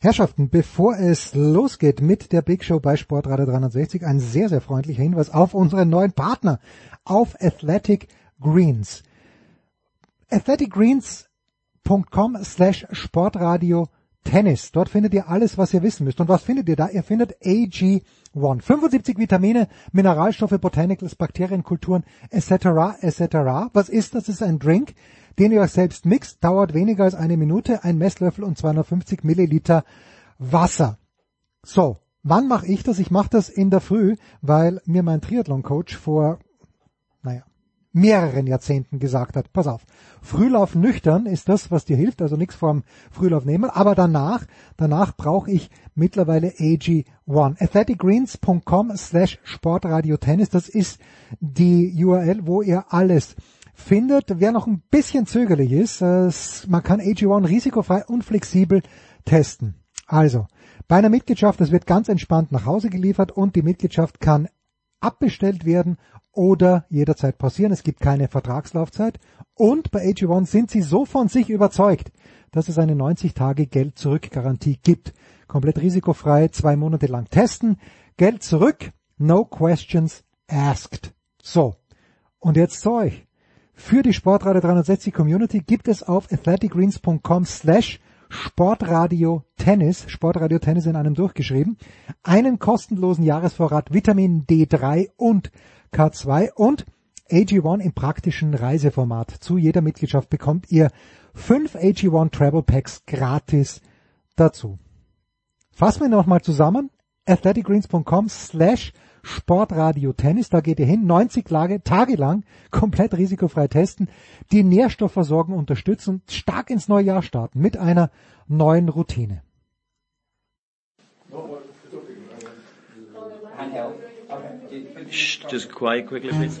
Herrschaften, bevor es losgeht mit der Big Show bei Sportradio 360, ein sehr, sehr freundlicher Hinweis auf unseren neuen Partner, auf Athletic Greens. athleticgreens.com slash Sportradio Tennis. Dort findet ihr alles, was ihr wissen müsst. Und was findet ihr da? Ihr findet AG1. 75 Vitamine, Mineralstoffe, Botanicals, Bakterienkulturen, etc., etc. Was ist das? Das ist ein Drink, den ihr euch selbst mixt, dauert weniger als eine Minute, ein Messlöffel und 250 Milliliter Wasser. So, wann mache ich das? Ich mache das in der Früh, weil mir mein Triathlon-Coach vor, naja, mehreren Jahrzehnten gesagt hat, pass auf, Frühlauf nüchtern ist das, was dir hilft, also nichts vorm Frühlauf nehmen, aber danach, danach brauche ich mittlerweile AG1. athleticgreens.com slash Sportradio Tennis, das ist die URL, wo ihr alles findet. Wer noch ein bisschen zögerlich ist, äh, man kann AG1 risikofrei und flexibel testen. Also, bei einer Mitgliedschaft, das wird ganz entspannt nach Hause geliefert und die Mitgliedschaft kann abbestellt werden oder jederzeit passieren. Es gibt keine Vertragslaufzeit. Und bei AG1 sind sie so von sich überzeugt, dass es eine 90 Tage Geld zurück Garantie gibt. Komplett risikofrei, zwei Monate lang testen, Geld zurück, no questions asked. So. Und jetzt zu euch. Für die Sportradio 360 Community gibt es auf athleticgreens.com slash Sportradio Tennis, Sportradio Tennis in einem durchgeschrieben, einen kostenlosen Jahresvorrat Vitamin D3 und K2 und AG1 im praktischen Reiseformat. Zu jeder Mitgliedschaft bekommt ihr fünf AG1 Travel Packs gratis dazu. Fassen wir nochmal zusammen. athleticgreens.com slash Sportradio Tennis. Da geht ihr hin, 90 Lage, Tage lang, komplett risikofrei testen, die Nährstoffversorgung unterstützen und stark ins neue Jahr starten mit einer neuen Routine. Just quiet quickly, please.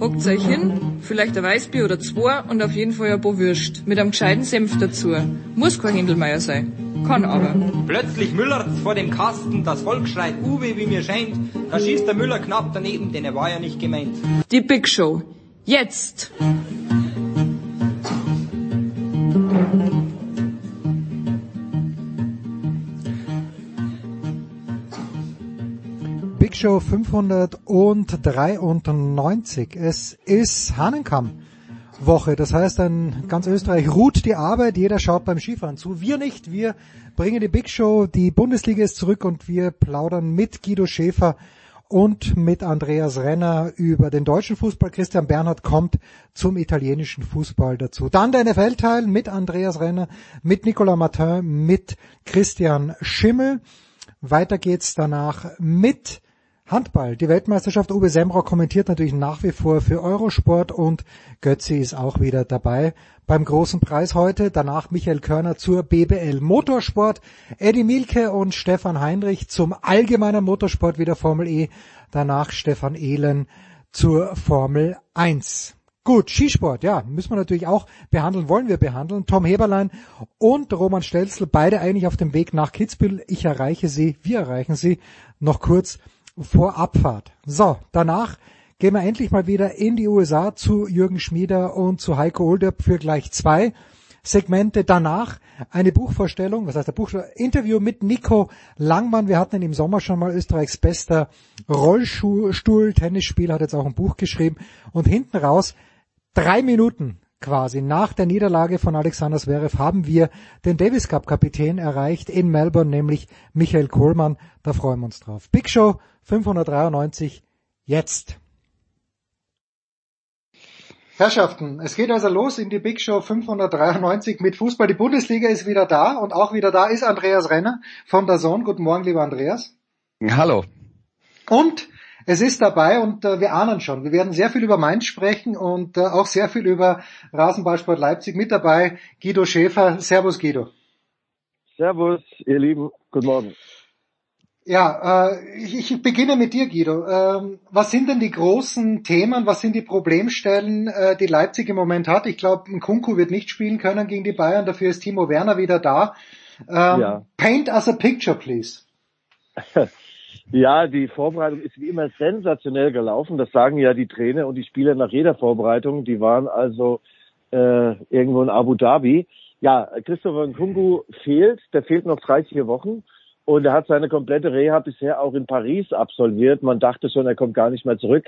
Hockt euch hin, vielleicht ein Weißbier oder zwei und auf jeden Fall ein paar Würst. Mit einem gescheiten Senf dazu. Muss kein Händelmeier sein. Kann aber. Plötzlich müllert's vor dem Kasten, das Volk schreit Uwe, wie mir scheint. Da schießt der Müller knapp daneben, denn er war ja nicht gemeint. Die Big Show. Jetzt! Show 593. Es ist Hahnenkamm. Woche. Das heißt, in ganz Österreich ruht die Arbeit, jeder schaut beim Skifahren zu. Wir nicht, wir bringen die Big Show, die Bundesliga ist zurück und wir plaudern mit Guido Schäfer und mit Andreas Renner über den deutschen Fußball. Christian Bernhard kommt zum italienischen Fußball dazu. Dann der NFL-Teil mit Andreas Renner, mit Nicolas Martin, mit Christian Schimmel. Weiter geht's danach mit Handball. Die Weltmeisterschaft Uwe Semrau kommentiert natürlich nach wie vor für Eurosport und Götzi ist auch wieder dabei beim großen Preis heute. Danach Michael Körner zur BBL Motorsport, Eddie Mielke und Stefan Heinrich zum allgemeinen Motorsport wieder Formel E. Danach Stefan Ehlen zur Formel 1. Gut, Skisport, ja, müssen wir natürlich auch behandeln, wollen wir behandeln. Tom Heberlein und Roman Stelzl, beide eigentlich auf dem Weg nach Kitzbühel. Ich erreiche sie, wir erreichen sie noch kurz vor Abfahrt. So, danach gehen wir endlich mal wieder in die USA zu Jürgen Schmieder und zu Heiko Olderb für gleich zwei Segmente. Danach eine Buchvorstellung, was heißt der Buch? Interview mit Nico Langmann. Wir hatten ihn im Sommer schon mal Österreichs bester Rollstuhl, Tennisspieler, hat jetzt auch ein Buch geschrieben. Und hinten raus drei Minuten quasi nach der Niederlage von Alexander Zverev haben wir den Davis Cup Kapitän erreicht in Melbourne, nämlich Michael Kohlmann. Da freuen wir uns drauf. Big Show 593 jetzt. Herrschaften, es geht also los in die Big Show 593 mit Fußball. Die Bundesliga ist wieder da und auch wieder da ist Andreas Renner von der Zone. Guten Morgen, lieber Andreas. Hallo. Und Es ist dabei und äh, wir ahnen schon. Wir werden sehr viel über Mainz sprechen und äh, auch sehr viel über Rasenballsport Leipzig. Mit dabei Guido Schäfer. Servus Guido. Servus, ihr Lieben. Guten Morgen. Ja, äh, ich, ich beginne mit dir, Guido. Ähm, was sind denn die großen Themen, was sind die Problemstellen, äh, die Leipzig im Moment hat? Ich glaube, Kunku wird nicht spielen können gegen die Bayern, dafür ist Timo Werner wieder da. Ähm, ja. Paint us a picture, please. Ja, die Vorbereitung ist wie immer sensationell gelaufen. Das sagen ja die Trainer und die Spieler nach jeder Vorbereitung. Die waren also äh, irgendwo in Abu Dhabi. Ja, Christopher Nkungu fehlt. Der fehlt noch drei, vier Wochen. Und er hat seine komplette Reha bisher auch in Paris absolviert. Man dachte schon, er kommt gar nicht mehr zurück.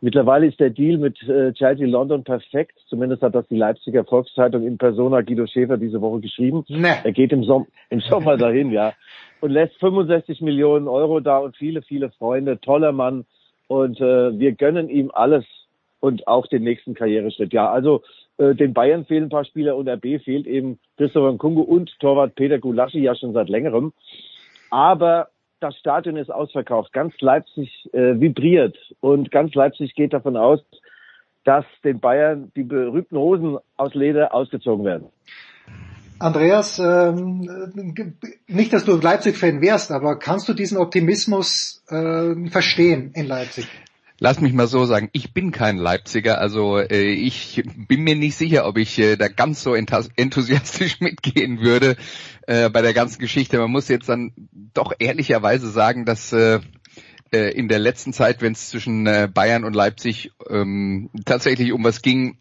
Mittlerweile ist der Deal mit äh, Chelsea London perfekt. Zumindest hat das die Leipziger Volkszeitung in Persona Guido Schäfer diese Woche geschrieben. Nee. Er geht im, Som im Sommer dahin, ja. Und lässt 65 Millionen Euro da und viele, viele Freunde. Toller Mann. Und äh, wir gönnen ihm alles und auch den nächsten Karriereschritt. Ja, also äh, den Bayern fehlen ein paar Spieler und RB fehlt eben Christopher Nkungu und Torwart Peter Gulaschi ja schon seit längerem. Aber das Stadion ist ausverkauft. Ganz Leipzig äh, vibriert und ganz Leipzig geht davon aus, dass den Bayern die berühmten Hosen aus Leder ausgezogen werden. Andreas, ähm, nicht, dass du Leipzig-Fan wärst, aber kannst du diesen Optimismus äh, verstehen in Leipzig? Lass mich mal so sagen, ich bin kein Leipziger, also äh, ich bin mir nicht sicher, ob ich äh, da ganz so enthusiastisch mitgehen würde äh, bei der ganzen Geschichte. Man muss jetzt dann doch ehrlicherweise sagen, dass äh, äh in der letzten Zeit, wenn es zwischen äh, Bayern und Leipzig ähm, tatsächlich um was ging,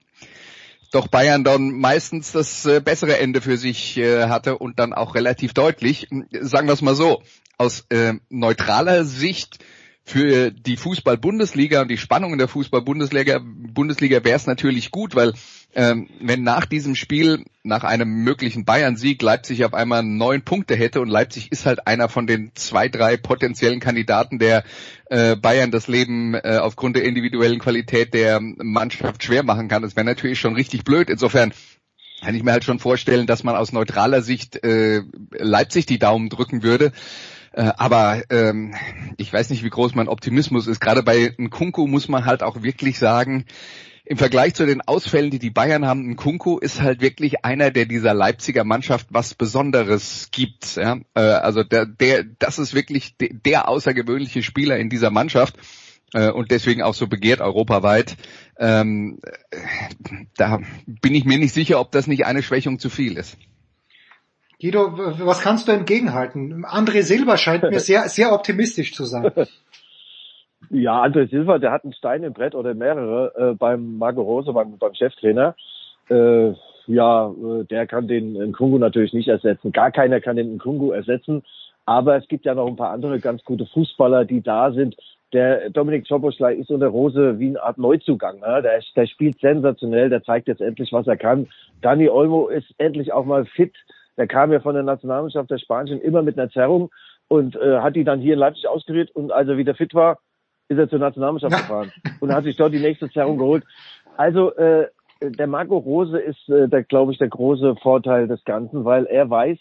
doch Bayern dann meistens das äh, bessere Ende für sich äh, hatte und dann auch relativ deutlich. Sagen wir es mal so, aus äh, neutraler Sicht für die Fußball-Bundesliga und die Spannung in der Fußball-Bundesliga Bundesliga wäre es natürlich gut, weil ähm, wenn nach diesem Spiel, nach einem möglichen Bayern-Sieg, Leipzig auf einmal neun Punkte hätte und Leipzig ist halt einer von den zwei, drei potenziellen Kandidaten, der äh, Bayern das Leben äh, aufgrund der individuellen Qualität der Mannschaft schwer machen kann, das wäre natürlich schon richtig blöd. Insofern kann ich mir halt schon vorstellen, dass man aus neutraler Sicht äh, Leipzig die Daumen drücken würde. Äh, aber ähm, ich weiß nicht, wie groß mein Optimismus ist. Gerade bei Nkunku muss man halt auch wirklich sagen, im Vergleich zu den Ausfällen, die die Bayern haben, Nkunku ist halt wirklich einer, der dieser Leipziger Mannschaft was Besonderes gibt. Ja? Äh, also der, der, das ist wirklich der, der außergewöhnliche Spieler in dieser Mannschaft äh, und deswegen auch so begehrt europaweit. Ähm, da bin ich mir nicht sicher, ob das nicht eine Schwächung zu viel ist. Guido, was kannst du entgegenhalten? André Silva scheint mir sehr, sehr optimistisch zu sein. Ja, André Silva, der hat einen Stein im Brett oder mehrere äh, beim Marco Rose, beim, beim Cheftrainer. Äh, ja, äh, der kann den Nkungu natürlich nicht ersetzen. Gar keiner kann den Nkungu ersetzen. Aber es gibt ja noch ein paar andere ganz gute Fußballer, die da sind. Der Dominik Czoboschlei ist unter Rose wie eine Art Neuzugang. Ne? Der, der spielt sensationell, der zeigt jetzt endlich, was er kann. Dani Olmo ist endlich auch mal fit der kam ja von der Nationalmannschaft der Spanischen immer mit einer Zerrung und äh, hat die dann hier in Leipzig ausgerührt und als er wieder fit war, ist er zur Nationalmannschaft gefahren und hat sich dort die nächste Zerrung geholt. Also äh, der Marco Rose ist, äh, glaube ich, der große Vorteil des Ganzen, weil er weiß,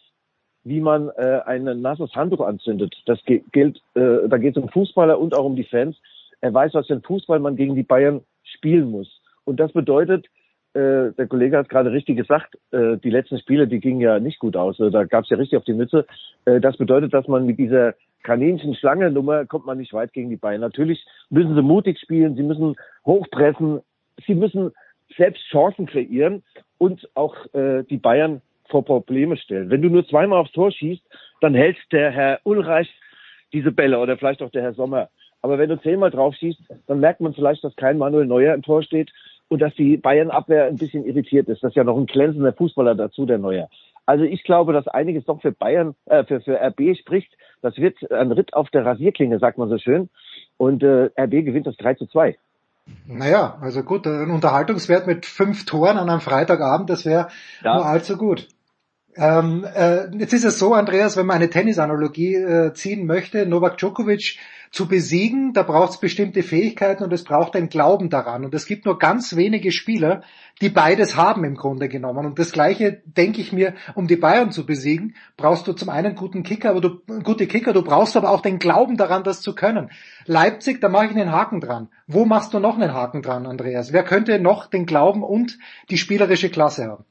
wie man äh, ein nasses Handtuch anzündet. Das gilt, äh, da geht es um Fußballer und auch um die Fans. Er weiß, was für ein Fußball man gegen die Bayern spielen muss. Und das bedeutet, äh, der Kollege hat gerade richtig gesagt, äh, die letzten Spiele, die gingen ja nicht gut aus. Da gab es ja richtig auf die Mütze. Äh, das bedeutet, dass man mit dieser Kaninchen-Schlange-Nummer kommt man nicht weit gegen die Bayern. Natürlich müssen sie mutig spielen, sie müssen hochpressen, sie müssen selbst Chancen kreieren und auch äh, die Bayern vor Probleme stellen. Wenn du nur zweimal aufs Tor schießt, dann hält der Herr Ulreich diese Bälle oder vielleicht auch der Herr Sommer. Aber wenn du zehnmal drauf schießt, dann merkt man vielleicht, dass kein Manuel Neuer im Tor steht und dass die Bayern-Abwehr ein bisschen irritiert ist. Das ist ja noch ein glänzender Fußballer dazu, der Neue. Also ich glaube, dass einiges doch für Bayern, äh, für, für RB spricht. Das wird ein Ritt auf der Rasierklinge, sagt man so schön. Und äh, RB gewinnt das 3 zu 2. Naja, also gut, ein Unterhaltungswert mit fünf Toren an einem Freitagabend, das wäre ja. nur allzu gut. Ähm, äh, jetzt ist es so, Andreas, wenn man eine Tennisanalogie äh, ziehen möchte, Novak Djokovic zu besiegen, da braucht es bestimmte Fähigkeiten und es braucht ein Glauben daran. Und es gibt nur ganz wenige Spieler, die beides haben im Grunde genommen. Und das Gleiche denke ich mir, um die Bayern zu besiegen, brauchst du zum einen guten Kicker, aber du gute Kicker, du brauchst aber auch den Glauben daran, das zu können. Leipzig, da mache ich einen Haken dran. Wo machst du noch einen Haken dran, Andreas? Wer könnte noch den Glauben und die spielerische Klasse haben?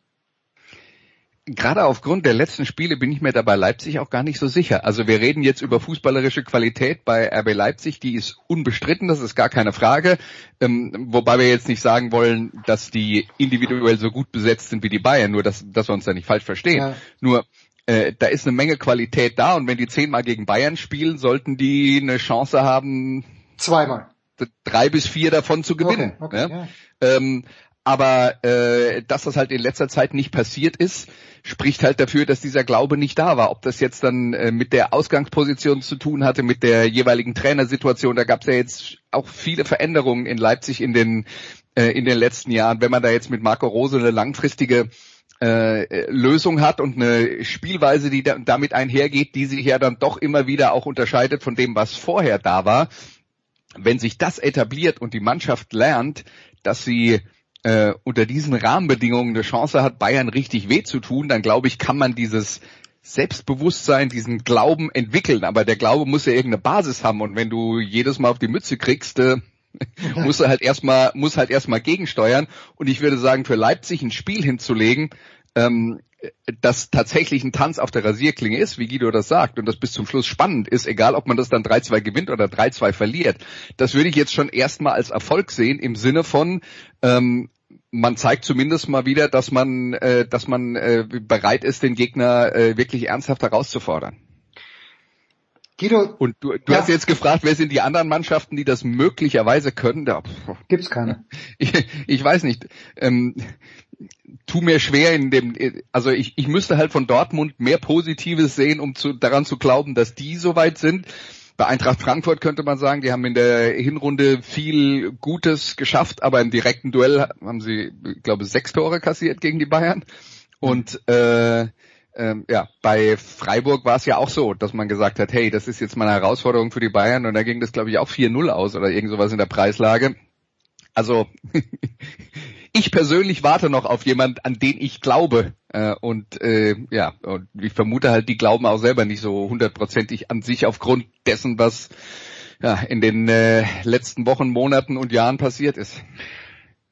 Gerade aufgrund der letzten Spiele bin ich mir dabei Leipzig auch gar nicht so sicher. Also wir reden jetzt über fußballerische Qualität bei RB Leipzig, die ist unbestritten, das ist gar keine Frage. Ähm, wobei wir jetzt nicht sagen wollen, dass die individuell so gut besetzt sind wie die Bayern, nur dass, dass wir uns da nicht falsch verstehen. Ja. Nur äh, da ist eine Menge Qualität da und wenn die zehnmal gegen Bayern spielen, sollten die eine Chance haben, zweimal drei bis vier davon zu gewinnen. Okay, okay, ja. ähm, aber äh, dass das halt in letzter Zeit nicht passiert ist, spricht halt dafür, dass dieser Glaube nicht da war. Ob das jetzt dann äh, mit der Ausgangsposition zu tun hatte, mit der jeweiligen Trainersituation, da gab es ja jetzt auch viele Veränderungen in Leipzig in den äh, in den letzten Jahren. Wenn man da jetzt mit Marco Rose eine langfristige äh, Lösung hat und eine Spielweise, die da, damit einhergeht, die sich ja dann doch immer wieder auch unterscheidet von dem, was vorher da war. Wenn sich das etabliert und die Mannschaft lernt, dass sie äh, unter diesen Rahmenbedingungen eine Chance hat, Bayern richtig weh zu tun, dann glaube ich, kann man dieses Selbstbewusstsein, diesen Glauben entwickeln. Aber der Glaube muss ja irgendeine Basis haben. Und wenn du jedes Mal auf die Mütze kriegst, äh, muss er halt erstmal, muss halt erstmal gegensteuern. Und ich würde sagen, für Leipzig ein Spiel hinzulegen, ähm, das tatsächlich ein Tanz auf der Rasierklinge ist, wie Guido das sagt, und das bis zum Schluss spannend ist, egal ob man das dann 3-2 gewinnt oder 3-2 verliert, das würde ich jetzt schon erstmal als Erfolg sehen im Sinne von, ähm, man zeigt zumindest mal wieder, dass man, äh, dass man äh, bereit ist, den Gegner äh, wirklich ernsthaft herauszufordern. Guido, und du, du ja. hast jetzt gefragt, wer sind die anderen Mannschaften, die das möglicherweise können? Da, Gibt's keine. Ich, ich weiß nicht. Ähm, tu mir schwer in dem, also ich, ich müsste halt von Dortmund mehr Positives sehen, um zu, daran zu glauben, dass die so weit sind. Bei Eintracht Frankfurt könnte man sagen, die haben in der Hinrunde viel Gutes geschafft, aber im direkten Duell haben sie, ich glaube, sechs Tore kassiert gegen die Bayern. Und äh, ähm, ja, bei Freiburg war es ja auch so, dass man gesagt hat, hey, das ist jetzt mal eine Herausforderung für die Bayern und da ging das, glaube ich, auch 4-0 aus oder irgend sowas in der Preislage. Also ich persönlich warte noch auf jemand, an den ich glaube. Äh, und äh, ja, und ich vermute halt, die glauben auch selber nicht so hundertprozentig an sich aufgrund dessen, was ja, in den äh, letzten Wochen, Monaten und Jahren passiert ist.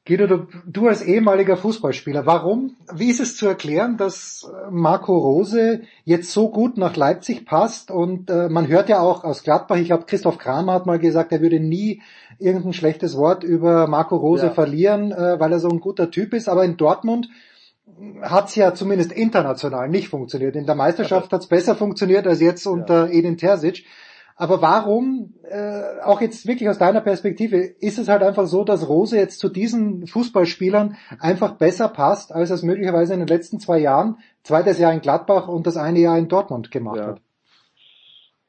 Guido, du, du als ehemaliger Fußballspieler, warum, wie ist es zu erklären, dass Marco Rose jetzt so gut nach Leipzig passt und äh, man hört ja auch aus Gladbach, ich glaube Christoph Kramer hat mal gesagt, er würde nie irgendein schlechtes Wort über Marco Rose ja. verlieren, äh, weil er so ein guter Typ ist. Aber in Dortmund hat es ja zumindest international nicht funktioniert. In der Meisterschaft hat es besser funktioniert als jetzt unter ja. Edin Terzic. Aber warum, äh, auch jetzt wirklich aus deiner Perspektive, ist es halt einfach so, dass Rose jetzt zu diesen Fußballspielern einfach besser passt, als es möglicherweise in den letzten zwei Jahren, zweites Jahr in Gladbach und das eine Jahr in Dortmund gemacht ja. hat?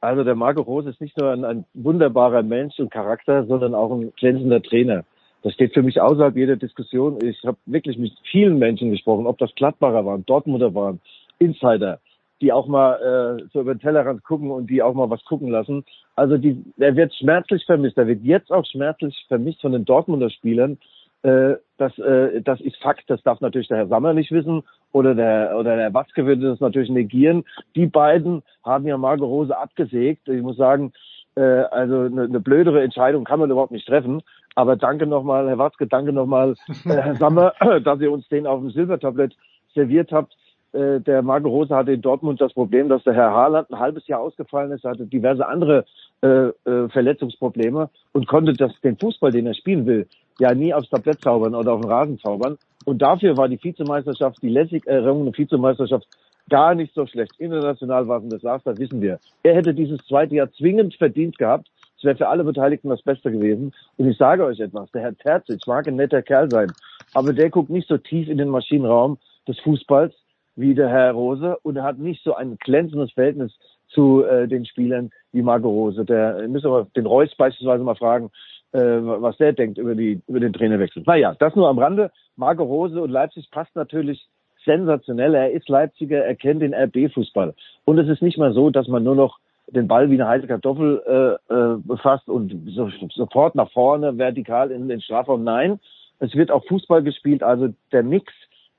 Also der Marco Rose ist nicht nur ein, ein wunderbarer Mensch und Charakter, sondern auch ein glänzender Trainer. Das steht für mich außerhalb jeder Diskussion. Ich habe wirklich mit vielen Menschen gesprochen, ob das Gladbacher waren, Dortmunder waren, Insider, die auch mal äh, so über den Tellerrand gucken und die auch mal was gucken lassen. Also die, er wird schmerzlich vermisst. Er wird jetzt auch schmerzlich vermisst von den Dortmunder Spielern, äh, das, äh, das ist Fakt, das darf natürlich der Herr Sammer nicht wissen oder der, oder der Watzke würde das natürlich negieren. Die beiden haben ja Margot Rose abgesägt. Ich muss sagen, äh, also eine, eine blödere Entscheidung kann man überhaupt nicht treffen. Aber danke nochmal, Herr Watzke, danke nochmal, äh, Herr Sammer, dass ihr uns den auf dem Silbertablett serviert habt. Äh, der Marco Rose hatte in Dortmund das Problem, dass der Herr Haaland ein halbes Jahr ausgefallen ist, hatte diverse andere äh, äh, Verletzungsprobleme und konnte das den Fußball, den er spielen will, ja nie aufs Tablett zaubern oder auf den Rasen zaubern. Und dafür war die Vizemeisterschaft, die lässig errungene Vizemeisterschaft gar nicht so schlecht. International war es ein Desaster, wissen wir. Er hätte dieses zweite Jahr zwingend verdient gehabt. Es wäre für alle Beteiligten das Beste gewesen. Und ich sage euch etwas, der Herr Terzic mag ein netter Kerl sein, aber der guckt nicht so tief in den Maschinenraum des Fußballs wie der Herr Rose und er hat nicht so ein glänzendes Verhältnis zu äh, den Spielern wie Marco Rose. Der müssen wir den Reus beispielsweise mal fragen, äh, was der denkt über die über den Trainerwechsel. Naja, das nur am Rande. Marco Rose und Leipzig passt natürlich sensationell. Er ist Leipziger, er kennt den RB-Fußball. Und es ist nicht mal so, dass man nur noch den Ball wie eine heiße Kartoffel äh, äh, befasst und so, sofort nach vorne vertikal in den Strafraum. Nein, es wird auch Fußball gespielt. Also der Mix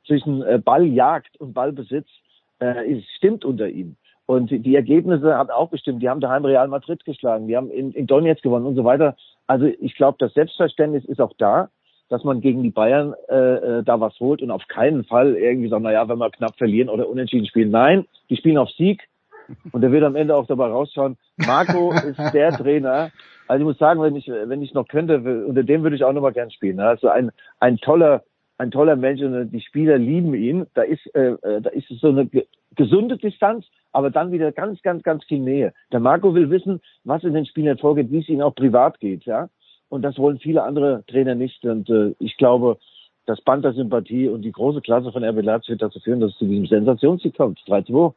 zwischen äh, Balljagd und Ballbesitz äh, ist, stimmt unter ihm. Und die Ergebnisse haben auch bestimmt. Die haben daheim Real Madrid geschlagen, die haben in, in Donetsk gewonnen und so weiter. Also ich glaube, das Selbstverständnis ist auch da, dass man gegen die Bayern äh, äh, da was holt und auf keinen Fall irgendwie sagen, naja, wenn wir knapp verlieren oder unentschieden spielen. Nein, die spielen auf Sieg und der wird am Ende auch dabei rausschauen. Marco ist der Trainer. Also ich muss sagen, wenn ich, wenn ich noch könnte, unter dem würde ich auch nochmal gern spielen. Also ein, ein toller, ein toller Mensch und die Spieler lieben ihn. Da ist, äh, äh da ist so eine gesunde Distanz, aber dann wieder ganz, ganz, ganz viel Nähe. Der Marco will wissen, was in den Spielern vorgeht, wie es ihnen auch privat geht, ja. Und das wollen viele andere Trainer nicht. Und äh, ich glaube, das Band der Sympathie und die große Klasse von RB Leipzig wird dazu führen, dass es zu diesem Sensationssieg kommt. 3-2.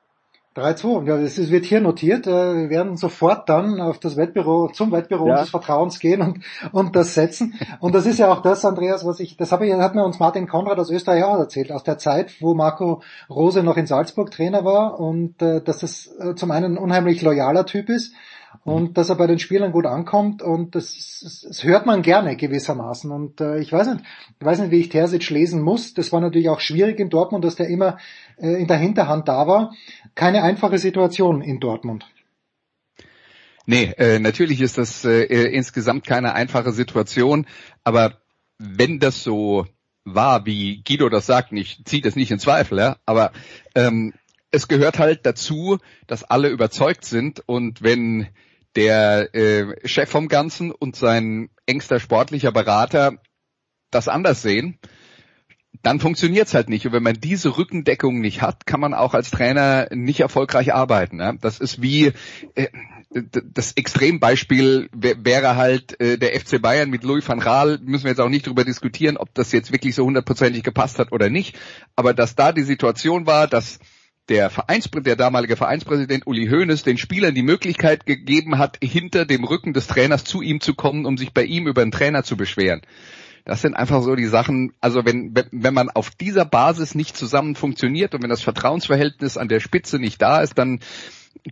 3-2. Ja, das wird hier notiert. Äh, wir werden sofort dann auf das Wettbüro, zum Wettbüro ja. des Vertrauens gehen und, und das setzen. Und das ist ja auch das, Andreas, was ich, das habe ich, hat mir uns Martin Konrad aus Österreich auch erzählt, aus der Zeit, wo Marco Rose noch in Salzburg Trainer war und äh, dass das äh, zum einen ein unheimlich loyaler Typ ist und dass er bei den Spielern gut ankommt und das, das, das hört man gerne gewissermaßen und äh, ich weiß nicht, ich weiß nicht, wie ich Terzic lesen muss. Das war natürlich auch schwierig in Dortmund, dass der immer äh, in der Hinterhand da war. Keine einfache Situation in Dortmund. Nee, äh, natürlich ist das äh, insgesamt keine einfache Situation, aber wenn das so war, wie Guido das sagt, ich ziehe das nicht in Zweifel, ja, aber ähm, es gehört halt dazu, dass alle überzeugt sind und wenn der äh, Chef vom Ganzen und sein engster sportlicher Berater das anders sehen, dann funktioniert's halt nicht. Und wenn man diese Rückendeckung nicht hat, kann man auch als Trainer nicht erfolgreich arbeiten. Ja? Das ist wie äh, das Extrembeispiel wäre halt äh, der FC Bayern mit Louis van Gaal. Müssen wir jetzt auch nicht darüber diskutieren, ob das jetzt wirklich so hundertprozentig gepasst hat oder nicht. Aber dass da die Situation war, dass der Vereins, der damalige Vereinspräsident Uli Hoeneß den Spielern die Möglichkeit gegeben hat, hinter dem Rücken des Trainers zu ihm zu kommen, um sich bei ihm über den Trainer zu beschweren. Das sind einfach so die Sachen, also wenn, wenn man auf dieser Basis nicht zusammen funktioniert und wenn das Vertrauensverhältnis an der Spitze nicht da ist, dann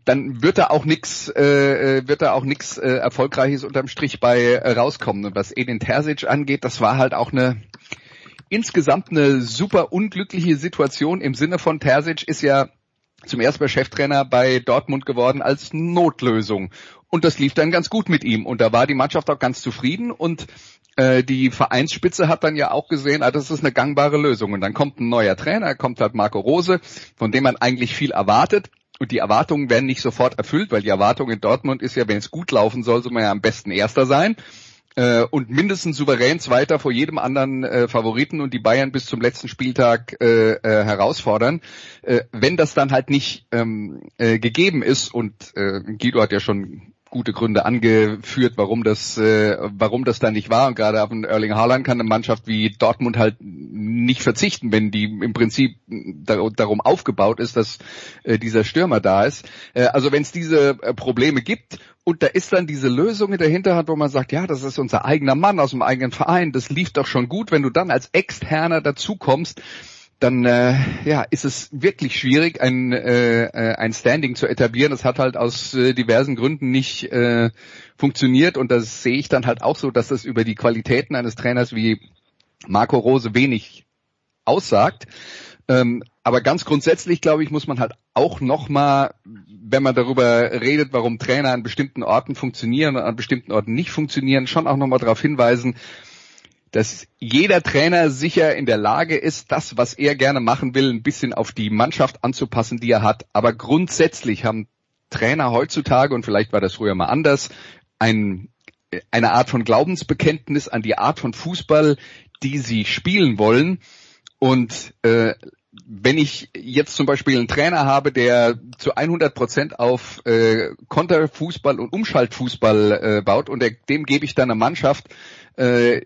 dann wird da auch nichts äh, wird da auch nichts äh, erfolgreiches unterm Strich bei äh, rauskommen und was Edin Terzic angeht, das war halt auch eine insgesamt eine super unglückliche Situation im Sinne von Terzic ist ja zum ersten Mal Cheftrainer bei Dortmund geworden als Notlösung. Und das lief dann ganz gut mit ihm. Und da war die Mannschaft auch ganz zufrieden. Und äh, die Vereinsspitze hat dann ja auch gesehen, ah, das ist eine gangbare Lösung. Und dann kommt ein neuer Trainer, kommt halt Marco Rose, von dem man eigentlich viel erwartet. Und die Erwartungen werden nicht sofort erfüllt, weil die Erwartung in Dortmund ist ja, wenn es gut laufen soll, soll man ja am besten Erster sein äh, und mindestens souverän Zweiter vor jedem anderen äh, Favoriten und die Bayern bis zum letzten Spieltag äh, äh, herausfordern. Äh, wenn das dann halt nicht ähm, äh, gegeben ist und äh, Guido hat ja schon gute Gründe angeführt, warum das, äh, warum das da nicht war. Und gerade auf den Erling Haaland kann eine Mannschaft wie Dortmund halt nicht verzichten, wenn die im Prinzip darum aufgebaut ist, dass äh, dieser Stürmer da ist. Äh, also wenn es diese äh, Probleme gibt und da ist dann diese Lösung in der Hinterhand, wo man sagt, ja, das ist unser eigener Mann aus dem eigenen Verein, das lief doch schon gut, wenn du dann als Externer dazukommst, dann äh, ja, ist es wirklich schwierig, ein, äh, äh, ein Standing zu etablieren. Das hat halt aus äh, diversen Gründen nicht äh, funktioniert und das sehe ich dann halt auch so, dass das über die Qualitäten eines Trainers wie Marco Rose wenig aussagt. Ähm, aber ganz grundsätzlich, glaube ich, muss man halt auch nochmal, wenn man darüber redet, warum Trainer an bestimmten Orten funktionieren und an bestimmten Orten nicht funktionieren, schon auch nochmal darauf hinweisen, dass jeder Trainer sicher in der Lage ist, das, was er gerne machen will, ein bisschen auf die Mannschaft anzupassen, die er hat. Aber grundsätzlich haben Trainer heutzutage, und vielleicht war das früher mal anders, ein, eine Art von Glaubensbekenntnis an die Art von Fußball, die sie spielen wollen. Und äh, wenn ich jetzt zum Beispiel einen Trainer habe, der zu 100 Prozent auf äh, Konterfußball und Umschaltfußball äh, baut und der, dem gebe ich dann eine Mannschaft, äh,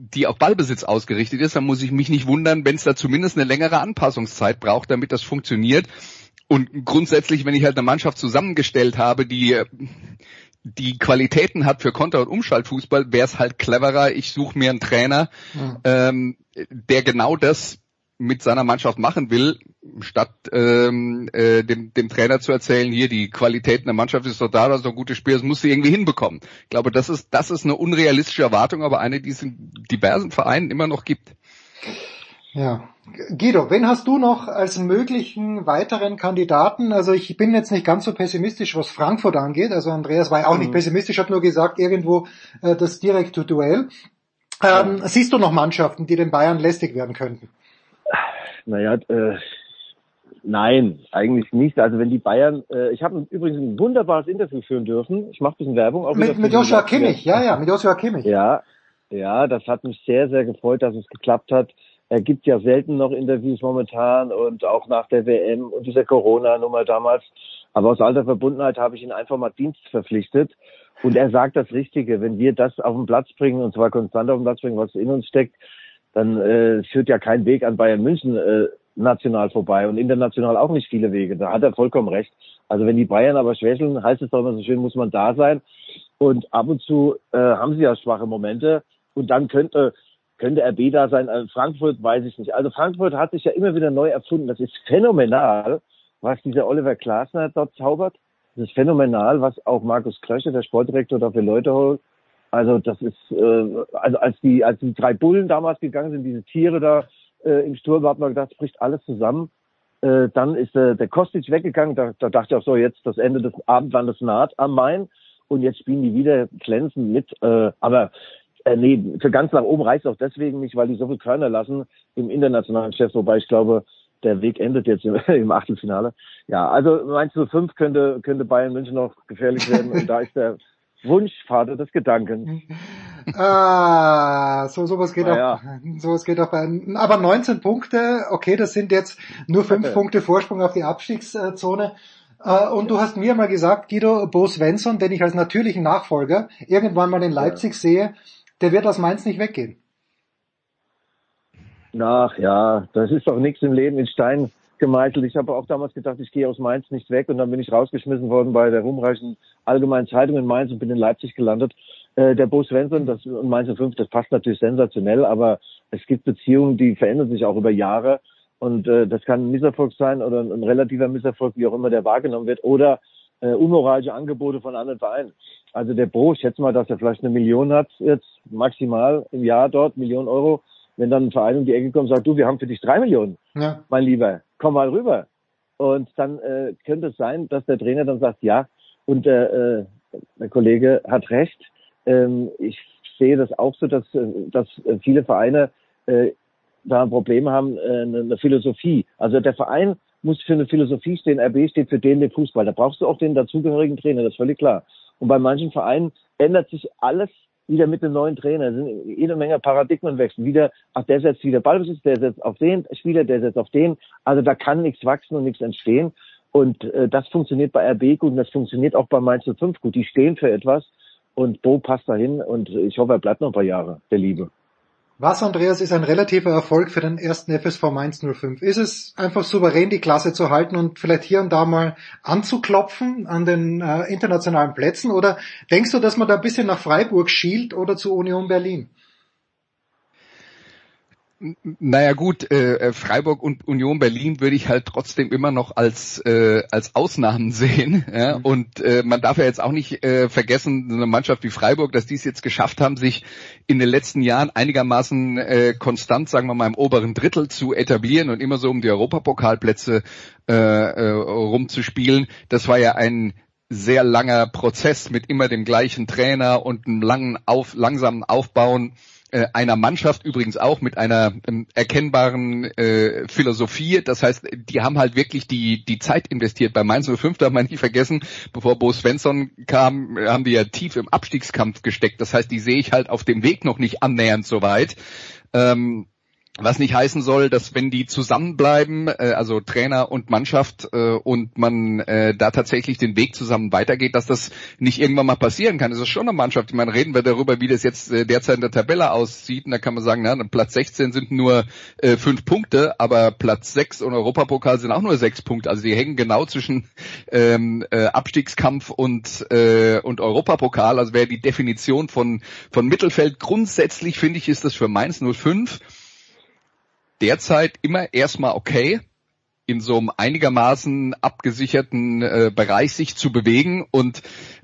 die auf Ballbesitz ausgerichtet ist, dann muss ich mich nicht wundern, wenn es da zumindest eine längere Anpassungszeit braucht, damit das funktioniert. Und grundsätzlich, wenn ich halt eine Mannschaft zusammengestellt habe, die die Qualitäten hat für Konter- und Umschaltfußball, wäre es halt cleverer, ich suche mir einen Trainer, mhm. ähm, der genau das mit seiner Mannschaft machen will, statt ähm, äh, dem, dem Trainer zu erzählen, hier die Qualität der Mannschaft ist doch da, das ist doch gutes Spiel, das muss sie irgendwie hinbekommen. Ich glaube, das ist das ist eine unrealistische Erwartung, aber eine, die es in diversen Vereinen immer noch gibt. Ja. Guido, wen hast du noch als möglichen weiteren Kandidaten? Also ich bin jetzt nicht ganz so pessimistisch, was Frankfurt angeht. Also Andreas war ja auch nicht mhm. pessimistisch, hat nur gesagt, irgendwo äh, das direkte Duell. Ähm, siehst du noch Mannschaften, die den Bayern lästig werden könnten? Naja, äh, nein, eigentlich nicht. Also wenn die Bayern, äh, ich habe übrigens ein wunderbares Interview führen dürfen. Ich mache ein bisschen Werbung. Auch mit, mit Joshua Kimmich, ja, ja, mit Joshua Kimmich. Ja, ja, das hat mich sehr, sehr gefreut, dass es geklappt hat. Er gibt ja selten noch Interviews momentan und auch nach der WM und dieser Corona-Nummer damals. Aber aus alter Verbundenheit habe ich ihn einfach mal Dienst verpflichtet. Und er sagt das Richtige. Wenn wir das auf den Platz bringen, und zwar konstant auf den Platz bringen, was in uns steckt, dann äh, führt ja kein Weg an Bayern München äh, national vorbei und international auch nicht viele Wege. Da hat er vollkommen recht. Also wenn die Bayern aber schwächeln, heißt es doch immer so schön, muss man da sein. Und ab und zu äh, haben sie ja schwache Momente. Und dann könnte könnte RB da sein. Also Frankfurt weiß ich nicht. Also Frankfurt hat sich ja immer wieder neu erfunden. Das ist phänomenal, was dieser Oliver Glasner dort zaubert. Das ist phänomenal, was auch Markus Krösche, der Sportdirektor, dafür Leute holt. Also das ist, äh, also als die, als die drei Bullen damals gegangen sind, diese Tiere da äh, im Sturm, hat man gedacht, bricht alles zusammen. Äh, dann ist äh, der Kostic weggegangen, da, da dachte ich auch so, jetzt das Ende des Abendlandes naht am Main und jetzt spielen die wieder glänzend mit. Äh, aber äh, nee, für ganz nach oben reicht es auch deswegen nicht, weil die so viel Körner lassen im internationalen Chef, wobei ich glaube, der Weg endet jetzt im, im Achtelfinale. Ja, also meinst du, fünf könnte, könnte Bayern München noch gefährlich werden und da ist der Wunschvater des Gedankens. ah, so sowas geht naja. auch, sowas geht auch bei, aber 19 Punkte, okay, das sind jetzt nur fünf okay. Punkte Vorsprung auf die Abstiegszone. Äh, und du hast mir mal gesagt, Guido Bo Svensson, den ich als natürlichen Nachfolger irgendwann mal in Leipzig ja. sehe, der wird aus Mainz nicht weggehen. Ach ja, das ist doch nichts im Leben in Stein gemeißelt. Ich habe auch damals gedacht, ich gehe aus Mainz nicht weg und dann bin ich rausgeschmissen worden bei der ruhmreichen Allgemeinen Zeitung in Mainz und bin in Leipzig gelandet. Äh, der Bo Svensson, das und Mainz 5, das passt natürlich sensationell, aber es gibt Beziehungen, die verändern sich auch über Jahre und äh, das kann ein Misserfolg sein oder ein, ein relativer Misserfolg, wie auch immer der wahrgenommen wird oder äh, unmoralische Angebote von anderen Vereinen. Also der Bo, ich schätze mal, dass er vielleicht eine Million hat jetzt maximal im Jahr dort, Million Euro. Wenn dann ein Verein um die Ecke kommt und sagt, du, wir haben für dich drei Millionen, ja. mein Lieber, komm mal rüber. Und dann äh, könnte es sein, dass der Trainer dann sagt, ja, und äh, äh, der Kollege hat recht. Ähm, ich sehe das auch so, dass, äh, dass viele Vereine äh, da ein Problem haben, äh, eine Philosophie. Also der Verein muss für eine Philosophie stehen, RB steht für den, den Fußball. Da brauchst du auch den dazugehörigen Trainer, das ist völlig klar. Und bei manchen Vereinen ändert sich alles wieder mit dem neuen Trainer. Sind jede Menge Paradigmenwechsel. Wieder, ach, der setzt wieder Ballbesitz, der setzt auf den Spieler, der setzt auf den. Also da kann nichts wachsen und nichts entstehen. Und äh, das funktioniert bei RB gut und das funktioniert auch bei Mainz 05 gut. Die stehen für etwas und Bo passt dahin und ich hoffe, er bleibt noch ein paar Jahre, der Liebe. Was, Andreas, ist ein relativer Erfolg für den ersten FSV Mainz 05? Ist es einfach souverän, die Klasse zu halten und vielleicht hier und da mal anzuklopfen an den äh, internationalen Plätzen? Oder denkst du, dass man da ein bisschen nach Freiburg schielt oder zu Union Berlin? Naja gut, äh, äh, Freiburg und Union Berlin würde ich halt trotzdem immer noch als äh, als Ausnahmen sehen. Ja? Mhm. Und äh, man darf ja jetzt auch nicht äh, vergessen, eine Mannschaft wie Freiburg, dass die es jetzt geschafft haben, sich in den letzten Jahren einigermaßen äh, konstant, sagen wir mal, im oberen Drittel zu etablieren und immer so um die Europapokalplätze äh, äh, rumzuspielen. Das war ja ein sehr langer Prozess mit immer dem gleichen Trainer und einem langen auf, langsamen Aufbauen äh, einer Mannschaft übrigens auch mit einer ähm, erkennbaren äh, Philosophie. Das heißt, die haben halt wirklich die, die Zeit investiert. Bei Mainz 05 darf man nicht vergessen, bevor Bo Svensson kam, haben die ja tief im Abstiegskampf gesteckt. Das heißt, die sehe ich halt auf dem Weg noch nicht annähernd so weit. Ähm, was nicht heißen soll, dass wenn die zusammenbleiben, äh, also Trainer und Mannschaft, äh, und man äh, da tatsächlich den Weg zusammen weitergeht, dass das nicht irgendwann mal passieren kann. Es ist schon eine Mannschaft. Ich meine, reden wir darüber, wie das jetzt äh, derzeit in der Tabelle aussieht. Und da kann man sagen, na, Platz 16 sind nur äh, fünf Punkte, aber Platz 6 und Europapokal sind auch nur sechs Punkte. Also die hängen genau zwischen ähm, äh, Abstiegskampf und, äh, und Europapokal. Also wäre die Definition von, von Mittelfeld. Grundsätzlich finde ich, ist das für Mainz 05 derzeit immer erstmal okay, in so einem einigermaßen abgesicherten äh, Bereich sich zu bewegen. Und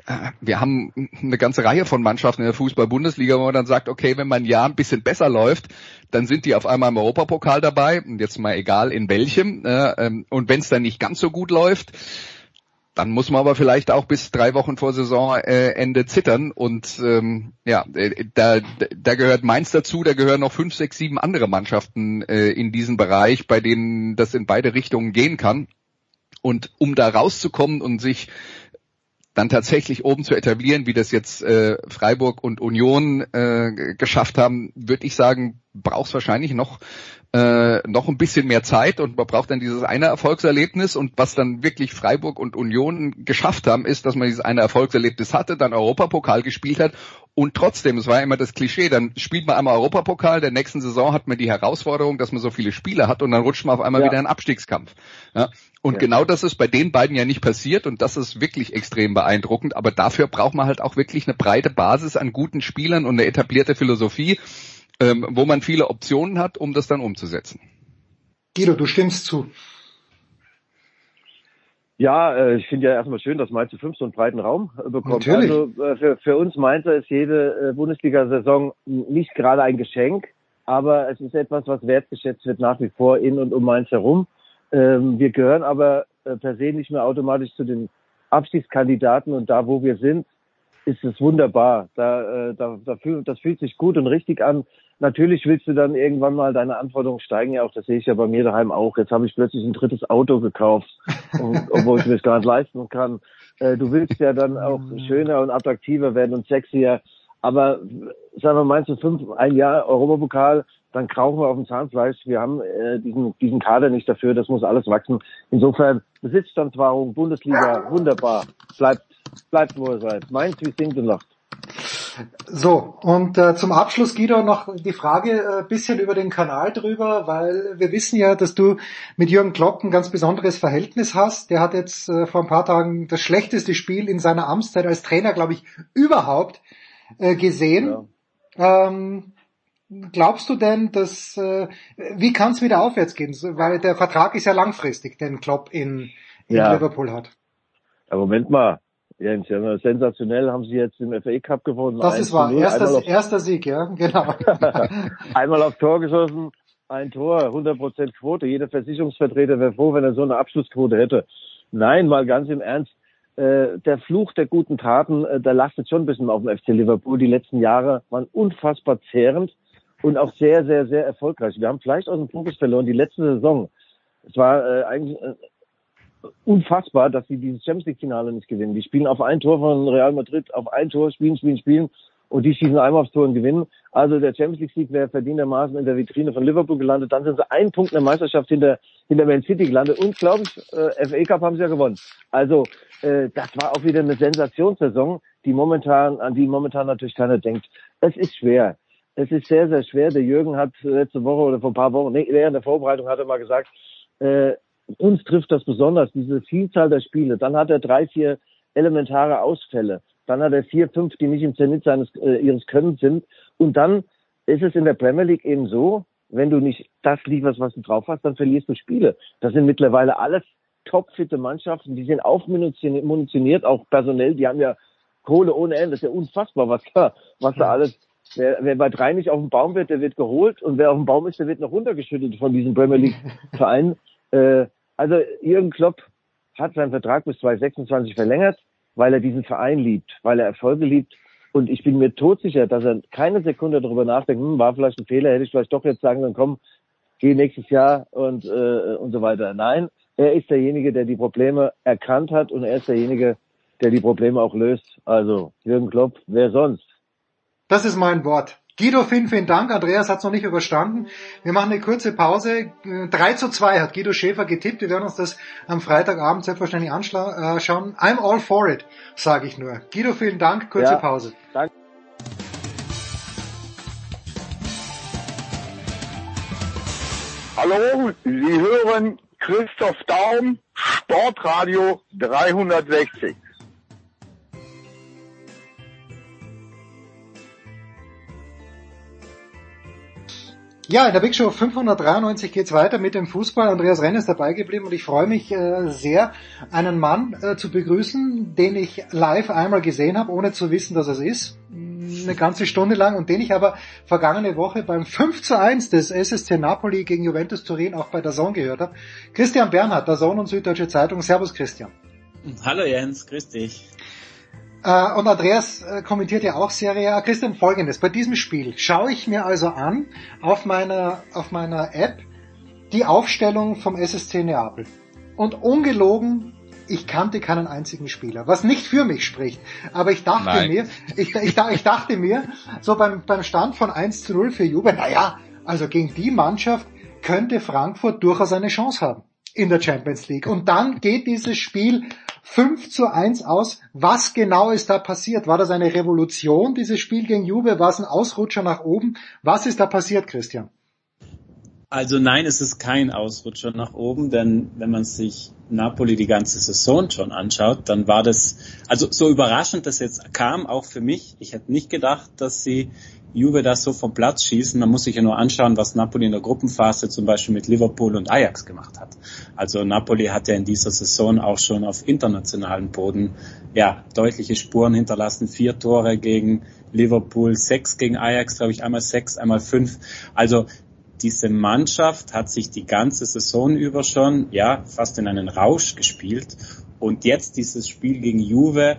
äh, wir haben eine ganze Reihe von Mannschaften in der Fußball-Bundesliga, wo man dann sagt, okay, wenn man Jahr ein bisschen besser läuft, dann sind die auf einmal im Europapokal dabei. Und jetzt mal egal in welchem äh, ähm, und wenn es dann nicht ganz so gut läuft, dann muss man aber vielleicht auch bis drei Wochen vor Saisonende zittern. Und ähm, ja, äh, da, da gehört Mainz dazu, da gehören noch fünf, sechs, sieben andere Mannschaften äh, in diesem Bereich, bei denen das in beide Richtungen gehen kann. Und um da rauszukommen und sich dann tatsächlich oben zu etablieren, wie das jetzt äh, Freiburg und Union äh, geschafft haben, würde ich sagen, braucht es wahrscheinlich noch äh, noch ein bisschen mehr Zeit und man braucht dann dieses eine Erfolgserlebnis und was dann wirklich Freiburg und Union geschafft haben, ist, dass man dieses eine Erfolgserlebnis hatte, dann Europapokal gespielt hat und trotzdem, es war immer das Klischee, dann spielt man einmal Europapokal, der nächsten Saison hat man die Herausforderung, dass man so viele Spiele hat und dann rutscht man auf einmal ja. wieder in Abstiegskampf. Ja? Und ja. genau das ist bei den beiden ja nicht passiert und das ist wirklich extrem beeindruckend, aber dafür braucht man halt auch wirklich eine breite Basis an guten Spielern und eine etablierte Philosophie ähm, wo man viele Optionen hat, um das dann umzusetzen. Guido, du stimmst zu. Ja, äh, ich finde ja erstmal schön, dass Mainz 5 so einen breiten Raum äh, bekommt. Natürlich. Also äh, für, für uns Mainzer ist jede äh, Bundesliga-Saison nicht gerade ein Geschenk, aber es ist etwas, was wertgeschätzt wird nach wie vor in und um Mainz herum. Ähm, wir gehören aber äh, per se nicht mehr automatisch zu den Abstiegskandidaten und da, wo wir sind, ist es wunderbar. Da, äh, da, da fühl, das fühlt sich gut und richtig an. Natürlich willst du dann irgendwann mal deine Anforderungen steigen ja auch. Das sehe ich ja bei mir daheim auch. Jetzt habe ich plötzlich ein drittes Auto gekauft, und, obwohl ich mir das gar nicht leisten kann. Äh, du willst ja dann auch schöner und attraktiver werden und sexier. Aber sagen wir, meinst du fünf, ein Jahr Europapokal, dann krauchen wir auf dem Zahnfleisch. Wir haben äh, diesen, diesen Kader nicht dafür. Das muss alles wachsen. Insofern Besitzstandswahrung, Bundesliga, wunderbar. Bleibt, bleibt wo ihr seid. Mainz wie singt und lacht. So, und äh, zum Abschluss, Guido, noch die Frage äh, bisschen über den Kanal drüber, weil wir wissen ja, dass du mit Jürgen Klopp ein ganz besonderes Verhältnis hast. Der hat jetzt äh, vor ein paar Tagen das schlechteste Spiel in seiner Amtszeit als Trainer, glaube ich, überhaupt äh, gesehen. Ja. Ähm, glaubst du denn, dass äh, wie kann es wieder aufwärts gehen? Weil der Vertrag ist ja langfristig, den Klopp in, in ja. Liverpool hat. Ja, Moment mal, Jens, ja, sensationell haben sie jetzt im FA Cup gewonnen. Das ist wahr. Erster, erster Sieg, ja, genau. einmal auf Tor geschossen, ein Tor, 100% Quote. Jeder Versicherungsvertreter wäre froh, wenn er so eine Abschlussquote hätte. Nein, mal ganz im Ernst. Äh, der Fluch der guten Taten, äh, der lastet schon ein bisschen auf dem FC Liverpool. Die letzten Jahre waren unfassbar zehrend und auch sehr, sehr, sehr erfolgreich. Wir haben vielleicht aus dem Fokus verloren. Die letzte Saison, es war äh, eigentlich äh, unfassbar, dass sie dieses Champions League Finale nicht gewinnen. Die spielen auf ein Tor von Real Madrid, auf ein Tor, spielen, spielen, spielen und die schießen einmal aufs Tor und gewinnen. Also der Champions League Sieg wäre verdientermaßen in der Vitrine von Liverpool gelandet. Dann sind sie einen Punkt in der Meisterschaft hinter, hinter Man City gelandet und glaube ich, äh, FA Cup haben sie ja gewonnen. Also äh, das war auch wieder eine Sensationssaison, die momentan, an die momentan natürlich keiner denkt. Es ist schwer. Es ist sehr, sehr schwer. Der Jürgen hat letzte Woche oder vor ein paar Wochen, nee, während der Vorbereitung hat er mal gesagt, äh, uns trifft das besonders, diese Vielzahl der Spiele. Dann hat er drei, vier elementare Ausfälle. Dann hat er vier, fünf, die nicht im Zenit seines, äh, ihres Könnens sind. Und dann ist es in der Premier League eben so, wenn du nicht das lieferst, was du drauf hast, dann verlierst du Spiele. Das sind mittlerweile alles topfitte Mannschaften, die sind aufmunitioniert, auch personell, die haben ja Kohle ohne Ende. Das ist ja unfassbar, was da, was da alles Wer, wer bei drei nicht auf dem Baum wird, der wird geholt und wer auf dem Baum ist, der wird noch runtergeschüttet von diesem Premier League Verein. Äh, also Jürgen Klopp hat seinen Vertrag bis 2026 verlängert, weil er diesen Verein liebt, weil er Erfolge liebt. Und ich bin mir todsicher, dass er keine Sekunde darüber nachdenkt, hm, war vielleicht ein Fehler, hätte ich vielleicht doch jetzt sagen sollen, komm, geh nächstes Jahr und, äh, und so weiter. Nein, er ist derjenige, der die Probleme erkannt hat und er ist derjenige, der die Probleme auch löst. Also Jürgen Klopp, wer sonst? Das ist mein Wort. Guido, vielen, vielen Dank. Andreas hat es noch nicht überstanden. Wir machen eine kurze Pause. 3 zu 2 hat Guido Schäfer getippt. Wir werden uns das am Freitagabend selbstverständlich anschauen. Äh, I'm all for it, sage ich nur. Guido, vielen Dank. Kurze ja, Pause. Danke. Hallo, Sie hören Christoph Daum, Sportradio 360. Ja, in der Big Show 593 geht's weiter mit dem Fußball. Andreas Renn ist dabei geblieben und ich freue mich äh, sehr, einen Mann äh, zu begrüßen, den ich live einmal gesehen habe, ohne zu wissen, dass es ist. Eine ganze Stunde lang und den ich aber vergangene Woche beim 5 zu 1 des SSC Napoli gegen Juventus Turin auch bei der Zone gehört habe. Christian Bernhard, der Zone und Süddeutsche Zeitung. Servus Christian. Hallo Jens, grüß dich. Äh, und Andreas äh, kommentiert ja auch Serie A. Christian, folgendes. Bei diesem Spiel schaue ich mir also an auf meiner, auf meiner App die Aufstellung vom SSC Neapel. Und ungelogen, ich kannte keinen einzigen Spieler, was nicht für mich spricht. Aber ich dachte Nein. mir, ich, ich, ich dachte mir, so beim, beim Stand von 1 zu 0 für Juve, naja, also gegen die Mannschaft könnte Frankfurt durchaus eine Chance haben in der Champions League. Und dann geht dieses Spiel 5 zu 1 aus. Was genau ist da passiert? War das eine Revolution, dieses Spiel gegen Juve? War es ein Ausrutscher nach oben? Was ist da passiert, Christian? Also nein, es ist kein Ausrutscher nach oben, denn wenn man sich Napoli die ganze Saison schon anschaut, dann war das, also so überraschend das jetzt kam, auch für mich. Ich hätte nicht gedacht, dass sie Juve das so vom Platz schießen. Man muss sich ja nur anschauen, was Napoli in der Gruppenphase zum Beispiel mit Liverpool und Ajax gemacht hat. Also Napoli hat ja in dieser Saison auch schon auf internationalem Boden ja deutliche Spuren hinterlassen. Vier Tore gegen Liverpool, sechs gegen Ajax, glaube ich, einmal sechs, einmal fünf. Also diese Mannschaft hat sich die ganze Saison über schon, ja, fast in einen Rausch gespielt. Und jetzt dieses Spiel gegen Juve,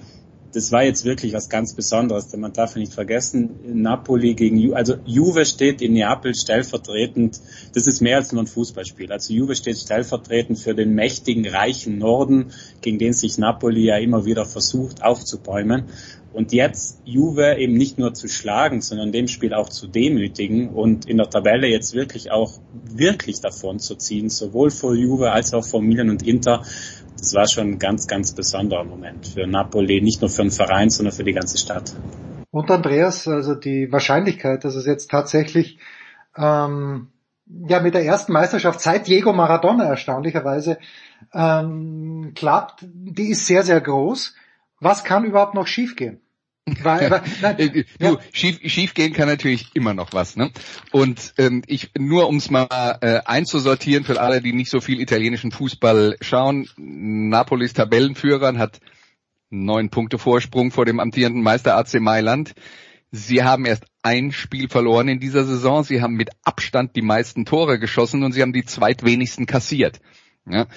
das war jetzt wirklich was ganz Besonderes, denn man darf nicht vergessen, Napoli gegen Juve, also Juve steht in Neapel stellvertretend, das ist mehr als nur ein Fußballspiel. Also Juve steht stellvertretend für den mächtigen, reichen Norden, gegen den sich Napoli ja immer wieder versucht aufzubäumen. Und jetzt Juve eben nicht nur zu schlagen, sondern dem Spiel auch zu demütigen und in der Tabelle jetzt wirklich auch wirklich davon zu ziehen, sowohl vor Juve als auch vor Milan und Inter. Das war schon ein ganz, ganz besonderer Moment für Napoli, nicht nur für den Verein, sondern für die ganze Stadt. Und Andreas, also die Wahrscheinlichkeit, dass es jetzt tatsächlich ähm, ja mit der ersten Meisterschaft seit Diego Maradona erstaunlicherweise ähm, klappt, die ist sehr, sehr groß. Was kann überhaupt noch schiefgehen? Weil, weil, nein, du, ja. schief, schief gehen kann natürlich immer noch was. Ne? Und ähm, ich nur ums mal äh, einzusortieren für alle, die nicht so viel italienischen Fußball schauen. Napolis Tabellenführer hat neun Punkte Vorsprung vor dem amtierenden Meister AC Mailand. Sie haben erst ein Spiel verloren in dieser Saison. Sie haben mit Abstand die meisten Tore geschossen und sie haben die zweitwenigsten kassiert. Ja?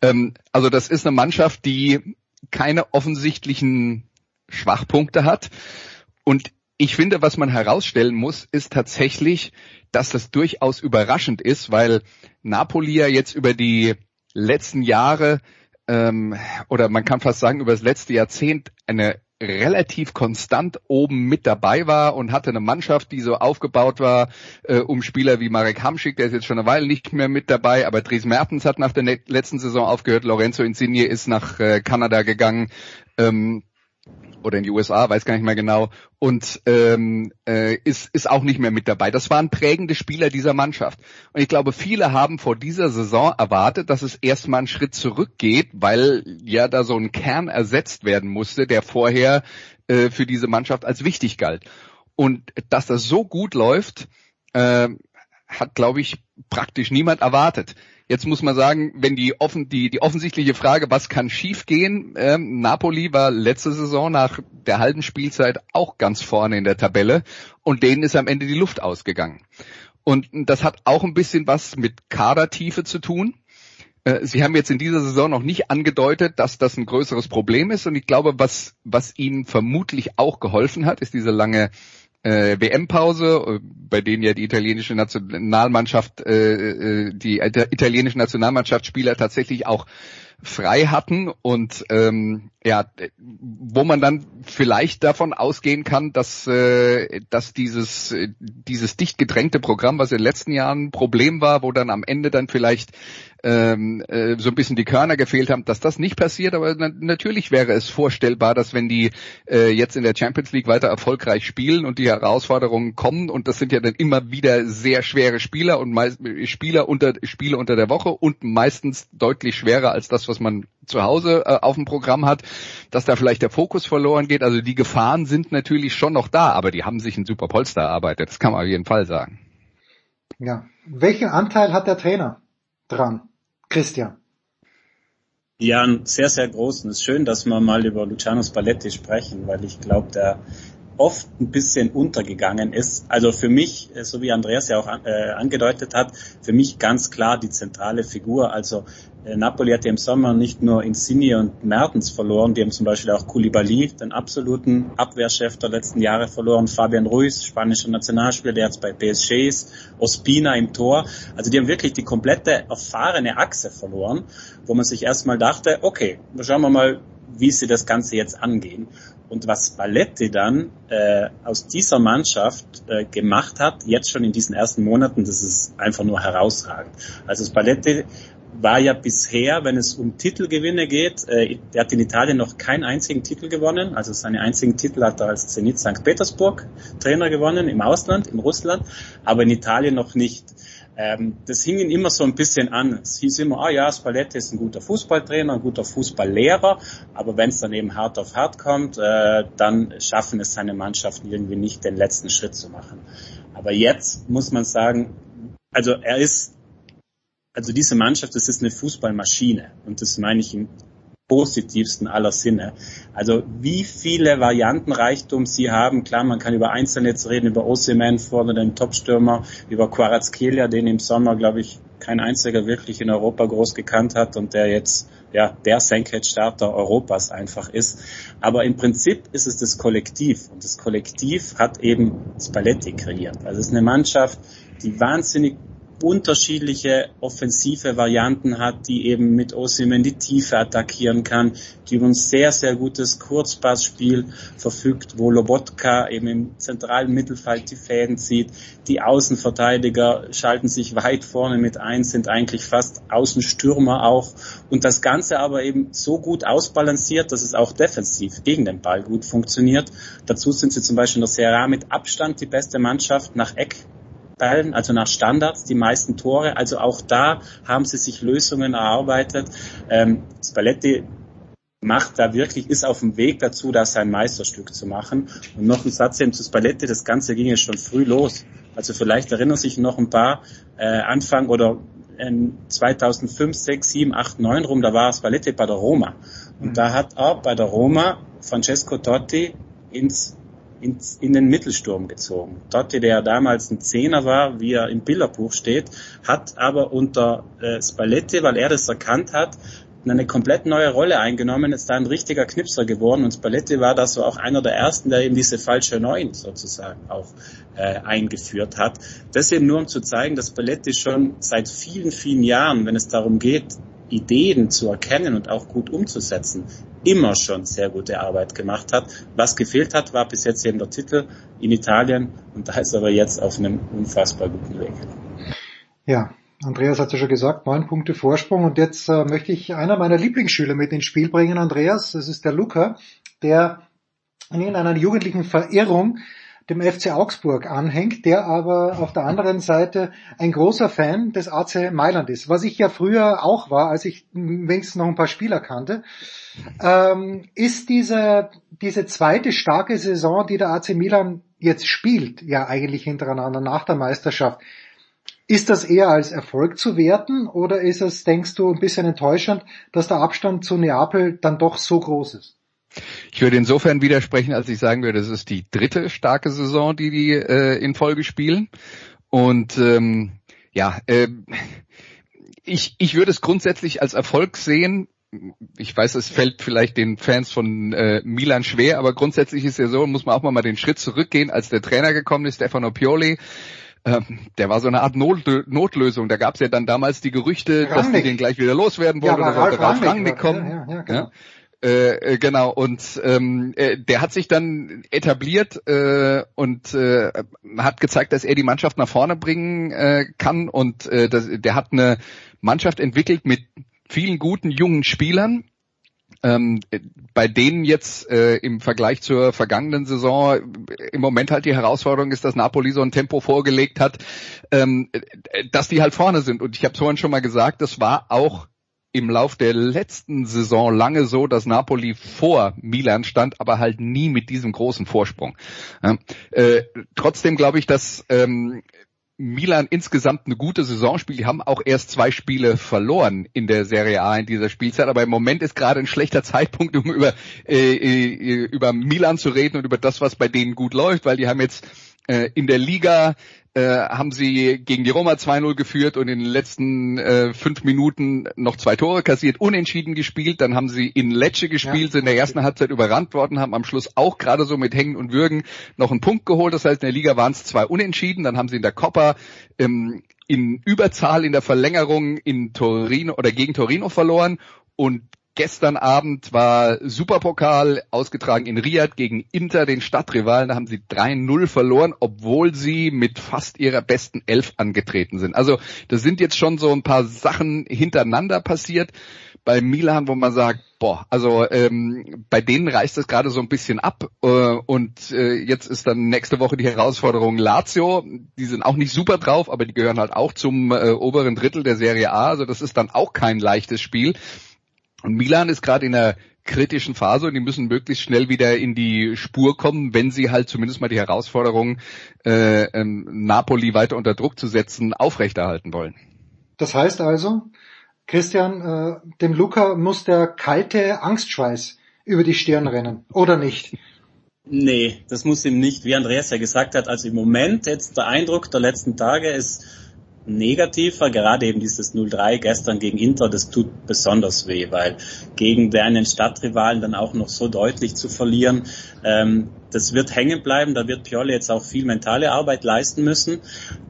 Ähm, also das ist eine Mannschaft, die keine offensichtlichen Schwachpunkte hat. Und ich finde, was man herausstellen muss, ist tatsächlich, dass das durchaus überraschend ist, weil Napoli ja jetzt über die letzten Jahre ähm, oder man kann fast sagen über das letzte Jahrzehnt eine relativ konstant oben mit dabei war und hatte eine Mannschaft, die so aufgebaut war, äh, um Spieler wie Marek Hamschick, der ist jetzt schon eine Weile nicht mehr mit dabei, aber Dries Mertens hat nach der letzten Saison aufgehört, Lorenzo Insigne ist nach äh, Kanada gegangen, ähm, oder in die USA, weiß gar nicht mehr genau, und ähm, äh, ist, ist auch nicht mehr mit dabei. Das waren prägende Spieler dieser Mannschaft. Und ich glaube, viele haben vor dieser Saison erwartet, dass es erstmal einen Schritt zurückgeht, weil ja da so ein Kern ersetzt werden musste, der vorher äh, für diese Mannschaft als wichtig galt. Und dass das so gut läuft, äh, hat, glaube ich, praktisch niemand erwartet. Jetzt muss man sagen, wenn die offen, die, die offensichtliche Frage, was kann schiefgehen? Ähm, Napoli war letzte Saison nach der halben Spielzeit auch ganz vorne in der Tabelle und denen ist am Ende die Luft ausgegangen. Und das hat auch ein bisschen was mit Kadertiefe zu tun. Äh, Sie haben jetzt in dieser Saison noch nicht angedeutet, dass das ein größeres Problem ist. Und ich glaube, was, was Ihnen vermutlich auch geholfen hat, ist diese lange äh, WM-Pause, bei denen ja die italienische Nationalmannschaft, äh, äh die italienischen Nationalmannschaftsspieler tatsächlich auch frei hatten. Und ähm, ja, wo man dann vielleicht davon ausgehen kann, dass äh, dass dieses dieses dicht gedrängte Programm, was in den letzten Jahren ein Problem war, wo dann am Ende dann vielleicht ähm, äh, so ein bisschen die Körner gefehlt haben, dass das nicht passiert. Aber na natürlich wäre es vorstellbar, dass wenn die äh, jetzt in der Champions League weiter erfolgreich spielen und die Herausforderungen kommen, und das sind ja dann immer wieder sehr schwere Spieler und meist, Spieler unter Spiele unter der Woche und meistens deutlich schwerer als das, was man zu Hause äh, auf dem Programm hat, dass da vielleicht der Fokus verloren geht. Also die Gefahren sind natürlich schon noch da, aber die haben sich ein super Polster erarbeitet. Das kann man auf jeden Fall sagen. Ja. Welchen Anteil hat der Trainer dran? Christian. Ja, einen sehr, sehr großen. Es ist schön, dass wir mal über Luciano Spalletti sprechen, weil ich glaube, der oft ein bisschen untergegangen ist. Also für mich, äh, so wie Andreas ja auch äh, angedeutet hat, für mich ganz klar die zentrale Figur. Also Napoli hat ja im Sommer nicht nur Insigne und Mertens verloren, die haben zum Beispiel auch Koulibaly, den absoluten Abwehrchef der letzten Jahre verloren, Fabian Ruiz, spanischer Nationalspieler, der jetzt bei PSG ist, Ospina im Tor. Also die haben wirklich die komplette erfahrene Achse verloren, wo man sich erstmal dachte, okay, schauen wir mal, wie sie das Ganze jetzt angehen. Und was Balletti dann äh, aus dieser Mannschaft äh, gemacht hat, jetzt schon in diesen ersten Monaten, das ist einfach nur herausragend. Also Spalletti war ja bisher, wenn es um Titelgewinne geht, äh, er hat in Italien noch keinen einzigen Titel gewonnen. Also seine einzigen Titel hat er als Zenit St. Petersburg Trainer gewonnen, im Ausland, in Russland, aber in Italien noch nicht. Ähm, das hing ihn immer so ein bisschen an. Es hieß immer, ah ja, Spalletti ist ein guter Fußballtrainer, ein guter Fußballlehrer, aber wenn es dann eben hart auf hart kommt, äh, dann schaffen es seine Mannschaften irgendwie nicht, den letzten Schritt zu machen. Aber jetzt muss man sagen, also er ist, also diese Mannschaft, das ist eine Fußballmaschine und das meine ich im positivsten aller Sinne. Also wie viele Variantenreichtum sie haben, klar, man kann über Einzelne jetzt reden, über Osimhen vorne, den Topstürmer, über Quarazkelia, den im Sommer, glaube ich, kein einziger wirklich in Europa groß gekannt hat und der jetzt ja der Senkrechtstarter Europas einfach ist. Aber im Prinzip ist es das Kollektiv und das Kollektiv hat eben Spalletti kreiert. Also es ist eine Mannschaft, die wahnsinnig unterschiedliche offensive Varianten hat, die eben mit Osimhen die Tiefe attackieren kann, die über ein sehr, sehr gutes Kurzpassspiel verfügt, wo Lobotka eben im zentralen Mittelfeld die Fäden zieht. Die Außenverteidiger schalten sich weit vorne mit ein, sind eigentlich fast Außenstürmer auch. Und das Ganze aber eben so gut ausbalanciert, dass es auch defensiv gegen den Ball gut funktioniert. Dazu sind sie zum Beispiel in der Serie A mit Abstand die beste Mannschaft nach Eck Ballen, also nach Standards, die meisten Tore. Also auch da haben sie sich Lösungen erarbeitet. Ähm, Spalletti macht da wirklich, ist auf dem Weg dazu, da sein Meisterstück zu machen. Und noch ein Satz eben zu Spalletti, das Ganze ging ja schon früh los. Also vielleicht erinnern sich noch ein paar, äh, Anfang oder in 2005, 6, 7, 8, 9 rum, da war Spalletti bei der Roma. Und mhm. da hat er bei der Roma Francesco Totti ins in, in den Mittelsturm gezogen. Totti, der damals ein Zehner war, wie er im Bilderbuch steht, hat aber unter äh, Spalletti, weil er das erkannt hat, eine komplett neue Rolle eingenommen, ist da ein richtiger Knipser geworden und Spalletti war da so auch einer der ersten, der eben diese falsche Neun sozusagen auch äh, eingeführt hat. Das eben nur um zu zeigen, dass Spalletti schon seit vielen, vielen Jahren, wenn es darum geht, Ideen zu erkennen und auch gut umzusetzen, immer schon sehr gute Arbeit gemacht hat. Was gefehlt hat, war bis jetzt eben der Titel in Italien und da ist er aber jetzt auf einem unfassbar guten Weg. Ja, Andreas hat ja schon gesagt, neun Punkte Vorsprung und jetzt äh, möchte ich einer meiner Lieblingsschüler mit ins Spiel bringen, Andreas. Das ist der Luca, der in einer jugendlichen Verirrung dem FC Augsburg anhängt, der aber auf der anderen Seite ein großer Fan des AC Mailand ist, was ich ja früher auch war, als ich wenigstens noch ein paar Spieler kannte. Ähm, ist diese, diese zweite starke Saison, die der AC Milan jetzt spielt, ja eigentlich hintereinander nach der Meisterschaft, ist das eher als Erfolg zu werten oder ist es, denkst du, ein bisschen enttäuschend, dass der Abstand zu Neapel dann doch so groß ist? Ich würde insofern widersprechen, als ich sagen würde, es ist die dritte starke Saison, die die äh, in Folge spielen. Und ähm, ja, äh, ich, ich würde es grundsätzlich als Erfolg sehen. Ich weiß, es fällt vielleicht den Fans von äh, Milan schwer, aber grundsätzlich ist ja so, muss man auch mal, mal den Schritt zurückgehen, als der Trainer gekommen ist, Stefano Pioli. Ähm, der war so eine Art Not Notlösung. Da gab es ja dann damals die Gerüchte, Rangnick. dass die den gleich wieder loswerden wollen ja, oder sollte Ralf Rangnick kommen. Ja, ja, genau. Äh, äh, genau, und ähm, äh, der hat sich dann etabliert äh, und äh, hat gezeigt, dass er die Mannschaft nach vorne bringen äh, kann und äh, das, der hat eine Mannschaft entwickelt mit vielen guten jungen Spielern, ähm, bei denen jetzt äh, im Vergleich zur vergangenen Saison im Moment halt die Herausforderung ist, dass Napoli so ein Tempo vorgelegt hat, ähm, dass die halt vorne sind. Und ich habe vorhin schon mal gesagt, das war auch im Lauf der letzten Saison lange so, dass Napoli vor Milan stand, aber halt nie mit diesem großen Vorsprung. Äh, trotzdem glaube ich, dass ähm, Milan insgesamt eine gute Saison spielt. Die haben auch erst zwei Spiele verloren in der Serie A in dieser Spielzeit, aber im Moment ist gerade ein schlechter Zeitpunkt, um über, äh, äh, über Milan zu reden und über das, was bei denen gut läuft, weil die haben jetzt äh, in der Liga äh, haben sie gegen die Roma 2-0 geführt und in den letzten äh, fünf Minuten noch zwei Tore kassiert, unentschieden gespielt. Dann haben sie in Lecce gespielt, ja. sind in der ersten Halbzeit überrannt worden, haben am Schluss auch gerade so mit Hängen und Würgen noch einen Punkt geholt. Das heißt, in der Liga waren es zwei Unentschieden. Dann haben sie in der Coppa ähm, in Überzahl in der Verlängerung in Torino oder gegen Torino verloren und Gestern Abend war Superpokal ausgetragen in Riyadh gegen Inter, den Stadtrivalen. Da haben sie 3-0 verloren, obwohl sie mit fast ihrer besten Elf angetreten sind. Also das sind jetzt schon so ein paar Sachen hintereinander passiert bei Milan, wo man sagt, boah, also ähm, bei denen reißt es gerade so ein bisschen ab äh, und äh, jetzt ist dann nächste Woche die Herausforderung Lazio. Die sind auch nicht super drauf, aber die gehören halt auch zum äh, oberen Drittel der Serie A. Also das ist dann auch kein leichtes Spiel. Und Milan ist gerade in einer kritischen Phase und die müssen möglichst schnell wieder in die Spur kommen, wenn sie halt zumindest mal die Herausforderung, äh, ähm, Napoli weiter unter Druck zu setzen, aufrechterhalten wollen. Das heißt also, Christian, äh, dem Luca muss der kalte Angstschweiß über die Stirn rennen, oder nicht? Nee, das muss ihm nicht, wie Andreas ja gesagt hat. Also im Moment jetzt der Eindruck der letzten Tage ist, negativer, gerade eben dieses 0-3 gestern gegen Inter, das tut besonders weh, weil gegen deinen Stadtrivalen dann auch noch so deutlich zu verlieren, ähm, das wird hängen bleiben, da wird Pioli jetzt auch viel mentale Arbeit leisten müssen,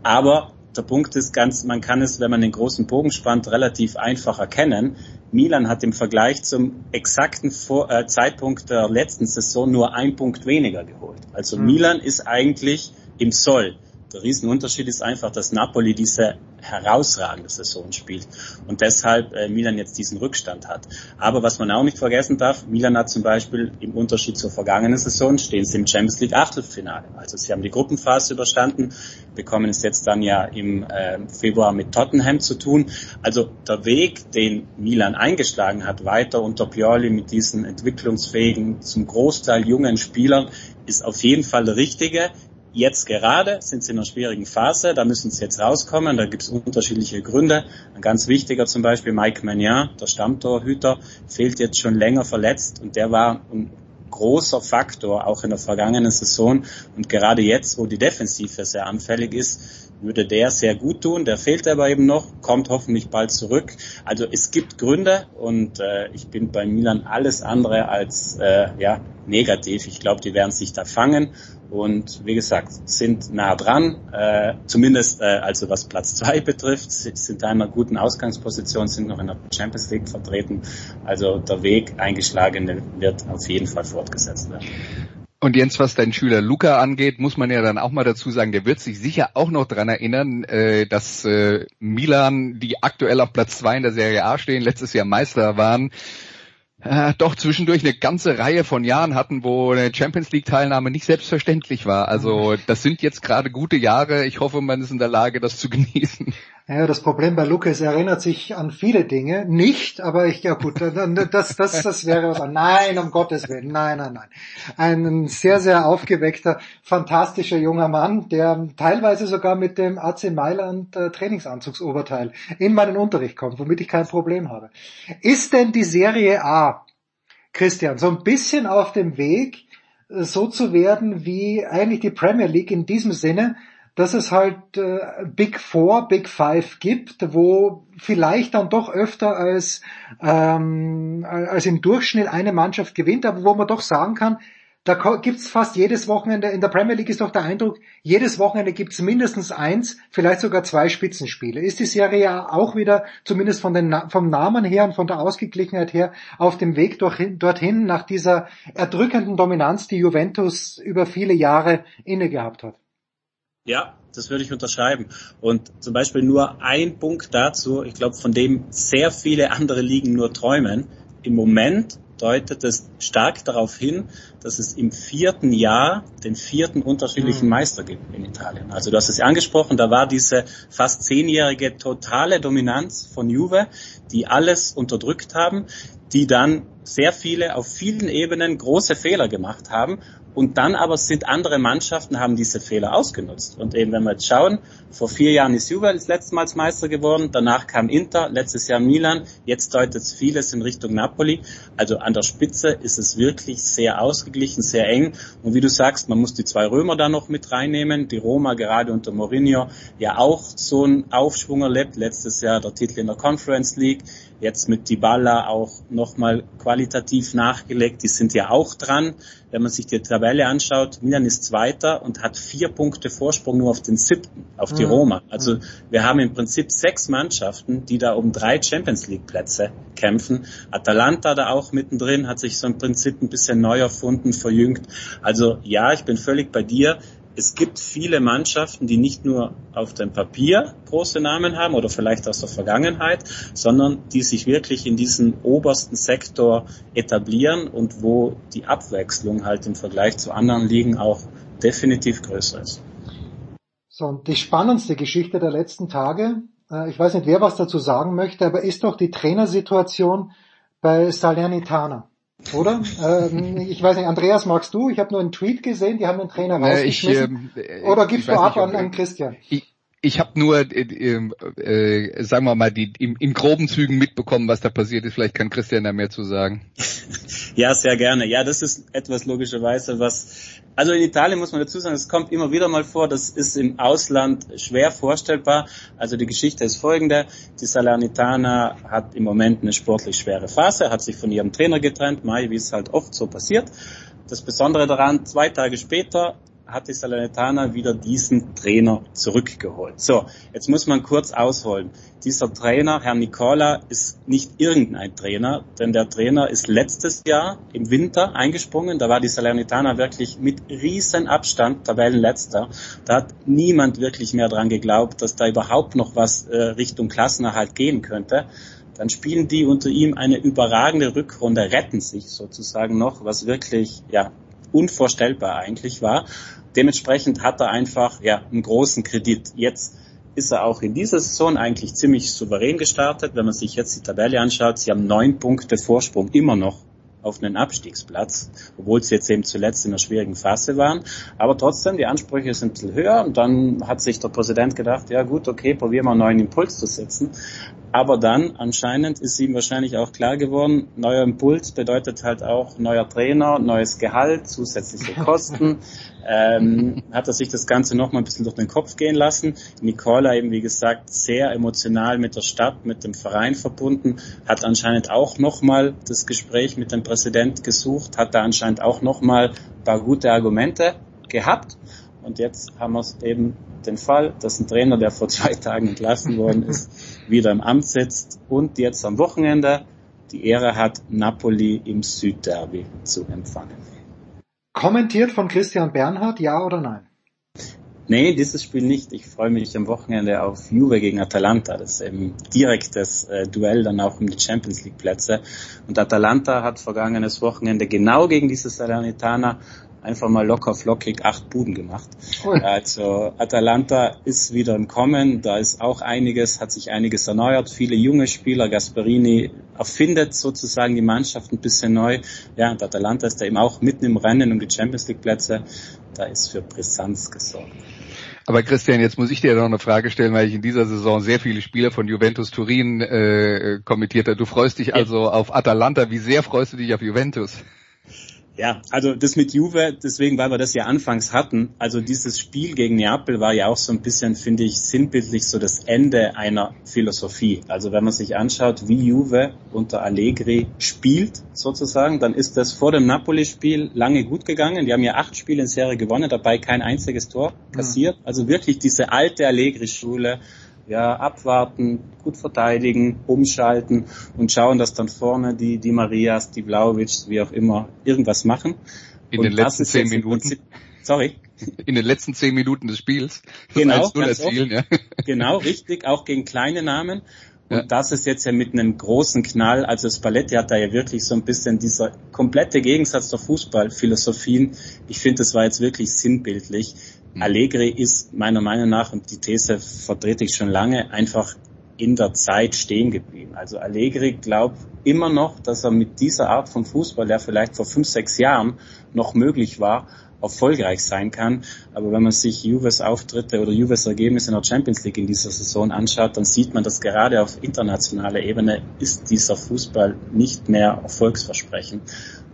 aber der Punkt ist ganz, man kann es, wenn man den großen Bogen spannt, relativ einfach erkennen. Milan hat im Vergleich zum exakten Vor äh, Zeitpunkt der letzten Saison nur ein Punkt weniger geholt. Also mhm. Milan ist eigentlich im Soll. Der Riesenunterschied ist einfach, dass Napoli diese herausragende Saison spielt und deshalb äh, Milan jetzt diesen Rückstand hat. Aber was man auch nicht vergessen darf, Milan hat zum Beispiel im Unterschied zur vergangenen Saison stehen sie im Champions League Achtelfinale. Also sie haben die Gruppenphase überstanden, bekommen es jetzt dann ja im äh, Februar mit Tottenham zu tun. Also der Weg, den Milan eingeschlagen hat, weiter unter Pioli mit diesen entwicklungsfähigen, zum Großteil jungen Spielern, ist auf jeden Fall der richtige. Jetzt gerade sind sie in einer schwierigen Phase, da müssen sie jetzt rauskommen, da gibt es unterschiedliche Gründe. Ein ganz wichtiger zum Beispiel Mike Magnan, der Stammtorhüter, fehlt jetzt schon länger verletzt und der war ein großer Faktor auch in der vergangenen Saison und gerade jetzt, wo die Defensive sehr anfällig ist, würde der sehr gut tun. Der fehlt aber eben noch, kommt hoffentlich bald zurück. Also es gibt Gründe und äh, ich bin bei Milan alles andere als äh, ja, negativ. Ich glaube, die werden sich da fangen und wie gesagt, sind nah dran, äh, zumindest äh, also was Platz zwei betrifft, sind da in einer guten Ausgangsposition, sind noch in der Champions League vertreten. Also der Weg eingeschlagen wird auf jeden Fall fortgesetzt werden. Und Jens, was dein Schüler Luca angeht, muss man ja dann auch mal dazu sagen, der wird sich sicher auch noch dran erinnern, äh, dass äh, Milan, die aktuell auf Platz zwei in der Serie A stehen, letztes Jahr Meister waren, äh, doch zwischendurch eine ganze Reihe von Jahren hatten, wo eine Champions League Teilnahme nicht selbstverständlich war. Also das sind jetzt gerade gute Jahre. Ich hoffe, man ist in der Lage, das zu genießen. Ja, das Problem bei Lucas erinnert sich an viele Dinge. Nicht, aber ich, ja gut, das, das, das wäre was. Nein, um Gottes Willen. Nein, nein, nein. Ein sehr, sehr aufgeweckter, fantastischer junger Mann, der teilweise sogar mit dem AC Mailand äh, Trainingsanzugsoberteil in meinen Unterricht kommt, womit ich kein Problem habe. Ist denn die Serie A, Christian, so ein bisschen auf dem Weg, äh, so zu werden wie eigentlich die Premier League in diesem Sinne, dass es halt äh, Big Four, Big Five gibt, wo vielleicht dann doch öfter als, ähm, als im Durchschnitt eine Mannschaft gewinnt, aber wo man doch sagen kann, da gibt's fast jedes Wochenende, in der Premier League ist doch der Eindruck, jedes Wochenende gibt's mindestens eins, vielleicht sogar zwei Spitzenspiele. Ist die Serie ja auch wieder, zumindest von den, vom Namen her und von der Ausgeglichenheit her, auf dem Weg dorthin, dorthin nach dieser erdrückenden Dominanz, die Juventus über viele Jahre inne gehabt hat? Ja, das würde ich unterschreiben. Und zum Beispiel nur ein Punkt dazu, ich glaube, von dem sehr viele andere Ligen nur träumen. Im Moment deutet es stark darauf hin, dass es im vierten Jahr den vierten unterschiedlichen mhm. Meister gibt in Italien. Also du hast es ja angesprochen, da war diese fast zehnjährige totale Dominanz von Juve, die alles unterdrückt haben, die dann sehr viele auf vielen Ebenen große Fehler gemacht haben Und dann aber sind andere Mannschaften, haben diese Fehler ausgenutzt. Und eben, wenn wir jetzt schauen, vor vier Jahren ist Juve das letzte Mal Meister geworden, danach kam Inter, letztes Jahr Milan, jetzt deutet es vieles in Richtung Napoli. Also an der Spitze ist es wirklich sehr ausgeglichen, sehr eng. Und wie du sagst, man muss die zwei Römer da noch mit reinnehmen. Die Roma gerade unter Mourinho ja auch so einen Aufschwung erlebt. Letztes Jahr der Titel in der Conference League jetzt mit Dybala auch nochmal qualitativ nachgelegt. Die sind ja auch dran. Wenn man sich die Tabelle anschaut, Milan ist Zweiter und hat vier Punkte Vorsprung nur auf den siebten, auf die mhm. Roma. Also wir haben im Prinzip sechs Mannschaften, die da um drei Champions League Plätze kämpfen. Atalanta da auch mittendrin, hat sich so im Prinzip ein bisschen neu erfunden, verjüngt. Also ja, ich bin völlig bei dir es gibt viele Mannschaften, die nicht nur auf dem Papier große Namen haben oder vielleicht aus der Vergangenheit, sondern die sich wirklich in diesem obersten Sektor etablieren und wo die Abwechslung halt im Vergleich zu anderen Ligen auch definitiv größer ist. So, und die spannendste Geschichte der letzten Tage, äh, ich weiß nicht, wer was dazu sagen möchte, aber ist doch die Trainersituation bei Salernitana. Oder? Ähm, ich weiß nicht, Andreas, magst du? Ich habe nur einen Tweet gesehen, die haben den Trainer rausgeschmissen. Ich, ähm, Oder gibst du ab nicht, an, an Christian? Ich, ich habe nur, äh, äh, sagen wir mal, die in, in groben Zügen mitbekommen, was da passiert ist. Vielleicht kann Christian da mehr zu sagen. ja, sehr gerne. Ja, das ist etwas logischerweise, was also in Italien muss man dazu sagen, es kommt immer wieder mal vor, das ist im Ausland schwer vorstellbar. Also die Geschichte ist folgende. Die Salernitana hat im Moment eine sportlich schwere Phase, hat sich von ihrem Trainer getrennt, Mai, wie es halt oft so passiert. Das Besondere daran, zwei Tage später hat die Salernitana wieder diesen Trainer zurückgeholt. So, jetzt muss man kurz ausholen. Dieser Trainer, Herr Nicola, ist nicht irgendein Trainer, denn der Trainer ist letztes Jahr im Winter eingesprungen. Da war die Salernitana wirklich mit riesen Abstand Tabellenletzter. Da hat niemand wirklich mehr dran geglaubt, dass da überhaupt noch was äh, Richtung Klassenerhalt gehen könnte dann spielen die unter ihm eine überragende Rückrunde, retten sich sozusagen noch, was wirklich ja unvorstellbar eigentlich war. Dementsprechend hat er einfach ja einen großen Kredit. Jetzt ist er auch in dieser Saison eigentlich ziemlich souverän gestartet. Wenn man sich jetzt die Tabelle anschaut, sie haben neun Punkte Vorsprung immer noch auf einen Abstiegsplatz, obwohl sie jetzt eben zuletzt in einer schwierigen Phase waren. Aber trotzdem, die Ansprüche sind höher und dann hat sich der Präsident gedacht, ja gut, okay, probieren wir einen neuen Impuls zu setzen. Aber dann anscheinend ist ihm wahrscheinlich auch klar geworden, neuer Impuls bedeutet halt auch neuer Trainer, neues Gehalt, zusätzliche Kosten. ähm, hat er sich das Ganze nochmal ein bisschen durch den Kopf gehen lassen. Nicola eben, wie gesagt, sehr emotional mit der Stadt, mit dem Verein verbunden, hat anscheinend auch nochmal das Gespräch mit dem Präsident gesucht, hat da anscheinend auch nochmal ein paar gute Argumente gehabt. Und jetzt haben wir eben den Fall, dass ein Trainer, der vor zwei Tagen entlassen worden ist, wieder im Amt sitzt und jetzt am Wochenende die Ehre hat, Napoli im Südderby zu empfangen. Kommentiert von Christian Bernhard, ja oder nein? Nee, dieses Spiel nicht. Ich freue mich am Wochenende auf Juve gegen Atalanta. Das ist eben direktes äh, Duell dann auch um die Champions League Plätze. Und Atalanta hat vergangenes Wochenende genau gegen diese Salernitana einfach mal locker flockig acht Buden gemacht. Cool. Also Atalanta ist wieder im Kommen, da ist auch einiges, hat sich einiges erneuert, viele junge Spieler, Gasperini erfindet sozusagen die Mannschaft ein bisschen neu. Ja, und Atalanta ist da eben auch mitten im Rennen um die Champions League Plätze, da ist für Brisanz gesorgt. Aber Christian, jetzt muss ich dir noch eine Frage stellen, weil ich in dieser Saison sehr viele Spieler von Juventus Turin äh, kommentiert habe. Du freust dich also auf Atalanta. Wie sehr freust du dich auf Juventus? Ja, also das mit Juve, deswegen, weil wir das ja anfangs hatten, also dieses Spiel gegen Neapel war ja auch so ein bisschen, finde ich, sinnbildlich so das Ende einer Philosophie. Also wenn man sich anschaut, wie Juve unter Allegri spielt, sozusagen, dann ist das vor dem Napoli-Spiel lange gut gegangen. Die haben ja acht Spiele in Serie gewonnen, dabei kein einziges Tor kassiert. Also wirklich diese alte Allegri-Schule, ja, abwarten, gut verteidigen, umschalten und schauen, dass dann vorne die, die Marias, die Vlaovic, wie auch immer, irgendwas machen. In und den letzten zehn Minuten. Prinzip, sorry. In den letzten zehn Minuten des Spiels. Genau, erzielen, ja. genau, richtig, auch gegen kleine Namen. Und ja. das ist jetzt ja mit einem großen Knall, also Spalletti hat da ja wirklich so ein bisschen dieser komplette Gegensatz der Fußballphilosophien. Ich finde, das war jetzt wirklich sinnbildlich. Mhm. Allegri ist meiner Meinung nach, und die These vertrete ich schon lange, einfach in der Zeit stehen geblieben. Also Allegri glaubt immer noch, dass er mit dieser Art von Fußball, der vielleicht vor fünf, sechs Jahren noch möglich war, erfolgreich sein kann. Aber wenn man sich Juves Auftritte oder Juves Ergebnisse in der Champions League in dieser Saison anschaut, dann sieht man, dass gerade auf internationaler Ebene ist dieser Fußball nicht mehr erfolgsversprechend.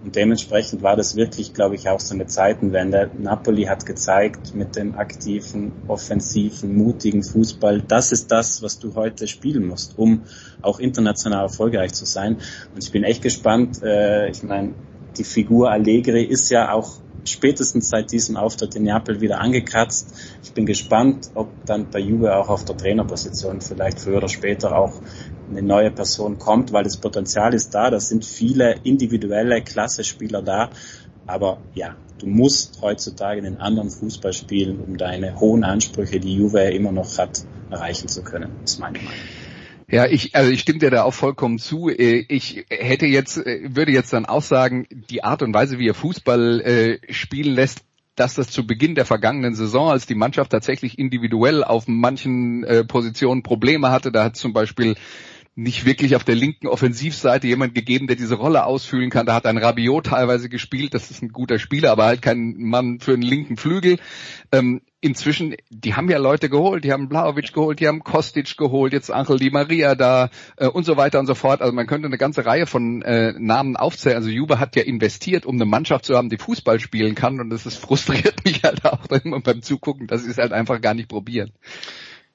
Und dementsprechend war das wirklich, glaube ich, auch so eine Zeitenwende. Napoli hat gezeigt mit dem aktiven, offensiven, mutigen Fußball, das ist das, was du heute spielen musst, um auch international erfolgreich zu sein. Und ich bin echt gespannt. Äh, ich meine, die Figur Allegri ist ja auch spätestens seit diesem Auftritt in Neapel wieder angekratzt. Ich bin gespannt, ob dann bei Juve auch auf der Trainerposition vielleicht früher oder später auch eine neue Person kommt, weil das Potenzial ist da. Da sind viele individuelle Klasse-Spieler da. Aber ja, du musst heutzutage einen anderen Fußball spielen, um deine hohen Ansprüche, die Juve immer noch hat, erreichen zu können. Ist meine Meinung. Ja, ich, also ich stimme dir da auch vollkommen zu. Äh, ich hätte jetzt, äh, würde jetzt dann auch sagen, die Art und Weise, wie er Fußball äh, spielen lässt, dass das zu Beginn der vergangenen Saison, als die Mannschaft tatsächlich individuell auf manchen Positionen Probleme hatte, da hat zum Beispiel nicht wirklich auf der linken Offensivseite jemand gegeben, der diese Rolle ausfüllen kann. Da hat ein Rabiot teilweise gespielt, das ist ein guter Spieler, aber halt kein Mann für einen linken Flügel. Ähm, inzwischen, die haben ja Leute geholt, die haben Blaovic geholt, die haben Kostic geholt, jetzt Angel Di Maria da äh, und so weiter und so fort. Also man könnte eine ganze Reihe von äh, Namen aufzählen. Also Juve hat ja investiert, um eine Mannschaft zu haben, die Fußball spielen kann und das ist, frustriert mich halt auch immer beim Zugucken, dass sie es halt einfach gar nicht probieren.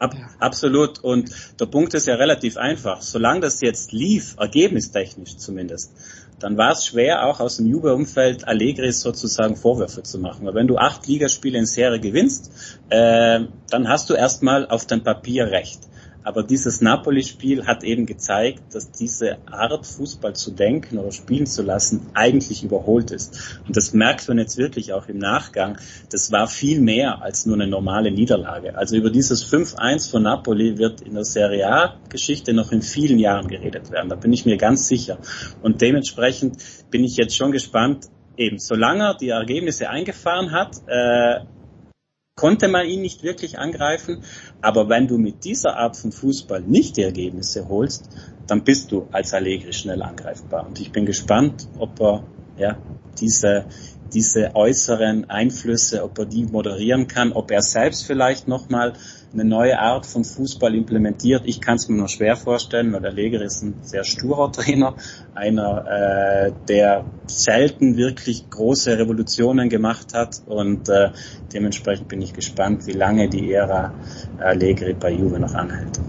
Ab, absolut. Und der Punkt ist ja relativ einfach. Solange das jetzt lief, ergebnistechnisch zumindest, dann war es schwer, auch aus dem Juve-Umfeld Allegri sozusagen Vorwürfe zu machen. Weil wenn du acht Ligaspiele in Serie gewinnst, äh, dann hast du erstmal auf dem Papier recht. Aber dieses Napoli-Spiel hat eben gezeigt, dass diese Art, Fußball zu denken oder spielen zu lassen, eigentlich überholt ist. Und das merkt man jetzt wirklich auch im Nachgang. Das war viel mehr als nur eine normale Niederlage. Also über dieses 5-1 von Napoli wird in der Serie A-Geschichte noch in vielen Jahren geredet werden. Da bin ich mir ganz sicher. Und dementsprechend bin ich jetzt schon gespannt, eben, solange er die Ergebnisse eingefahren hat, äh, konnte man ihn nicht wirklich angreifen. Aber wenn du mit dieser Art von Fußball nicht die Ergebnisse holst, dann bist du als Allegri schnell angreifbar. Und ich bin gespannt, ob er ja, diese, diese äußeren Einflüsse, ob er die moderieren kann, ob er selbst vielleicht nochmal eine neue Art von Fußball implementiert. Ich kann es mir nur schwer vorstellen, weil der Leger ist ein sehr sturer Trainer, einer, äh, der selten wirklich große Revolutionen gemacht hat und äh, dementsprechend bin ich gespannt, wie lange die Ära Allegri bei Juve noch anhält.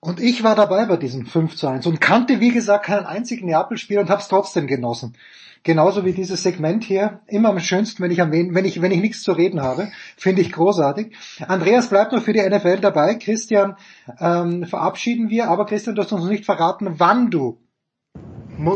Und ich war dabei bei diesem 5 zu 1 und kannte, wie gesagt, keinen einzigen Neapel-Spieler und habe es trotzdem genossen. Genauso wie dieses Segment hier. Immer am schönsten, wenn ich, am, wenn ich, wenn ich nichts zu reden habe. Finde ich großartig. Andreas bleibt noch für die NFL dabei. Christian ähm, verabschieden wir. Aber Christian, du hast uns nicht verraten, wann du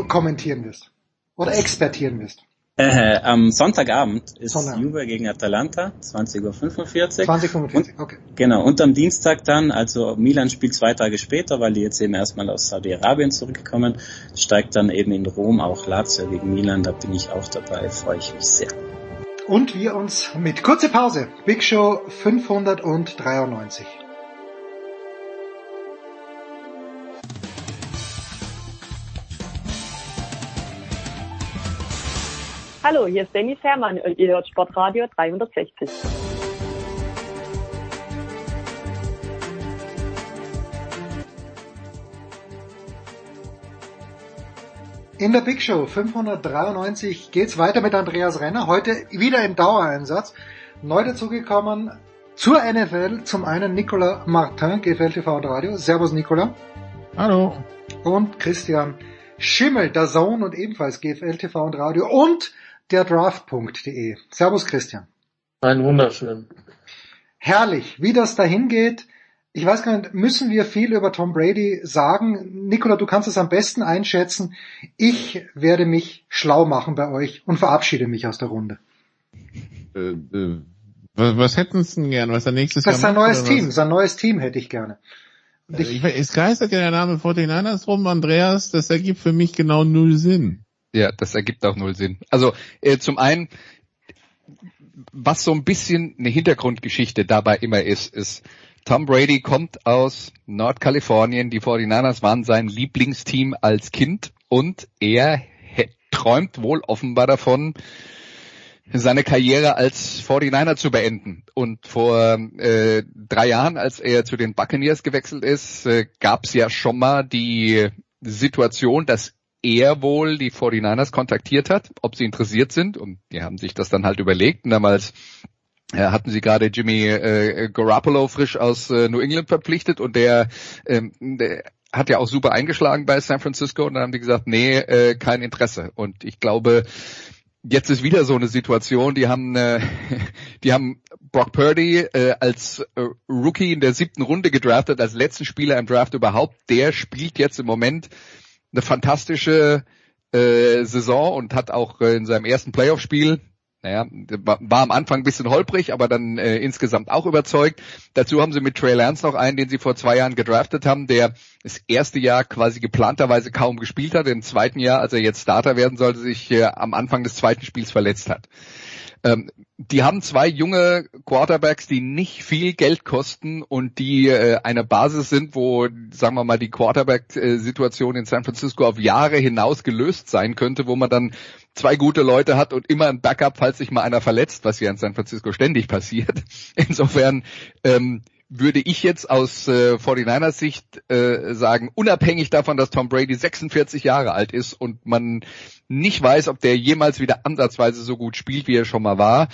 kommentieren wirst. Oder expertieren wirst. Äh, am Sonntagabend ist Sonntag. Juve gegen Atalanta, 20.45 Uhr. 20.45 okay. Genau, und am Dienstag dann, also Milan spielt zwei Tage später, weil die jetzt eben erstmal aus Saudi-Arabien zurückkommen, steigt dann eben in Rom auch Lazio gegen Milan, da bin ich auch dabei, freue ich mich sehr. Und wir uns mit kurzer Pause, Big Show 593. Hallo, hier ist Dennis Hermann und ihr hört Sportradio 360. In der Big Show 593 geht's weiter mit Andreas Renner. Heute wieder im Dauereinsatz. Neu dazugekommen zur NFL zum einen Nicolas Martin, GFL TV und Radio. Servus Nicolas. Hallo. Und Christian Schimmel, der Sohn und ebenfalls GFL TV und Radio und der Draft.de. Servus Christian. Ein wunderschön. Herrlich, wie das dahin geht. Ich weiß gar nicht, müssen wir viel über Tom Brady sagen? Nicola, du kannst es am besten einschätzen. Ich werde mich schlau machen bei euch und verabschiede mich aus der Runde. Äh, äh, was, was hätten Sie denn gern, was er nächstes das Jahr macht? Das ist sein neues Team, sein neues Team hätte ich gerne. Und ich, ich, es geistert ja der Name 49ers rum, Andreas, das ergibt für mich genau null Sinn. Ja, das ergibt auch null Sinn. Also äh, zum einen, was so ein bisschen eine Hintergrundgeschichte dabei immer ist, ist, Tom Brady kommt aus Nordkalifornien. Die 49ers waren sein Lieblingsteam als Kind und er träumt wohl offenbar davon, seine Karriere als 49er zu beenden. Und vor äh, drei Jahren, als er zu den Buccaneers gewechselt ist, äh, gab es ja schon mal die Situation, dass er wohl die 49ers kontaktiert hat, ob sie interessiert sind. Und die haben sich das dann halt überlegt. Und damals äh, hatten sie gerade Jimmy äh, Garoppolo frisch aus äh, New England verpflichtet und der, ähm, der hat ja auch super eingeschlagen bei San Francisco und dann haben die gesagt, nee, äh, kein Interesse. Und ich glaube, jetzt ist wieder so eine Situation, die haben, äh, die haben Brock Purdy äh, als äh, Rookie in der siebten Runde gedraftet, als letzten Spieler im Draft überhaupt. Der spielt jetzt im Moment eine fantastische äh, Saison und hat auch äh, in seinem ersten Playoff-Spiel naja, war am Anfang ein bisschen holprig, aber dann äh, insgesamt auch überzeugt. Dazu haben sie mit Trey Lance noch einen, den sie vor zwei Jahren gedraftet haben, der das erste Jahr quasi geplanterweise kaum gespielt hat, im zweiten Jahr, als er jetzt Starter werden sollte, sich äh, am Anfang des zweiten Spiels verletzt hat. Ähm, die haben zwei junge Quarterbacks, die nicht viel Geld kosten und die äh, eine Basis sind, wo, sagen wir mal, die Quarterback-Situation in San Francisco auf Jahre hinaus gelöst sein könnte, wo man dann zwei gute Leute hat und immer ein Backup, falls sich mal einer verletzt, was ja in San Francisco ständig passiert. Insofern ähm, würde ich jetzt aus äh, 49ers Sicht äh, sagen, unabhängig davon, dass Tom Brady 46 Jahre alt ist und man nicht weiß, ob der jemals wieder ansatzweise so gut spielt, wie er schon mal war,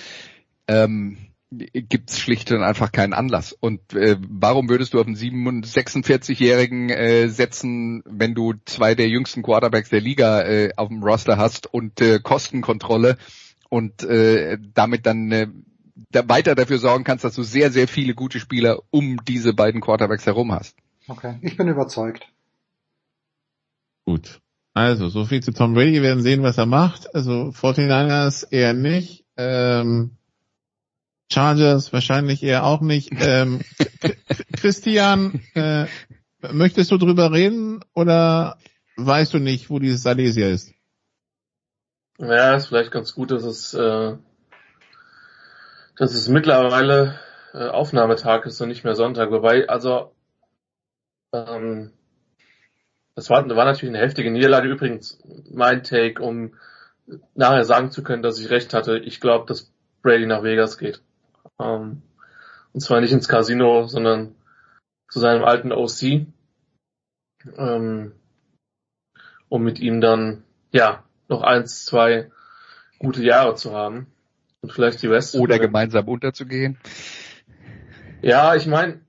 ähm, gibt es schlicht und einfach keinen Anlass. Und äh, warum würdest du auf einen 46-Jährigen äh, setzen, wenn du zwei der jüngsten Quarterbacks der Liga äh, auf dem Roster hast und äh, Kostenkontrolle und äh, damit dann äh, da weiter dafür sorgen kannst, dass du sehr, sehr viele gute Spieler um diese beiden Quarterbacks herum hast. Okay, ich bin überzeugt. Gut. Also, so viel zu Tom Brady. Wir werden sehen, was er macht. Also, 49ers eher nicht. Ähm, Chargers wahrscheinlich eher auch nicht. Ähm, Christian, äh, möchtest du drüber reden oder weißt du nicht, wo dieses Salesia ist? Ja, ist vielleicht ganz gut, dass es, äh, dass es mittlerweile äh, Aufnahmetag ist und nicht mehr Sonntag. Wobei, also, ähm, das war, war natürlich eine heftige Niederlage. Übrigens mein Take, um nachher sagen zu können, dass ich recht hatte. Ich glaube, dass Brady nach Vegas geht. Ähm, und zwar nicht ins Casino, sondern zu seinem alten OC, ähm, um mit ihm dann, ja, noch eins, zwei gute Jahre zu haben und vielleicht die West. Oder gemeinsam unterzugehen. Ja, ich meine,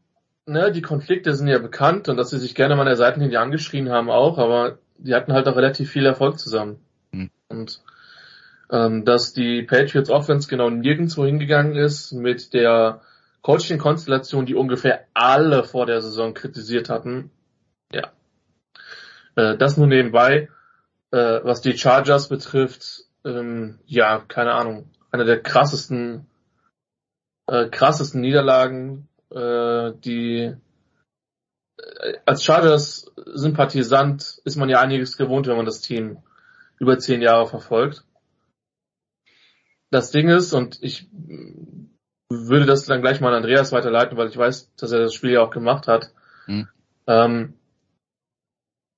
ne, die Konflikte sind ja bekannt und dass sie sich gerne mal an der Seitenlinie angeschrien haben auch, aber die hatten halt auch relativ viel Erfolg zusammen. Hm. Und ähm, dass die Patriots Offense genau nirgendwo hingegangen ist mit der Coaching-Konstellation, die ungefähr alle vor der Saison kritisiert hatten. Ja. Äh, das nur nebenbei. Äh, was die Chargers betrifft, ähm, ja, keine Ahnung, eine der krassesten, äh, krassesten Niederlagen, äh, die äh, als Chargers Sympathisant ist man ja einiges gewohnt, wenn man das Team über zehn Jahre verfolgt das Ding ist, und ich würde das dann gleich mal an Andreas weiterleiten, weil ich weiß, dass er das Spiel ja auch gemacht hat. Mhm. Ähm,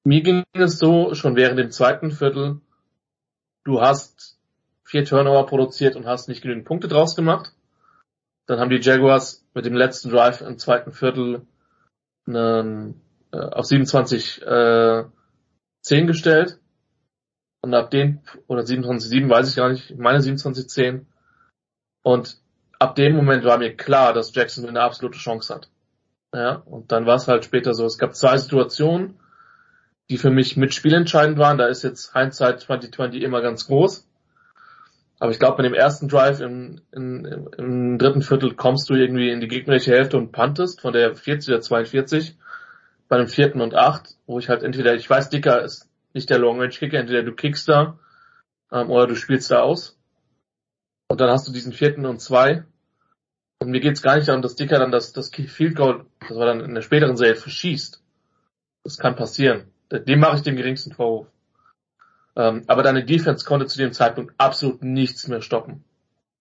mir ging es so, schon während dem zweiten Viertel, du hast vier Turnover produziert und hast nicht genügend Punkte draus gemacht. Dann haben die Jaguars mit dem letzten Drive im zweiten Viertel einen, äh, auf 27 äh, 10 gestellt. Und ab dem, oder 27,7 weiß ich gar nicht, ich meine 27,10. Und ab dem Moment war mir klar, dass Jackson eine absolute Chance hat. Ja, und dann war es halt später so, es gab zwei Situationen, die für mich mitspielentscheidend waren. Da ist jetzt Hindsight 2020 immer ganz groß. Aber ich glaube, mit dem ersten Drive im, im, im dritten Viertel kommst du irgendwie in die gegnerische Hälfte und puntest von der 40 oder 42 bei dem vierten und acht, wo ich halt entweder, ich weiß, Dicker ist nicht der Long Range Kicker, entweder du kickst da ähm, oder du spielst da aus. Und dann hast du diesen vierten und zwei. Und mir geht's gar nicht darum, dass Dicker dann das, das Field Goal, das war dann in der späteren Serie, verschießt. Das kann passieren. Dem mache ich den geringsten Vorwurf. Ähm, aber deine Defense konnte zu dem Zeitpunkt absolut nichts mehr stoppen.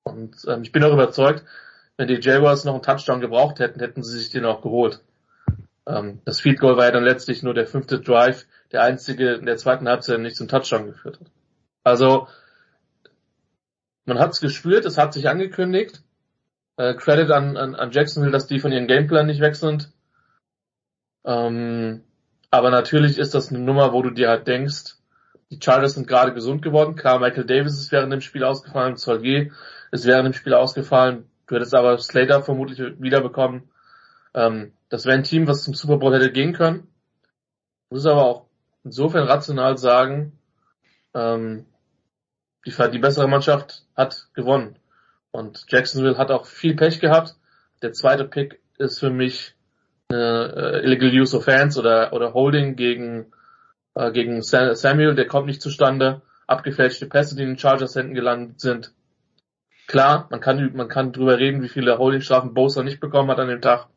Und ähm, ich bin auch überzeugt, wenn die Jaguars noch einen Touchdown gebraucht hätten, hätten sie sich den auch geholt. Ähm, das Field Goal war ja dann letztlich nur der fünfte Drive, der einzige in der zweiten Halbzeit nicht zum Touchdown geführt hat. Also man hat es gespürt, es hat sich angekündigt. Äh, Credit an, an, an Jacksonville, dass die von ihrem Gameplan nicht weg sind. Ähm, aber natürlich ist das eine Nummer, wo du dir halt denkst, die Chargers sind gerade gesund geworden. Klar, Michael Davis ist während dem Spiel ausgefallen, Solge ist während dem Spiel ausgefallen. Du hättest aber Slater vermutlich wiederbekommen. Ähm, das wäre ein Team, was zum Super Bowl hätte gehen können. Muss aber auch insofern rational sagen, ähm, die, die bessere Mannschaft hat gewonnen. Und Jacksonville hat auch viel Pech gehabt. Der zweite Pick ist für mich äh, Illegal Use of Fans oder, oder Holding gegen, äh, gegen Samuel, der kommt nicht zustande. Abgefälschte Pässe, die in den Chargers Händen gelandet sind. Klar, man kann, man kann drüber reden, wie viele Holdingstrafen Bosa nicht bekommen hat an dem Tag.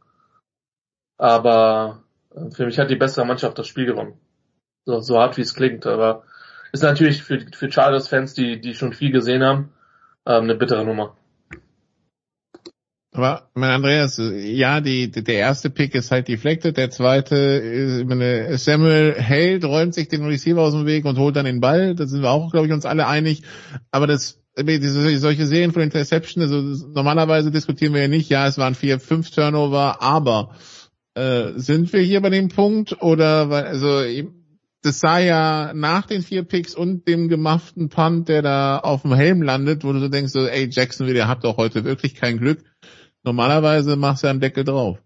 Aber äh, für mich hat die bessere Mannschaft das Spiel gewonnen. So, so hart wie es klingt, aber ist natürlich für, für Chargers-Fans, die, die schon viel gesehen haben, ähm, eine bittere Nummer. Aber, mein Andreas, ja, die, der erste Pick ist halt deflected, der zweite ist, meine, Samuel hält, räumt sich den Receiver aus dem Weg und holt dann den Ball. Da sind wir auch, glaube ich, uns alle einig. Aber das, diese, solche Serien von Interception, also normalerweise diskutieren wir ja nicht, ja, es waren vier, fünf Turnover, aber äh, sind wir hier bei dem Punkt oder, also, das sah ja nach den vier Picks und dem gemachten Punt, der da auf dem Helm landet, wo du so denkst, so, ey, Jacksonville, ihr habt doch heute wirklich kein Glück Normalerweise machst du einen Deckel drauf.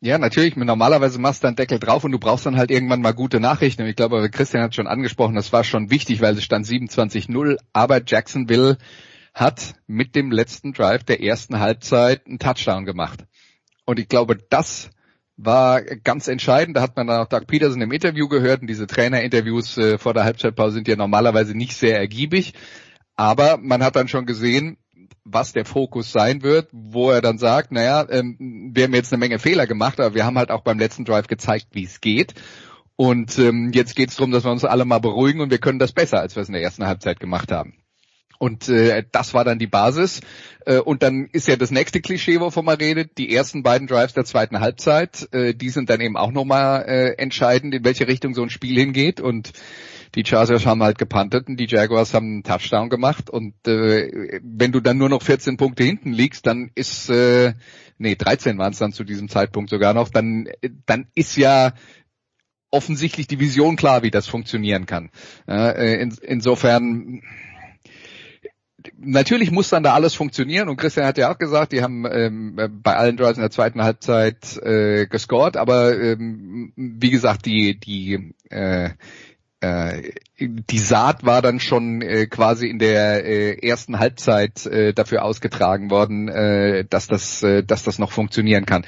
Ja, natürlich. Normalerweise machst du einen Deckel drauf und du brauchst dann halt irgendwann mal gute Nachrichten. Und ich glaube, Christian hat schon angesprochen, das war schon wichtig, weil es stand 27-0. Aber Jacksonville hat mit dem letzten Drive der ersten Halbzeit einen Touchdown gemacht. Und ich glaube, das war ganz entscheidend. Da hat man dann auch Doug Peterson im Interview gehört. Und diese Trainerinterviews äh, vor der Halbzeitpause sind ja normalerweise nicht sehr ergiebig. Aber man hat dann schon gesehen, was der Fokus sein wird, wo er dann sagt, naja, ähm, wir haben jetzt eine Menge Fehler gemacht, aber wir haben halt auch beim letzten Drive gezeigt, wie es geht. Und ähm, jetzt geht es darum, dass wir uns alle mal beruhigen und wir können das besser, als wir es in der ersten Halbzeit gemacht haben. Und äh, das war dann die Basis. Äh, und dann ist ja das nächste Klischee, wovon man redet, die ersten beiden Drives der zweiten Halbzeit, äh, die sind dann eben auch nochmal äh, entscheidend, in welche Richtung so ein Spiel hingeht. Und die Chargers haben halt gepantet und die Jaguars haben einen Touchdown gemacht und äh, wenn du dann nur noch 14 Punkte hinten liegst, dann ist äh, nee 13 waren es dann zu diesem Zeitpunkt sogar noch, dann dann ist ja offensichtlich die Vision klar, wie das funktionieren kann. Äh, in, insofern natürlich muss dann da alles funktionieren und Christian hat ja auch gesagt, die haben ähm, bei allen Drives in der zweiten Halbzeit äh, gescored, aber ähm, wie gesagt, die die äh, die Saat war dann schon äh, quasi in der äh, ersten Halbzeit äh, dafür ausgetragen worden, äh, dass das, äh, dass das noch funktionieren kann.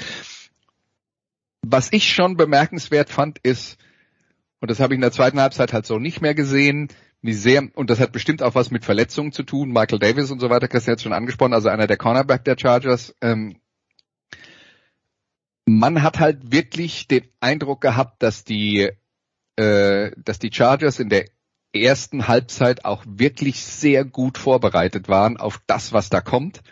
Was ich schon bemerkenswert fand, ist, und das habe ich in der zweiten Halbzeit halt so nicht mehr gesehen, wie sehr, und das hat bestimmt auch was mit Verletzungen zu tun, Michael Davis und so weiter, Christian hat schon angesprochen, also einer der Cornerback der Chargers, ähm, man hat halt wirklich den Eindruck gehabt, dass die äh, dass die Chargers in der ersten Halbzeit auch wirklich sehr gut vorbereitet waren auf das, was da kommt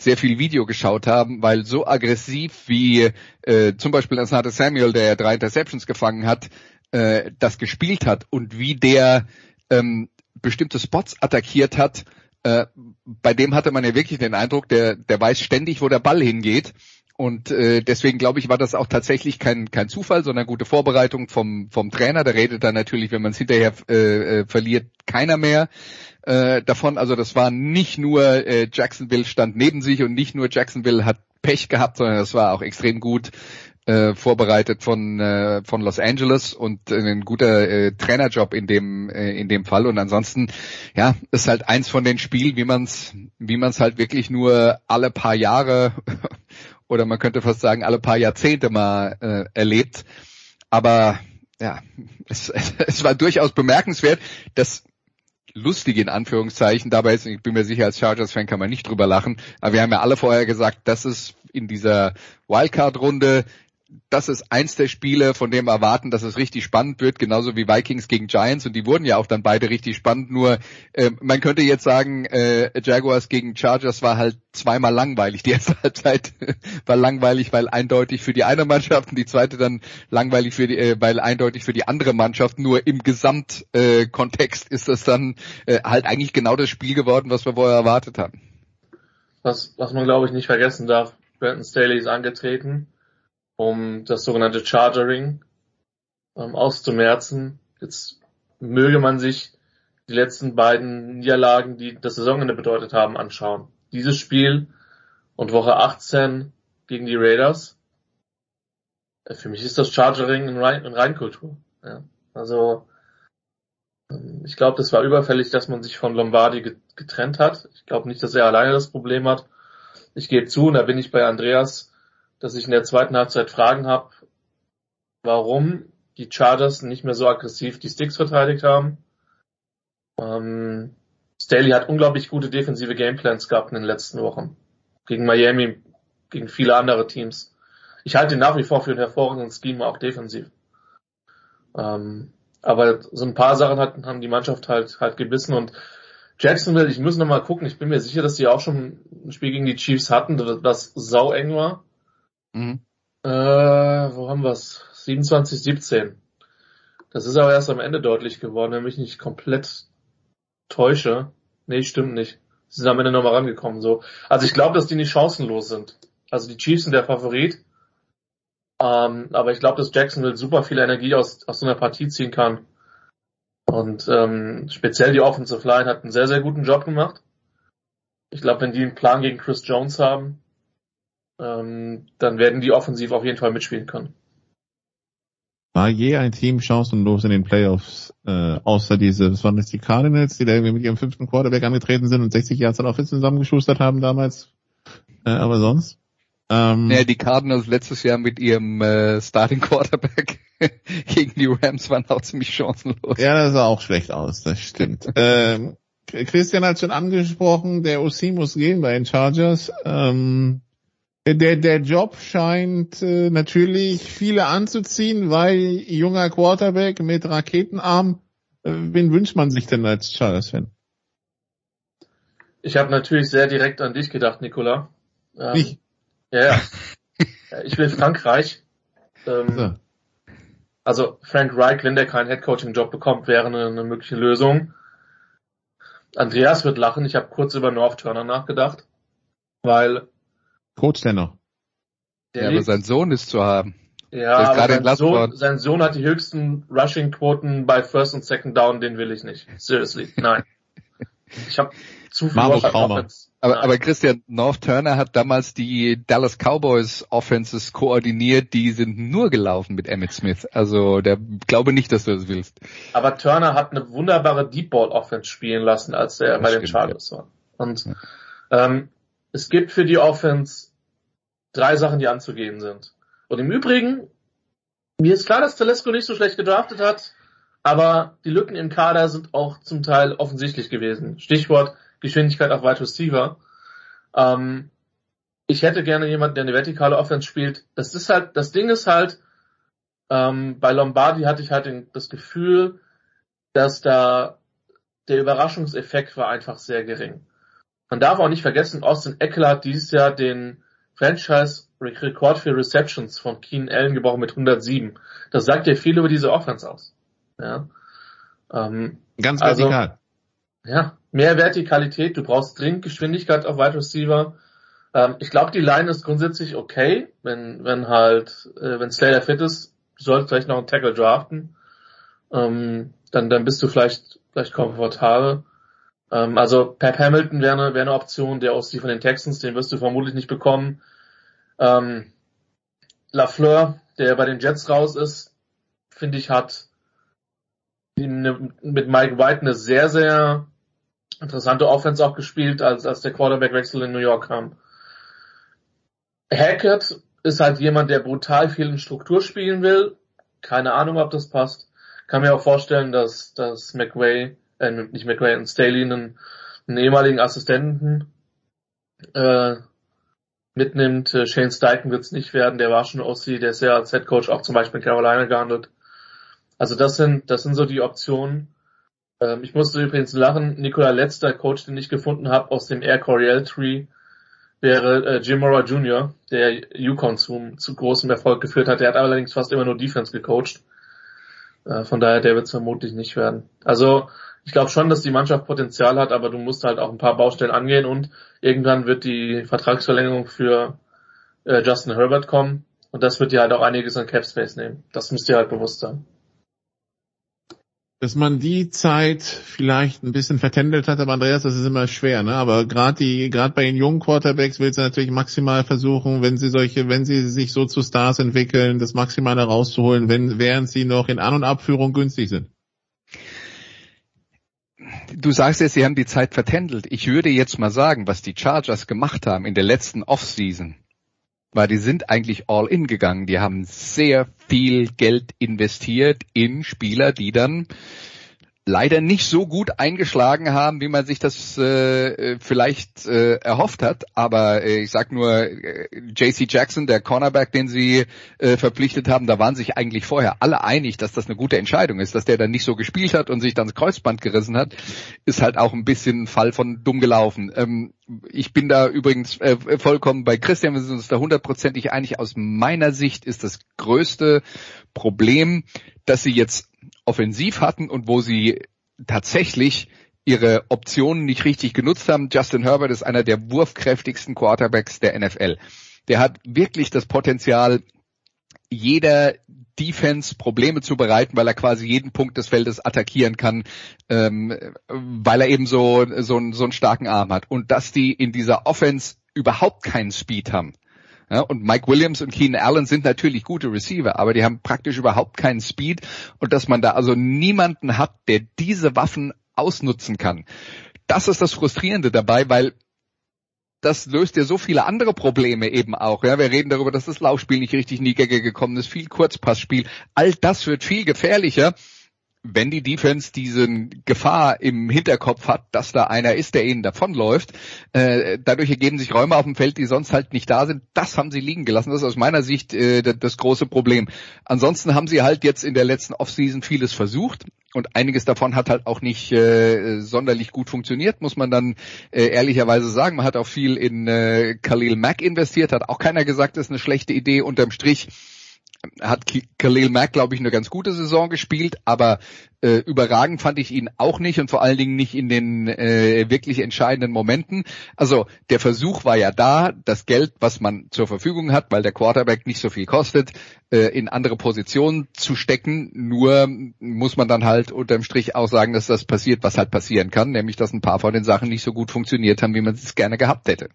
sehr viel Video geschaut haben, weil so aggressiv wie äh, zum Beispiel Asante Samuel, der drei Interceptions gefangen hat, äh, das gespielt hat und wie der ähm, bestimmte Spots attackiert hat, äh, bei dem hatte man ja wirklich den Eindruck, der, der weiß ständig, wo der Ball hingeht und äh, deswegen glaube ich, war das auch tatsächlich kein, kein Zufall, sondern gute Vorbereitung vom, vom Trainer. Der redet dann natürlich, wenn man es hinterher äh, äh, verliert, keiner mehr äh, davon. Also das war nicht nur äh, Jacksonville stand neben sich und nicht nur Jacksonville hat Pech gehabt, sondern das war auch extrem gut äh, vorbereitet von äh, von Los Angeles und äh, ein guter äh, Trainerjob in dem äh, in dem Fall und ansonsten ja ist halt eins von den Spielen wie man es wie man es halt wirklich nur alle paar Jahre oder man könnte fast sagen alle paar Jahrzehnte mal äh, erlebt. Aber ja, es, es war durchaus bemerkenswert, dass lustige in Anführungszeichen dabei ist, ich bin mir sicher, als Chargers-Fan kann man nicht drüber lachen, aber wir haben ja alle vorher gesagt, das ist in dieser Wildcard-Runde das ist eins der Spiele, von dem erwarten, dass es richtig spannend wird, genauso wie Vikings gegen Giants und die wurden ja auch dann beide richtig spannend. Nur äh, man könnte jetzt sagen, äh, Jaguars gegen Chargers war halt zweimal langweilig. Die erste Halbzeit war langweilig, weil eindeutig für die eine Mannschaft und die zweite dann langweilig für die, äh, weil eindeutig für die andere Mannschaft. Nur im Gesamtkontext äh, ist das dann äh, halt eigentlich genau das Spiel geworden, was wir vorher erwartet hatten. Was, was man glaube ich nicht vergessen darf, Brandon Staley ist angetreten um das sogenannte Chargering ähm, auszumerzen. Jetzt möge man sich die letzten beiden Niederlagen, die das Saisonende bedeutet haben, anschauen. Dieses Spiel und Woche 18 gegen die Raiders. Äh, für mich ist das Chargering in, Rein in Reinkultur. Ja. Also ähm, ich glaube, das war überfällig, dass man sich von Lombardi getrennt hat. Ich glaube nicht, dass er alleine das Problem hat. Ich gebe zu, und da bin ich bei Andreas, dass ich in der zweiten Halbzeit Fragen habe, warum die Chargers nicht mehr so aggressiv die Sticks verteidigt haben. Ähm, Staley hat unglaublich gute defensive Gameplans gehabt in den letzten Wochen. Gegen Miami, gegen viele andere Teams. Ich halte ihn nach wie vor für einen hervorragenden Scheme, auch defensiv. Ähm, aber so ein paar Sachen hat, haben die Mannschaft halt, halt gebissen und Jacksonville, ich muss noch mal gucken, ich bin mir sicher, dass die auch schon ein Spiel gegen die Chiefs hatten, das sau eng war. Mhm. Äh, wo haben wir's? 27, 17. Das ist aber erst am Ende deutlich geworden, wenn mich nicht komplett täusche. Nee, stimmt nicht. Sie sind am Ende nochmal rangekommen, so. Also ich glaube, dass die nicht chancenlos sind. Also die Chiefs sind der Favorit. Ähm, aber ich glaube, dass Jacksonville super viel Energie aus, aus so einer Partie ziehen kann. Und ähm, speziell die Offensive Line hat einen sehr, sehr guten Job gemacht. Ich glaube, wenn die einen Plan gegen Chris Jones haben, ähm, dann werden die offensiv auf jeden Fall mitspielen können. War je ein Team chancenlos in den Playoffs, äh, außer diese, was waren das, die Cardinals, die da irgendwie mit ihrem fünften Quarterback angetreten sind und 60 Yards an Offense zusammengeschustert haben damals? Äh, aber sonst? Ähm, ja, die Cardinals letztes Jahr mit ihrem äh, Starting Quarterback gegen die Rams waren auch ziemlich chancenlos. Ja, das sah auch schlecht aus, das stimmt. ähm, Christian hat schon angesprochen, der OC muss gehen bei den Chargers. Ähm, der, der Job scheint äh, natürlich viele anzuziehen, weil junger Quarterback mit Raketenarm, äh, wen wünscht man sich denn als Chargers-Fan? Ich habe natürlich sehr direkt an dich gedacht, Nicola. Ähm, ich? Ja, ja. ich will Frankreich. Ähm, so. Also Frank Reich, wenn der keinen Headcoaching-Job bekommt, wäre eine, eine mögliche Lösung. Andreas wird lachen. Ich habe kurz über North Turner nachgedacht, weil Coach dennoch. Der ja, aber sein Sohn ist zu haben. Ja, aber sein Sohn, sein Sohn hat die höchsten Rushing-Quoten bei First und Second Down, den will ich nicht. Seriously, nein. Ich habe zu viel aber, aber Christian, North Turner hat damals die Dallas Cowboys Offenses koordiniert, die sind nur gelaufen mit Emmett Smith. Also der glaube nicht, dass du das willst. Aber Turner hat eine wunderbare Deep Ball Offense spielen lassen, als er das bei stimmt, den Chargers ja. war. Und ähm, es gibt für die Offense drei Sachen, die anzugehen sind. Und im Übrigen, mir ist klar, dass Telesco nicht so schlecht gedraftet hat, aber die Lücken im Kader sind auch zum Teil offensichtlich gewesen. Stichwort Geschwindigkeit auf Wide Receiver. Ähm, ich hätte gerne jemanden, der eine vertikale Offense spielt. Das ist halt, das Ding ist halt, ähm, bei Lombardi hatte ich halt den, das Gefühl, dass da der Überraschungseffekt war einfach sehr gering. Man darf auch nicht vergessen, Austin Eckler hat dieses Jahr den Franchise-Rekord für Receptions von Keenan Allen gebrochen mit 107. Das sagt ja viel über diese Offense aus. Ja. Ähm, Ganz also, vertikal. Ja, mehr Vertikalität. Du brauchst dringend Geschwindigkeit auf Wide Receiver. Ähm, ich glaube, die Line ist grundsätzlich okay, wenn wenn halt äh, wenn Slater fit ist, du solltest vielleicht noch einen Tackle draften. Ähm, dann dann bist du vielleicht vielleicht komfortabel. Ähm, also Pep Hamilton wäre eine, wäre eine Option, der aus die von den Texans, den wirst du vermutlich nicht bekommen. Ähm, Lafleur, der bei den Jets raus ist, finde ich, hat eine, mit Mike White eine sehr, sehr interessante Offense auch gespielt, als, als der Quarterback-Wechsel in New York kam. Hackett ist halt jemand, der brutal viel in Struktur spielen will. Keine Ahnung, ob das passt. Kann mir auch vorstellen, dass, dass McWay äh, nicht McRae und Staley, einen, einen ehemaligen Assistenten, äh, mitnimmt. Äh, Shane Steichen wird es nicht werden, der war schon OC, der ist ja als Head Coach auch zum Beispiel in Carolina gehandelt. Also das sind, das sind so die Optionen. Ähm, ich musste übrigens lachen, Nikola letzter Coach, den ich gefunden habe aus dem Air Coryell Tree, wäre äh, Jim Mora Jr., der Yukon zu, zu großem Erfolg geführt hat. Der hat allerdings fast immer nur Defense gecoacht. Äh, von daher, der wird es vermutlich nicht werden. Also ich glaube schon, dass die Mannschaft Potenzial hat, aber du musst halt auch ein paar Baustellen angehen und irgendwann wird die Vertragsverlängerung für äh, Justin Herbert kommen und das wird dir halt auch einiges an Cap Space nehmen. Das müsst ihr halt bewusst sein dass man die Zeit vielleicht ein bisschen vertändelt hat, aber Andreas, das ist immer schwer, ne? Aber gerade die, gerade bei den jungen Quarterbacks willst du natürlich maximal versuchen, wenn sie solche, wenn sie sich so zu Stars entwickeln, das Maximale rauszuholen, wenn, während sie noch in An- und Abführung günstig sind. Du sagst jetzt, sie haben die Zeit vertändelt. Ich würde jetzt mal sagen, was die Chargers gemacht haben in der letzten Offseason, weil die sind eigentlich all in gegangen. Die haben sehr viel Geld investiert in Spieler, die dann leider nicht so gut eingeschlagen haben, wie man sich das äh, vielleicht äh, erhofft hat. Aber äh, ich sag nur, äh, JC Jackson, der Cornerback, den sie äh, verpflichtet haben, da waren sich eigentlich vorher alle einig, dass das eine gute Entscheidung ist. Dass der dann nicht so gespielt hat und sich dann das Kreuzband gerissen hat, ist halt auch ein bisschen ein Fall von dumm gelaufen. Ähm, ich bin da übrigens äh, vollkommen bei Christian, wir sind uns da hundertprozentig einig. Aus meiner Sicht ist das größte Problem, dass sie jetzt offensiv hatten und wo sie tatsächlich ihre Optionen nicht richtig genutzt haben. Justin Herbert ist einer der wurfkräftigsten Quarterbacks der NFL. Der hat wirklich das Potenzial, jeder Defense Probleme zu bereiten, weil er quasi jeden Punkt des Feldes attackieren kann, ähm, weil er eben so, so, so einen starken Arm hat. Und dass die in dieser Offense überhaupt keinen Speed haben, ja, und Mike Williams und Keenan Allen sind natürlich gute Receiver, aber die haben praktisch überhaupt keinen Speed und dass man da also niemanden hat, der diese Waffen ausnutzen kann. Das ist das Frustrierende dabei, weil das löst ja so viele andere Probleme eben auch. Ja, wir reden darüber, dass das Laufspiel nicht richtig in die Gänge gekommen ist, viel Kurzpassspiel. All das wird viel gefährlicher wenn die Defense diesen Gefahr im Hinterkopf hat, dass da einer ist, der ihnen davonläuft, äh, dadurch ergeben sich Räume auf dem Feld, die sonst halt nicht da sind. Das haben sie liegen gelassen. Das ist aus meiner Sicht äh, das große Problem. Ansonsten haben sie halt jetzt in der letzten Offseason vieles versucht und einiges davon hat halt auch nicht äh, sonderlich gut funktioniert, muss man dann äh, ehrlicherweise sagen. Man hat auch viel in äh, Khalil Mack investiert, hat auch keiner gesagt, das ist eine schlechte Idee. Unterm Strich hat Khalil Mack, glaube ich, eine ganz gute Saison gespielt, aber äh, überragend fand ich ihn auch nicht und vor allen Dingen nicht in den äh, wirklich entscheidenden Momenten. Also der Versuch war ja da, das Geld, was man zur Verfügung hat, weil der Quarterback nicht so viel kostet, äh, in andere Positionen zu stecken. Nur muss man dann halt unterm Strich auch sagen, dass das passiert, was halt passieren kann, nämlich dass ein paar von den Sachen nicht so gut funktioniert haben, wie man es gerne gehabt hätte.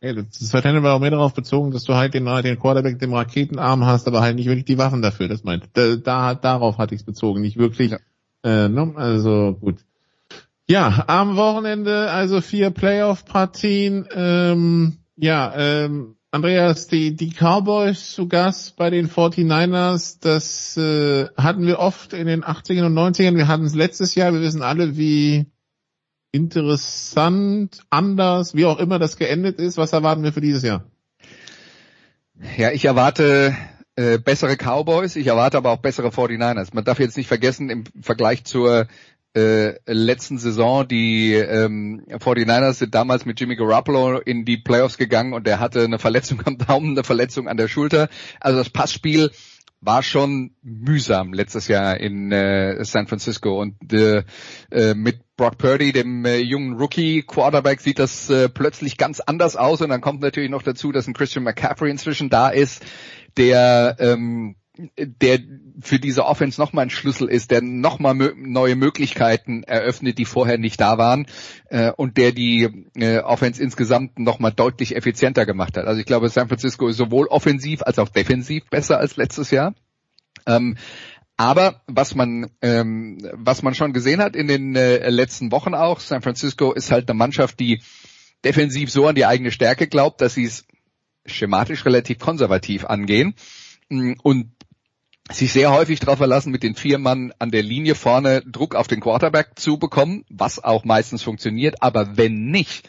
Das Verständnis war auch mehr darauf bezogen, dass du halt den, den Quarterback dem Raketenarm hast, aber halt nicht wirklich die Waffen dafür. Das meint. Da, da darauf hatte ich es bezogen, nicht wirklich. Ja. Äh, ne? Also gut. Ja, am Wochenende also vier Playoff-Partien. Ähm, ja, ähm, Andreas, die, die Cowboys zu Gast bei den 49ers, das äh, hatten wir oft in den 80ern und 90ern. Wir hatten es letztes Jahr. Wir wissen alle, wie interessant, anders, wie auch immer das geendet ist. Was erwarten wir für dieses Jahr? Ja, ich erwarte äh, bessere Cowboys, ich erwarte aber auch bessere 49ers. Man darf jetzt nicht vergessen, im Vergleich zur äh, letzten Saison, die ähm, 49ers sind damals mit Jimmy Garoppolo in die Playoffs gegangen und der hatte eine Verletzung am Daumen, eine Verletzung an der Schulter. Also das Passspiel war schon mühsam letztes Jahr in äh, San Francisco. Und äh, äh, mit Brock Purdy, dem äh, jungen Rookie Quarterback, sieht das äh, plötzlich ganz anders aus. Und dann kommt natürlich noch dazu, dass ein Christian McCaffrey inzwischen da ist, der ähm, der für diese Offense nochmal ein Schlüssel ist, der nochmal mö neue Möglichkeiten eröffnet, die vorher nicht da waren äh, und der die äh, Offense insgesamt nochmal deutlich effizienter gemacht hat. Also ich glaube, San Francisco ist sowohl offensiv als auch defensiv besser als letztes Jahr. Ähm, aber was man ähm, was man schon gesehen hat in den äh, letzten Wochen auch, San Francisco ist halt eine Mannschaft, die defensiv so an die eigene Stärke glaubt, dass sie es schematisch relativ konservativ angehen und sich sehr häufig darauf verlassen, mit den vier Mann an der Linie vorne Druck auf den Quarterback zu bekommen, was auch meistens funktioniert, aber wenn nicht,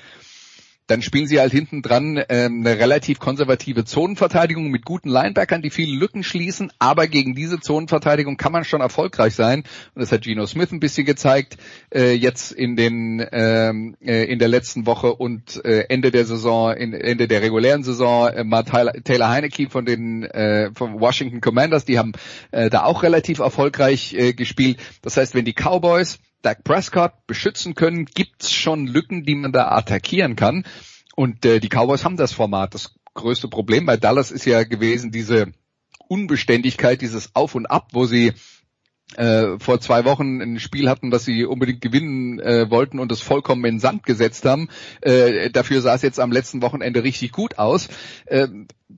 dann spielen sie halt hinten dran ähm, eine relativ konservative Zonenverteidigung mit guten Linebackern, die viele Lücken schließen, aber gegen diese Zonenverteidigung kann man schon erfolgreich sein. Und das hat Geno Smith ein bisschen gezeigt, äh, jetzt in den ähm, äh, in der letzten Woche und äh, Ende der Saison, in, Ende der regulären Saison, äh, mal Taylor, Taylor Heineke von den äh, von Washington Commanders, die haben äh, da auch relativ erfolgreich äh, gespielt. Das heißt, wenn die Cowboys Dak Prescott beschützen können, gibt's schon Lücken, die man da attackieren kann. Und äh, die Cowboys haben das Format. Das größte Problem bei Dallas ist ja gewesen diese Unbeständigkeit, dieses Auf und Ab, wo sie äh, vor zwei Wochen ein Spiel hatten, das sie unbedingt gewinnen äh, wollten und es vollkommen in Sand gesetzt haben. Äh, dafür sah es jetzt am letzten Wochenende richtig gut aus. Äh,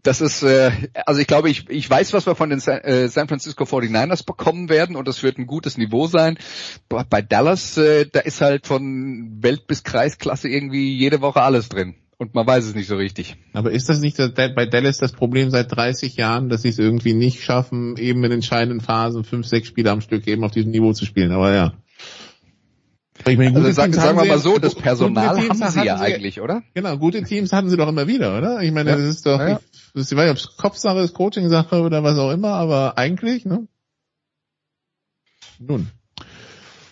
das ist, äh, also ich glaube, ich, ich weiß, was wir von den San, äh, San Francisco 49ers bekommen werden und das wird ein gutes Niveau sein. Bei Dallas, äh, da ist halt von Welt bis Kreisklasse irgendwie jede Woche alles drin. Und man weiß es nicht so richtig. Aber ist das nicht bei Dallas das Problem seit 30 Jahren, dass sie es irgendwie nicht schaffen, eben in entscheidenden Phasen fünf, sechs Spiele am Stück eben auf diesem Niveau zu spielen? Aber ja. Ich meine, also sagen, sagen wir mal so, das Personal haben sie ja eigentlich, oder? Genau, gute Teams hatten sie doch immer wieder, oder? Ich meine, ja. das ist doch, ja. ich, ich weiß nicht, ob es Kopfsache ist, Coaching-Sache oder was auch immer, aber eigentlich, ne? Nun.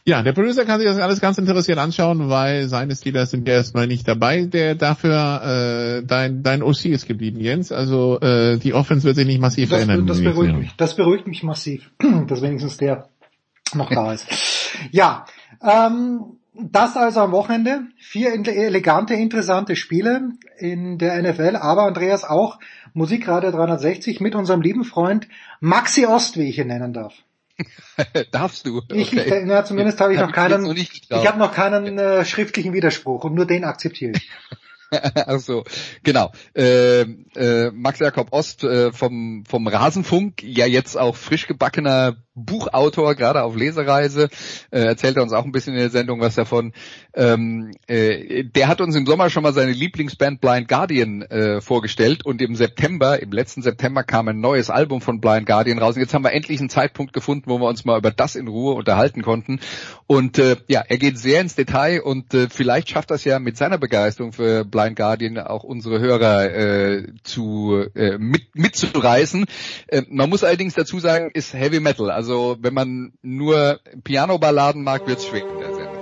Ja, der Producer kann sich das alles ganz interessiert anschauen, weil seine Steelers sind ja erstmal nicht dabei. Der dafür äh, dein dein OC ist geblieben, Jens. Also äh, die Offense wird sich nicht massiv das, verändern. Das beruhigt mich. Das beruhigt mich massiv, dass wenigstens der noch da ist. Ja, ähm, das also am Wochenende. Vier elegante, interessante Spiele in der NFL, aber Andreas auch Musikradio 360 mit unserem lieben Freund Maxi Ost, wie ich ihn nennen darf. Darfst du? Okay. Ich, ich, na, zumindest habe ich noch keinen, noch ich habe noch keinen äh, schriftlichen Widerspruch und nur den akzeptiere ich. Ach so, genau. Äh, äh, Max Jakob Ost äh, vom vom Rasenfunk, ja jetzt auch frisch gebackener Buchautor, gerade auf Lesereise, äh, erzählt er uns auch ein bisschen in der Sendung was davon. Ähm, äh, der hat uns im Sommer schon mal seine Lieblingsband Blind Guardian äh, vorgestellt und im September, im letzten September kam ein neues Album von Blind Guardian raus. Und jetzt haben wir endlich einen Zeitpunkt gefunden, wo wir uns mal über das in Ruhe unterhalten konnten. Und äh, ja, er geht sehr ins Detail und äh, vielleicht schafft das ja mit seiner Begeisterung für Blind Guardian auch unsere Hörer äh, zu äh, mit, mitzureißen. Äh, man muss allerdings dazu sagen, ist Heavy Metal. Also wenn man nur Piano-Balladen mag, wird's schwer in der Sendung.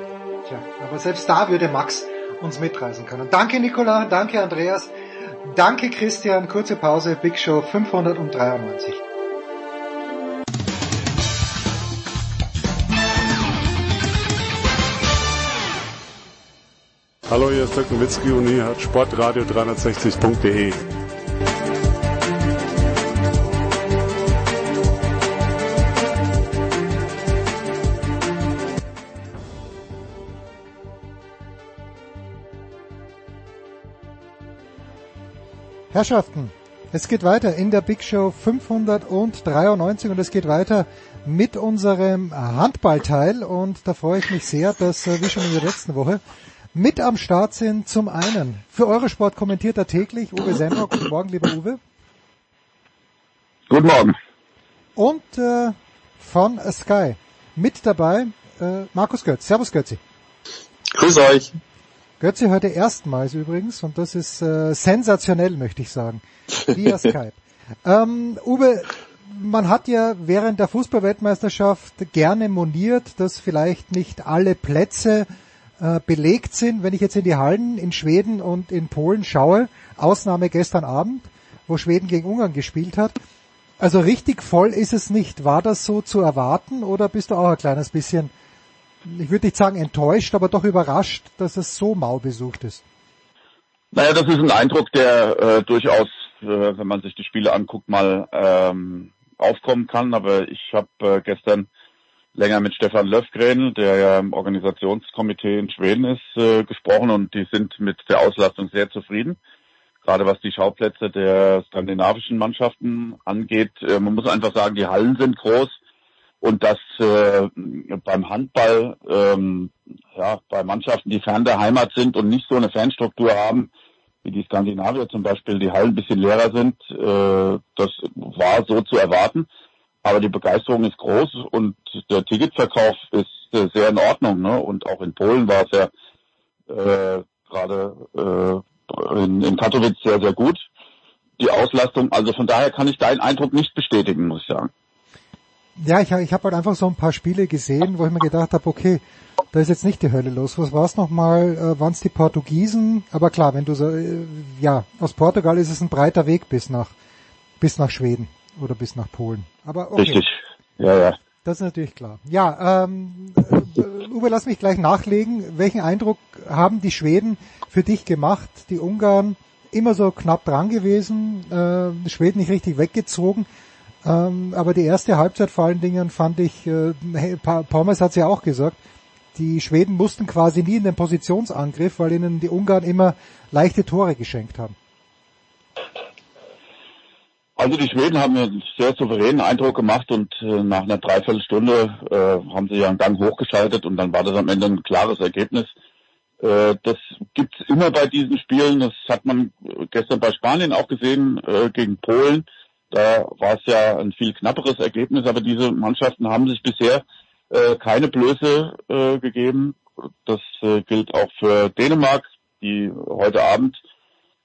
Tja, aber selbst da würde Max uns mitreisen können. Danke Nicola, danke Andreas, danke Christian. Kurze Pause, Big Show 593. Hallo, hier ist Dirk Nowitzki und hier hat Sportradio 360.de. Herrschaften, es geht weiter in der Big Show 593 und es geht weiter mit unserem Handballteil und da freue ich mich sehr, dass äh, wie schon in der letzten Woche mit am Start sind zum einen für Eurosport kommentiert er täglich Uwe Semmer. Guten Morgen, lieber Uwe. Guten Morgen. Und äh, von Sky mit dabei äh, Markus Götz. Servus Götzi. Grüß euch. Götzi heute erstmals übrigens und das ist äh, sensationell, möchte ich sagen, via Skype. Ähm, Uwe, man hat ja während der Fußballweltmeisterschaft gerne moniert, dass vielleicht nicht alle Plätze äh, belegt sind. Wenn ich jetzt in die Hallen in Schweden und in Polen schaue, Ausnahme gestern Abend, wo Schweden gegen Ungarn gespielt hat, also richtig voll ist es nicht. War das so zu erwarten oder bist du auch ein kleines bisschen ich würde nicht sagen enttäuscht, aber doch überrascht, dass es so mau besucht ist. Naja, das ist ein Eindruck, der äh, durchaus, äh, wenn man sich die Spiele anguckt, mal ähm, aufkommen kann. Aber ich habe äh, gestern länger mit Stefan Löfgren, der ja im Organisationskomitee in Schweden ist, äh, gesprochen und die sind mit der Auslastung sehr zufrieden. Gerade was die Schauplätze der skandinavischen Mannschaften angeht. Äh, man muss einfach sagen, die Hallen sind groß und dass äh, beim Handball ähm, ja, bei Mannschaften, die fern der Heimat sind und nicht so eine Fanstruktur haben, wie die Skandinavier zum Beispiel, die Hallen ein bisschen leerer sind, äh, das war so zu erwarten. Aber die Begeisterung ist groß und der Ticketverkauf ist äh, sehr in Ordnung. Ne? Und auch in Polen war es ja äh, gerade äh, in, in Katowice sehr, sehr gut. Die Auslastung, also von daher kann ich deinen Eindruck nicht bestätigen, muss ich sagen. Ja, ich, ich habe halt einfach so ein paar Spiele gesehen, wo ich mir gedacht habe, okay, da ist jetzt nicht die Hölle los. Was war es nochmal? Äh, Waren es die Portugiesen? Aber klar, wenn du so, äh, ja, aus Portugal ist es ein breiter Weg bis nach, bis nach Schweden oder bis nach Polen. Aber okay. Richtig, ja, ja. Das ist natürlich klar. Ja, ähm, äh, Uwe, lass mich gleich nachlegen. Welchen Eindruck haben die Schweden für dich gemacht? Die Ungarn immer so knapp dran gewesen, äh, Schweden nicht richtig weggezogen. Ähm, aber die erste Halbzeit vor allen Dingen fand ich, äh, Pommes hat es ja auch gesagt, die Schweden mussten quasi nie in den Positionsangriff, weil ihnen die Ungarn immer leichte Tore geschenkt haben. Also die Schweden haben einen sehr souveränen Eindruck gemacht und äh, nach einer Dreiviertelstunde äh, haben sie ja einen Gang hochgeschaltet und dann war das am Ende ein klares Ergebnis. Äh, das gibt's immer bei diesen Spielen. Das hat man gestern bei Spanien auch gesehen äh, gegen Polen. Da war es ja ein viel knapperes Ergebnis, aber diese Mannschaften haben sich bisher äh, keine Blöße äh, gegeben. Das äh, gilt auch für Dänemark, die heute Abend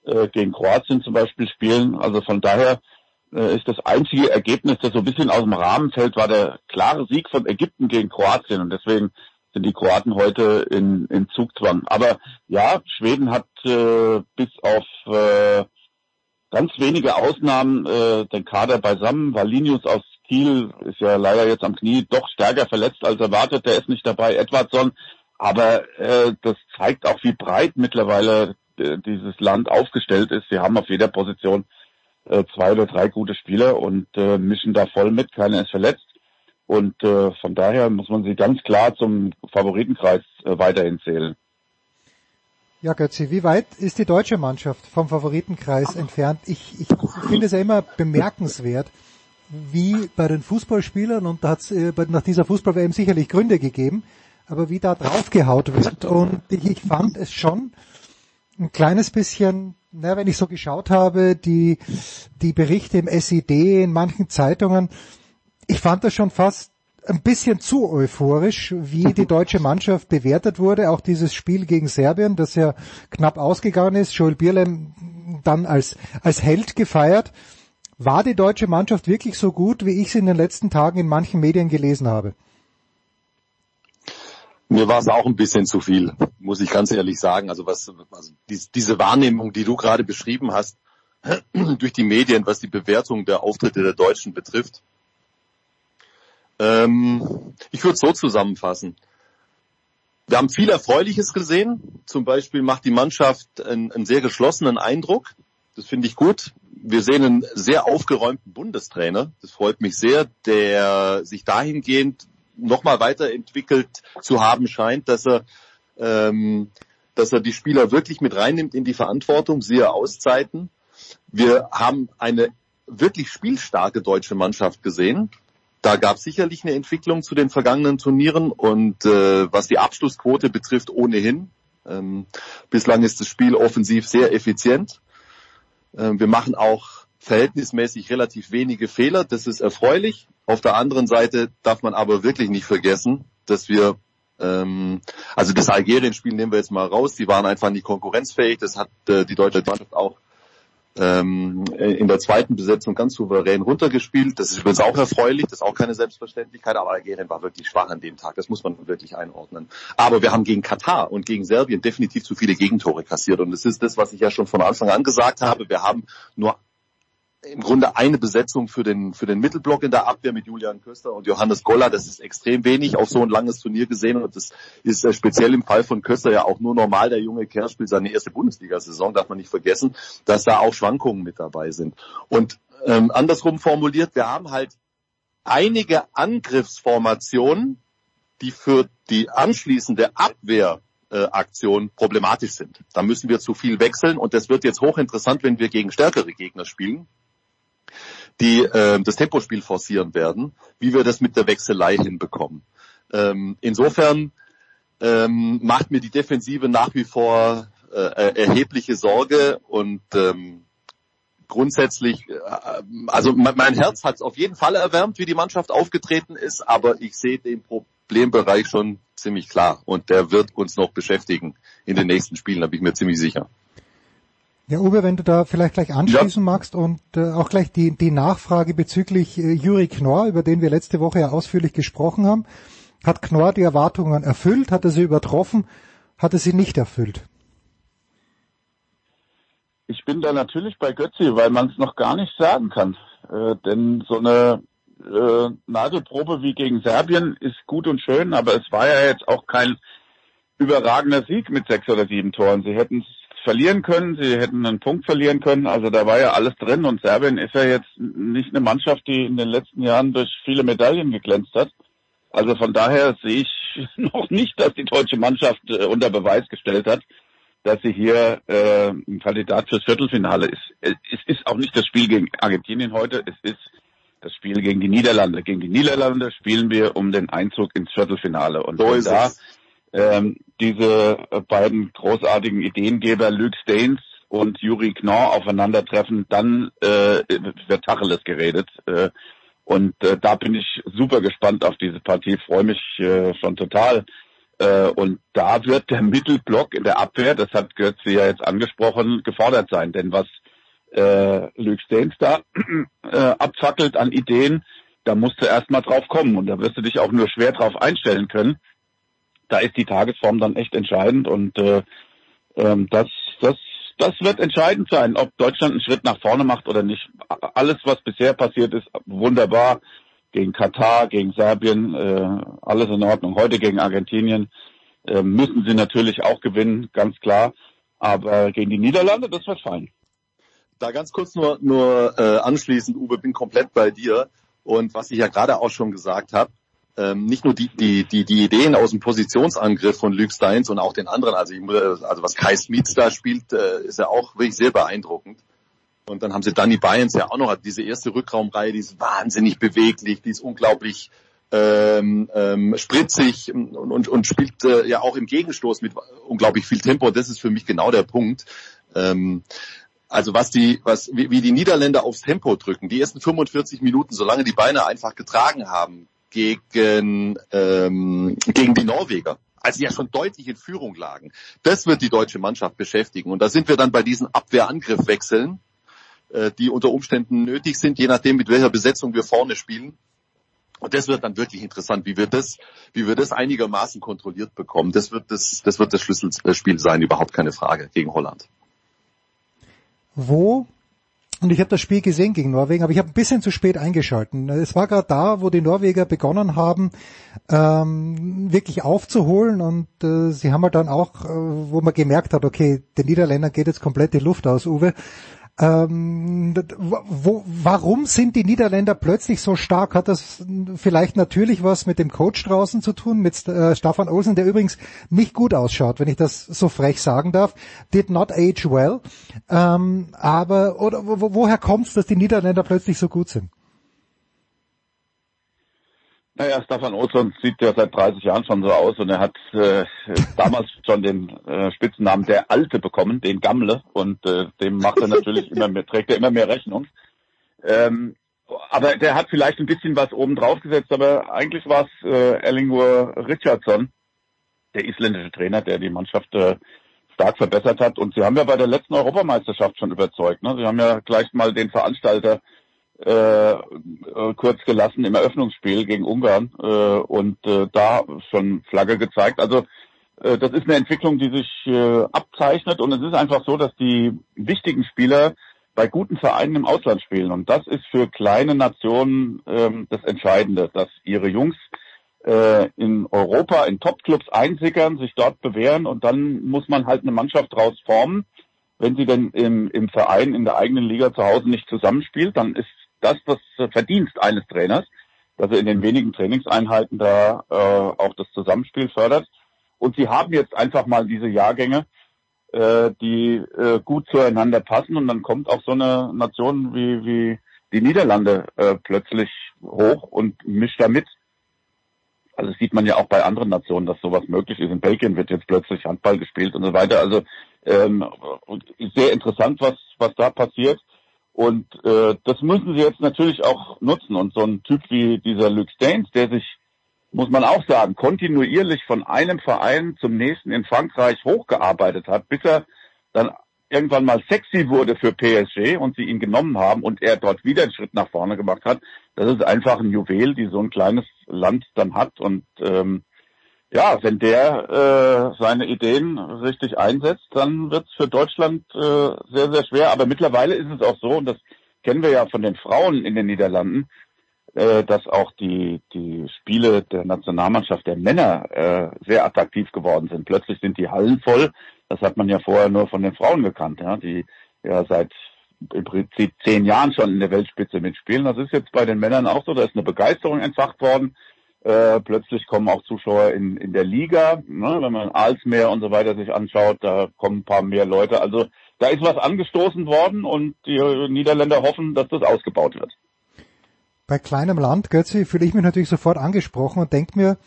äh, gegen Kroatien zum Beispiel spielen. Also von daher äh, ist das einzige Ergebnis, das so ein bisschen aus dem Rahmen fällt, war der klare Sieg von Ägypten gegen Kroatien. Und deswegen sind die Kroaten heute in, in Zugzwang. Aber ja, Schweden hat äh, bis auf äh, ganz wenige Ausnahmen äh, den Kader beisammen. Valinius aus Kiel ist ja leider jetzt am Knie doch stärker verletzt als erwartet. Der ist nicht dabei. Edwardson. Aber äh, das zeigt auch, wie breit mittlerweile äh, dieses Land aufgestellt ist. Sie haben auf jeder Position äh, zwei oder drei gute Spieler und äh, mischen da voll mit. Keiner ist verletzt. Und äh, von daher muss man sie ganz klar zum Favoritenkreis äh, weiterhin zählen. Ja, Götzi, wie weit ist die deutsche Mannschaft vom Favoritenkreis entfernt? Ich, ich finde es ja immer bemerkenswert, wie bei den Fußballspielern, und da hat es äh, nach dieser Fußball-WM sicherlich Gründe gegeben, aber wie da draufgehaut wird. Und ich, ich fand es schon ein kleines bisschen, na, wenn ich so geschaut habe, die, die Berichte im SID, in manchen Zeitungen, ich fand das schon fast ein bisschen zu euphorisch, wie die deutsche Mannschaft bewertet wurde. Auch dieses Spiel gegen Serbien, das ja knapp ausgegangen ist. Joel Bierlein dann als, als Held gefeiert. War die deutsche Mannschaft wirklich so gut, wie ich es in den letzten Tagen in manchen Medien gelesen habe? Mir war es auch ein bisschen zu viel, muss ich ganz ehrlich sagen. Also was, also diese Wahrnehmung, die du gerade beschrieben hast, durch die Medien, was die Bewertung der Auftritte der Deutschen betrifft, ähm, ich würde es so zusammenfassen. Wir haben viel Erfreuliches gesehen. Zum Beispiel macht die Mannschaft einen, einen sehr geschlossenen Eindruck. Das finde ich gut. Wir sehen einen sehr aufgeräumten Bundestrainer. Das freut mich sehr, der sich dahingehend nochmal weiterentwickelt zu haben scheint, dass er, ähm, dass er die Spieler wirklich mit reinnimmt in die Verantwortung, siehe Auszeiten. Wir haben eine wirklich spielstarke deutsche Mannschaft gesehen. Da gab es sicherlich eine Entwicklung zu den vergangenen Turnieren und äh, was die Abschlussquote betrifft, ohnehin. Ähm, bislang ist das Spiel offensiv sehr effizient. Ähm, wir machen auch verhältnismäßig relativ wenige Fehler. Das ist erfreulich. Auf der anderen Seite darf man aber wirklich nicht vergessen, dass wir ähm, also das Algerien-Spiel nehmen wir jetzt mal raus. Die waren einfach nicht konkurrenzfähig. Das hat äh, die deutsche Mannschaft auch ähm, in der zweiten Besetzung ganz souverän runtergespielt. Das ist übrigens auch erfreulich, das ist auch keine Selbstverständlichkeit, aber Algerien war wirklich schwach an dem Tag, das muss man wirklich einordnen. Aber wir haben gegen Katar und gegen Serbien definitiv zu viele Gegentore kassiert und das ist das, was ich ja schon von Anfang an gesagt habe. Wir haben nur im Grunde eine Besetzung für den, für den Mittelblock in der Abwehr mit Julian Köster und Johannes Goller. Das ist extrem wenig auf so ein langes Turnier gesehen und das ist äh, speziell im Fall von Köster ja auch nur normal. Der junge Kerl spielt seine erste Bundesliga-Saison, darf man nicht vergessen, dass da auch Schwankungen mit dabei sind. Und ähm, andersrum formuliert, wir haben halt einige Angriffsformationen, die für die anschließende Abwehr äh, Aktion problematisch sind. Da müssen wir zu viel wechseln und das wird jetzt hochinteressant, wenn wir gegen stärkere Gegner spielen die äh, das Tempospiel forcieren werden, wie wir das mit der Wechselei hinbekommen. Ähm, insofern ähm, macht mir die Defensive nach wie vor äh, erhebliche Sorge und ähm, grundsätzlich, äh, also mein, mein Herz hat es auf jeden Fall erwärmt, wie die Mannschaft aufgetreten ist, aber ich sehe den Problembereich schon ziemlich klar und der wird uns noch beschäftigen in den nächsten Spielen, da bin ich mir ziemlich sicher. Ja, Uwe, wenn du da vielleicht gleich anschließen ja. magst und äh, auch gleich die, die Nachfrage bezüglich äh, Juri Knorr, über den wir letzte Woche ja ausführlich gesprochen haben. Hat Knorr die Erwartungen erfüllt? Hat er sie übertroffen? Hat er sie nicht erfüllt? Ich bin da natürlich bei Götzi, weil man es noch gar nicht sagen kann. Äh, denn so eine äh, Nagelprobe wie gegen Serbien ist gut und schön, aber es war ja jetzt auch kein überragender Sieg mit sechs oder sieben Toren. Sie hätten es verlieren können, sie hätten einen Punkt verlieren können. Also da war ja alles drin und Serbien ist ja jetzt nicht eine Mannschaft, die in den letzten Jahren durch viele Medaillen geglänzt hat. Also von daher sehe ich noch nicht, dass die deutsche Mannschaft äh, unter Beweis gestellt hat, dass sie hier äh, ein Kandidat fürs Viertelfinale ist. Es ist auch nicht das Spiel gegen Argentinien heute, es ist das Spiel gegen die Niederlande. Gegen die Niederlande spielen wir um den Einzug ins Viertelfinale. Und so da es ähm, diese beiden großartigen Ideengeber Luke Staines und Juri Knorr aufeinandertreffen, dann äh, wird Tacheles geredet. Äh, und äh, da bin ich super gespannt auf diese Partie, freue mich äh, schon total. Äh, und da wird der Mittelblock in der Abwehr, das hat Götze ja jetzt angesprochen, gefordert sein. Denn was äh, Luke Staines da äh, abfackelt an Ideen, da musst du erst mal drauf kommen. Und da wirst du dich auch nur schwer drauf einstellen können da ist die Tagesform dann echt entscheidend und äh, ähm, das, das, das wird entscheidend sein, ob Deutschland einen Schritt nach vorne macht oder nicht. Alles, was bisher passiert ist, wunderbar. Gegen Katar, gegen Serbien, äh, alles in Ordnung. Heute gegen Argentinien äh, müssen sie natürlich auch gewinnen, ganz klar. Aber gegen die Niederlande, das wird fein. Da ganz kurz nur, nur äh, anschließend, Uwe, bin komplett bei dir. Und was ich ja gerade auch schon gesagt habe, ähm, nicht nur die, die, die, die Ideen aus dem Positionsangriff von Luke Steins und auch den anderen, also, ich, also was Kai Smith da spielt, äh, ist ja auch wirklich sehr beeindruckend. Und dann haben sie Danny Bayens ja auch noch, diese erste Rückraumreihe, die ist wahnsinnig beweglich, die ist unglaublich ähm, ähm, spritzig und, und, und spielt äh, ja auch im Gegenstoß mit unglaublich viel Tempo. Das ist für mich genau der Punkt. Ähm, also was die, was, wie, wie die Niederländer aufs Tempo drücken, die ersten 45 Minuten, solange die Beine einfach getragen haben, gegen, ähm, gegen die Norweger als sie ja schon deutlich in Führung lagen. Das wird die deutsche Mannschaft beschäftigen. Und da sind wir dann bei diesen Abwehrangriffwechseln, äh, die unter Umständen nötig sind, je nachdem, mit welcher Besetzung wir vorne spielen. Und das wird dann wirklich interessant, wie wir das, wie wir das einigermaßen kontrolliert bekommen. Das wird das, das wird das Schlüsselspiel sein, überhaupt keine Frage, gegen Holland. Wo und ich habe das Spiel gesehen gegen Norwegen, aber ich habe ein bisschen zu spät eingeschalten. Es war gerade da, wo die Norweger begonnen haben, ähm, wirklich aufzuholen und äh, sie haben halt dann auch, äh, wo man gemerkt hat, okay, den Niederländern geht jetzt komplett die Luft aus, Uwe. Ähm, wo, warum sind die Niederländer plötzlich so stark? Hat das vielleicht natürlich was mit dem Coach draußen zu tun, mit äh, Staffan Olsen, der übrigens nicht gut ausschaut, wenn ich das so frech sagen darf. Did not age well. Ähm, aber oder wo, woher kommt es, dass die Niederländer plötzlich so gut sind? Naja, Stefan Olsson sieht ja seit 30 Jahren schon so aus und er hat äh, damals schon den äh, Spitzennamen der Alte bekommen, den Gammle, und äh, dem macht er natürlich immer mehr, trägt er immer mehr Rechnung. Ähm, aber der hat vielleicht ein bisschen was oben drauf gesetzt, aber eigentlich war es äh, Ellingur Richardson, der isländische Trainer, der die Mannschaft äh, stark verbessert hat. Und sie haben ja bei der letzten Europameisterschaft schon überzeugt. Ne? Sie haben ja gleich mal den Veranstalter äh, äh, kurz gelassen im Eröffnungsspiel gegen Ungarn äh, und äh, da schon Flagge gezeigt. Also äh, das ist eine Entwicklung, die sich äh, abzeichnet und es ist einfach so, dass die wichtigen Spieler bei guten Vereinen im Ausland spielen und das ist für kleine Nationen ähm, das Entscheidende, dass ihre Jungs äh, in Europa in Topclubs einsickern, sich dort bewähren und dann muss man halt eine Mannschaft draus formen. Wenn sie denn im, im Verein in der eigenen Liga zu Hause nicht zusammenspielt, dann ist das das Verdienst eines Trainers, dass er in den wenigen Trainingseinheiten da äh, auch das Zusammenspiel fördert. Und sie haben jetzt einfach mal diese Jahrgänge, äh, die äh, gut zueinander passen und dann kommt auch so eine Nation wie, wie die Niederlande äh, plötzlich hoch und mischt da mit. Also sieht man ja auch bei anderen Nationen, dass sowas möglich ist. In Belgien wird jetzt plötzlich Handball gespielt und so weiter. Also ähm, sehr interessant, was, was da passiert. Und äh, das müssen sie jetzt natürlich auch nutzen. Und so ein Typ wie dieser Luke Staines, der sich, muss man auch sagen, kontinuierlich von einem Verein zum nächsten in Frankreich hochgearbeitet hat, bis er dann irgendwann mal sexy wurde für PSG und sie ihn genommen haben und er dort wieder einen Schritt nach vorne gemacht hat, das ist einfach ein Juwel, die so ein kleines Land dann hat und ähm, ja, wenn der äh, seine Ideen richtig einsetzt, dann wird es für Deutschland äh, sehr, sehr schwer. Aber mittlerweile ist es auch so, und das kennen wir ja von den Frauen in den Niederlanden, äh, dass auch die, die Spiele der Nationalmannschaft der Männer äh, sehr attraktiv geworden sind. Plötzlich sind die Hallen voll. Das hat man ja vorher nur von den Frauen gekannt, ja, die ja seit im Prinzip zehn Jahren schon in der Weltspitze mitspielen. Das ist jetzt bei den Männern auch so. Da ist eine Begeisterung entfacht worden. Äh, plötzlich kommen auch Zuschauer in, in der Liga. Ne? Wenn man Alsmeer und so weiter sich anschaut, da kommen ein paar mehr Leute. Also da ist was angestoßen worden und die Niederländer hoffen, dass das ausgebaut wird. Bei kleinem Land, Götzi, fühle ich mich natürlich sofort angesprochen und denke mir,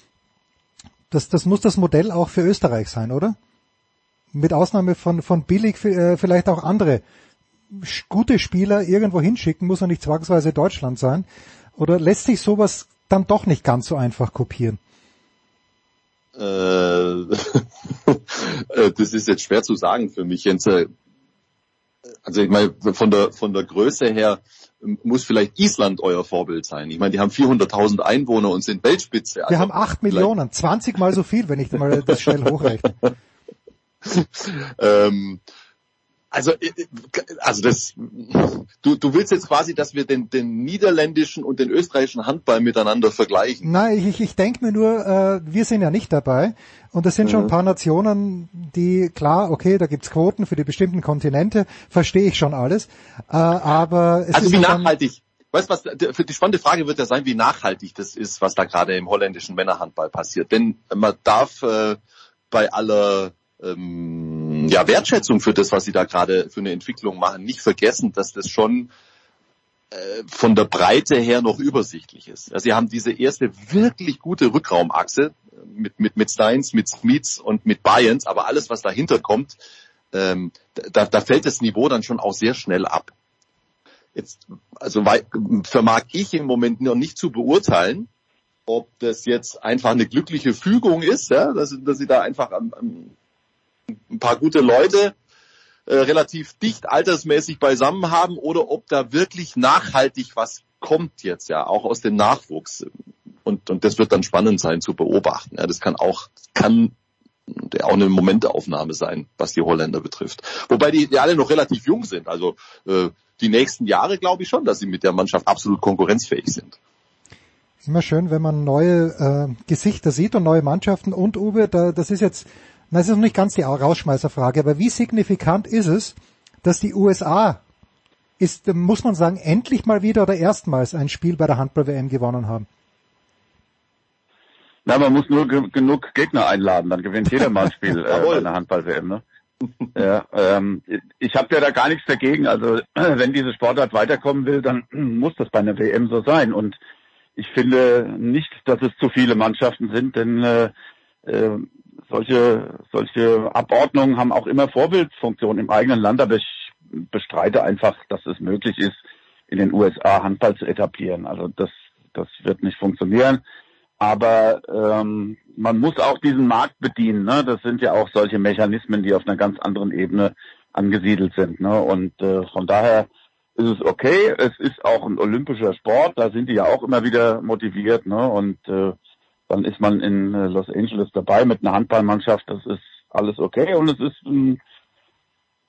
das, das muss das Modell auch für Österreich sein, oder? Mit Ausnahme von, von billig äh, vielleicht auch andere gute Spieler irgendwo hinschicken, muss ja nicht zwangsweise Deutschland sein. Oder lässt sich sowas dann doch nicht ganz so einfach kopieren? Äh, äh, das ist jetzt schwer zu sagen für mich, Jens. Also ich meine, von der, von der Größe her muss vielleicht Island euer Vorbild sein. Ich meine, die haben 400.000 Einwohner und sind Weltspitze. Also Wir haben 8 Millionen, 20 mal so viel, wenn ich mal das schnell hochrechne. ähm, also, äh, also das, du, du willst jetzt quasi, dass wir den, den niederländischen und den österreichischen Handball miteinander vergleichen. Nein, ich, ich denke mir nur, äh, wir sind ja nicht dabei und es sind schon ein paar Nationen, die klar, okay, da gibt's Quoten für die bestimmten Kontinente, verstehe ich schon alles, äh, aber es also ist wie nachhaltig. Weißt was? Für die spannende Frage wird ja sein, wie nachhaltig das ist, was da gerade im holländischen Männerhandball passiert. Denn man darf äh, bei aller ähm, ja, Wertschätzung für das, was sie da gerade für eine Entwicklung machen, nicht vergessen, dass das schon äh, von der Breite her noch übersichtlich ist. Also sie haben diese erste wirklich gute Rückraumachse mit, mit, mit Steins, mit Smiths und mit Bayerns, aber alles, was dahinter kommt, ähm, da, da fällt das Niveau dann schon auch sehr schnell ab. Jetzt, also vermag ich im Moment noch nicht zu beurteilen, ob das jetzt einfach eine glückliche Fügung ist, ja, dass, dass sie da einfach am, am ein paar gute Leute äh, relativ dicht altersmäßig beisammen haben oder ob da wirklich nachhaltig was kommt jetzt ja, auch aus dem Nachwuchs. Und, und das wird dann spannend sein zu beobachten. Ja, das kann auch, kann auch eine Momentaufnahme sein, was die Holländer betrifft. Wobei die, die alle noch relativ jung sind. Also äh, die nächsten Jahre glaube ich schon, dass sie mit der Mannschaft absolut konkurrenzfähig sind. Immer schön, wenn man neue äh, Gesichter sieht und neue Mannschaften. Und Uwe, da, das ist jetzt na, es ist noch nicht ganz die Rausschmeißerfrage, aber wie signifikant ist es, dass die USA ist, muss man sagen, endlich mal wieder oder erstmals ein Spiel bei der Handball-WM gewonnen haben? Na, man muss nur ge genug Gegner einladen, dann gewinnt jeder mal ein Spiel äh, bei der Handball-WM. Ne? ja, ähm, ich habe ja da gar nichts dagegen. Also wenn diese Sportart weiterkommen will, dann muss das bei einer WM so sein. Und ich finde nicht, dass es zu viele Mannschaften sind, denn äh, äh, solche, solche Abordnungen haben auch immer Vorbildfunktion im eigenen Land, aber ich bestreite einfach, dass es möglich ist, in den USA Handball zu etablieren. Also das, das wird nicht funktionieren. Aber ähm, man muss auch diesen Markt bedienen. Ne? Das sind ja auch solche Mechanismen, die auf einer ganz anderen Ebene angesiedelt sind. Ne? Und äh, von daher ist es okay. Es ist auch ein olympischer Sport. Da sind die ja auch immer wieder motiviert. Ne? Und äh, dann ist man in äh, Los Angeles dabei mit einer Handballmannschaft. Das ist alles okay und es ist ein,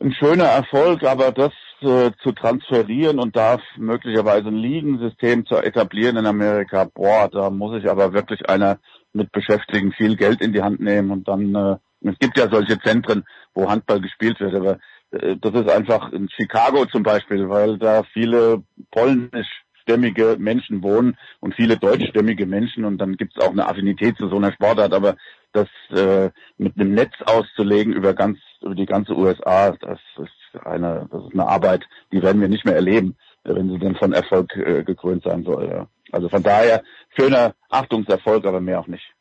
ein schöner Erfolg, aber das äh, zu transferieren und da möglicherweise ein Ligensystem zu etablieren in Amerika, boah, da muss ich aber wirklich einer mit beschäftigen, viel Geld in die Hand nehmen und dann, äh, es gibt ja solche Zentren, wo Handball gespielt wird, aber äh, das ist einfach in Chicago zum Beispiel, weil da viele polnisch deutschstämmige Menschen wohnen und viele deutschstämmige Menschen und dann gibt es auch eine Affinität zu so einer Sportart, aber das äh, mit einem Netz auszulegen über ganz über die ganze USA, das ist eine das ist eine Arbeit, die werden wir nicht mehr erleben, wenn sie denn von Erfolg äh, gekrönt sein soll. Ja. Also von daher schöner Achtungserfolg, aber mehr auch nicht.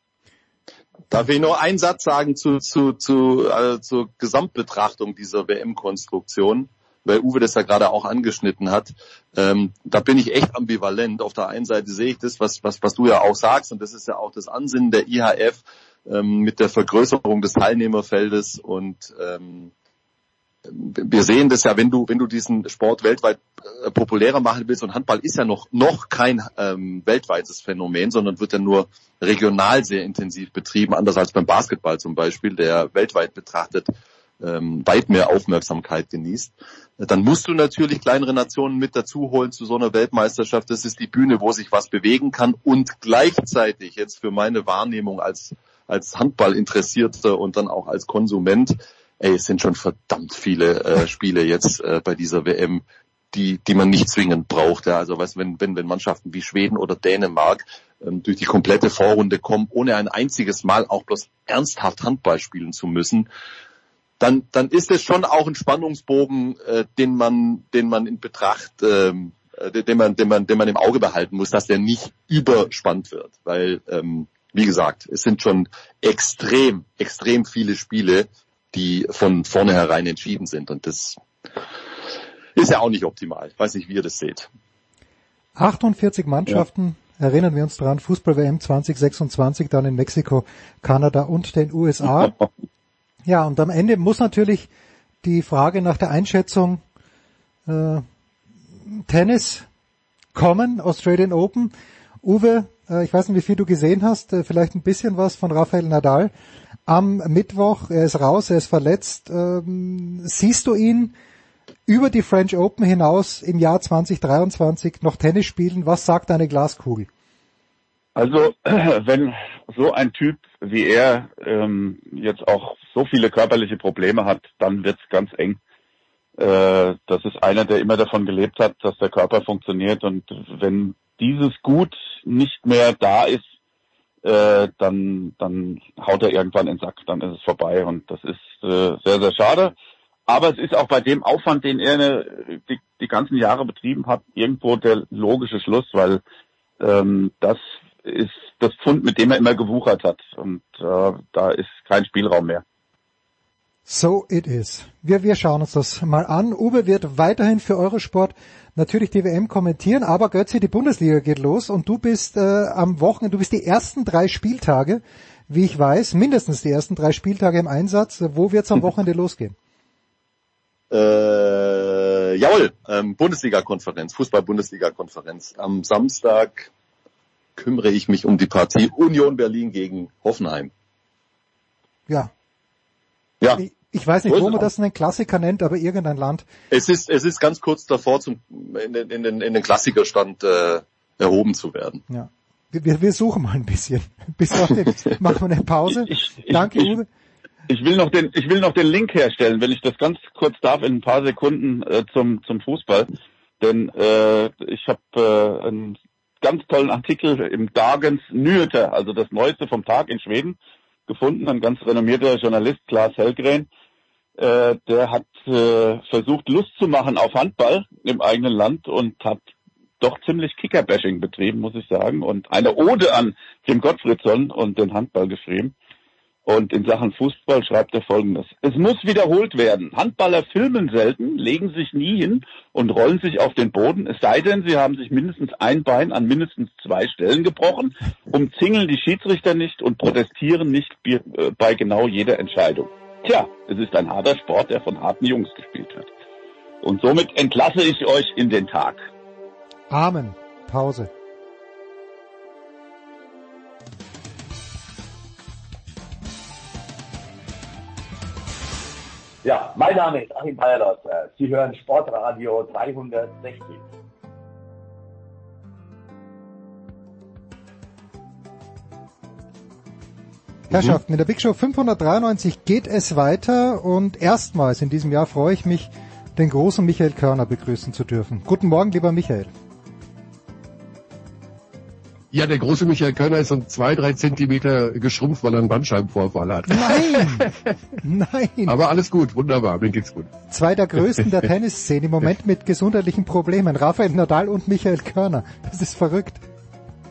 Darf ich nur einen Satz sagen zu, zu, zu, also zur Gesamtbetrachtung dieser WM-Konstruktion? Weil Uwe das ja gerade auch angeschnitten hat. Ähm, da bin ich echt ambivalent. Auf der einen Seite sehe ich das, was, was, was du ja auch sagst, und das ist ja auch das Ansinnen der IHF ähm, mit der Vergrößerung des Teilnehmerfeldes und ähm, wir sehen das ja, wenn du, wenn du diesen Sport weltweit äh, populärer machen willst, und Handball ist ja noch, noch kein ähm, weltweites Phänomen, sondern wird ja nur regional sehr intensiv betrieben, anders als beim Basketball zum Beispiel, der weltweit betrachtet ähm, weit mehr Aufmerksamkeit genießt. Dann musst du natürlich kleinere Nationen mit dazu holen zu so einer Weltmeisterschaft. Das ist die Bühne, wo sich was bewegen kann und gleichzeitig jetzt für meine Wahrnehmung als, als Handballinteressierter und dann auch als Konsument, ey, es sind schon verdammt viele äh, Spiele jetzt äh, bei dieser WM, die, die man nicht zwingend braucht. Ja. Also was, wenn, wenn, wenn Mannschaften wie Schweden oder Dänemark ähm, durch die komplette Vorrunde kommen, ohne ein einziges Mal auch bloß ernsthaft Handball spielen zu müssen, dann, dann ist es schon auch ein Spannungsbogen, äh, den man, den man in Betracht, ähm, äh, den man, den man, den man im Auge behalten muss, dass der nicht überspannt wird, weil ähm, wie gesagt, es sind schon extrem, extrem viele Spiele, die von vornherein entschieden sind und das ist ja auch nicht optimal. Ich weiß nicht, wie ihr das seht. 48 Mannschaften, ja. erinnern wir uns dran, Fußball-WM 2026 dann in Mexiko, Kanada und den USA. Ja, und am Ende muss natürlich die Frage nach der Einschätzung äh, Tennis kommen, Australian Open. Uwe, äh, ich weiß nicht, wie viel du gesehen hast, äh, vielleicht ein bisschen was von Rafael Nadal. Am Mittwoch, er ist raus, er ist verletzt. Ähm, siehst du ihn über die French Open hinaus im Jahr 2023 noch Tennis spielen? Was sagt deine Glaskugel? Also wenn so ein Typ wie er ähm, jetzt auch so viele körperliche Probleme hat, dann wird's ganz eng. Äh, das ist einer, der immer davon gelebt hat, dass der Körper funktioniert und wenn dieses Gut nicht mehr da ist, äh, dann, dann haut er irgendwann in den Sack, dann ist es vorbei und das ist äh, sehr, sehr schade. Aber es ist auch bei dem Aufwand, den er eine, die, die ganzen Jahre betrieben hat, irgendwo der logische Schluss, weil ähm, das ist das Pfund, mit dem er immer gewuchert hat. Und äh, da ist kein Spielraum mehr. So it is. Wir, wir schauen uns das mal an. Uwe wird weiterhin für Eurosport natürlich die WM kommentieren, aber Götze, die Bundesliga geht los und du bist äh, am Wochenende, du bist die ersten drei Spieltage, wie ich weiß, mindestens die ersten drei Spieltage im Einsatz. Wo wird's am Wochenende losgehen? Äh, jawohl, ähm, Bundesliga-Konferenz, Fußball-Bundesliga-Konferenz. Am Samstag kümmere ich mich um die Partie Union Berlin gegen Hoffenheim. Ja. Ja. Ich, ich weiß nicht, wo man das einen Klassiker nennt, aber irgendein Land. Es ist, es ist ganz kurz davor, zum, in, den, in, den, in den Klassikerstand äh, erhoben zu werden. Ja. Wir, wir suchen mal ein bisschen. Bis dahin machen wir eine Pause. Ich, ich, Danke, ich, Uwe. Ich will noch den, ich will noch den Link herstellen, wenn ich das ganz kurz darf, in ein paar Sekunden äh, zum zum Fußball, denn äh, ich habe äh, einen ganz tollen Artikel im Dagens Nyheter, also das Neueste vom Tag in Schweden, gefunden. Ein ganz renommierter Journalist, Klaas Hellgren, äh, der hat äh, versucht, Lust zu machen auf Handball im eigenen Land und hat doch ziemlich Kickerbashing betrieben, muss ich sagen, und eine Ode an Tim Gottfriedson und den Handball geschrieben. Und in Sachen Fußball schreibt er folgendes. Es muss wiederholt werden. Handballer filmen selten, legen sich nie hin und rollen sich auf den Boden, es sei denn, sie haben sich mindestens ein Bein an mindestens zwei Stellen gebrochen, umzingeln die Schiedsrichter nicht und protestieren nicht äh, bei genau jeder Entscheidung. Tja, es ist ein harter Sport, der von harten Jungs gespielt wird. Und somit entlasse ich euch in den Tag. Amen. Pause. Ja, mein Name ist Achim Bayerlos. Sie hören Sportradio 360. Herrschaften, in der Big Show 593 geht es weiter und erstmals in diesem Jahr freue ich mich, den großen Michael Körner begrüßen zu dürfen. Guten Morgen, lieber Michael. Ja, der große Michael Körner ist um zwei, drei Zentimeter geschrumpft, weil er einen Bandscheibenvorfall hat. Nein! Nein! Aber alles gut, wunderbar, mir geht's gut. Zwei der größten der Tennisszene im Moment mit gesundheitlichen Problemen. Rafael Nadal und Michael Körner. Das ist verrückt.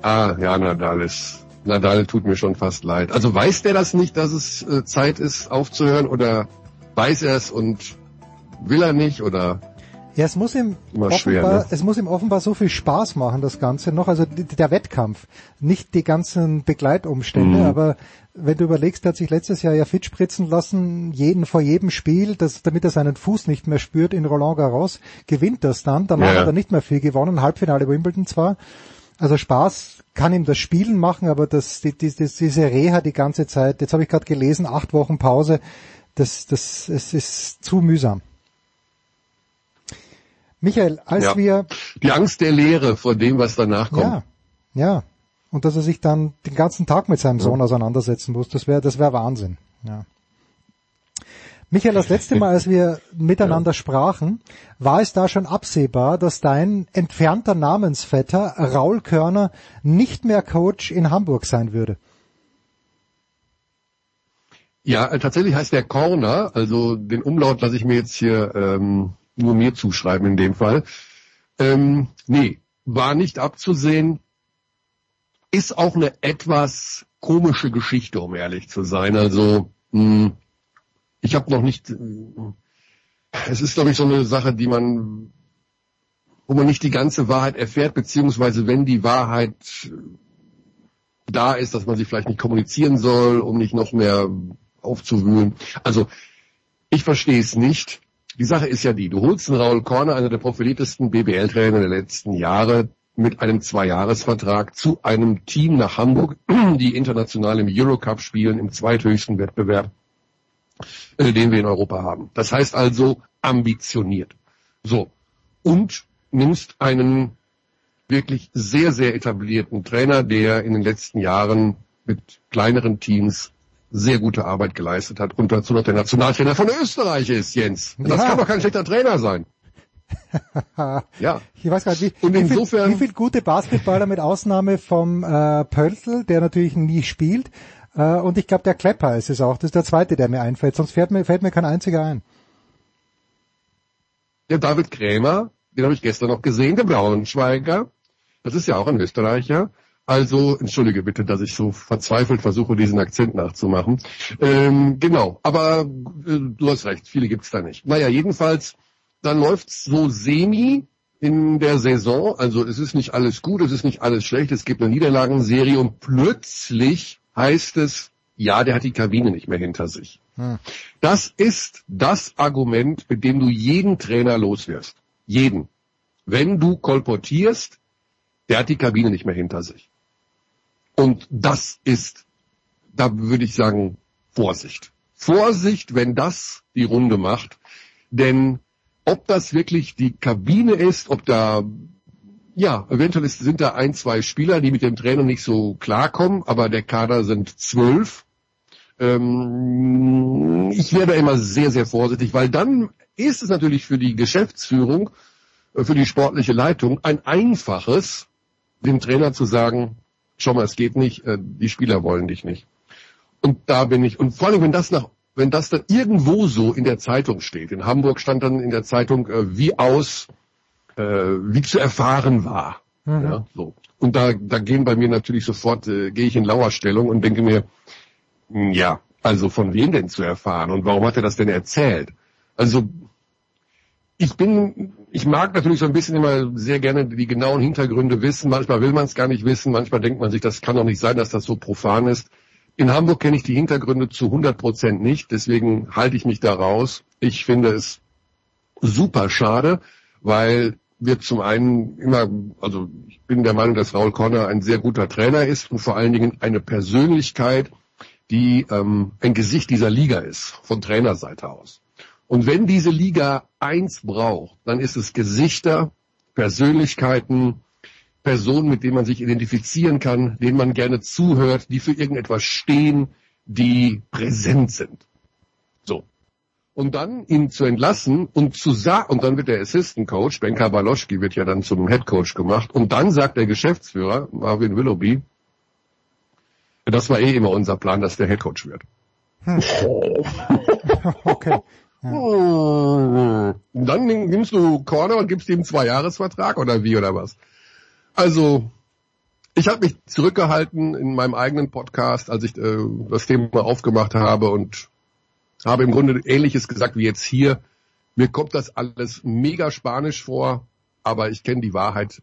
Ah, ja, Nadal ist, Nadal tut mir schon fast leid. Also weiß der das nicht, dass es äh, Zeit ist aufzuhören oder weiß er es und will er nicht oder? Ja, es muss ihm offenbar, schwer, ne? es muss ihm offenbar so viel Spaß machen, das Ganze noch, also der Wettkampf, nicht die ganzen Begleitumstände, Mhm. aber wenn du überlegst, er hat sich letztes Jahr ja fit spritzen lassen, jeden vor jedem Spiel, das, damit er seinen Fuß nicht mehr spürt in Roland Garros, gewinnt das dann, danach Ja, hat er nicht mehr viel gewonnen, Halbfinale Wimbledon zwar, also Spaß kann ihm das Spielen machen, aber das, die, die, diese Reha die ganze Zeit, jetzt habe ich gerade gelesen, acht Wochen Pause, das, das, es ist zu mühsam. Michael, als Ja. wir Die Angst der Leere vor dem, was danach kommt. ja, ja. Und dass er sich dann den ganzen Tag mit seinem Sohn auseinandersetzen muss, das wäre das wäre Wahnsinn. Ja. Michael, das letzte Mal, als wir miteinander sprachen, war es da schon absehbar, dass dein entfernter Namensvetter Raul Körner nicht mehr Coach in Hamburg sein würde. Ja, äh, tatsächlich heißt der Corner, also den Umlaut lasse ich mir jetzt hier ähm, nur mir zuschreiben in dem Fall. Ähm, nee, war nicht abzusehen. Ist auch eine etwas komische Geschichte, um ehrlich zu sein. Also mh, ich habe noch nicht. mh, Es ist, glaube ich, so eine Sache, die man, wo man nicht die ganze Wahrheit erfährt, beziehungsweise wenn die Wahrheit da ist, dass man sie vielleicht nicht kommunizieren soll, um nicht noch mehr aufzuwühlen. Also ich verstehe es nicht. Die Sache ist ja die, du holst einen Raul Korner, einer der profiliertesten BBL-Trainer der letzten Jahre, mit einem Zweijahresvertrag zu einem Team nach Hamburg, die international im Eurocup spielen, im zweithöchsten Wettbewerb, äh, den wir in Europa haben. Das heißt also ambitioniert. So. Und nimmst einen wirklich sehr, sehr etablierten Trainer, der in den letzten Jahren mit kleineren Teams sehr gute Arbeit geleistet hat und dazu noch der Nationaltrainer von Österreich ist, Jens. Das Ja. kann doch kein schlechter Trainer sein. Ja. Ich weiß gar nicht, wie, Und wie, insofern- viel, wie viel gute Basketballer mit Ausnahme vom äh, Pöltl, der natürlich nie spielt, äh, und ich glaube der Klepper ist es auch. Das ist der zweite, der mir einfällt. Sonst fällt mir, fällt mir kein einziger ein. Der David Krämer, den habe ich gestern noch gesehen, der Braunschweiger. Das ist ja auch ein Österreicher. Also, entschuldige bitte, dass ich so verzweifelt versuche, diesen Akzent nachzumachen. Ähm, genau, aber äh, du hast recht, viele gibt's da nicht. Naja, jedenfalls, dann läuft's so semi in der Saison. Also es ist nicht alles gut, es ist nicht alles schlecht, es gibt eine Niederlagenserie und plötzlich heißt es, ja, der hat die Kabine nicht mehr hinter sich. Das ist das Argument, mit dem du jeden Trainer loswirst. Jeden. Wenn du kolportierst, der hat die Kabine nicht mehr hinter sich. Und das ist, da würde ich sagen, Vorsicht. Vorsicht, wenn das die Runde macht. Denn ob das wirklich die Kabine ist, ob da, ja, eventuell sind da ein, zwei Spieler, die mit dem Trainer nicht so klarkommen, aber der Kader sind zwölf. Ähm, ich werde immer sehr, sehr vorsichtig, weil dann ist es natürlich für die Geschäftsführung, äh, für die sportliche Leitung ein einfaches, dem Trainer zu sagen, schau mal, es geht nicht, äh, die Spieler wollen dich nicht. Und da bin ich, und vor allem, wenn das nach, wenn das dann irgendwo so in der Zeitung steht, in Hamburg stand dann in der Zeitung, äh, wie aus, äh, wie zu erfahren war. Mhm. Ja, so. Und da, da gehen bei mir natürlich sofort, äh, gehe ich in Lauerstellung und denke mir, mh, ja, also von wem denn zu erfahren und warum hat er das denn erzählt? Also ich bin, ich mag natürlich so ein bisschen immer sehr gerne die genauen Hintergründe wissen. Manchmal will man es gar nicht wissen. Manchmal denkt man sich, das kann doch nicht sein, dass das so profan ist. In Hamburg kenne ich die Hintergründe zu 100 Prozent nicht. Deswegen halte ich mich da raus. Ich finde es super schade, weil wir zum einen immer, also ich bin der Meinung, dass Raul Conner ein sehr guter Trainer ist und vor allen Dingen eine Persönlichkeit, die ähm, ein Gesicht dieser Liga ist, von Trainerseite aus. Und wenn diese Liga eins braucht, dann ist es Gesichter, Persönlichkeiten, Personen, mit denen man sich identifizieren kann, denen man gerne zuhört, die für irgendetwas stehen, die präsent sind. So. Und dann ihn zu entlassen und zu sagen, und dann wird der Assistant Coach, Ben Kabaloschki wird ja dann zum Head Coach gemacht, und dann sagt der Geschäftsführer, Marvin Willoughby, das war eh immer unser Plan, dass der Head Coach wird. okay. Und dann nimmst du Corner und gibst ihm zwei Jahresvertrag oder wie oder was? Also ich habe mich zurückgehalten in meinem eigenen Podcast, als ich äh, das Thema aufgemacht habe und habe im Grunde ähnliches gesagt wie jetzt hier. Mir kommt das alles mega spanisch vor, aber ich kenne die Wahrheit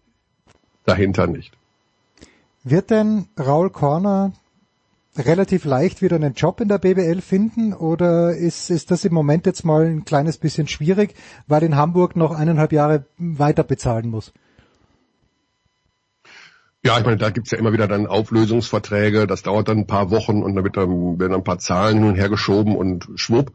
dahinter nicht. Wird denn Raul Korner relativ leicht wieder einen Job in der BBL finden oder ist, ist das im Moment jetzt mal ein kleines bisschen schwierig, weil in Hamburg noch eineinhalb Jahre weiter bezahlen muss? Ja, ich meine, da gibt's ja immer wieder dann Auflösungsverträge, das dauert dann ein paar Wochen und dann, wird dann werden ein paar Zahlen hin und her geschoben und schwupp.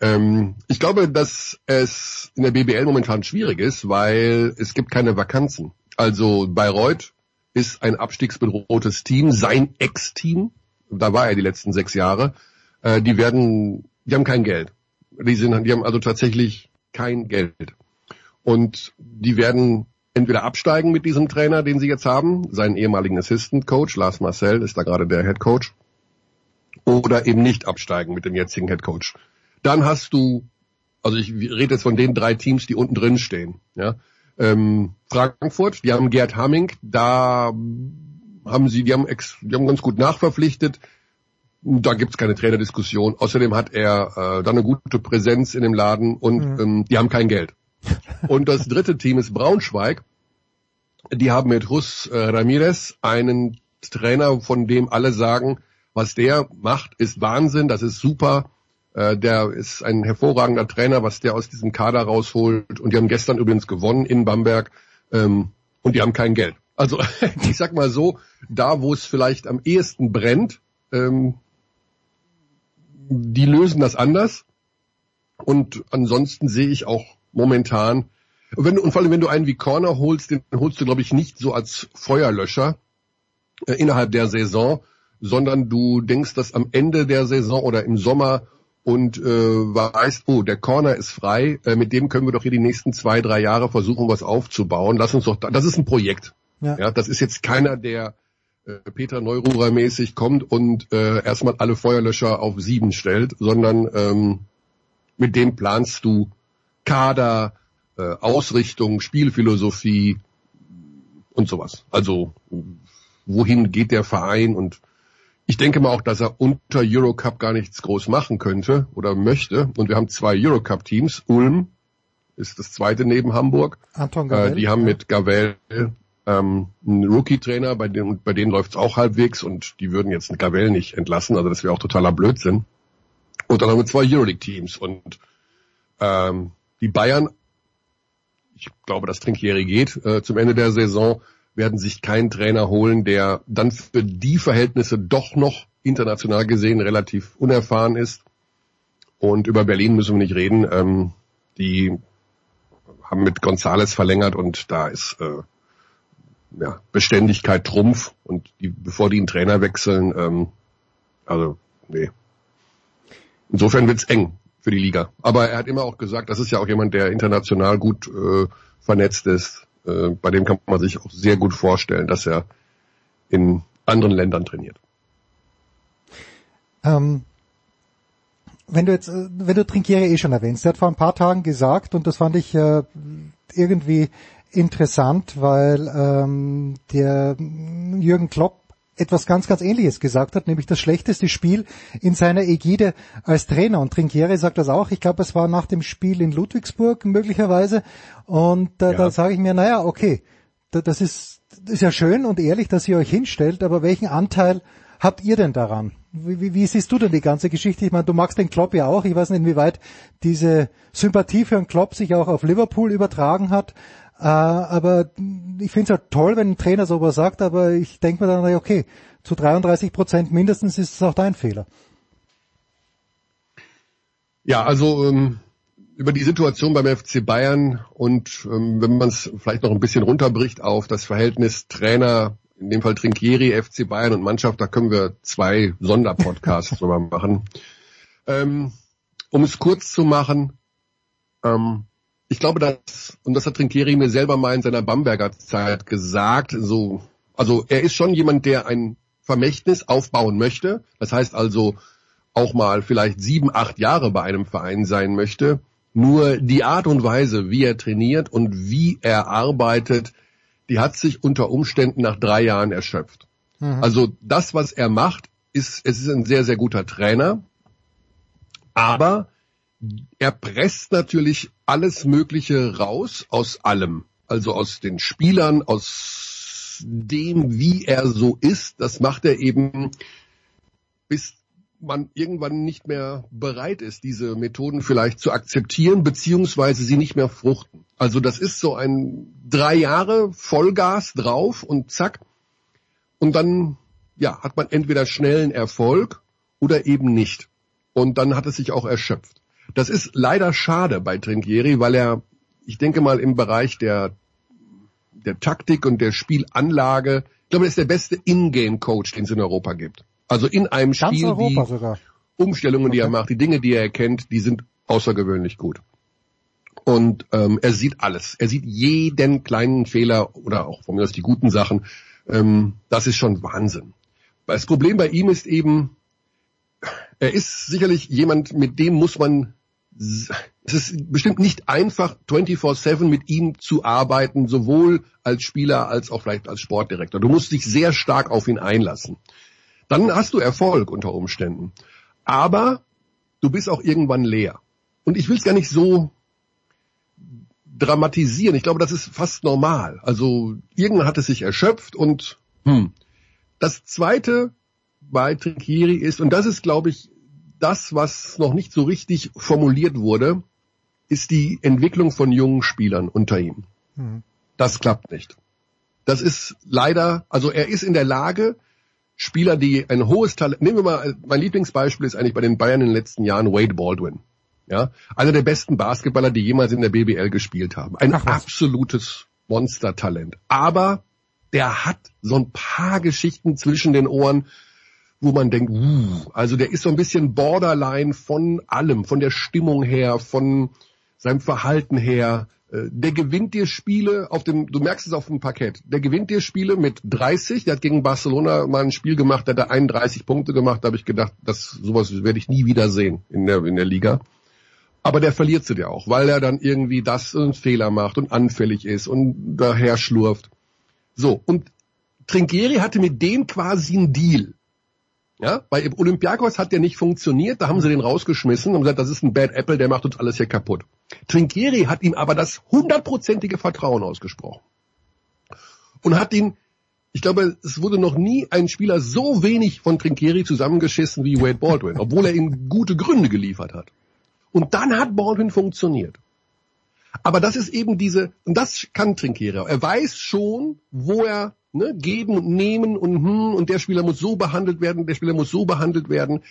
Ähm, ich glaube, dass es in der BBL momentan schwierig ist, weil es gibt keine Vakanzen. Also Bayreuth ist ein abstiegsbedrohtes Team, sein Ex-Team, da war er die letzten sechs Jahre, äh, die werden, die haben kein Geld. Die sind, die haben also tatsächlich kein Geld. Und die werden entweder absteigen mit diesem Trainer, den sie jetzt haben, seinen ehemaligen Assistant Coach, Lars Marcel ist da gerade der Head Coach, oder eben nicht absteigen mit dem jetzigen Head Coach. Dann hast du, also ich rede jetzt von den drei Teams, die unten drin stehen, ja. Ähm, Frankfurt, die haben Gerd Hamming, da haben sie, die haben, ex, die haben ganz gut nachverpflichtet. Da gibt's keine Trainerdiskussion. Außerdem hat er äh, da eine gute Präsenz in dem Laden und mhm. ähm, die haben kein Geld. Und das dritte Team ist Braunschweig. Die haben mit Rus äh, Ramirez einen Trainer, von dem alle sagen, was der macht, ist Wahnsinn, das ist super. Äh, der ist ein hervorragender Trainer, was der aus diesem Kader rausholt. Und die haben gestern übrigens gewonnen in Bamberg. Ähm, und die haben kein Geld. Also ich sag mal so, da wo es vielleicht am ehesten brennt, ähm, die lösen das anders. Und ansonsten sehe ich auch momentan, wenn du, und vor allem wenn du einen wie Corner holst, den holst du glaube ich nicht so als Feuerlöscher äh, innerhalb der Saison, sondern du denkst, dass am Ende der Saison oder im Sommer und äh, weißt, oh, der Corner ist frei, äh, mit dem können wir doch hier die nächsten zwei, drei Jahre versuchen, was aufzubauen. Lass uns doch, das ist ein Projekt. Ja. ja das ist jetzt keiner, der äh, Peter Neururer mäßig kommt und äh, erstmal alle Feuerlöscher auf sieben stellt, sondern ähm, mit dem planst du Kader, äh, Ausrichtung, Spielphilosophie und sowas. Also wohin geht der Verein und ich denke mal auch, dass er unter Eurocup gar nichts groß machen könnte oder möchte. Und wir haben zwei Eurocup-Teams. Ulm ist das zweite neben Hamburg. Anton Gavel. Äh, die haben mit Gavel ähm, einen Rookie-Trainer, bei denen, bei denen läuft's auch halbwegs und die würden jetzt Gavel nicht entlassen. Also das wäre auch totaler Blödsinn. Und dann haben wir zwei Euroleague-Teams und ähm, die Bayern, ich glaube, dass Trinkieri geht äh, zum Ende der Saison werden sich keinen Trainer holen, der dann für die Verhältnisse doch noch international gesehen relativ unerfahren ist. Und über Berlin müssen wir nicht reden. Ähm, die haben mit Gonzales verlängert und da ist äh, ja, Beständigkeit Trumpf. Und die, bevor die einen Trainer wechseln, ähm, also nee. Insofern wird's eng für die Liga. Aber er hat immer auch gesagt, das ist ja auch jemand, der international gut äh, vernetzt ist. Äh, bei dem kann man sich auch sehr gut vorstellen, dass er in anderen Ländern trainiert. Ähm, wenn du jetzt, äh, wenn du Trinkieri eh schon erwähnst, er hat vor ein paar Tagen gesagt, und das fand ich äh, irgendwie interessant, weil ähm, der Jürgen Klopp etwas ganz, ganz Ähnliches gesagt hat, nämlich das schlechteste Spiel in seiner Ägide als Trainer. Und Trinkieri sagt das auch. Ich glaube, es war nach dem Spiel in Ludwigsburg möglicherweise. Und äh, ja. da sage ich mir, naja, okay, das ist, das ist ja schön und ehrlich, dass ihr euch hinstellt, aber welchen Anteil habt ihr denn daran? Wie, wie, wie siehst du denn die ganze Geschichte? Ich meine, du magst den Klopp ja auch. Ich weiß nicht, inwieweit diese Sympathie für einen Klopp sich auch auf Liverpool übertragen hat. Äh, aber ich finde es halt toll, wenn ein Trainer sowas sagt, aber ich denke mir dann, okay, zu 33 Prozent mindestens ist es auch dein Fehler. Ja, also ähm, über die Situation beim FC Bayern und ähm, wenn man es vielleicht noch ein bisschen runterbricht auf das Verhältnis Trainer, in dem Fall Trinkieri, FC Bayern und Mannschaft, da können wir zwei Sonderpodcasts drüber machen. Ähm, um es kurz zu machen, ähm, ich glaube, dass, und das hat Trinkieri mir selber mal in seiner Bamberger Zeit gesagt, so, also er ist schon jemand, der ein Vermächtnis aufbauen möchte. Das heißt also auch mal vielleicht sieben, acht Jahre bei einem Verein sein möchte. Nur die Art und Weise, wie er trainiert und wie er arbeitet, die hat sich unter Umständen nach drei Jahren erschöpft. Mhm. Also das, was er macht, ist, es ist ein sehr, sehr guter Trainer. Aber er presst natürlich alles Mögliche raus aus allem. Also aus den Spielern, aus dem, wie er so ist. Das macht er eben, bis man irgendwann nicht mehr bereit ist, diese Methoden vielleicht zu akzeptieren, beziehungsweise sie nicht mehr fruchten. Also das ist so ein drei Jahre Vollgas drauf und zack. Und dann, ja, hat man entweder schnellen Erfolg oder eben nicht. Und dann hat es sich auch erschöpft. Das ist leider schade bei Trinkieri, weil er, ich denke mal, im Bereich der, der Taktik und der Spielanlage, ich glaube, er ist der beste Ingame-Coach, den es in Europa gibt. Also in einem Ganz Spiel, Europa die sogar. Umstellungen, die er macht, die Dinge, die er erkennt, die sind außergewöhnlich gut. Und ähm, er sieht alles. Er sieht jeden kleinen Fehler oder auch von mir aus die guten Sachen. Ähm, das ist schon Wahnsinn. Das Problem bei ihm ist eben, er ist sicherlich jemand, mit dem muss man, es ist bestimmt nicht einfach, 24-7 mit ihm zu arbeiten, sowohl als Spieler als auch vielleicht als Sportdirektor. Du musst dich sehr stark auf ihn einlassen. Dann hast du Erfolg unter Umständen. Aber du bist auch irgendwann leer. Und ich will es gar nicht so dramatisieren. Ich glaube, das ist fast normal. Also irgendwann hat es sich erschöpft und hm. Das zweite bei Trinkieri ist, und das ist, glaube ich, das, was noch nicht so richtig formuliert wurde, ist die Entwicklung von jungen Spielern unter ihm. Mhm. Das klappt nicht. Das ist leider, also er ist in der Lage, Spieler, die ein hohes Talent, nehmen wir mal, mein Lieblingsbeispiel ist eigentlich bei den Bayern in den letzten Jahren Wade Baldwin. Ja, einer der besten Basketballer, die jemals in der BBL gespielt haben. Ein absolutes Monstertalent. Aber der hat so ein paar Geschichten zwischen den Ohren, wo man denkt, uh, also der ist so ein bisschen borderline von allem, von der Stimmung her, von seinem Verhalten her. Äh, Der gewinnt dir Spiele auf dem, du merkst es auf dem Parkett, der gewinnt dir Spiele mit 30, der hat gegen Barcelona mal ein Spiel gemacht, der hat 31 Punkte gemacht, da habe ich gedacht, das sowas werde ich nie wieder sehen in der, in der Liga. Aber der verliert sie dir auch, weil er dann irgendwie das einen Fehler macht und anfällig ist und daher schlurft. So, und Trinkieri hatte mit dem quasi einen Deal. Ja, bei Olympiakos hat der nicht funktioniert, da haben sie den rausgeschmissen und gesagt, das ist ein Bad Apple, der macht uns alles hier kaputt. Trinkieri hat ihm aber das hundertprozentige Vertrauen ausgesprochen. Und hat ihn, ich glaube, es wurde noch nie ein Spieler so wenig von Trinkieri zusammengeschissen wie Wade Baldwin, obwohl er ihm gute Gründe geliefert hat. Und dann hat Baldwin funktioniert. Aber das ist eben diese, und das kann Trinkieri. Er weiß schon, wo er ne, geben und nehmen und hm, und der Spieler muss so behandelt werden, der Spieler muss so behandelt werden.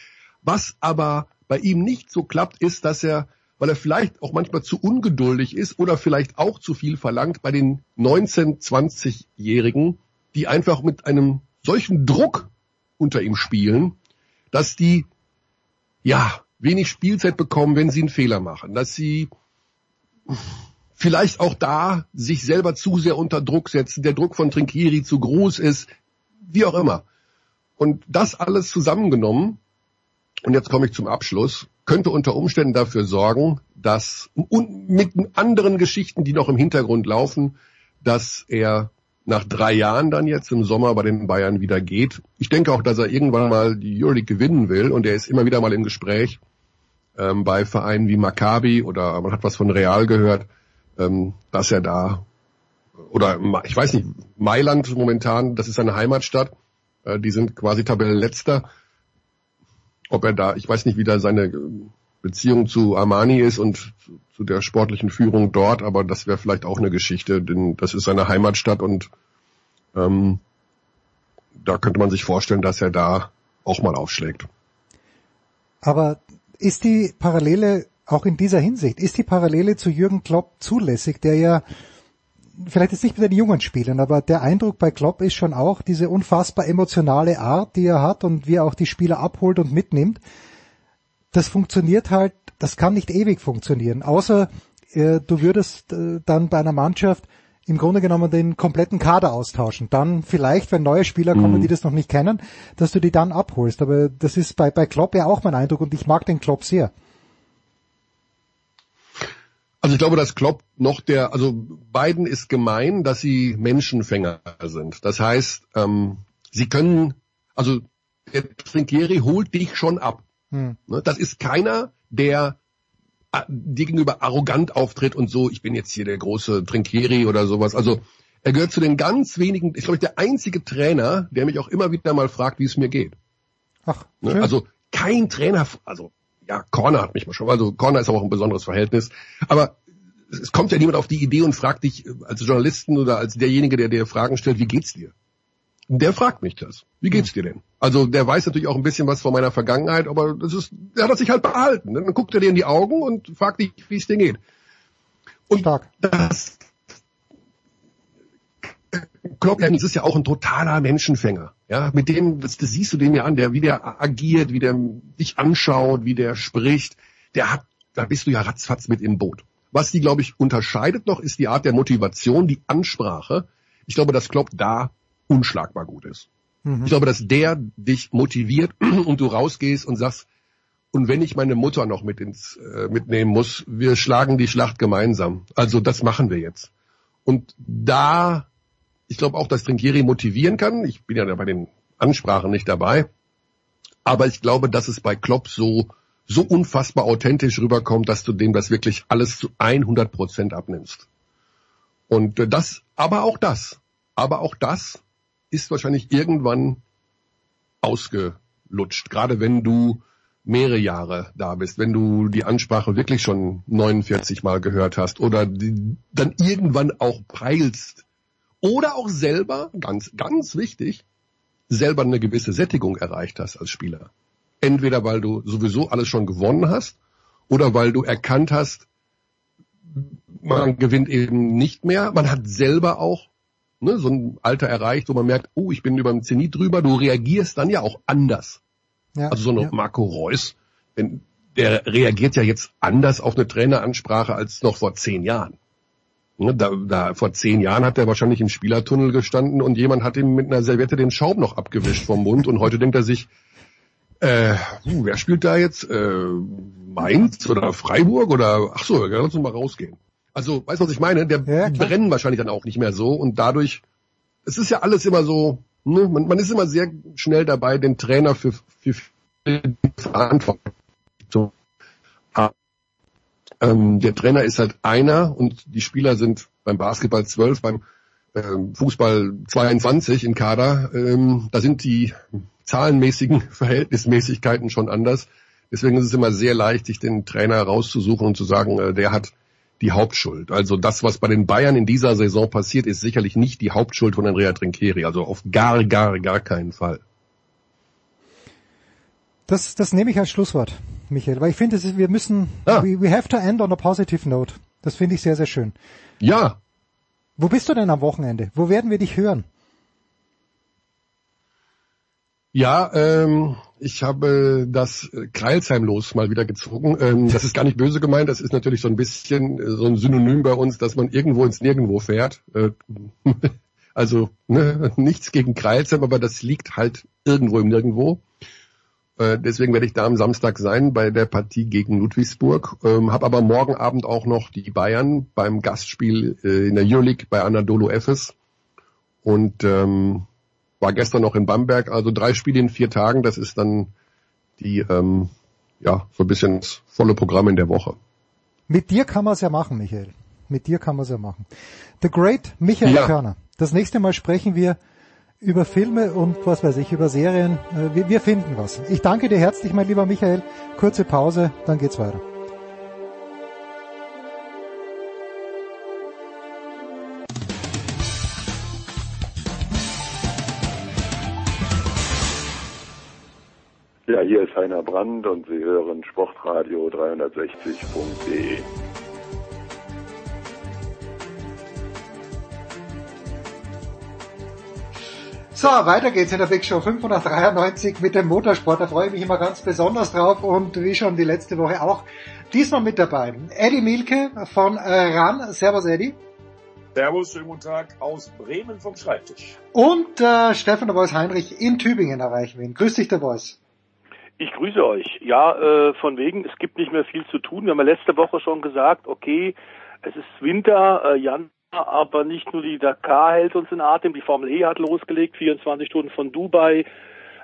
Was aber bei ihm nicht so klappt, ist, dass er, weil er vielleicht auch manchmal zu ungeduldig ist oder vielleicht auch zu viel verlangt, bei den 19-, 20-Jährigen, die einfach mit einem solchen Druck unter ihm spielen, dass die, ja, wenig Spielzeit bekommen, wenn sie einen Fehler machen, dass sie vielleicht auch da sich selber zu sehr unter Druck setzen, der Druck von Trinkieri zu groß ist, wie auch immer. Und das alles zusammengenommen, und jetzt komme ich zum Abschluss, könnte unter Umständen dafür sorgen, dass und mit anderen Geschichten, die noch im Hintergrund laufen, dass er nach drei Jahren dann jetzt im Sommer bei den Bayern wieder geht. Ich denke auch, dass er irgendwann mal die Euroleague gewinnen will und er ist immer wieder mal im Gespräch ähm, bei Vereinen wie Maccabi oder man hat was von Real gehört, ähm, dass er da oder ich weiß nicht, Mailand momentan, das ist seine Heimatstadt, äh, die sind quasi Tabellenletzter. Ob er da, ich weiß nicht, wie da seine Beziehung zu Armani ist und zu der sportlichen Führung dort, aber das wäre vielleicht auch eine Geschichte, denn das ist seine Heimatstadt und ähm, da könnte man sich vorstellen, dass er da auch mal aufschlägt. Aber ist die Parallele auch in dieser Hinsicht, ist die Parallele zu Jürgen Klopp zulässig, der ja vielleicht jetzt nicht mit den jungen Spielern, aber der Eindruck bei Klopp ist schon auch diese unfassbar emotionale Art, die er hat und wie er auch die Spieler abholt und mitnimmt. Das funktioniert halt, das kann nicht ewig funktionieren, außer äh, du würdest äh, dann bei einer Mannschaft im Grunde genommen den kompletten Kader austauschen. Dann vielleicht, wenn neue Spieler kommen, Mhm. die das noch nicht kennen, dass du die dann abholst. Aber das ist bei, bei Klopp ja auch mein Eindruck und ich mag den Klopp sehr. Also ich glaube, dass Klopp noch der, also beiden ist gemein, dass sie Menschenfänger sind. Das heißt, ähm, sie können, also der Trinkieri holt dich schon ab. Hm. Ne, Das ist keiner, der äh, dir gegenüber arrogant auftritt und so, ich bin jetzt hier der große Trinkieri oder sowas. Also er gehört zu den ganz wenigen, ich glaube, der einzige Trainer, der mich auch immer wieder mal fragt, wie es mir geht. Ach, ne? Also kein Trainer, also ja, Corner hat mich mal schon, also Corner ist aber auch ein besonderes Verhältnis. Aber es kommt ja niemand auf die Idee und fragt dich als Journalisten oder als derjenige, der dir Fragen stellt, wie geht's dir? Der fragt mich das. Wie geht's dir denn? Also der weiß natürlich auch ein bisschen was von meiner Vergangenheit, aber das ist, der hat das sich halt behalten. Dann guckt er dir in die Augen und fragt dich, wie es dir geht. Und Stark. das Klopp das ist ja auch ein totaler Menschenfänger. Ja, mit dem, das, das siehst du dem ja an, der, wie der agiert, wie der dich anschaut, wie der spricht, der hat, da bist du ja ratzfatz mit im Boot. Was die, glaube ich, unterscheidet noch, ist die Art der Motivation, die Ansprache. Ich glaube, dass Klopp da unschlagbar gut ist. Mhm. Ich glaube, dass der dich motiviert und du rausgehst und sagst, und wenn ich meine Mutter noch mit ins, äh, mitnehmen muss, wir schlagen die Schlacht gemeinsam. Also das machen wir jetzt. Und da, ich glaube auch, dass Trinkieri motivieren kann. Ich bin ja bei den Ansprachen nicht dabei. Aber ich glaube, dass es bei Klopp so, so unfassbar authentisch rüberkommt, dass du dem das wirklich alles zu 100 Prozent abnimmst. Und das, aber auch das, aber auch das ist wahrscheinlich irgendwann ausgelutscht. Gerade wenn du mehrere Jahre da bist, wenn du die Ansprache wirklich schon 49 Mal gehört hast oder die, dann irgendwann auch peilst oder auch selber, ganz, ganz wichtig, selber eine gewisse Sättigung erreicht hast als Spieler. Entweder weil du sowieso alles schon gewonnen hast oder weil du erkannt hast, man gewinnt eben nicht mehr. Man hat selber auch ne, so ein Alter erreicht, wo man merkt, oh, ich bin über dem Zenit drüber, du reagierst dann ja auch anders. Ja, also so ein ja. Marco Reus, wenn, der reagiert ja jetzt anders auf eine Traineransprache als noch vor zehn Jahren. Ne, da, da, vor zehn Jahren hat er wahrscheinlich im Spielertunnel gestanden und jemand hat ihm mit einer Serviette den Schaum noch abgewischt vom Mund und heute denkt er sich, äh, uh, wer spielt da jetzt? Äh, Mainz oder Freiburg oder ach so, ja, lass uns mal rausgehen. Also, weißt du, was ich meine? Der ja, brennen wahrscheinlich dann auch nicht mehr so und dadurch, es ist ja alles immer so, ne? man, man ist immer sehr schnell dabei, den Trainer für, für, für Verantwortung ähm, der Trainer ist halt einer und die Spieler sind beim Basketball zwölf, beim ähm, Fußball 22 in Kader. Ähm, da sind die zahlenmäßigen Verhältnismäßigkeiten schon anders. Deswegen ist es immer sehr leicht, sich den Trainer rauszusuchen und zu sagen, äh, der hat die Hauptschuld. Also das, was bei den Bayern in dieser Saison passiert, ist sicherlich nicht die Hauptschuld von Andrea Trinkieri. Also auf gar, gar, gar keinen Fall. Das, das nehme ich als Schlusswort, Michael, weil ich finde, wir müssen, ah. we, we have to end on a positive note. Das finde ich sehr, sehr schön. Ja. Wo bist du denn am Wochenende? Wo werden wir dich hören? Ja, ähm, ich habe das Kreilsheim los mal wieder gezogen. Ähm, das ist gar nicht böse gemeint, das ist natürlich so ein bisschen äh, so ein Synonym bei uns, dass man irgendwo ins Nirgendwo fährt. Äh, also ne, nichts gegen Kreilsheim, aber das liegt halt irgendwo im Nirgendwo. Äh, deswegen werde ich da am Samstag sein bei der Partie gegen Ludwigsburg. Ähm, habe aber morgen Abend auch noch die Bayern beim Gastspiel äh, in der Euroleague bei Anadolu Efes. Und ähm, war gestern noch in Bamberg, also drei Spiele in vier Tagen, das ist dann die, ähm, ja, so ein bisschen das volle Programm in der Woche. Mit dir kann man es ja machen, Michael. Mit dir kann man es ja machen. The Great Michael ja. Körner. Das nächste Mal sprechen wir über Filme und was weiß ich, über Serien. Äh, wir, wir finden was. Ich danke dir herzlich, mein lieber Michael. Kurze Pause, dann geht's weiter. Ja, hier ist Heiner Brand und Sie hören sportradio360.de. So, weiter geht's in der Big Show 593 mit dem Motorsport. Da freue ich mich immer ganz besonders drauf und wie schon die letzte Woche auch diesmal mit dabei. Eddie Milke von RAN. Servus Eddie. Servus, schönen guten Tag aus Bremen vom Schreibtisch. Und äh, Stefan der Voice Heinrich in Tübingen erreichen wir ihn. Grüß dich, der Voice. Ich grüße euch. Ja, äh, von wegen, es gibt nicht mehr viel zu tun. Wir haben ja letzte Woche schon gesagt, okay, es ist Winter, äh, Januar, aber nicht nur die Dakar hält uns in Atem, die Formel E hat losgelegt, 24 Stunden von Dubai.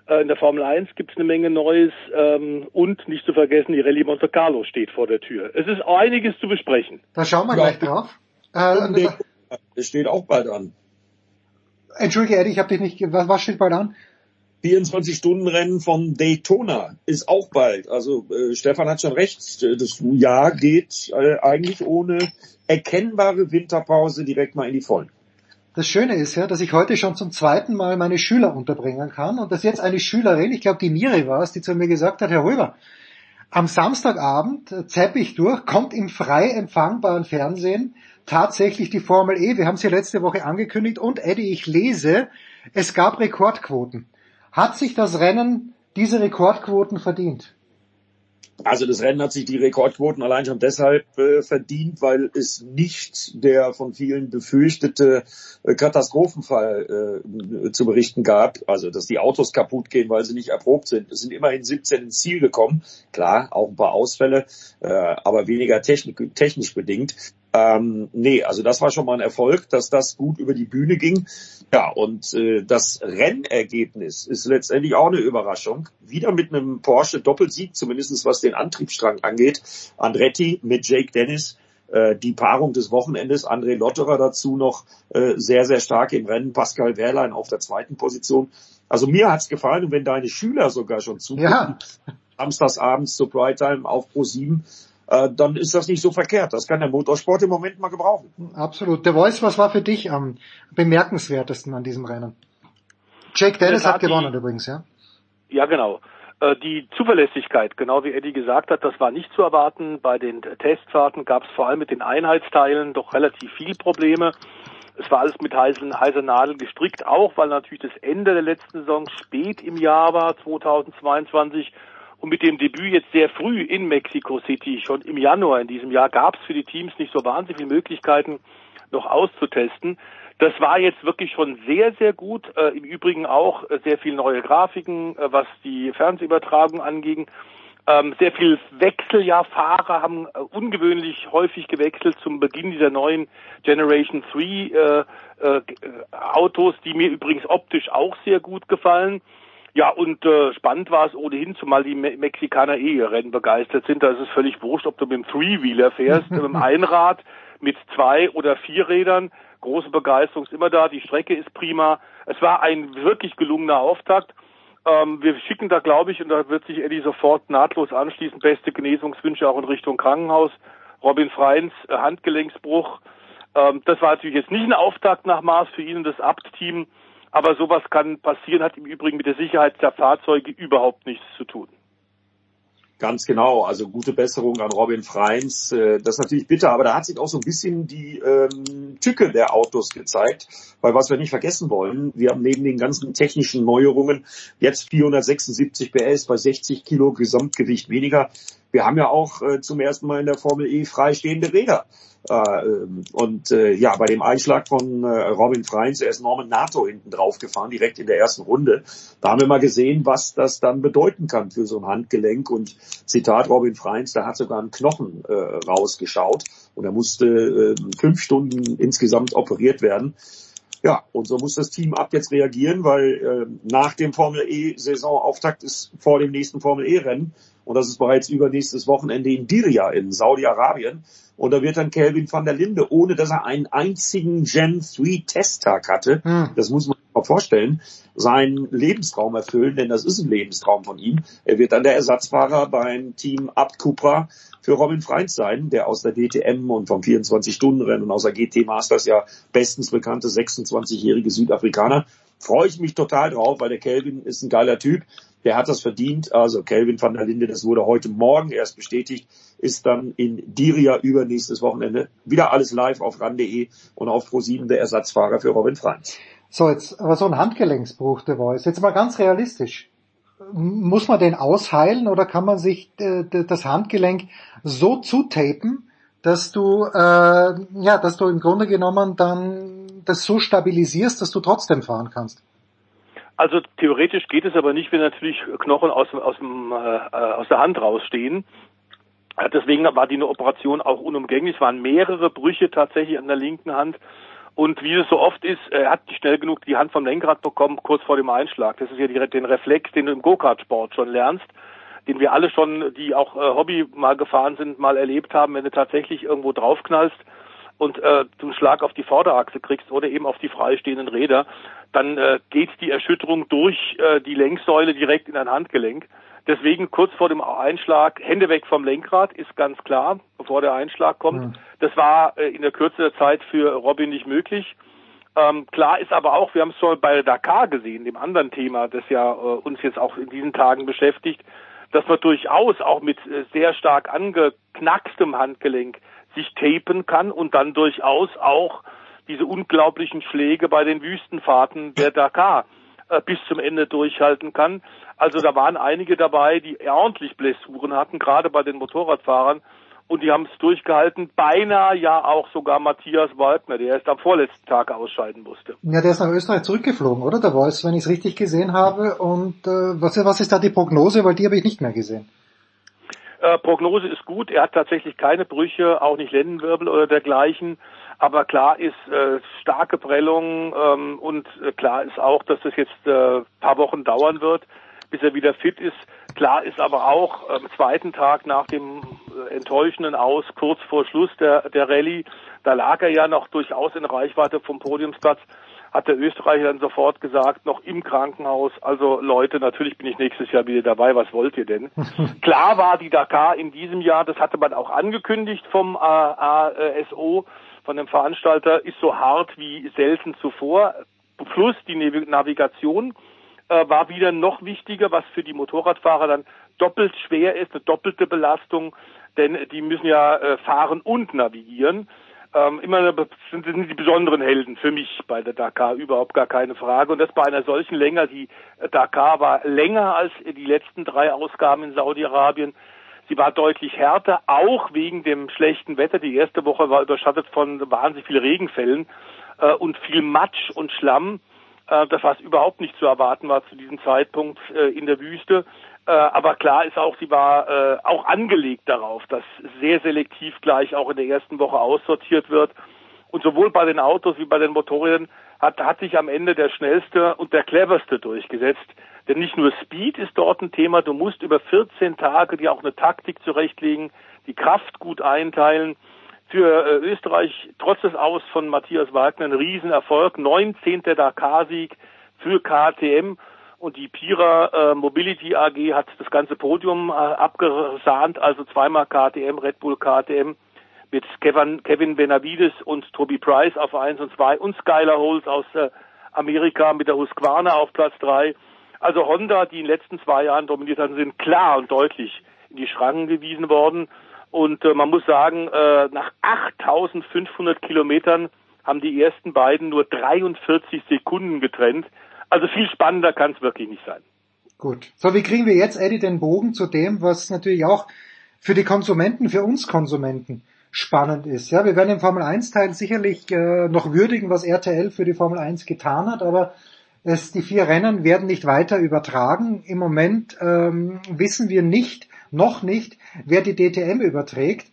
Äh, in der Formel 1 gibt es eine Menge Neues ähm, und nicht zu vergessen, die Rallye Monte Carlo steht vor der Tür. Es ist einiges zu besprechen. Da schauen wir Ja. gleich drauf. Äh, Es steht auch bald an. Entschuldige, Eddie, ich habe dich nicht. ge- Was, was steht bald an? 24-Stunden-Rennen von Daytona ist auch bald. Also äh, Stefan hat schon recht. Das Jahr geht äh, eigentlich ohne erkennbare Winterpause direkt mal in die Vollen. Das Schöne ist ja, dass ich heute schon zum zweiten Mal meine Schüler unterbringen kann und dass jetzt eine Schülerin, ich glaube die Miri war es, die zu mir gesagt hat, Herr Röber, am Samstagabend äh, zapp ich durch, kommt im frei empfangbaren Fernsehen tatsächlich die Formel E. Wir haben sie letzte Woche angekündigt und Eddie, ich lese, es gab Rekordquoten. Hat sich das Rennen diese Rekordquoten verdient? Also das Rennen hat sich die Rekordquoten allein schon deshalb äh, verdient, weil es nicht der von vielen befürchtete äh, Katastrophenfall äh, zu berichten gab. Also dass die Autos kaputt gehen, weil sie nicht erprobt sind. Es sind immerhin 17 ins Ziel gekommen. Klar, auch ein paar Ausfälle, äh, aber weniger technik, technisch bedingt. Ähm, nee, also das war schon mal ein Erfolg, dass das gut über die Bühne ging. Ja, und äh, das Rennergebnis ist letztendlich auch eine Überraschung. Wieder mit einem Porsche Doppelsieg, zumindest was den Antriebsstrang angeht. Andretti mit Jake Dennis, äh, die Paarung des Wochenendes. André Lotterer dazu noch äh, sehr, sehr stark im Rennen. Pascal Wehrlein auf der zweiten Position. Also mir hat's gefallen und wenn deine Schüler sogar schon zugucken, Ja. samstagsabends zur Primetime auf Pro 7, äh, dann ist das nicht so verkehrt. Das kann der Motorsport im Moment mal gebrauchen. Absolut. Der Voice, was war für dich am bemerkenswertesten an diesem Rennen? Jake Dennis der hat Tat, die- gewonnen übrigens, ja? Ja, genau. Äh, Die Zuverlässigkeit, genau wie Eddie gesagt hat, das war nicht zu erwarten. Bei den Testfahrten gab es vor allem mit den Einheitsteilen doch relativ viel Probleme. Es war alles mit heißen, heißer Nadel gestrickt, auch weil natürlich das Ende der letzten Saison spät im Jahr war, 2022. Und mit dem Debüt jetzt sehr früh in Mexico City, schon im Januar in diesem Jahr, gab es für die Teams nicht so wahnsinnig viele Möglichkeiten, noch auszutesten. Das war jetzt wirklich schon sehr, sehr gut. Äh, Im Übrigen auch äh, sehr viel neue Grafiken, äh, was die Fernsehübertragung anging. Ähm, sehr viel Wechseljahrfahrer haben äh, ungewöhnlich häufig gewechselt zum Beginn dieser neuen Generation 3 äh, äh, Autos, die mir übrigens optisch auch sehr gut gefallen. Ja, und äh, spannend war es ohnehin, zumal die Me Mexikaner eh Rennen begeistert sind. Da ist es völlig wurscht, ob du mit dem Three-Wheeler fährst, mit dem Einrad, mit zwei oder vier Rädern. Große Begeisterung ist immer da, die Strecke ist prima. Es war ein wirklich gelungener Auftakt. Ähm, wir schicken da, glaube ich, und da wird sich Eddie sofort nahtlos anschließen, beste Genesungswünsche auch in Richtung Krankenhaus. Robin Freins, äh, Handgelenksbruch. Ähm, das war natürlich jetzt nicht ein Auftakt nach Maß für ihn und das Abt-Team, aber sowas kann passieren, hat im Übrigen mit der Sicherheit der Fahrzeuge überhaupt nichts zu tun. Ganz genau, also gute Besserung an Robin Freins. Äh, Das ist natürlich bitter, aber da hat sich auch so ein bisschen die ähm, Tücke der Autos gezeigt. Weil was wir nicht vergessen wollen, wir haben neben den ganzen technischen Neuerungen jetzt 476 PS bei 60 Kilo Gesamtgewicht weniger. Wir haben ja auch äh, zum ersten Mal in der Formel E freistehende Räder. Äh, und äh, ja, bei dem Einschlag von äh, Robin Freins, er ist Norman Nato hinten drauf gefahren, direkt in der ersten Runde. Da haben wir mal gesehen, was das dann bedeuten kann für so ein Handgelenk. Und Zitat Robin Freins, da hat sogar ein Knochen äh, rausgeschaut und er musste äh, fünf Stunden insgesamt operiert werden. Ja, und so muss das Team ab jetzt reagieren, weil äh, nach dem Formel E-Saisonauftakt ist vor dem nächsten Formel E-Rennen und das ist bereits übernächstes Wochenende in Diriyah in Saudi-Arabien. Und da wird dann Kelvin van der Linde, ohne dass er einen einzigen Gen 3 Testtag hatte, Hm. das muss man sich mal vorstellen, seinen Lebenstraum erfüllen, denn das ist ein Lebenstraum von ihm. Er wird dann der Ersatzfahrer beim Team Abt Cupra für Robin Freins sein, der aus der DTM und vom 24-Stunden-Rennen und aus der GT Masters ja bestens bekannte 26-jährige Südafrikaner. Freue ich mich total drauf, weil der Kelvin ist ein geiler Typ. Der hat das verdient. Also Kelvin van der Linde, das wurde heute Morgen erst bestätigt, ist dann in Diria übernächstes Wochenende wieder alles live auf ran.de und auf Pro7 der Ersatzfahrer für Robin Freins. So, jetzt, aber so ein Handgelenksbruch, der Voice. Jetzt mal ganz realistisch. Muss man den ausheilen oder kann man sich äh, das Handgelenk so zutapen, dass du, äh, ja, dass du im Grunde genommen dann das so stabilisierst, dass du trotzdem fahren kannst? Also theoretisch geht es aber nicht, wenn natürlich Knochen aus, aus, dem, äh, aus der Hand rausstehen. Äh, Deswegen war die Operation auch unumgänglich. Es waren mehrere Brüche tatsächlich an der linken Hand. Und wie es so oft ist, er hat nicht schnell genug die Hand vom Lenkrad bekommen, kurz vor dem Einschlag. Das ist ja direkt den Reflex, den du im Go-Kart-Sport schon lernst, den wir alle schon, die auch äh, Hobby mal gefahren sind, mal erlebt haben, wenn du tatsächlich irgendwo draufknallst und äh, einen Schlag auf die Vorderachse kriegst oder eben auf die freistehenden Räder, dann äh, geht die Erschütterung durch äh, die Längssäule direkt in dein Handgelenk. Deswegen kurz vor dem Einschlag Hände weg vom Lenkrad ist ganz klar, bevor der Einschlag kommt. Mhm. Das war äh, in der Kürze der Zeit für Robin nicht möglich. Ähm, klar ist aber auch, wir haben es schon bei Dakar gesehen, dem anderen Thema, das ja äh, uns jetzt auch in diesen Tagen beschäftigt, dass man durchaus auch mit äh, sehr stark angeknackstem Handgelenk sich tapen kann und dann durchaus auch diese unglaublichen Schläge bei den Wüstenfahrten der Dakar äh, bis zum Ende durchhalten kann. Also da waren einige dabei, die ordentlich Blessuren hatten, gerade bei den Motorradfahrern. Und die haben es durchgehalten, beinahe ja auch sogar Matthias Waldner, der erst am vorletzten Tag ausscheiden musste. Ja, der ist nach Österreich zurückgeflogen, oder? Der Voice, wenn ich es richtig gesehen habe. Und äh, was, was ist da die Prognose? Weil die habe ich nicht mehr gesehen. Äh, Prognose ist gut. Er hat tatsächlich keine Brüche, auch nicht Lendenwirbel oder dergleichen. Aber klar ist äh, starke Prellung ähm, und äh, klar ist auch, dass das jetzt äh, paar Wochen dauern wird, bis er wieder fit ist. Klar ist aber auch am zweiten Tag nach dem äh, enttäuschenden Aus, kurz vor Schluss der, der Rallye, da lag er ja noch durchaus in Reichweite vom Podiumsplatz, hat der Österreicher dann sofort gesagt, noch im Krankenhaus, also Leute, natürlich bin ich nächstes Jahr wieder dabei, was wollt ihr denn? Klar war die Dakar in diesem Jahr, das hatte man auch angekündigt vom ASO, von dem Veranstalter ist so hart wie selten zuvor. Plus die Navigation äh, war wieder noch wichtiger, was für die Motorradfahrer dann doppelt schwer ist, eine doppelte Belastung, denn die müssen ja äh, fahren und navigieren. Ähm, immer sind, sind die besonderen Helden für mich bei der Dakar überhaupt gar keine Frage. Und das bei einer solchen Länge, die Dakar war länger als die letzten drei Ausgaben in Saudi-Arabien. Sie war deutlich härter, auch wegen dem schlechten Wetter. Die erste Woche war überschattet von wahnsinnig vielen Regenfällen äh, und viel Matsch und Schlamm. Äh, das was überhaupt nicht zu erwarten war zu diesem Zeitpunkt äh, in der Wüste. Äh, aber klar ist auch, sie war auch angelegt darauf, dass sehr selektiv gleich auch in der ersten Woche aussortiert wird. Und sowohl bei den Autos wie bei den Motorrädern hat, hat sich am Ende der schnellste und der cleverste durchgesetzt. Denn nicht nur Speed ist dort ein Thema, du musst über 14 Tage dir auch eine Taktik zurechtlegen, die Kraft gut einteilen. Für äh, Österreich trotz des Aus von Matthias Wagner ein Riesenerfolg, 19. Dakar-Sieg für KTM und die Pira äh, Mobility AG hat das ganze Podium äh, abgesahnt, also zweimal KTM, Red Bull KTM mit Kevin, Kevin Benavides und Toby Price auf 1 und 2 und Skylar Holt aus äh, Amerika mit der Husqvarna auf Platz 3 also Honda, die in den letzten zwei Jahren dominiert hatten, sind klar und deutlich in die Schranken gewiesen worden. Und äh, man muss sagen, äh, nach 8500 Kilometern haben die ersten beiden nur 43 Sekunden getrennt. Also viel spannender kann es wirklich nicht sein. Gut. So, wie kriegen wir jetzt, Eddie, den Bogen zu dem, was natürlich auch für die Konsumenten, für uns Konsumenten spannend ist. Ja, wir werden im Formel 1 Teil sicherlich äh, noch würdigen, was RTL für die Formel 1 getan hat, aber es, die vier Rennen werden nicht weiter übertragen. Im Moment ähm, wissen wir nicht, noch nicht, wer die DTM überträgt.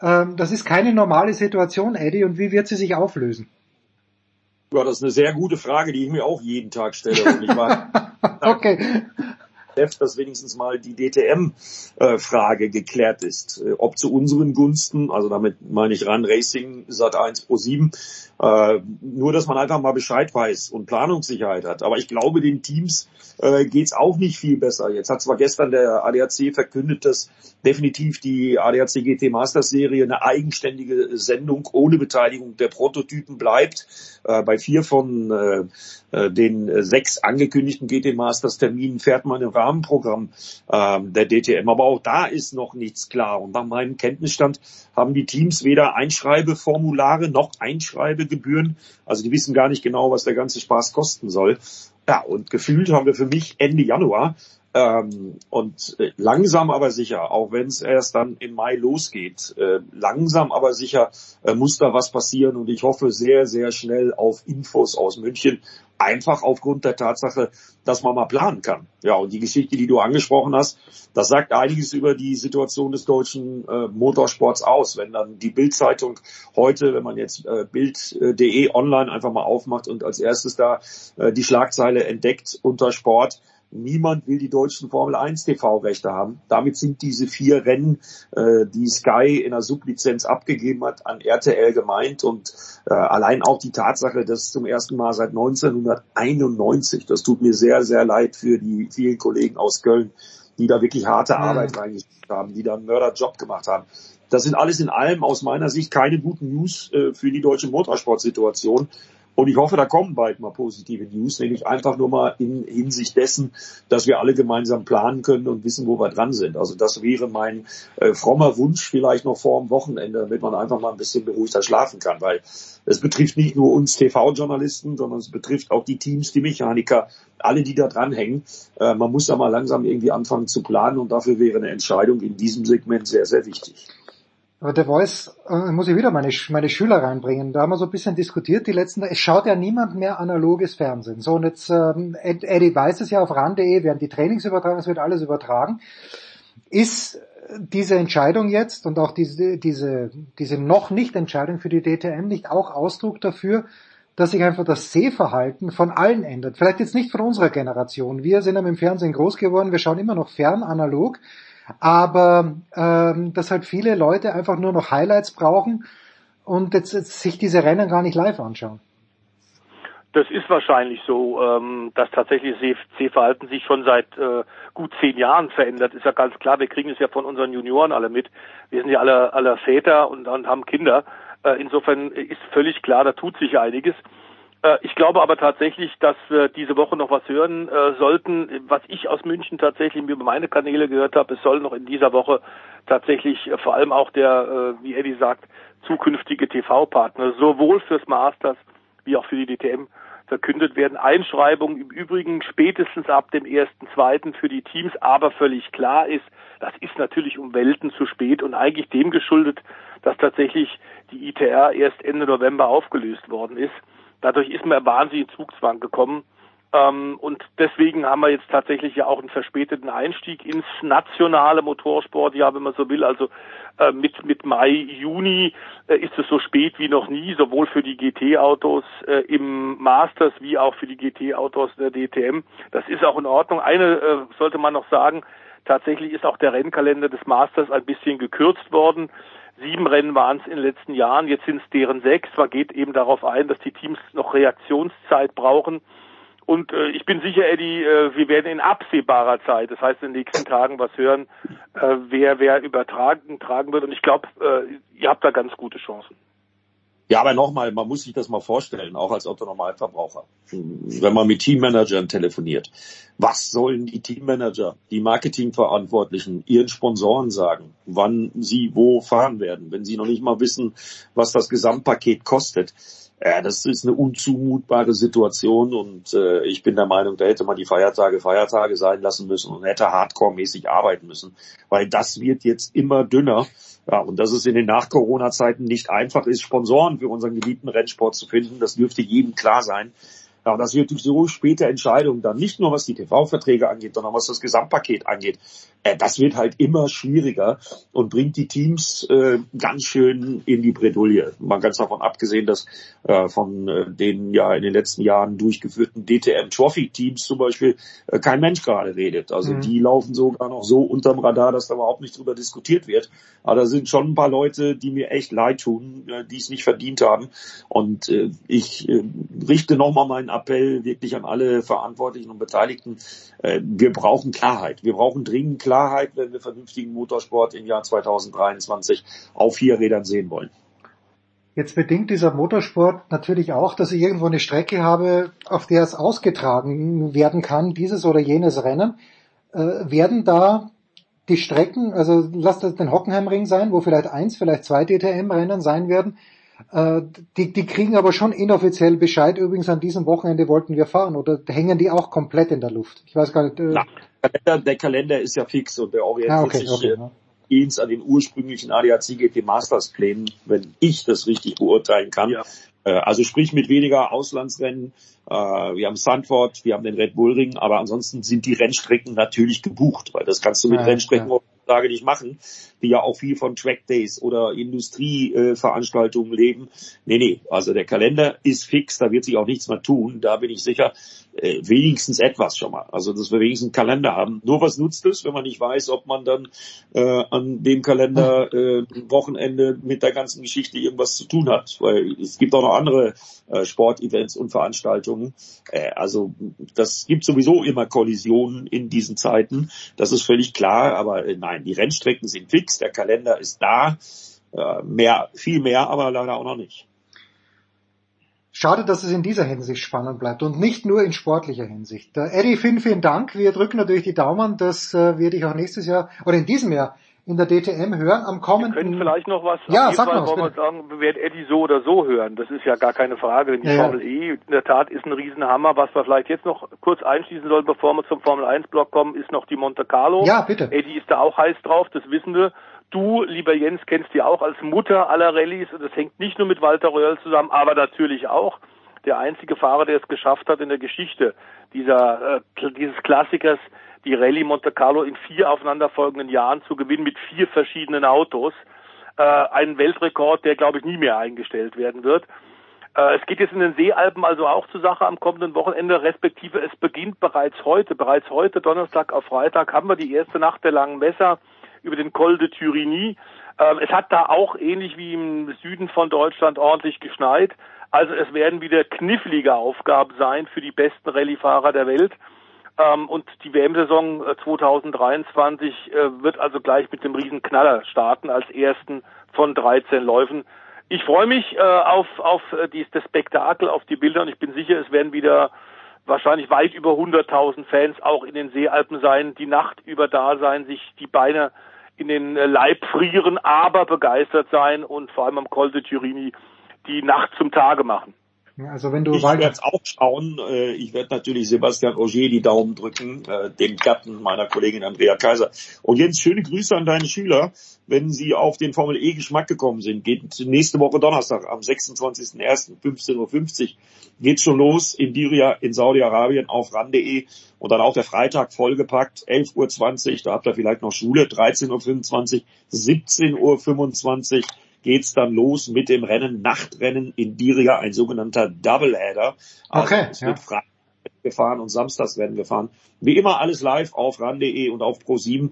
Ähm, das ist keine normale Situation, Eddie, und wie wird sie sich auflösen? Ja, das ist eine sehr gute Frage, die ich mir auch jeden Tag stelle. Und ich war okay. dass wenigstens mal die DTM-Frage äh, geklärt ist. Äh, ob zu unseren Gunsten, also damit meine ich Run Racing, Sat 1 Pro 7, äh, nur, dass man einfach mal Bescheid weiß und Planungssicherheit hat. Aber ich glaube, den Teams äh, geht's auch nicht viel besser. Jetzt hat zwar gestern der ADAC verkündet, dass definitiv die ADAC GT Masters Serie eine eigenständige Sendung ohne Beteiligung der Prototypen bleibt. Äh, bei vier von äh, äh den sechs angekündigten GT Masters Terminen fährt man im Rahmenprogramm äh, der DTM. Aber auch da ist noch nichts klar. Und nach meinem Kenntnisstand haben die Teams weder Einschreibeformulare noch Einschreibegebühren. Also die wissen gar nicht genau, was der ganze Spaß kosten soll. Ja, und gefühlt haben wir für mich Ende Januar Ähm, und äh, langsam aber sicher, auch wenn es erst dann im Mai losgeht, äh, langsam aber sicher äh, muss da was passieren und ich hoffe sehr, sehr schnell auf Infos aus München. Einfach aufgrund der Tatsache, dass man mal planen kann. Ja, und die Geschichte, die du angesprochen hast, das sagt einiges über die Situation des deutschen äh, Motorsports aus. Wenn dann die Bildzeitung heute, wenn man jetzt äh, Bild.de online einfach mal aufmacht und als erstes da äh, die Schlagzeile entdeckt unter Sport, Niemand will die deutschen Formel 1 TV-Rechte haben. Damit sind diese vier Rennen, äh, die Sky in der Sublizenz abgegeben hat, an RTL gemeint. Und äh, allein auch die Tatsache, dass zum ersten Mal seit 1991, das tut mir sehr, sehr leid für die vielen Kollegen aus Köln, die da wirklich harte mhm. Arbeit reingesteckt haben, die da einen Mörderjob gemacht haben. Das sind alles in allem aus meiner Sicht keine guten News äh, für die deutsche Motorsportsituation. Und ich hoffe, da kommen bald mal positive News, nämlich einfach nur mal in Hinsicht dessen, dass wir alle gemeinsam planen können und wissen, wo wir dran sind. Also das wäre mein äh, frommer Wunsch vielleicht noch vor dem Wochenende, damit man einfach mal ein bisschen beruhigter schlafen kann, weil es betrifft nicht nur uns TV-Journalisten, sondern es betrifft auch die Teams, die Mechaniker, alle, die da dranhängen. Äh, man muss da mal langsam irgendwie anfangen zu planen und dafür wäre eine Entscheidung in diesem Segment sehr, sehr wichtig. Aber der Voice, äh, muss ich wieder meine, meine Schüler reinbringen. Da haben wir so ein bisschen diskutiert die letzten, es schaut ja niemand mehr analoges Fernsehen. So, und jetzt, ähm, Eddie weiß es ja auf RAN.de, werden die Trainings übertragen, es wird alles übertragen. Ist diese Entscheidung jetzt und auch diese, diese, diese noch nicht Entscheidung für die DTM nicht auch Ausdruck dafür, dass sich einfach das Sehverhalten von allen ändert? Vielleicht jetzt nicht von unserer Generation. Wir sind ja mit dem Fernsehen groß geworden, wir schauen immer noch fern analog aber ähm, dass halt viele Leute einfach nur noch Highlights brauchen und jetzt, jetzt sich diese Rennen gar nicht live anschauen. Das ist wahrscheinlich so, ähm, dass tatsächlich Sehverhalten sich schon seit äh, gut zehn Jahren verändert. Ist ja ganz klar, wir kriegen es ja von unseren Junioren alle mit. Wir sind ja alle, alle Väter und, und haben Kinder. Äh, insofern ist völlig klar, da tut sich einiges. Äh, ich glaube aber tatsächlich, dass wir diese Woche noch was hören äh, sollten. Was ich aus München tatsächlich über meine Kanäle gehört habe, es soll noch in dieser Woche tatsächlich äh, vor allem auch der, wie Eddie sagt, zukünftige TV-Partner sowohl fürs Masters wie auch für die DTM verkündet werden. Einschreibungen im Übrigen spätestens ab dem ersten, zweiten für die Teams, aber völlig klar ist, das ist natürlich um Welten zu spät und eigentlich dem geschuldet, dass tatsächlich die ITR erst Ende November aufgelöst worden ist. Dadurch ist mir wahnsinnig Zugzwang gekommen. Ähm, und deswegen haben wir jetzt tatsächlich ja auch einen verspäteten Einstieg ins nationale Motorsport, ja, wenn man so will. Also äh, mit, mit Mai, Juni äh, ist es so spät wie noch nie, sowohl für die GT-Autos äh, im Masters wie auch für die GT-Autos der DTM. Das ist auch in Ordnung. Eine äh, sollte man noch sagen, tatsächlich ist auch der Rennkalender des Masters ein bisschen gekürzt worden. Sieben Rennen waren es in den letzten Jahren, jetzt sind es deren sechs. Man geht eben darauf ein, dass die Teams noch Reaktionszeit brauchen. Und äh, ich bin sicher, Eddie, äh, wir werden in absehbarer Zeit, das heißt in den nächsten Tagen, was hören, äh, wer wer übertragen tragen wird. Und ich glaube, äh, ihr habt da ganz gute Chancen. Ja, aber nochmal, man muss sich das mal vorstellen, auch als Autonormalverbraucher. Wenn man mit Teammanagern telefoniert. Was sollen die Teammanager, die Marketingverantwortlichen ihren Sponsoren sagen, wann sie wo fahren werden, wenn sie noch nicht mal wissen, was das Gesamtpaket kostet? Ja, das ist eine unzumutbare Situation und äh, ich bin der Meinung, da hätte man die Feiertage Feiertage sein lassen müssen und hätte hardcore-mäßig arbeiten müssen, weil das wird jetzt immer dünner. Ja, und dass es in den Nach-Corona-Zeiten nicht einfach ist, Sponsoren für unseren geliebten Rennsport zu finden, das dürfte jedem klar sein. Ja, und das wird durch so späte Entscheidungen dann nicht nur was die TV-Verträge angeht, sondern was das Gesamtpaket angeht. Äh, das wird halt immer schwieriger und bringt die Teams äh, ganz schön in die Bredouille. Mal ganz davon abgesehen, dass äh, von äh, den ja in den letzten Jahren durchgeführten DTM Trophy Teams zum Beispiel äh, kein Mensch gerade redet. Also mhm. die laufen sogar noch so unterm Radar, dass da überhaupt nicht drüber diskutiert wird. Aber da sind schon ein paar Leute, die mir echt leid tun, äh, die es nicht verdient haben. Und äh, ich äh, richte nochmal meinen Appell wirklich an alle Verantwortlichen und Beteiligten. Äh, wir brauchen Klarheit. Wir brauchen dringend Klarheit, wenn wir vernünftigen Motorsport im Jahr 2023 auf vier Rädern sehen wollen. Jetzt bedingt dieser Motorsport natürlich auch, dass ich irgendwo eine Strecke habe, auf der es ausgetragen werden kann, dieses oder jenes Rennen. Äh, werden da die Strecken, also lasst das den Hockenheimring sein, wo vielleicht eins, vielleicht zwei DTM-Rennen sein werden, äh, die, die kriegen aber schon inoffiziell Bescheid. Übrigens an diesem Wochenende wollten wir fahren oder hängen die auch komplett in der Luft? Ich weiß gar nicht. Äh, Na, Kalender, der Kalender ist ja fix und der orientiert Ah, okay, sich okay, ja. Dienst an den ursprünglichen ADAC GT Masters Plänen, wenn ich das richtig beurteilen kann. Äh, Also sprich mit weniger Auslandsrennen. Äh, Wir haben Sandford, wir haben den Red Bull Ring, aber ansonsten sind die Rennstrecken natürlich gebucht, weil das kannst du mit Ja, Rennstrecken ja. heutzutage nicht machen, die ja auch viel von Track Days oder Industrieveranstaltungen leben. Nee, nee, also der Kalender ist fix, da wird sich auch nichts mehr tun, da bin ich sicher, äh, wenigstens etwas schon mal. Also dass wir wenigstens einen Kalender haben. Nur was nutzt es, wenn man nicht weiß, ob man dann äh, an dem Kalender äh, Wochenende mit der ganzen Geschichte irgendwas zu tun hat. Weil es gibt auch noch andere äh, Sportevents und Veranstaltungen. Äh, also das gibt sowieso immer Kollisionen in diesen Zeiten. Das ist völlig klar. Aber äh, nein, die Rennstrecken sind fix, der Kalender ist da. Äh, mehr, viel mehr, aber leider auch noch nicht. Schade, dass es in dieser Hinsicht spannend bleibt und nicht nur in sportlicher Hinsicht. Äh, Eddie, vielen, vielen Dank. Wir drücken natürlich die Daumen, dass äh, wir dich auch nächstes Jahr oder in diesem Jahr in der DTM hören. Am kommenden können vielleicht noch was. Ja, sag Fall mal was, wir sagen, wir werden Eddie so oder so hören. Das ist ja gar keine Frage, die ja. Formel E in der Tat ist ein Riesenhammer. Was wir vielleicht jetzt noch kurz einschließen sollen, bevor wir zum Formel 1 Block kommen, ist noch die Monte Carlo. Ja, bitte. Eddie ist da auch heiß drauf, das wissen wir. Du, lieber Jens, kennst die auch als Mutter aller Rallyes und das hängt nicht nur mit Walter Röhrl zusammen, aber natürlich auch der einzige Fahrer, der es geschafft hat in der Geschichte dieser äh, dieses Klassikers, die Rallye Monte Carlo in vier aufeinanderfolgenden Jahren zu gewinnen mit vier verschiedenen Autos. Äh, ein Weltrekord, der glaube ich nie mehr eingestellt werden wird. Äh, es geht jetzt in den Seealpen also auch zur Sache am kommenden Wochenende, respektive es beginnt bereits heute. Bereits heute, Donnerstag auf Freitag, haben wir die erste Nacht der langen Messer über den Col de Turini. Ähm, es hat da auch ähnlich wie im Süden von Deutschland ordentlich geschneit. Also es werden wieder knifflige Aufgaben sein für die besten Rallyefahrer der Welt. Ähm, und die WM-Saison äh, 2023 äh, wird also gleich mit dem riesen Knaller starten als ersten von 13 Läufen. Ich freue mich äh, auf, auf äh, dies, das Spektakel, auf die Bilder und ich bin sicher, es werden wieder wahrscheinlich weit über 100.000 Fans auch in den Seealpen sein, die Nacht über da sein, sich die Beine in den äh, Leib frieren, aber begeistert sein und vor allem am Col de Turini die Nacht zum Tage machen. Also wenn du Ich werde es auch schauen. Äh, Ich werde natürlich Sebastian Roger die Daumen drücken, äh, dem Gatten meiner Kollegin Andrea Kaiser. Und Jens, schöne Grüße an deine Schüler. Wenn sie auf den Formel E Geschmack gekommen sind, geht nächste Woche Donnerstag am 26.01. 15.50 Uhr geht schon los in Diria in Saudi-Arabien auf ran.de und dann auch der Freitag vollgepackt, 11.20 Uhr, da habt ihr vielleicht noch Schule, 13.25 Uhr, 17.25 Uhr geht's dann los mit dem Rennen, Nachtrennen in Diria, ein sogenannter Doubleheader. Also Okay, es ja. wird Freitag gefahren und samstags werden wir fahren. Wie immer alles live auf ran.de und auf Pro7.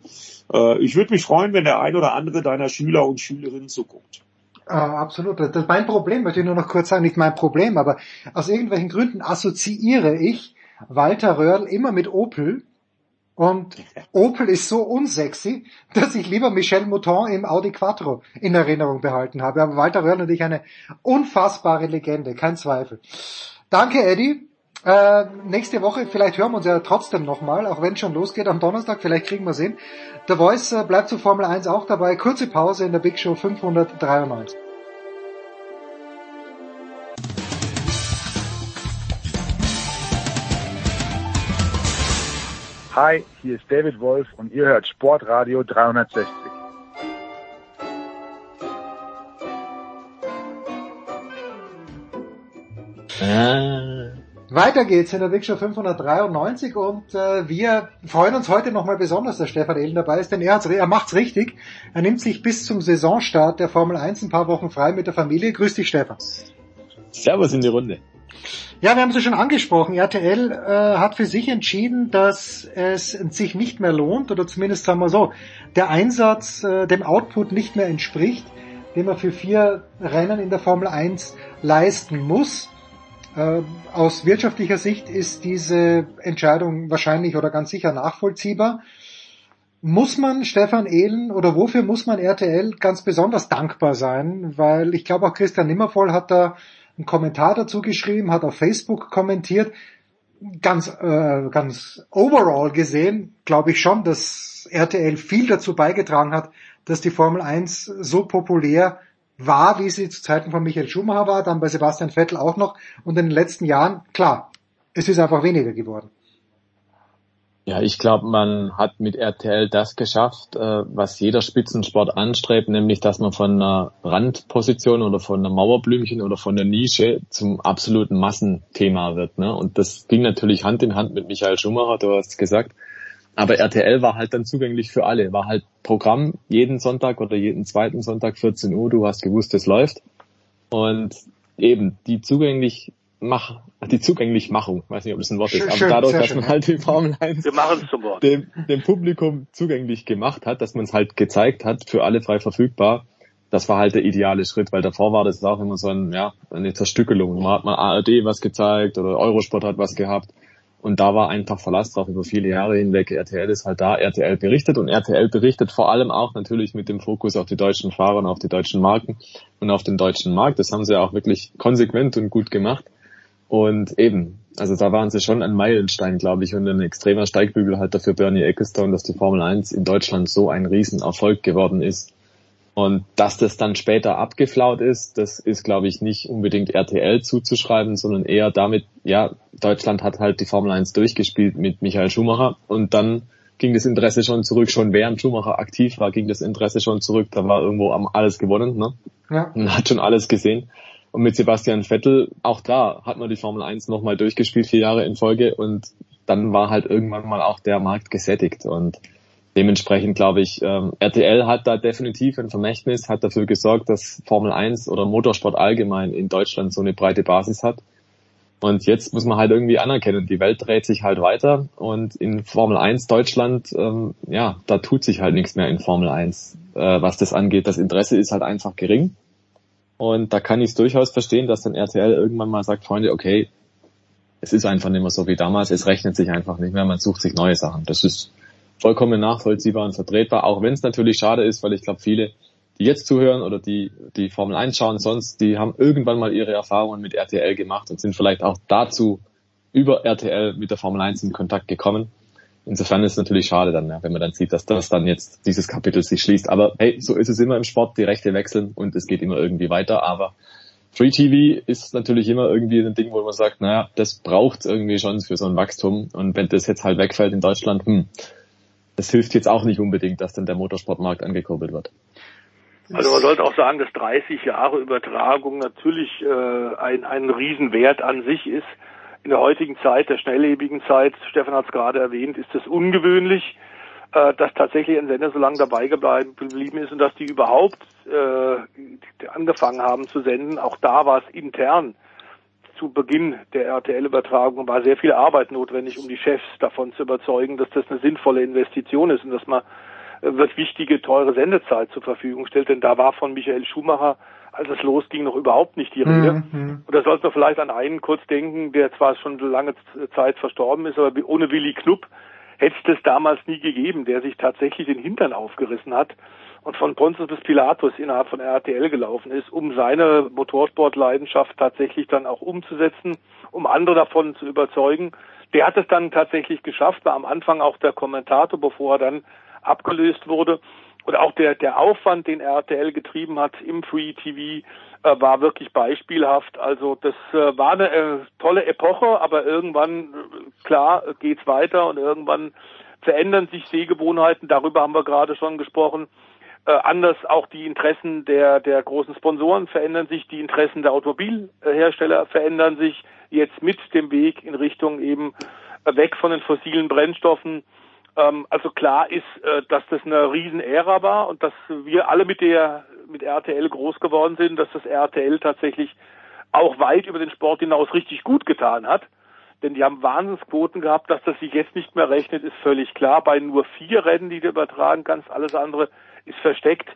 Äh, ich würde mich freuen, wenn der ein oder andere deiner Schüler und Schülerinnen zuguckt. Äh, absolut. Das ist mein Problem, möchte ich nur noch kurz sagen, nicht mein Problem, aber aus irgendwelchen Gründen assoziiere ich Walter Röhrl immer mit Opel. Und Opel ist so unsexy, dass ich lieber Michel Mouton im Audi Quattro in Erinnerung behalten habe. Aber Walter Röhrl natürlich eine unfassbare Legende, kein Zweifel. Danke, Eddie. Äh, nächste Woche, vielleicht hören wir uns ja trotzdem nochmal, auch wenn es schon losgeht am Donnerstag, vielleicht kriegen wir es hin. Der Voice äh, bleibt zu Formel 1 auch dabei. Kurze Pause in der Big Show 593. Hi, hier ist David Wolf und ihr hört Sportradio 360. Weiter geht's in der Big Show 593 und äh, wir freuen uns heute nochmal besonders, dass Stefan Ehlen dabei ist, denn er, er macht's richtig. Er nimmt sich bis zum Saisonstart der Formel 1 ein paar Wochen frei mit der Familie. Grüß dich, Stefan. Servus in die Runde. Ja, wir haben es schon angesprochen. RTL äh, hat für sich entschieden, dass es sich nicht mehr lohnt, oder zumindest sagen wir so, der Einsatz äh, dem Output nicht mehr entspricht, den man für vier Rennen in der Formel 1 leisten muss. Äh, aus wirtschaftlicher Sicht ist diese Entscheidung wahrscheinlich oder ganz sicher nachvollziehbar. Muss man Stefan Ehlen oder wofür muss man RTL ganz besonders dankbar sein? Weil ich glaube auch Christian Nimmervoll hat da einen Kommentar dazu geschrieben, hat auf Facebook kommentiert. Ganz, äh, ganz overall gesehen glaube ich schon, dass RTL viel dazu beigetragen hat, dass die Formel 1 so populär war, wie sie zu Zeiten von Michael Schumacher war, dann bei Sebastian Vettel auch noch und in den letzten Jahren, klar, es ist einfach weniger geworden. Ja, ich glaube, man hat mit RTL das geschafft, äh, was jeder Spitzensport anstrebt, nämlich dass man von einer Randposition oder von einer Mauerblümchen oder von der Nische zum absoluten Massenthema wird. Ne? Und das ging natürlich Hand in Hand mit Michael Schumacher, du hast gesagt. Aber RTL war halt dann zugänglich für alle, war halt Programm jeden Sonntag oder jeden zweiten Sonntag 14 Uhr, du hast gewusst, es läuft. Und eben, die zugänglich mach, die Zugänglichmachung, weiß nicht, ob das ein Wort ist, aber Schön, dadurch, dass schön, man ja. halt die Formel 1 Wir machen es zum Wort. dem, dem Publikum zugänglich gemacht hat, dass man es halt gezeigt hat, für alle frei verfügbar, das war halt der ideale Schritt, weil davor war das auch immer so ein, ja, eine Zerstückelung. Man hat mal ARD was gezeigt oder Eurosport hat was gehabt. Und da war einfach Verlass drauf über viele Jahre hinweg. RTL ist halt da, RTL berichtet und RTL berichtet vor allem auch natürlich mit dem Fokus auf die deutschen Fahrer und auf die deutschen Marken und auf den deutschen Markt. Das haben sie auch wirklich konsequent und gut gemacht. Und eben, also da waren sie schon ein Meilenstein, glaube ich, und ein extremer Steigbügel halt dafür Bernie Ecclestone, dass die Formel 1 in Deutschland so ein Riesenerfolg geworden ist. Und dass das dann später abgeflaut ist, das ist, glaube ich, nicht unbedingt RTL zuzuschreiben, sondern eher damit, ja, Deutschland hat halt die Formel 1 durchgespielt mit Michael Schumacher und dann ging das Interesse schon zurück, schon während Schumacher aktiv war, ging das Interesse schon zurück, da war irgendwo am alles gewonnen, ne? Ja. Man hat schon alles gesehen. Und mit Sebastian Vettel, auch da hat man die Formel 1 nochmal durchgespielt, vier Jahre in Folge und dann war halt irgendwann mal auch der Markt gesättigt und dementsprechend glaube ich, ähm, RTL hat da definitiv ein Vermächtnis, hat dafür gesorgt, dass Formel 1 oder Motorsport allgemein in Deutschland so eine breite Basis hat. Und jetzt muss man halt irgendwie anerkennen, die Welt dreht sich halt weiter und in Formel 1 Deutschland, ähm, ja, da tut sich halt nichts mehr in Formel 1, äh, was das angeht. Das Interesse ist halt einfach gering. Und da kann ich es durchaus verstehen, dass dann RTL irgendwann mal sagt, Freunde, okay, es ist einfach nicht mehr so wie damals, es rechnet sich einfach nicht mehr, man sucht sich neue Sachen. Das ist vollkommen nachvollziehbar und vertretbar, auch wenn es natürlich schade ist, weil ich glaube, viele, die jetzt zuhören oder die die Formel 1 schauen, sonst, die haben irgendwann mal ihre Erfahrungen mit RTL gemacht und sind vielleicht auch dazu über RTL mit der Formel 1 in Kontakt gekommen. Insofern ist es natürlich schade dann, ja, wenn man dann sieht, dass das dann jetzt dieses Kapitel sich schließt. Aber hey, so ist es immer im Sport, die Rechte wechseln und es geht immer irgendwie weiter. Aber Free TV ist natürlich immer irgendwie ein Ding, wo man sagt, naja, das braucht irgendwie schon für so ein Wachstum. Und wenn das jetzt halt wegfällt in Deutschland, hm, das hilft jetzt auch nicht unbedingt, dass dann der Motorsportmarkt angekurbelt wird. Also man sollte auch sagen, dass 30 Jahre Übertragung natürlich äh, ein, ein Riesenwert an sich ist. In der heutigen Zeit, der schnelllebigen Zeit, Stefan hat es gerade erwähnt, ist es ungewöhnlich, äh, dass tatsächlich ein Sender so lange dabei geblieben ist und dass die überhaupt äh, angefangen haben zu senden. Auch da war es intern zu Beginn der RTL-Übertragung war sehr viel Arbeit notwendig, um die Chefs davon zu überzeugen, dass das eine sinnvolle Investition ist und dass man äh, wird wichtige, teure Sendezeit zur Verfügung stellt. Denn da war von Michael Schumacher, als es losging, noch überhaupt nicht die Rede. Mhm. Und da sollte man vielleicht an einen kurz denken, der zwar schon lange Zeit verstorben ist, aber ohne Willy Knupp hätte es das damals nie gegeben, der sich tatsächlich den Hintern aufgerissen hat und von Pontius bis Pilatus innerhalb von RTL gelaufen ist, um seine Motorsportleidenschaft tatsächlich dann auch umzusetzen, um andere davon zu überzeugen. Der hat es dann tatsächlich geschafft, war am Anfang auch der Kommentator, bevor er dann abgelöst wurde. Und auch der, der Aufwand, den RTL getrieben hat im Free TV, äh, war wirklich beispielhaft. Also das äh, war eine äh, tolle Epoche, aber irgendwann, äh, klar, geht's weiter und irgendwann verändern sich Sehgewohnheiten. Darüber haben wir gerade schon gesprochen. Äh, anders auch die Interessen der, der großen Sponsoren verändern sich, die Interessen der Automobilhersteller verändern sich jetzt mit dem Weg in Richtung eben äh, weg von den fossilen Brennstoffen. Ähm, also klar ist, äh, dass das eine Riesenära war und dass wir alle mit der mit RTL groß geworden sind, dass das RTL tatsächlich auch weit über den Sport hinaus richtig gut getan hat. Denn die haben Wahnsinnsquoten gehabt, dass das sich jetzt nicht mehr rechnet, ist völlig klar. Bei nur vier Rennen, die du übertragen kannst, alles andere ist versteckt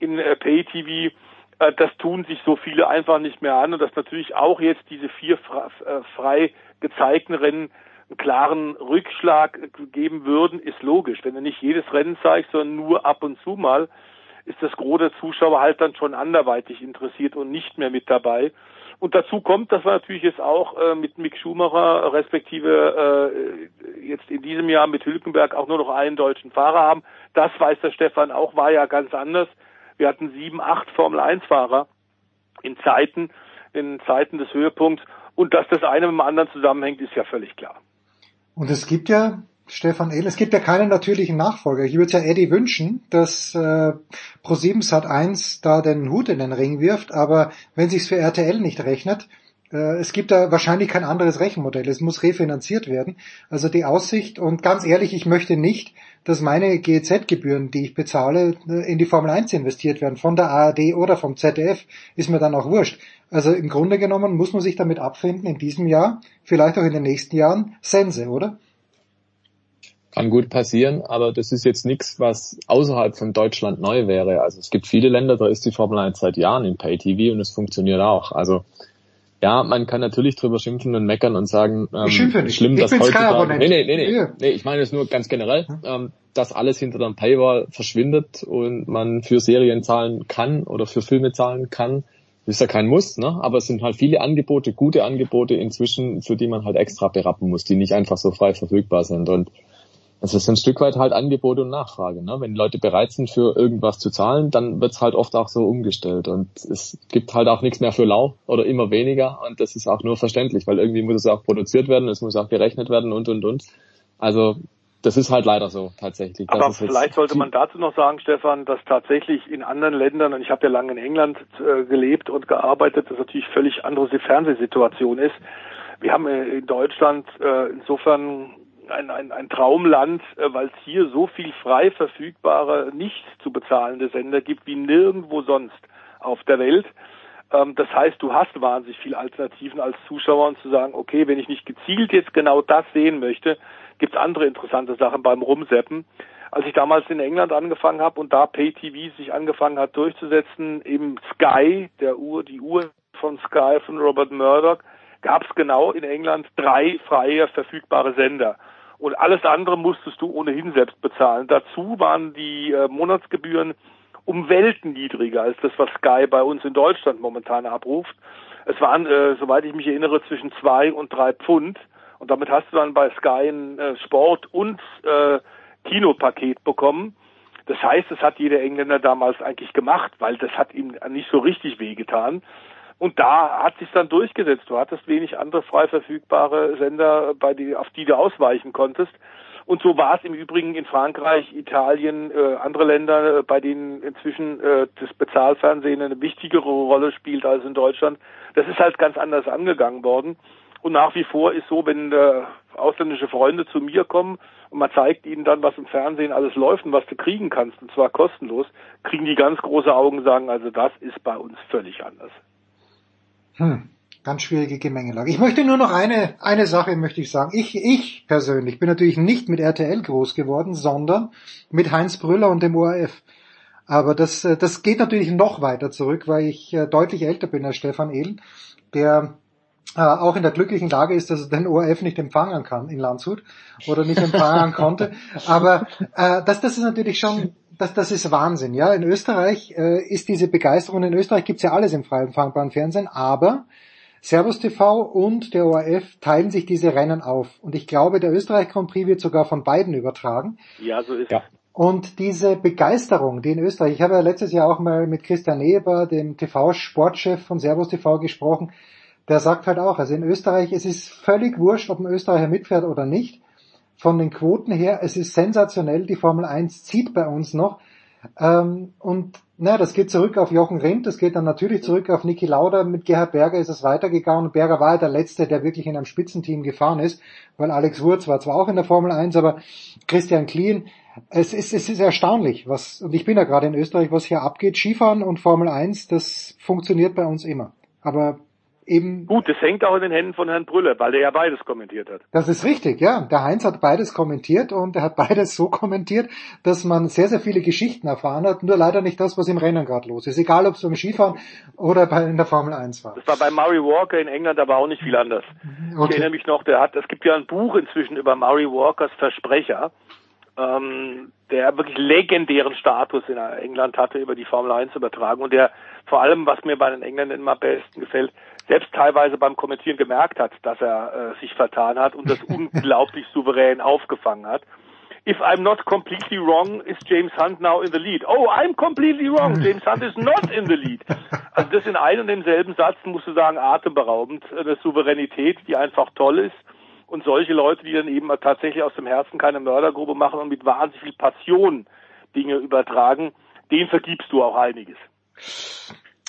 in äh, Pay-TV. Äh, das tun sich so viele einfach nicht mehr an. Und dass natürlich auch jetzt diese vier äh, frei gezeigten Rennen einen klaren Rückschlag geben würden, ist logisch. Wenn du nicht jedes Rennen zeigst, sondern nur ab und zu mal, ist das Gros der Zuschauer halt dann schon anderweitig interessiert und nicht mehr mit dabei. Und dazu kommt, dass wir natürlich jetzt auch äh, mit Mick Schumacher respektive äh, jetzt in diesem Jahr mit Hülkenberg auch nur noch einen deutschen Fahrer haben. Das weiß der Stefan auch, war ja ganz anders. Wir hatten sieben, acht Formel-1-Fahrer in Zeiten, in Zeiten des Höhepunkts. Und dass das eine mit dem anderen zusammenhängt, ist ja völlig klar. Und es gibt ja Stefan Ehl, es gibt ja keinen natürlichen Nachfolger. Ich würde ja Eddie wünschen, dass äh, Pro7 Sat 1 da den Hut in den Ring wirft, aber wenn sich's für RTL nicht rechnet, äh, es gibt da wahrscheinlich kein anderes Rechenmodell. Es muss refinanziert werden. Also die Aussicht und ganz ehrlich, ich möchte nicht, dass meine GEZ-Gebühren, die ich bezahle, in die Formel 1 investiert werden, von der ARD oder vom ZDF, ist mir dann auch wurscht. Also im Grunde genommen muss man sich damit abfinden, in diesem Jahr, vielleicht auch in den nächsten Jahren, Sense, oder? Kann gut passieren, aber das ist jetzt nichts, was außerhalb von Deutschland neu wäre. Also es gibt viele Länder, da ist die Formel 1 seit Jahren in Pay-TV und es funktioniert auch. Also ja, man kann natürlich drüber schimpfen und meckern und sagen, ähm, ich schimpfe nicht. schlimm, ich dass heutzutage, nee, nee, nee, nee, Ja. nee, ich meine es nur ganz generell, ähm, dass alles hinter der Paywall verschwindet und man für Serien zahlen kann oder für Filme zahlen kann. Ist ja kein Muss, ne? aber es sind halt viele Angebote, gute Angebote inzwischen, für die man halt extra berappen muss, die nicht einfach so frei verfügbar sind. Und es ist ein Stück weit halt Angebot und Nachfrage. Ne? Wenn Leute bereit sind, für irgendwas zu zahlen, dann wird's halt oft auch so umgestellt. Und es gibt halt auch nichts mehr für lau oder immer weniger. Und das ist auch nur verständlich, weil irgendwie muss es auch produziert werden, es muss auch gerechnet werden und, und, und. Also das ist halt leider so tatsächlich. Aber vielleicht sollte man dazu noch sagen, Stefan, dass tatsächlich in anderen Ländern, und ich habe ja lange in England äh, gelebt und gearbeitet, das natürlich völlig andere Fernsehsituation ist. Wir haben äh, in Deutschland äh, insofern ein, ein, ein Traumland, äh, weil es hier so viel frei verfügbare, nicht zu bezahlende Sender gibt wie nirgendwo sonst auf der Welt. Ähm, das heißt, du hast wahnsinnig viele Alternativen als Zuschauer und zu sagen, okay, wenn ich nicht gezielt jetzt genau das sehen möchte, gibt's andere interessante Sachen beim Rumseppen. Als ich damals in England angefangen habe und da Pay-TV sich angefangen hat durchzusetzen, eben Sky, der Uhr, die Uhr von Sky von Robert Murdoch, gab's genau in England drei freie verfügbare Sender. Und alles andere musstest du ohnehin selbst bezahlen. Dazu waren die äh, Monatsgebühren um Welten niedriger als das, was Sky bei uns in Deutschland momentan abruft. Es waren, äh, soweit ich mich erinnere, zwischen zwei und drei Pfund. Und damit hast du dann bei Sky ein äh, Sport- und äh, Kinopaket bekommen. Das heißt, das hat jeder Engländer damals eigentlich gemacht, weil das hat ihm nicht so richtig wehgetan. Und da hat sich dann durchgesetzt. Du hattest wenig andere frei verfügbare Sender, bei die, auf die du ausweichen konntest. Und so war es im Übrigen in Frankreich, Italien, äh, andere Länder, äh, bei denen inzwischen äh, das Bezahlfernsehen eine wichtigere Rolle spielt als in Deutschland. Das ist halt ganz anders angegangen worden. Und nach wie vor ist so, wenn äh, ausländische Freunde zu mir kommen und man zeigt ihnen dann, was im Fernsehen alles läuft und was du kriegen kannst, und zwar kostenlos, kriegen die ganz große Augen und sagen, also das ist bei uns völlig anders. Hm, ganz schwierige Gemengelage. Ich möchte nur noch eine, eine Sache möchte ich sagen. Ich, ich persönlich bin natürlich nicht mit RTL groß geworden, sondern mit Heinz Brüller und dem ORF. Aber das, äh, das geht natürlich noch weiter zurück, weil ich äh, deutlich älter bin als Stefan Ehl, der äh, auch in der glücklichen Lage ist, dass er den ORF nicht empfangen kann in Landshut oder nicht empfangen konnte. Aber äh, das, das ist natürlich schon, das, das ist Wahnsinn. Ja, in Österreich äh, ist diese Begeisterung. In Österreich gibt's ja alles im frei empfangbaren Fernsehen, aber Servus TV und der ORF teilen sich diese Rennen auf. Und ich glaube, der Österreich Grand Prix wird sogar von beiden übertragen. Ja, so ist ja. Und diese Begeisterung, die in Österreich, ich habe ja letztes Jahr auch mal mit Christian Neber, dem TV-Sportchef von Servus TV gesprochen, der sagt halt auch, also in Österreich, es ist völlig wurscht, ob ein Österreicher mitfährt oder nicht. Von den Quoten her, es ist sensationell, die Formel 1 zieht bei uns noch. Ähm, und na, das geht zurück auf Jochen Rindt, das geht dann natürlich zurück auf Niki Lauda. Mit Gerhard Berger ist es weitergegangen. Berger war ja der Letzte, der wirklich in einem Spitzenteam gefahren ist, weil Alex Wurz war zwar auch in der Formel 1, aber Christian Klien, es ist, es ist erstaunlich, was, und ich bin ja gerade in Österreich, was hier abgeht. Skifahren und Formel 1, das funktioniert bei uns immer. Aber eben. Gut, das hängt auch in den Händen von Herrn Brüller, weil der ja beides kommentiert hat. Das ist richtig, ja. Der Heinz hat beides kommentiert und er hat beides so kommentiert, dass man sehr, sehr viele Geschichten erfahren hat, nur leider nicht das, was im Rennen gerade los ist. Egal, ob es beim Skifahren oder bei, in der Formel 1 war. Das war bei Murray Walker in England aber auch nicht viel anders. Ich Okay. erinnere mich noch, der hat, es gibt ja ein Buch inzwischen über Murray Walkers Versprecher, ähm, der wirklich legendären Status in England hatte, über die Formel 1 übertragen und der vor allem, was mir bei den Engländern immer am besten gefällt, selbst teilweise beim Kommentieren gemerkt hat, dass er äh, sich vertan hat und das unglaublich souverän aufgefangen hat. If I'm not completely wrong, is James Hunt now in the lead? Oh, I'm completely wrong. James Hunt is not in the lead. Also das in einem und demselben Satz musst du sagen, atemberaubend. Eine Souveränität, die einfach toll ist und solche Leute, die dann eben tatsächlich aus dem Herzen keine Mördergrube machen und mit wahnsinnig viel Passion Dinge übertragen, denen vergibst du auch einiges.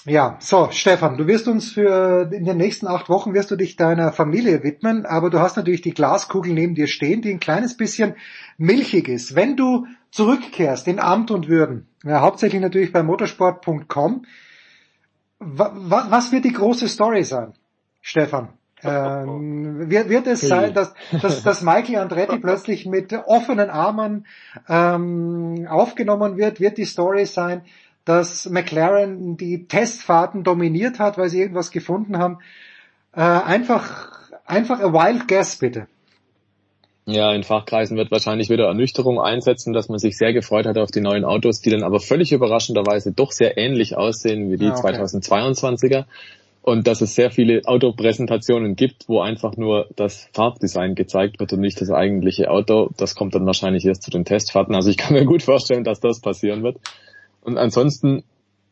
Ja, so, Stefan, du wirst uns für in den nächsten acht Wochen wirst du dich deiner Familie widmen, aber du hast natürlich die Glaskugel neben dir stehen, die ein kleines bisschen milchig ist. Wenn du zurückkehrst in Amt und Würden, ja, hauptsächlich natürlich bei motorsport.com, wa, wa, was wird die große Story sein, Stefan? Ähm, wird, wird es sein, dass, dass, dass Michael Andretti plötzlich mit offenen Armen ähm, aufgenommen wird? Wird die Story sein, dass McLaren die Testfahrten dominiert hat, weil sie irgendwas gefunden haben? Äh, einfach, einfach a wild guess bitte. Ja, in Fachkreisen wird wahrscheinlich wieder Ernüchterung einsetzen, dass man sich sehr gefreut hat auf die neuen Autos, die dann aber völlig überraschenderweise doch sehr ähnlich aussehen wie die ah, okay. 2022er und dass es sehr viele Autopräsentationen gibt, wo einfach nur das Farbdesign gezeigt wird und nicht das eigentliche Auto. Das kommt dann wahrscheinlich erst zu den Testfahrten. Also ich kann mir gut vorstellen, dass das passieren wird. Und ansonsten,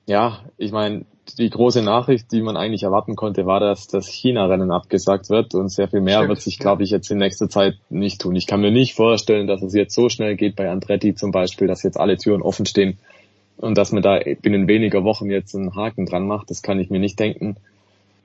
ja, ich meine, die große Nachricht, die man eigentlich erwarten konnte, war, dass das China-Rennen abgesagt wird und sehr viel mehr Stimmt, wird sich, glaube ich, jetzt in nächster Zeit nicht tun. Ich kann mir nicht vorstellen, dass es jetzt so schnell geht bei Andretti zum Beispiel, dass jetzt alle Türen offen stehen und dass man da binnen weniger Wochen jetzt einen Haken dran macht. Das kann ich mir nicht denken.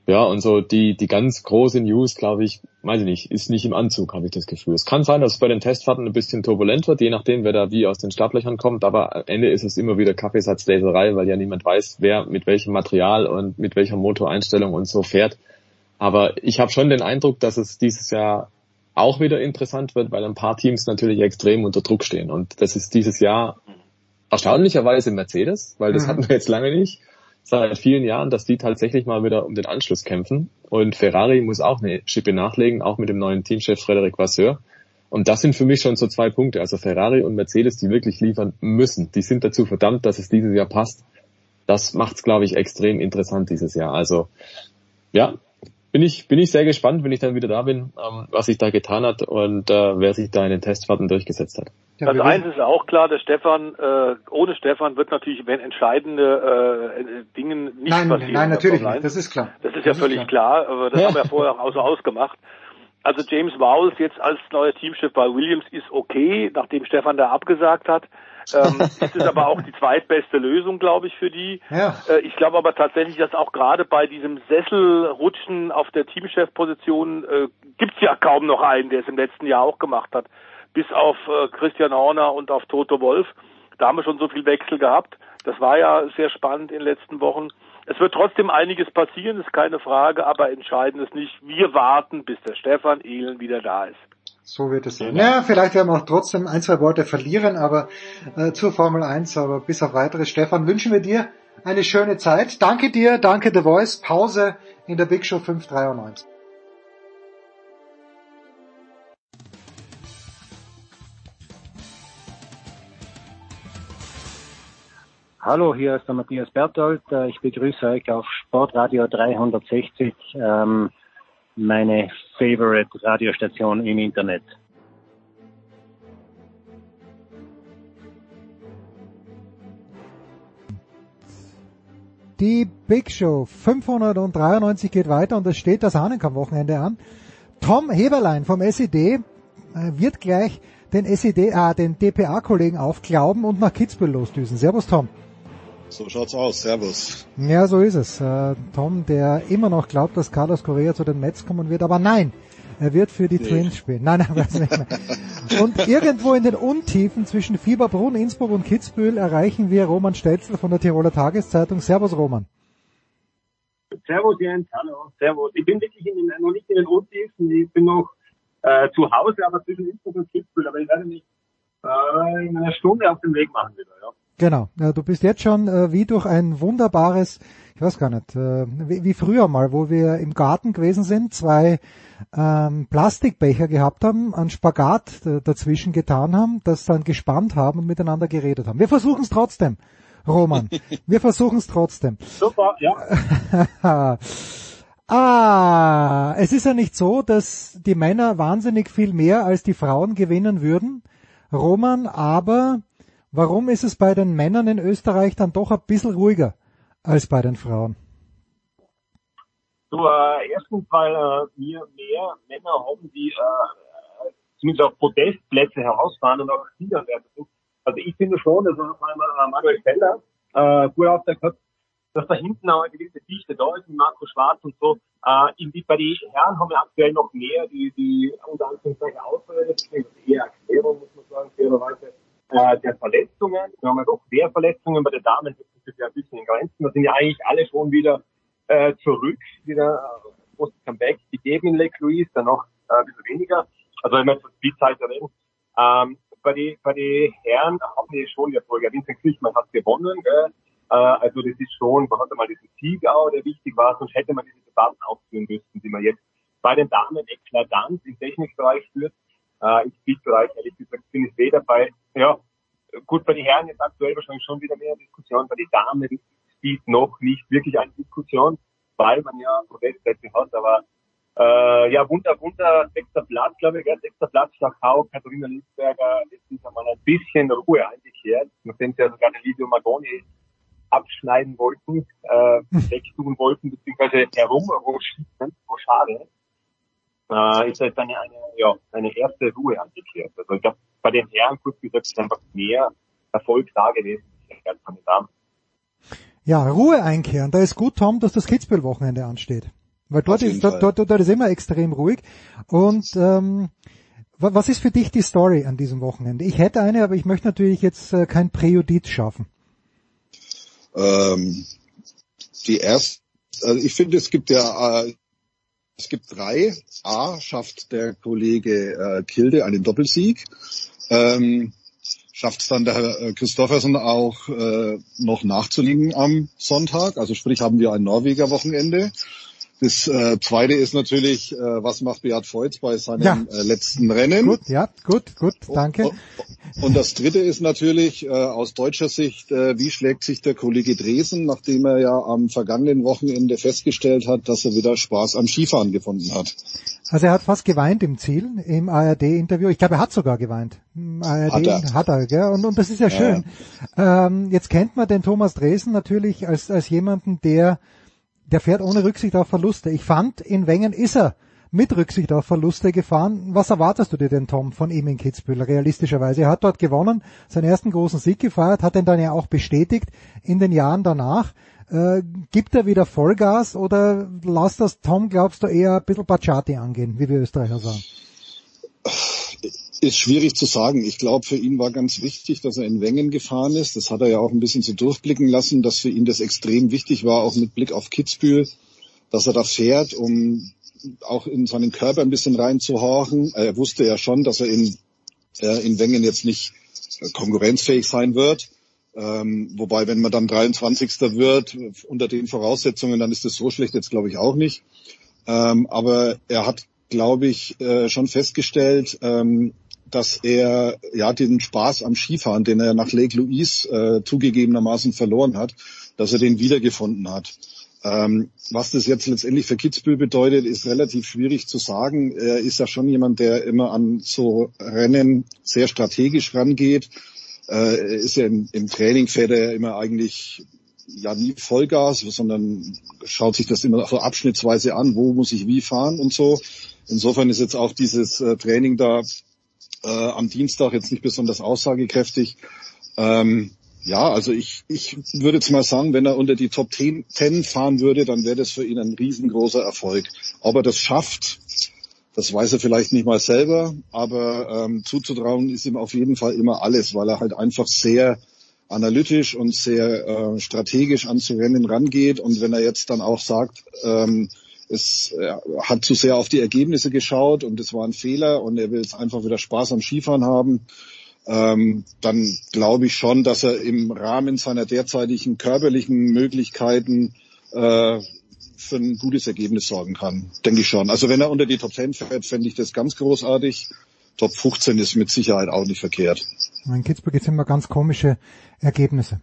Ja, und so die, die ganz große News, glaube ich, weiß ich nicht, ist nicht im Anzug, habe ich das Gefühl. Es kann sein, dass es bei den Testfahrten ein bisschen turbulent wird, je nachdem, wer da wie aus den Startlöchern kommt, aber am Ende ist es immer wieder Kaffeesatzleserei, weil ja niemand weiß, wer mit welchem Material und mit welcher Motoreinstellung und so fährt. Aber ich habe schon den Eindruck, dass es dieses Jahr auch wieder interessant wird, weil ein paar Teams natürlich extrem unter Druck stehen. Und das ist dieses Jahr erstaunlicherweise Mercedes, weil das mhm. hatten wir jetzt lange nicht seit vielen Jahren, dass die tatsächlich mal wieder um den Anschluss kämpfen. Und Ferrari muss auch eine Schippe nachlegen, auch mit dem neuen Teamchef Frederic Vasseur. Und das sind für mich schon so zwei Punkte. Also Ferrari und Mercedes, die wirklich liefern müssen. Die sind dazu verdammt, dass es dieses Jahr passt. Das macht es, glaube ich, extrem interessant dieses Jahr. Also ja, bin ich, bin ich sehr gespannt, wenn ich dann wieder da bin, ähm, was sich da getan hat und äh, wer sich da in den Testfahrten durchgesetzt hat. Ja, also eins ist auch klar, der Stefan, äh, ohne Stefan wird natürlich, wenn entscheidende äh, Dinge nicht nein, passieren. Nein, natürlich nicht, das ist klar. Das ist ja das völlig ist klar. klar, aber das haben wir ja vorher auch außer ausgemacht. Also James Vowles jetzt als neuer Teamchef bei Williams ist okay, nachdem Stefan da abgesagt hat. Ähm, ist es aber auch die zweitbeste Lösung, glaube ich, für die. Ja. Äh, ich glaube aber tatsächlich, dass auch gerade bei diesem Sesselrutschen auf der Teamchefposition äh, gibt es ja kaum noch einen, der es im letzten Jahr auch gemacht hat bis auf äh, Christian Horner und auf Toto Wolf. Da haben wir schon so viel Wechsel gehabt. Das war ja sehr spannend in den letzten Wochen. Es wird trotzdem einiges passieren, ist keine Frage, aber entscheidend ist nicht, wir warten, bis der Stefan Ehlen wieder da ist. So wird es sein. Ja, vielleicht werden wir auch trotzdem ein, zwei Worte verlieren, aber äh, zur Formel 1, aber bis auf weiteres. Stefan, wünschen wir dir eine schöne Zeit. Danke dir, danke The Voice. Pause in der Big Show 593. Hallo, hier ist der Matthias Berthold. Äh, ich begrüße euch auf Sportradio 360, ähm, meine favorite Radiostation im Internet. Die Big Show 593 geht weiter und es steht das Hahnenkamm-Wochenende an. Tom Heberlein vom SED äh, wird gleich den SED, äh, den DPA-Kollegen aufglauben und nach Kitzbühel losdüsen. Servus Tom. So schaut's aus. Servus. Ja, so ist es. Äh, Tom, der immer noch glaubt, dass Carlos Correa zu den Mets kommen wird, aber nein, er wird für die nee. Twins spielen. Nein, nein, weiß nicht mehr. Und irgendwo in den Untiefen zwischen Fieberbrunn, Innsbruck und Kitzbühel erreichen wir Roman Stelzl von der Tiroler Tageszeitung. Servus, Roman. Servus, Jens. Hallo. Servus. Ich bin wirklich in den, noch nicht in den Untiefen. Ich bin noch äh, zu Hause, aber zwischen Innsbruck und Kitzbühel. Aber ich werde mich äh, in einer Stunde auf den Weg machen wieder, ja. Genau, du bist jetzt schon äh, wie durch ein wunderbares, ich weiß gar nicht, äh, wie, wie, früher mal, wo wir im Garten gewesen sind, zwei ähm, Plastikbecher gehabt haben, einen Spagat äh, dazwischen getan haben, das dann gespannt haben und miteinander geredet haben. Wir versuchen es trotzdem, Roman. wir versuchen es trotzdem. Super, ja. ah, es ist ja nicht so, dass die Männer wahnsinnig viel mehr als die Frauen gewinnen würden, Roman, aber Warum ist es bei den Männern in Österreich dann doch ein bisschen ruhiger als bei den Frauen? So, äh, erstens, weil äh, wir mehr Männer haben, die äh, zumindest auf Podestplätze herausfahren und auch Sieger werden. Also ich finde schon, vor allem äh, Manuel Feller äh, gut aufgezeigt hat, dass da hinten auch eine gewisse Dichte da ist mit Marco Schwarz und so. Äh, in die, bei den Herren haben wir aktuell noch mehr, die, die unter Anführungszeichen Ausfälle, beziehungsweise eher Erklärung, muss man sagen, fairerweise, äh, der Verletzungen. Wir haben ja doch mehr Verletzungen bei den Damen, das ist ja ein bisschen in Grenzen. Da sind ja eigentlich alle schon wieder äh, zurück, wieder äh, großes Comeback gegeben in Lake Louise, dann noch äh, ein bisschen weniger. Also wenn wir von Speedzeit reden. Ähm, bei den bei die Herren haben wir schon ja vorher, Vincent Klichmann hat gewonnen, gell? Äh, also das ist schon, man hat einmal diesen Sieg auch, der wichtig war, sonst hätte man diese Debatten aufführen müssen, die man jetzt bei den Damen eklatant im Technikbereich führt. Äh, Im Speedbereich, ehrlich gesagt, bin ich weder bei, ja, gut, bei den Herren jetzt aktuell wahrscheinlich schon wieder mehr Diskussion, bei den Damen ist Speed noch nicht wirklich eine Diskussion, weil man ja Podestplätze hat, aber äh, ja, Wunder, Wunder, sechster Platz, glaube ich, ja, sechster Platz, Schachau, Katharina Linsberger, jetzt ist einmal ein bisschen Ruhe eingekehrt, nachdem sie ja sogar den Livio Magoni abschneiden wollten, äh, wegtun wollten, beziehungsweise herumroschieren, so schade, äh, ist jetzt eine, eine, ja, eine erste Ruhe angekehrt. Also ich glaube, bei den Herren, kurz gesagt, ist einfach mehr Erfolg da gewesen als bei den Damen. Ja, Ruhe einkehren. Da ist gut, Tom, dass das Kitzbühel-Wochenende ansteht. Weil dort ist, dort, dort, dort ist immer extrem ruhig. Und ähm, was ist für dich die Story an diesem Wochenende? Ich hätte eine, aber ich möchte natürlich jetzt äh, kein Präjudiz schaffen. Ähm, die erste, also ich finde, es gibt ja, äh, es gibt drei. A schafft der Kollege äh, Kilde einen Doppelsieg. Ähm, schafft es dann der Herr Christoffersen auch äh, noch nachzulegen am Sonntag. Also sprich haben wir ein Norweger Wochenende. Das äh, zweite ist natürlich, äh, was macht Beat Feutz bei seinem Ja. äh, letzten Rennen? Gut, ja, gut, gut, danke. Und das dritte ist natürlich äh, aus deutscher Sicht, äh, wie schlägt sich der Kollege Dresen, nachdem er ja am vergangenen Wochenende festgestellt hat, dass er wieder Spaß am Skifahren gefunden hat. Also er hat fast geweint im Ziel, im ARD-Interview. Ich glaube, er hat sogar geweint. Im ARD Hat er. Hat er gell? Und, und das ist ja Ja, schön. Ähm, jetzt kennt man den Thomas Dresen natürlich als, als jemanden, der, der fährt ohne Rücksicht auf Verluste. Ich fand, in Wengen ist er mit Rücksicht auf Verluste gefahren. Was erwartest du dir denn, Tom, von ihm in Kitzbühel, realistischerweise? Er hat dort gewonnen, seinen ersten großen Sieg gefeiert, hat ihn dann ja auch bestätigt in den Jahren danach. Äh, gibt er wieder Vollgas oder lasst das, Tom, glaubst du, eher ein bisschen Bacciati angehen, wie wir Österreicher sagen? Ist schwierig zu sagen. Ich glaube, für ihn war ganz wichtig, dass er in Wengen gefahren ist. Das hat er ja auch ein bisschen so durchblicken lassen, dass für ihn das extrem wichtig war, auch mit Blick auf Kitzbühel, dass er da fährt, um auch in seinen Körper ein bisschen reinzuhorchen. Er wusste ja schon, dass er in, äh, in Wengen jetzt nicht äh, konkurrenzfähig sein wird. Ähm, wobei, wenn man dann 23. wird, unter den Voraussetzungen, dann ist das so schlecht jetzt, glaube ich, auch nicht. Ähm, aber er hat, glaube ich, äh, schon festgestellt, ähm, dass er ja den Spaß am Skifahren, den er nach Lake Louise äh, zugegebenermaßen verloren hat, dass er den wiedergefunden hat. Ähm, was das jetzt letztendlich für Kitzbühel bedeutet, ist relativ schwierig zu sagen. Er ist ja schon jemand, der immer an so Rennen sehr strategisch rangeht. Äh, er ist ja im, im Training fährt er ja immer eigentlich ja nie Vollgas, sondern schaut sich das immer so abschnittsweise an, wo muss ich wie fahren und so. Insofern ist jetzt auch dieses äh, Training da äh, am Dienstag jetzt nicht besonders aussagekräftig. Ähm, ja, also ich, ich würde jetzt mal sagen, wenn er unter die Top 10, 10 fahren würde, dann wäre das für ihn ein riesengroßer Erfolg. Ob er das schafft, das weiß er vielleicht nicht mal selber, aber ähm, zuzutrauen ist ihm auf jeden Fall immer alles, weil er halt einfach sehr analytisch und sehr äh, strategisch an zu Rennen rangeht. Und wenn er jetzt dann auch sagt, ähm, es er hat zu sehr auf die Ergebnisse geschaut und es war ein Fehler und er will jetzt einfach wieder Spaß am Skifahren haben, ähm, dann glaube ich schon, dass er im Rahmen seiner derzeitigen körperlichen Möglichkeiten äh, für ein gutes Ergebnis sorgen kann. Denke ich schon. Also wenn er unter die Top 10 fährt, fände ich das ganz großartig. Top 15 ist mit Sicherheit auch nicht verkehrt. In Kitzbühel gibt's immer ganz komische Ergebnisse.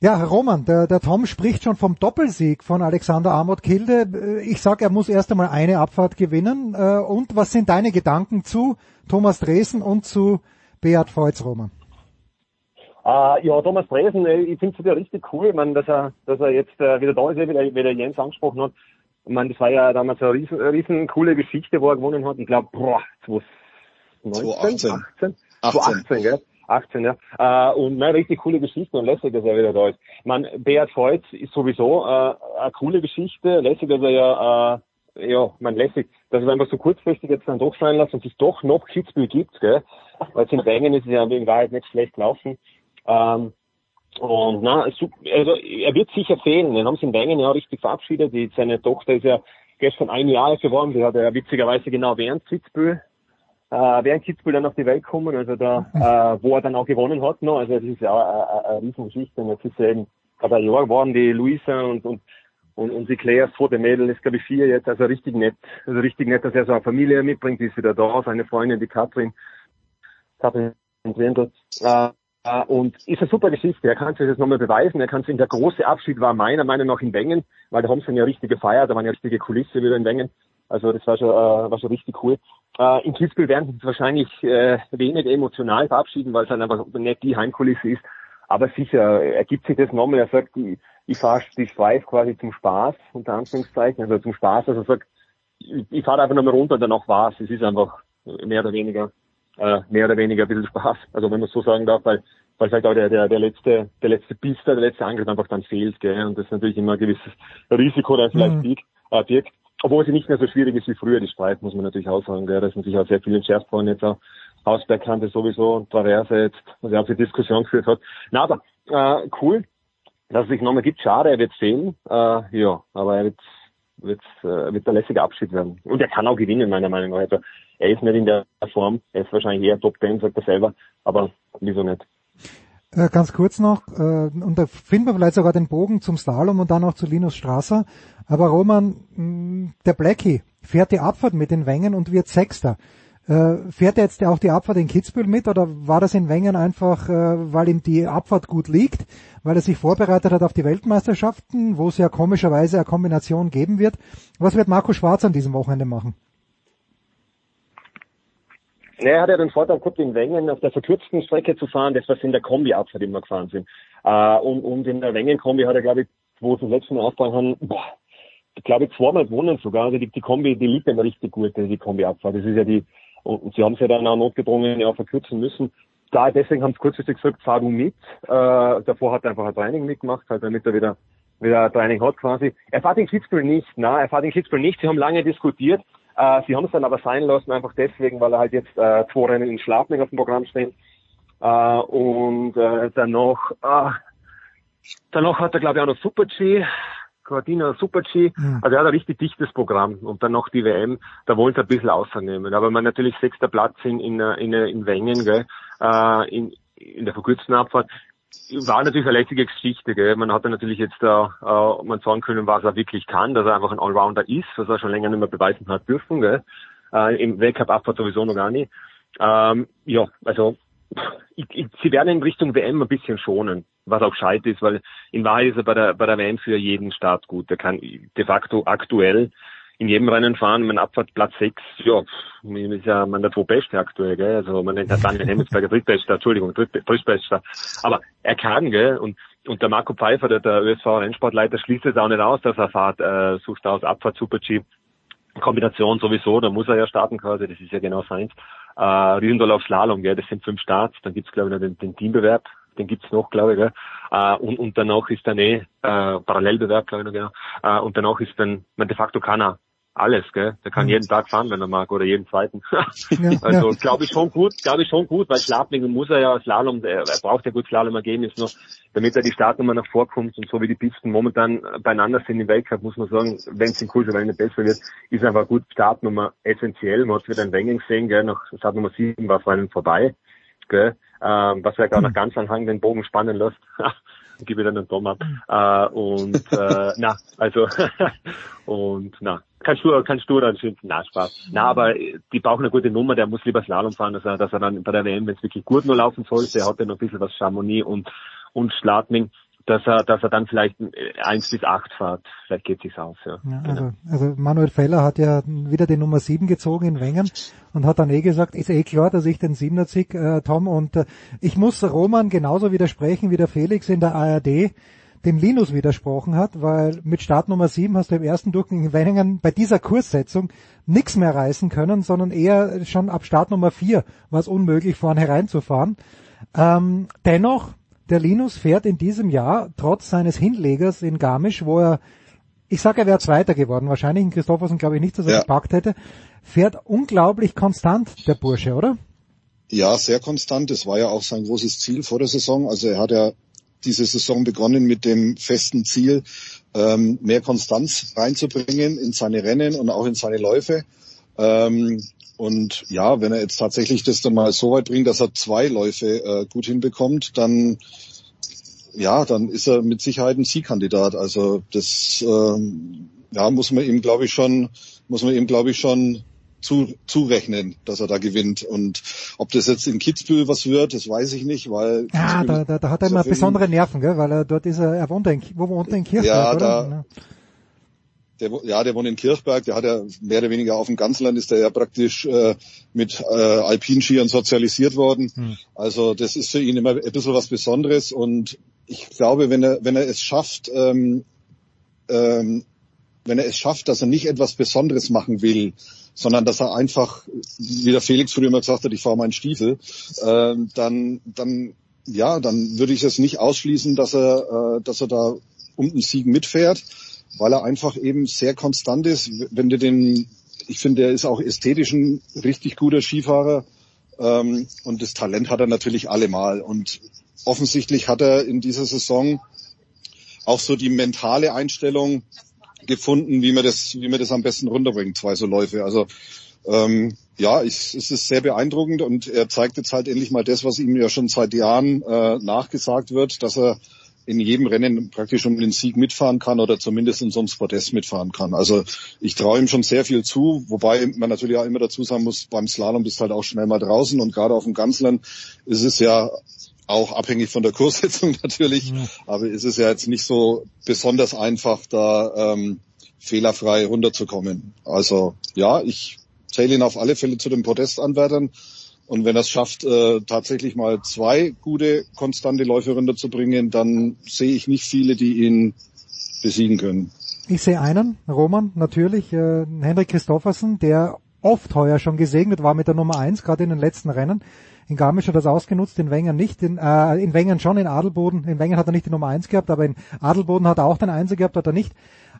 Ja, Herr Roman, der, der Tom spricht schon vom Doppelsieg von Alexander Amott Kilde. Ich sag, er muss erst einmal eine Abfahrt gewinnen. Äh, Und was sind deine Gedanken zu Thomas Dresen und zu Beat Feutz, Roman? Äh, ja, Thomas Dresen, äh, ich finde es ja richtig cool, ich meine, dass er, dass er jetzt äh, wieder da ist, wie der, wie der Jens angesprochen hat. Ich meine, das war ja damals eine riesen, riesen coole Geschichte, wo er gewonnen hat. Ich glaube, boah, 2019, 18, 18, 18, gell? 18, ja. Äh, und eine richtig coole Geschichte und lässig, dass er wieder da ist. Man, Beat Voigt ist sowieso äh, eine coole Geschichte, lässig, dass er ja, äh, ja, man lässig, dass er einfach so kurzfristig jetzt dann doch sein lässt und sich doch noch Kitzbühel gibt, gell? Weil es in Rängen ist es ja in Wahrheit nicht schlecht gelaufen. Ähm, und na, also er wird sicher fehlen. Den haben sie in Wengen ja richtig verabschiedet. Die, seine Tochter ist ja gestern ein Jahr alt geworden. Die hat ja witzigerweise genau während Kitzbühel, äh, während Kitzbühel dann auf die Welt gekommen, also da, äh, wo er dann auch gewonnen hat. No? Also das ist ja eine, eine, eine Riesengeschichte. Und jetzt ist eben gerade ein Jahr geworden, die Luisa und, und und, und die Claire, das zweite Mädel, ist glaube ich vier jetzt, also richtig nett. Also richtig nett, dass er so eine Familie mitbringt, die ist wieder da, seine Freundin, die Katrin, Katrin Wendel. Äh, äh, und ist eine super Geschichte. Er kann sich das nochmal beweisen. Er kann sich, der große Abschied war meiner Meinung nach in Wengen, weil da haben sie ja richtig gefeiert, da waren ja richtige Kulisse wieder in Wengen. Also das war schon, äh, war schon richtig cool. Äh, in Kitzbühel werden sie sich wahrscheinlich äh, wenig emotional verabschieden, weil es dann einfach nicht die Heimkulisse ist. Aber sicher, er gibt sich das nochmal. Er sagt, ich, ich fahre die Schweiz quasi zum Spaß, unter Anführungszeichen, also zum Spaß. Also er sagt, ich, ich fahre einfach nochmal runter, danach war's. Es ist einfach mehr oder weniger äh, mehr oder weniger ein bisschen Spaß. Also wenn man so sagen darf, weil weil vielleicht auch der, der, der letzte, der letzte Bister, der letzte Angriff einfach dann fehlt, gell? Und das ist natürlich immer ein gewisses Risiko, das vielleicht mhm. birgt, äh, birgt. Obwohl sie nicht mehr so schwierig ist wie früher, die Streit, muss man natürlich auch sagen, gell? Da sind sich auch sehr viele entschärft jetzt auch. Hausbergkante sowieso Traverse jetzt, was ja auch die Diskussion geführt hat. Na, aber, äh, cool, dass es sich nochmal gibt. Schade, er wird sehen, äh, ja, aber er wird, wird, äh, wird der lässige Abschied werden. Und er kann auch gewinnen, meiner Meinung nach. Also, er ist nicht in der Form, er ist wahrscheinlich eher Top 10, sagt er selber, aber wieso nicht? Äh, ganz kurz noch, äh, und da finden wir vielleicht sogar den Bogen zum Slalom und dann auch zu Linus Strasser. Aber Roman, mh, der Blackie fährt die Abfahrt mit den Wengen und wird Sechster. Äh, fährt er jetzt auch die Abfahrt in Kitzbühel mit oder war das in Wengen einfach, äh, weil ihm die Abfahrt gut liegt, weil er sich vorbereitet hat auf die Weltmeisterschaften, wo es ja komischerweise eine Kombination geben wird? Was wird Marco Schwarz an diesem Wochenende machen? Ne, er hat ja den Vorteil gehabt, in Wengen auf der verkürzten Strecke zu fahren, das was in der Kombi-Abfahrt immer gefahren sind. Äh, und, in der Wengen-Kombi hat er, glaube ich, wo sie letzten Mal aufbauen haben, boah, glaube ich, zweimal gewonnen sogar. Also die, die Kombi, die liegt immer richtig gut, die Kombi-Abfahrt. Das ist ja die, und, sie haben sie ja dann auch notgedrungen ja verkürzen müssen. Da, deswegen haben sie kurzfristig gesagt, fahr du mit. Äh, davor hat er einfach ein Training mitgemacht, halt, damit er wieder, wieder ein Training hat quasi. Er fährt in Kitzbühel nicht, na, er fährt in Kitzbühel nicht. Sie haben lange diskutiert. Äh, sie haben es dann aber sein lassen, einfach deswegen, weil er halt jetzt äh, zwei Rennen in Schladming auf dem Programm stehen. Äh, und äh, danach, äh, danach hat er glaube ich auch noch Super-G, Cordina Super-G. Mhm. Also er hat ein richtig dichtes Programm. Und dann noch die WM, da wollen sie ein bisschen außernehmen. Aber man natürlich sechster Platz in, in, in, in Wengen, gell, äh, in, in der verkürzten Abfahrt war natürlich eine lässige Geschichte. Gell? Man hat natürlich jetzt da äh, man sagen können, was er wirklich kann, dass er einfach ein Allrounder ist, was er schon länger nicht mehr beweisen hat dürfen. Gell? Äh, Im Weltcup-Abfahrt sowieso noch gar nicht. Ähm, ja, also sie werden in Richtung WM ein bisschen schonen, was auch scheit ist, weil in Wahrheit ist er bei der, bei der WM für jeden Start gut. Der kann de facto aktuell in jedem Rennen fahren, mein Abfahrt Platz 6, ja, ist ja man der zweitbeste aktuell, gell, also man nennt ja Daniel Hemmelsberger drittbester, Entschuldigung, drittbester, aber er kann, gell, und, und der Marco Pfeiffer, der, der ÖSV-Rennsportleiter, schließt es auch nicht aus, dass er fahrt, äh, sucht aus Abfahrt Super-G, Kombination sowieso, da muss er ja starten quasi, das ist ja genau seins. Äh, Riesendorf Slalom, gell, das sind fünf Starts, dann gibt's glaube ich noch den, den Teambewerb, den gibt's noch, glaube ich, gell. Äh, und, und danach ist dann eh äh, Parallelbewerb, glaube ich noch, genau. Äh, und danach ist dann, man de facto kann er alles, gell? Der kann mhm. jeden Tag fahren, wenn er mag, oder jeden zweiten. also ja. glaube ich schon gut, glaube ich schon gut, weil Schlaflinge muss er ja Slalom, er, er braucht ja gut Slalom-Ergebnis nur, damit er die Startnummer nach vorkommt und so wie die Pisten momentan beieinander sind im Weltcup, muss man sagen, wenn es in Kulturwellen nicht besser wird, ist einfach gut Startnummer essentiell. Man hat wieder ein Wengen gesehen, gell? Nach Startnummer 7 war vor allem vorbei, gell? Ähm, was ja gar nach ganz Anhang den Bogen spannen lässt. gebe dann einen Daumen ab. Äh, und äh, na, also und na, kannst du, kannst du dann schön, na, Spaß. Na, aber die brauchen eine gute Nummer, der muss lieber Slalom fahren, dass er, dass er dann bei der WM, wenn es wirklich gut nur laufen sollte, er hat ja noch ein bisschen was Chamonix und, und Schladming, dass er, dass er dann vielleicht eins bis acht fährt. Vielleicht geht sich's aus, ja. ja also, also Manuel Feller hat ja wieder die Nummer sieben gezogen in Wengen und hat dann eh gesagt, ist eh klar, dass ich den Siebener zieh, äh, Tom, und äh, ich muss Roman genauso widersprechen wie der Felix in der ARD dem Linus widersprochen hat, weil mit Startnummer 7 hast du im ersten Durchgang in Wenningen bei dieser Kurssetzung nichts mehr reißen können, sondern eher schon ab Startnummer 4 war es unmöglich, vorne hereinzufahren. Ähm, dennoch, der Linus fährt in diesem Jahr, trotz seines Hinlegers in Garmisch, wo er, ich sage, er wäre Zweiter geworden, wahrscheinlich in Christoffersen glaube ich nicht, dass er Ja. gepackt hätte, fährt unglaublich konstant, der Bursche, oder? Ja, sehr konstant. Das war ja auch sein großes Ziel vor der Saison. Also er hat ja diese Saison begonnen mit dem festen Ziel, ähm, mehr Konstanz reinzubringen in seine Rennen und auch in seine Läufe. Ähm, und ja, wenn er jetzt tatsächlich das dann mal so weit bringt, dass er zwei Läufe äh, gut hinbekommt, dann ja, dann ist er mit Sicherheit ein Siegkandidat. Also das ähm, ja, muss man ihm, glaube ich, schon, muss man ihm, glaube ich, schon zu, zurechnen, dass er da gewinnt. Und ob das jetzt in Kitzbühel was wird, das weiß ich nicht, weil Ja, da, da, da hat er immer besondere Nerven, gell? weil er dort ist er, er wohnt in, wo wohnt er in Kirchberg, Ja, oder? da- Der, ja, der wohnt in Kirchberg, der hat ja mehr oder weniger auf dem ganzen Land ist der ja praktisch äh, mit äh, Alpinskiern sozialisiert worden. Hm. Also das ist für ihn immer ein bisschen was Besonderes und ich glaube, wenn er wenn er es schafft, ähm, ähm, wenn er es schafft, dass er nicht etwas Besonderes machen will, sondern dass er einfach, wie der Felix früher immer gesagt hat, ich fahre meinen Stiefel, ähm, dann dann ja, dann würde ich es nicht ausschließen, dass er äh, dass er da um den Sieg mitfährt, weil er einfach eben sehr konstant ist. Wenn du den, ich finde, er ist auch ästhetisch ein richtig guter Skifahrer ähm, und das Talent hat er natürlich allemal. Und offensichtlich hat er in dieser Saison auch so die mentale Einstellung gefunden, wie man das, wie man das am besten runterbringt, zwei so Läufe. Also ähm, ja, ich, es ist sehr beeindruckend und er zeigt jetzt halt endlich mal das, was ihm ja schon seit Jahren äh, nachgesagt wird, dass er in jedem Rennen praktisch um den Sieg mitfahren kann oder zumindest in so einem Podest mitfahren kann. Also ich traue ihm schon sehr viel zu, wobei man natürlich auch immer dazu sagen muss, beim Slalom bist du halt auch schnell mal draußen und gerade auf dem Ganzland ist es ja auch abhängig von der Kurssetzung natürlich, aber ist es ja jetzt nicht so besonders einfach, da ähm, fehlerfrei runterzukommen. Also ja, ich zähle ihn auf alle Fälle zu den Podestanwärtern. Und wenn er es schafft, äh, tatsächlich mal zwei gute, konstante Läufe runterzubringen, dann sehe ich nicht viele, die ihn besiegen können. Ich sehe einen, Roman, natürlich, äh, Henrik Christoffersen, der oft heuer schon gesegnet war mit der Nummer eins, gerade in den letzten Rennen. In Garmisch hat er das ausgenutzt, in Wengen nicht, in, äh, in Wengen schon, in Adelboden, in Wengen hat er nicht die Nummer eins gehabt, aber in Adelboden hat er auch den Einser gehabt, hat er nicht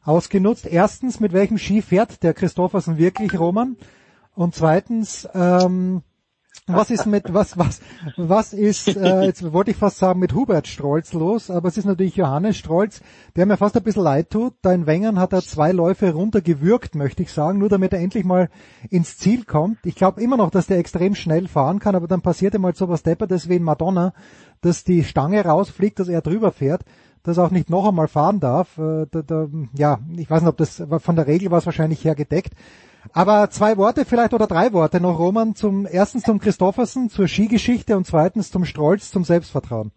ausgenutzt. Erstens, mit welchem Ski fährt der Christoffersen wirklich, Roman? Und zweitens, ähm, was ist mit was was was ist äh, jetzt wollte ich fast sagen mit Hubert Strolz los, aber es ist natürlich Johannes Strolz, der mir fast ein bisschen leid tut. Da in Wengern hat er zwei Läufe runtergewürgt, möchte ich sagen, nur damit er endlich mal ins Ziel kommt. Ich glaube immer noch, dass der extrem schnell fahren kann, aber dann passiert ihm halt sowas Deppertes wie in Madonna, dass die Stange rausfliegt, dass er drüber fährt dass er auch nicht noch einmal fahren darf. Äh, Da, da, ja, ich weiß nicht, ob das von der Regel war es wahrscheinlich her gedeckt. Aber zwei Worte vielleicht oder drei Worte noch, Roman, zum erstens zum Christoffersen, zur Skigeschichte und zweitens zum Strolz, zum Selbstvertrauen.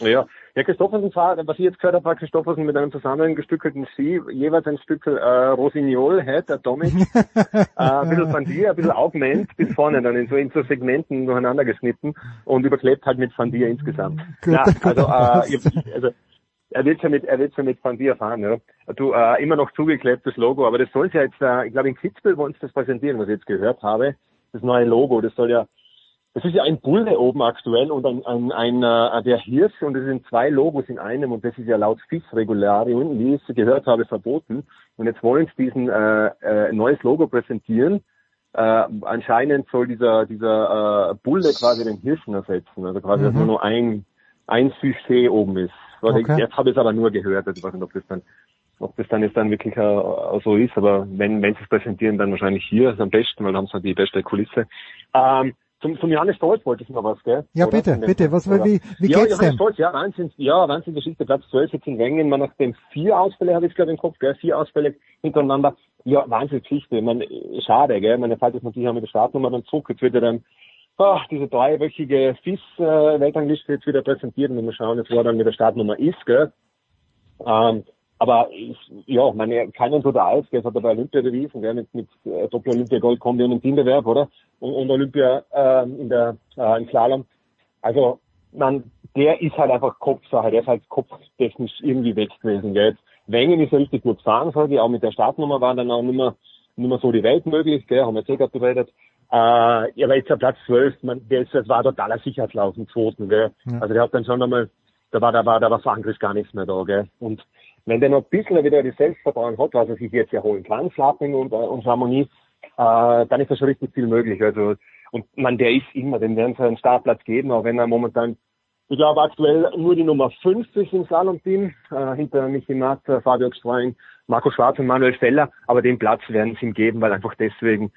Ja, ja Christoffersen war, was ich jetzt gehört habe, war Christoffersen mit einem zusammengestückelten Ski, jeweils ein Stück äh, Rosignol, Head, Atomic, äh, ein bisschen Fandier, ein bisschen aufmennt bis vorne, dann in so, in so Segmenten durcheinander geschnitten und überklebt halt mit Fandier insgesamt. Gut, ja, also, äh, also er wird ja mit, er wird ja mit Fandier fahren, ja. Du, äh, immer noch zugeklebtes Logo, aber das soll ja jetzt, äh, ich glaube in Kitzbühel wollen sie das präsentieren, was ich jetzt gehört habe. Das neue Logo, das soll ja das ist ja ein Bulle oben aktuell und ein, ein, ein äh, der Hirsch und es sind zwei Logos in einem und das ist ja laut FIS-Regularien, wie ich es gehört habe, verboten. Und jetzt wollen sie diesen äh, äh, neues Logo präsentieren. Äh, anscheinend soll dieser dieser äh, Bulle quasi den Hirschen ersetzen, also quasi, dass Mhm. nur noch ein ein Sujet oben ist. Also Okay. Ich, jetzt habe ich es aber nur gehört, also ich weiß nicht, ob das dann ob das dann jetzt dann wirklich so ist, aber wenn wenn sie es präsentieren, dann wahrscheinlich hier ist am besten, weil da haben sie halt die beste Kulisse. Ähm, zum, zum Johannes Stolz wollte ich noch was, gell? Ja, Oder? bitte, bitte, was, oder? wie, wie ja, geht's Johannes denn? Stolz, ja, Wahnsinn, ja, Wahnsinn, Geschichte, Platz 12 jetzt in Wengen, man nach dem vier Ausfälle habe ich glaube im Kopf, gell, vier Ausfälle hintereinander. Ja, Wahnsinn, Geschichte, man, schade, gell, meine fällt jetzt natürlich auch mit der Startnummer dann zurück, jetzt wird ja dann, ach, diese dreiwöchige FIS-Weltrangliste jetzt wieder präsentiert und wir schauen jetzt, wo er dann mit der Startnummer ist, gell. Ähm, aber ich, ja, meine, keiner so der Eis, gell, hat er bei Olympia bewiesen, gell, mit, mit äh, Doppel-Olympia-Gold kombi und im Teambewerb, oder? Und, und Olympia ähm, in der äh, im Slalom. Also man, der ist halt einfach Kopfsache, der ist halt kopftechnisch irgendwie weg gewesen. Gell. Wengen ist ja richtig gut gefahren, sage ich, auch mit der Startnummer war dann auch nicht mehr, nicht mehr so die Welt möglich, gell, haben wir jetzt eh gerade geredet. Äh, ja, aber jetzt der Platz 12, man, der ist, das war totaler Sicherheitslauf im zweiten, gell. Ja. Also der hat dann schon einmal, da war, da war, da war für Angriff gar nichts mehr da, gell. Und wenn der noch ein bisschen wieder das Selbstvertrauen hat, was er sich jetzt erholen kann, Flapping und, äh, und Chamonix, äh, dann ist da schon richtig viel möglich. Also, und man, der ist immer, dem werden sie einen Startplatz geben, auch wenn er momentan, ich glaube aktuell nur die Nummer 50 im Slalom-Team, äh, hinter Michi Matt, äh, Fabio Gstrein, Marco Schwarz und Manuel Feller, aber den Platz werden sie ihm geben, weil einfach deswegen,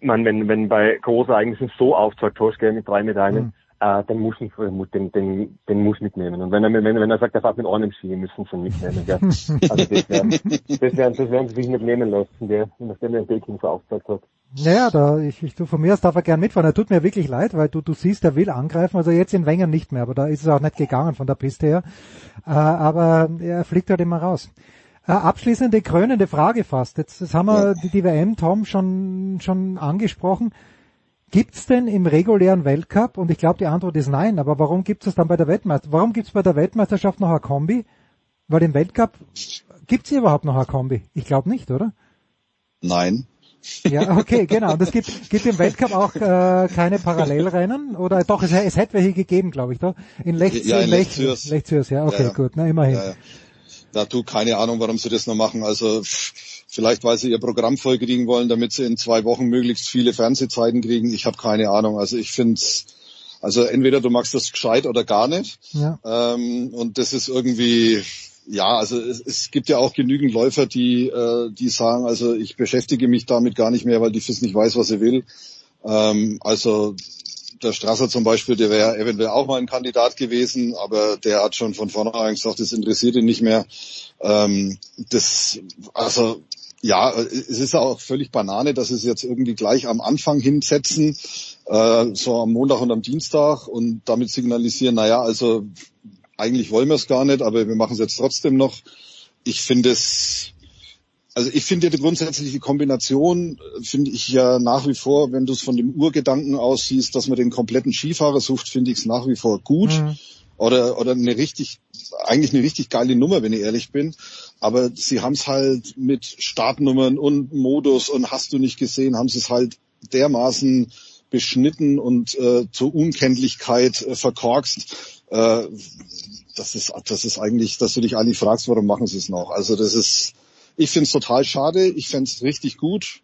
man, wenn, wenn bei Großereignissen so aufzeigt gell, mit drei Medaillen, Mhm. äh, dann muss ihn, den, den, den muss mitnehmen. Und wenn er, wenn, wenn er sagt, er fährt mit einem Ski, müssen sie ihn mitnehmen, gell. Also das werden, das werden, das werden sie sich nicht nehmen lassen, gell, nachdem er in Peking so aufgezeigt hat. Naja, da, ich, ich, du, von mir aus darf er gern mitfahren. Er tut mir wirklich leid, weil du, du siehst, er will angreifen. Also jetzt in Wengen nicht mehr, aber da ist es auch nicht gegangen von der Piste her. Äh, aber er fliegt halt immer raus. Abschließende, krönende Frage fast. Jetzt, jetzt haben wir die, die WM, Tom, schon, schon angesprochen. Gibt's denn im regulären Weltcup, und ich glaube die Antwort ist nein, aber warum gibt's es dann bei der Weltmeisterschaft? Warum gibt's bei der Weltmeisterschaft noch eine Kombi? Weil im Weltcup gibt's hier überhaupt noch eine Kombi? Ich glaube nicht, oder? Nein. Ja, okay, genau. Und es gibt, gibt im Weltcup auch äh, keine Parallelrennen? Oder doch, es, es hätte welche gegeben, glaube ich, doch. In Lech, Ja, in Lech, Lech-Zürs. Lech Zürs, ja, okay, Ja, ja. gut, na immerhin. Ja, Da du keine Ahnung, warum sie das noch machen. Also vielleicht, weil sie ihr Programm vollkriegen wollen, damit sie in zwei Wochen möglichst viele Fernsehzeiten kriegen. Ich habe keine Ahnung. Also ich finde also entweder du machst das gescheit oder gar nicht. Ja. Ähm, und das ist irgendwie, ja, also es, es gibt ja auch genügend Läufer, die, äh, die sagen, also ich beschäftige mich damit gar nicht mehr, weil die FIS nicht weiß, was sie will. Ähm, also der Strasser zum Beispiel, der wäre eventuell auch mal ein Kandidat gewesen, aber der hat schon von vornherein gesagt, das interessiert ihn nicht mehr. Ähm, das, also ja, es ist auch völlig Banane, dass es jetzt irgendwie gleich am Anfang hinsetzen, äh, so am Montag und am Dienstag und damit signalisieren, naja, also eigentlich wollen wir es gar nicht, aber wir machen es jetzt trotzdem noch. Ich finde es, also ich finde die grundsätzliche Kombination, äh, finde ich ja nach wie vor, wenn du es von dem Urgedanken aussiehst, dass man den kompletten Skifahrer sucht, finde ich es nach wie vor gut. Mhm. Oder, oder eine richtig, eigentlich eine richtig geile Nummer, wenn ich ehrlich bin. Aber sie haben es halt mit Startnummern und Modus und hast du nicht gesehen, haben sie es halt dermaßen beschnitten und äh, zur Unkenntlichkeit äh, verkorkst. Äh, das ist, das ist eigentlich, dass du dich eigentlich fragst, warum machen sie es noch? Also das ist, ich finde es total schade. Ich fände es richtig gut.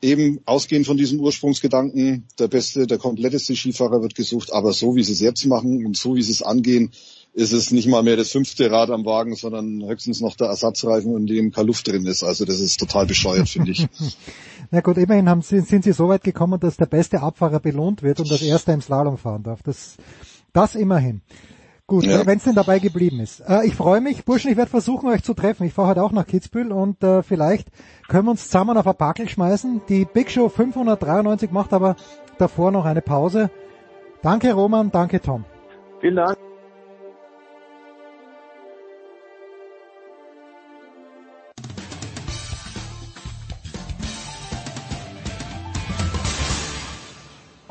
Eben ausgehend von diesem Ursprungsgedanken, der beste, der kompletteste Skifahrer wird gesucht, aber so wie sie es jetzt machen und so wie sie es angehen, ist es nicht mal mehr das fünfte Rad am Wagen, sondern höchstens noch der Ersatzreifen, in dem keine Luft drin ist. Also das ist total bescheuert, finde ich. Na gut, immerhin haben sie, sind sie so weit gekommen, dass der beste Abfahrer belohnt wird und das erste im Slalom fahren darf. Das, das immerhin. Gut, Ja. wenn es denn dabei geblieben ist. Äh, ich freue mich, Burschen, ich werde versuchen, euch zu treffen. Ich fahre heute auch nach Kitzbühel und äh, vielleicht können wir uns zusammen auf ein Backel schmeißen. Die Big Show 593 macht aber davor noch eine Pause. Danke Roman, danke Tom. Vielen Dank.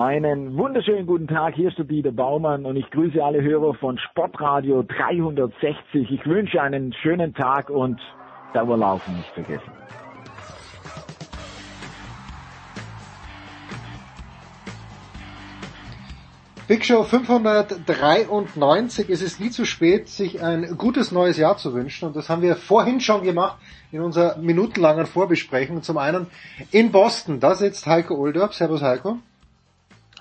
Einen wunderschönen guten Tag, hier ist der Dieter Baumann und ich grüße alle Hörer von Sportradio 360. Ich wünsche einen schönen Tag und Dauerlaufen nicht vergessen. Big Show 593. Es ist nie zu spät, sich ein gutes neues Jahr zu wünschen. Und das haben wir vorhin schon gemacht in unserer minutenlangen Vorbesprechung. Zum einen in Boston, da sitzt Heiko Oldorp. Servus Heiko.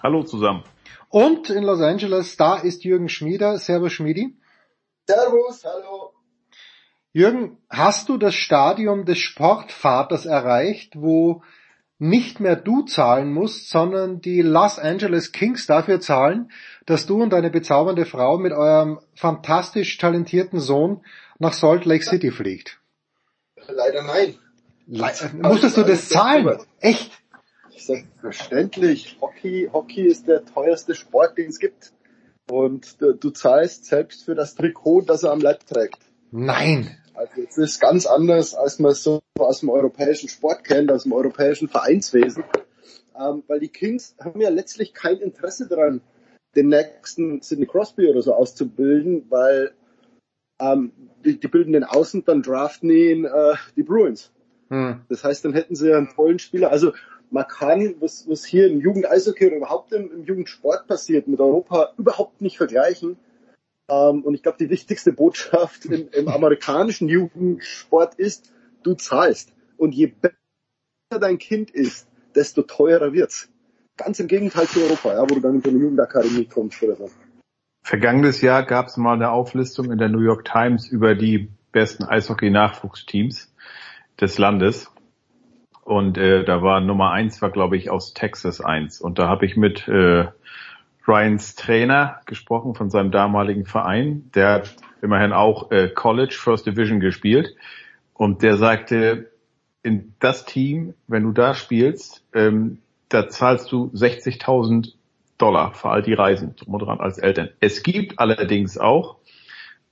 Hallo zusammen. Und in Los Angeles, da ist Jürgen Schmieder. Servus Schmiedi. Servus, hallo. Jürgen, hast du das Stadium des Sportvaters erreicht, wo nicht mehr du zahlen musst, sondern die Los Angeles Kings dafür zahlen, dass du und deine bezaubernde Frau mit eurem fantastisch talentierten Sohn nach Salt Lake City fliegt? Leider nein. Le musstest du das zahlen? Echt? Selbstverständlich. Hockey, Hockey ist der teuerste Sport, den es gibt. Und du, du zahlst selbst für das Trikot, das er am Leib trägt. Nein. Also es ist ganz anders, als man es so aus dem europäischen Sport kennt, aus dem europäischen Vereinswesen. Ähm, weil die Kings haben ja letztlich kein Interesse daran, den nächsten Sidney Crosby oder so auszubilden, weil ähm, die, die bilden den Außen, dann draften ihn äh, die Bruins. Hm. Das heißt, dann hätten sie einen tollen Spieler. Also man kann, was, was hier im Jugend-Eishockey oder überhaupt im, im Jugendsport passiert, mit Europa überhaupt nicht vergleichen. Ähm, und ich glaube, die wichtigste Botschaft im, im amerikanischen Jugendsport ist, du zahlst. Und je besser dein Kind ist, desto teurer wird's. Ganz im Gegenteil zu Europa, ja, wo du dann in so eine Jugendakademie kommst oder so. Vergangenes Jahr gab es mal eine Auflistung in der New York Times über die besten Eishockey-Nachwuchsteams des Landes. Und äh, da war Nummer eins, war glaube ich aus Texas eins. Und da habe ich mit äh, Ryans Trainer gesprochen von seinem damaligen Verein. Der hat immerhin auch äh, College First Division gespielt. Und der sagte, in das Team, wenn du da spielst, ähm, da zahlst du 60.000 Dollar für all die Reisen drum und dran als Eltern. Es gibt allerdings auch,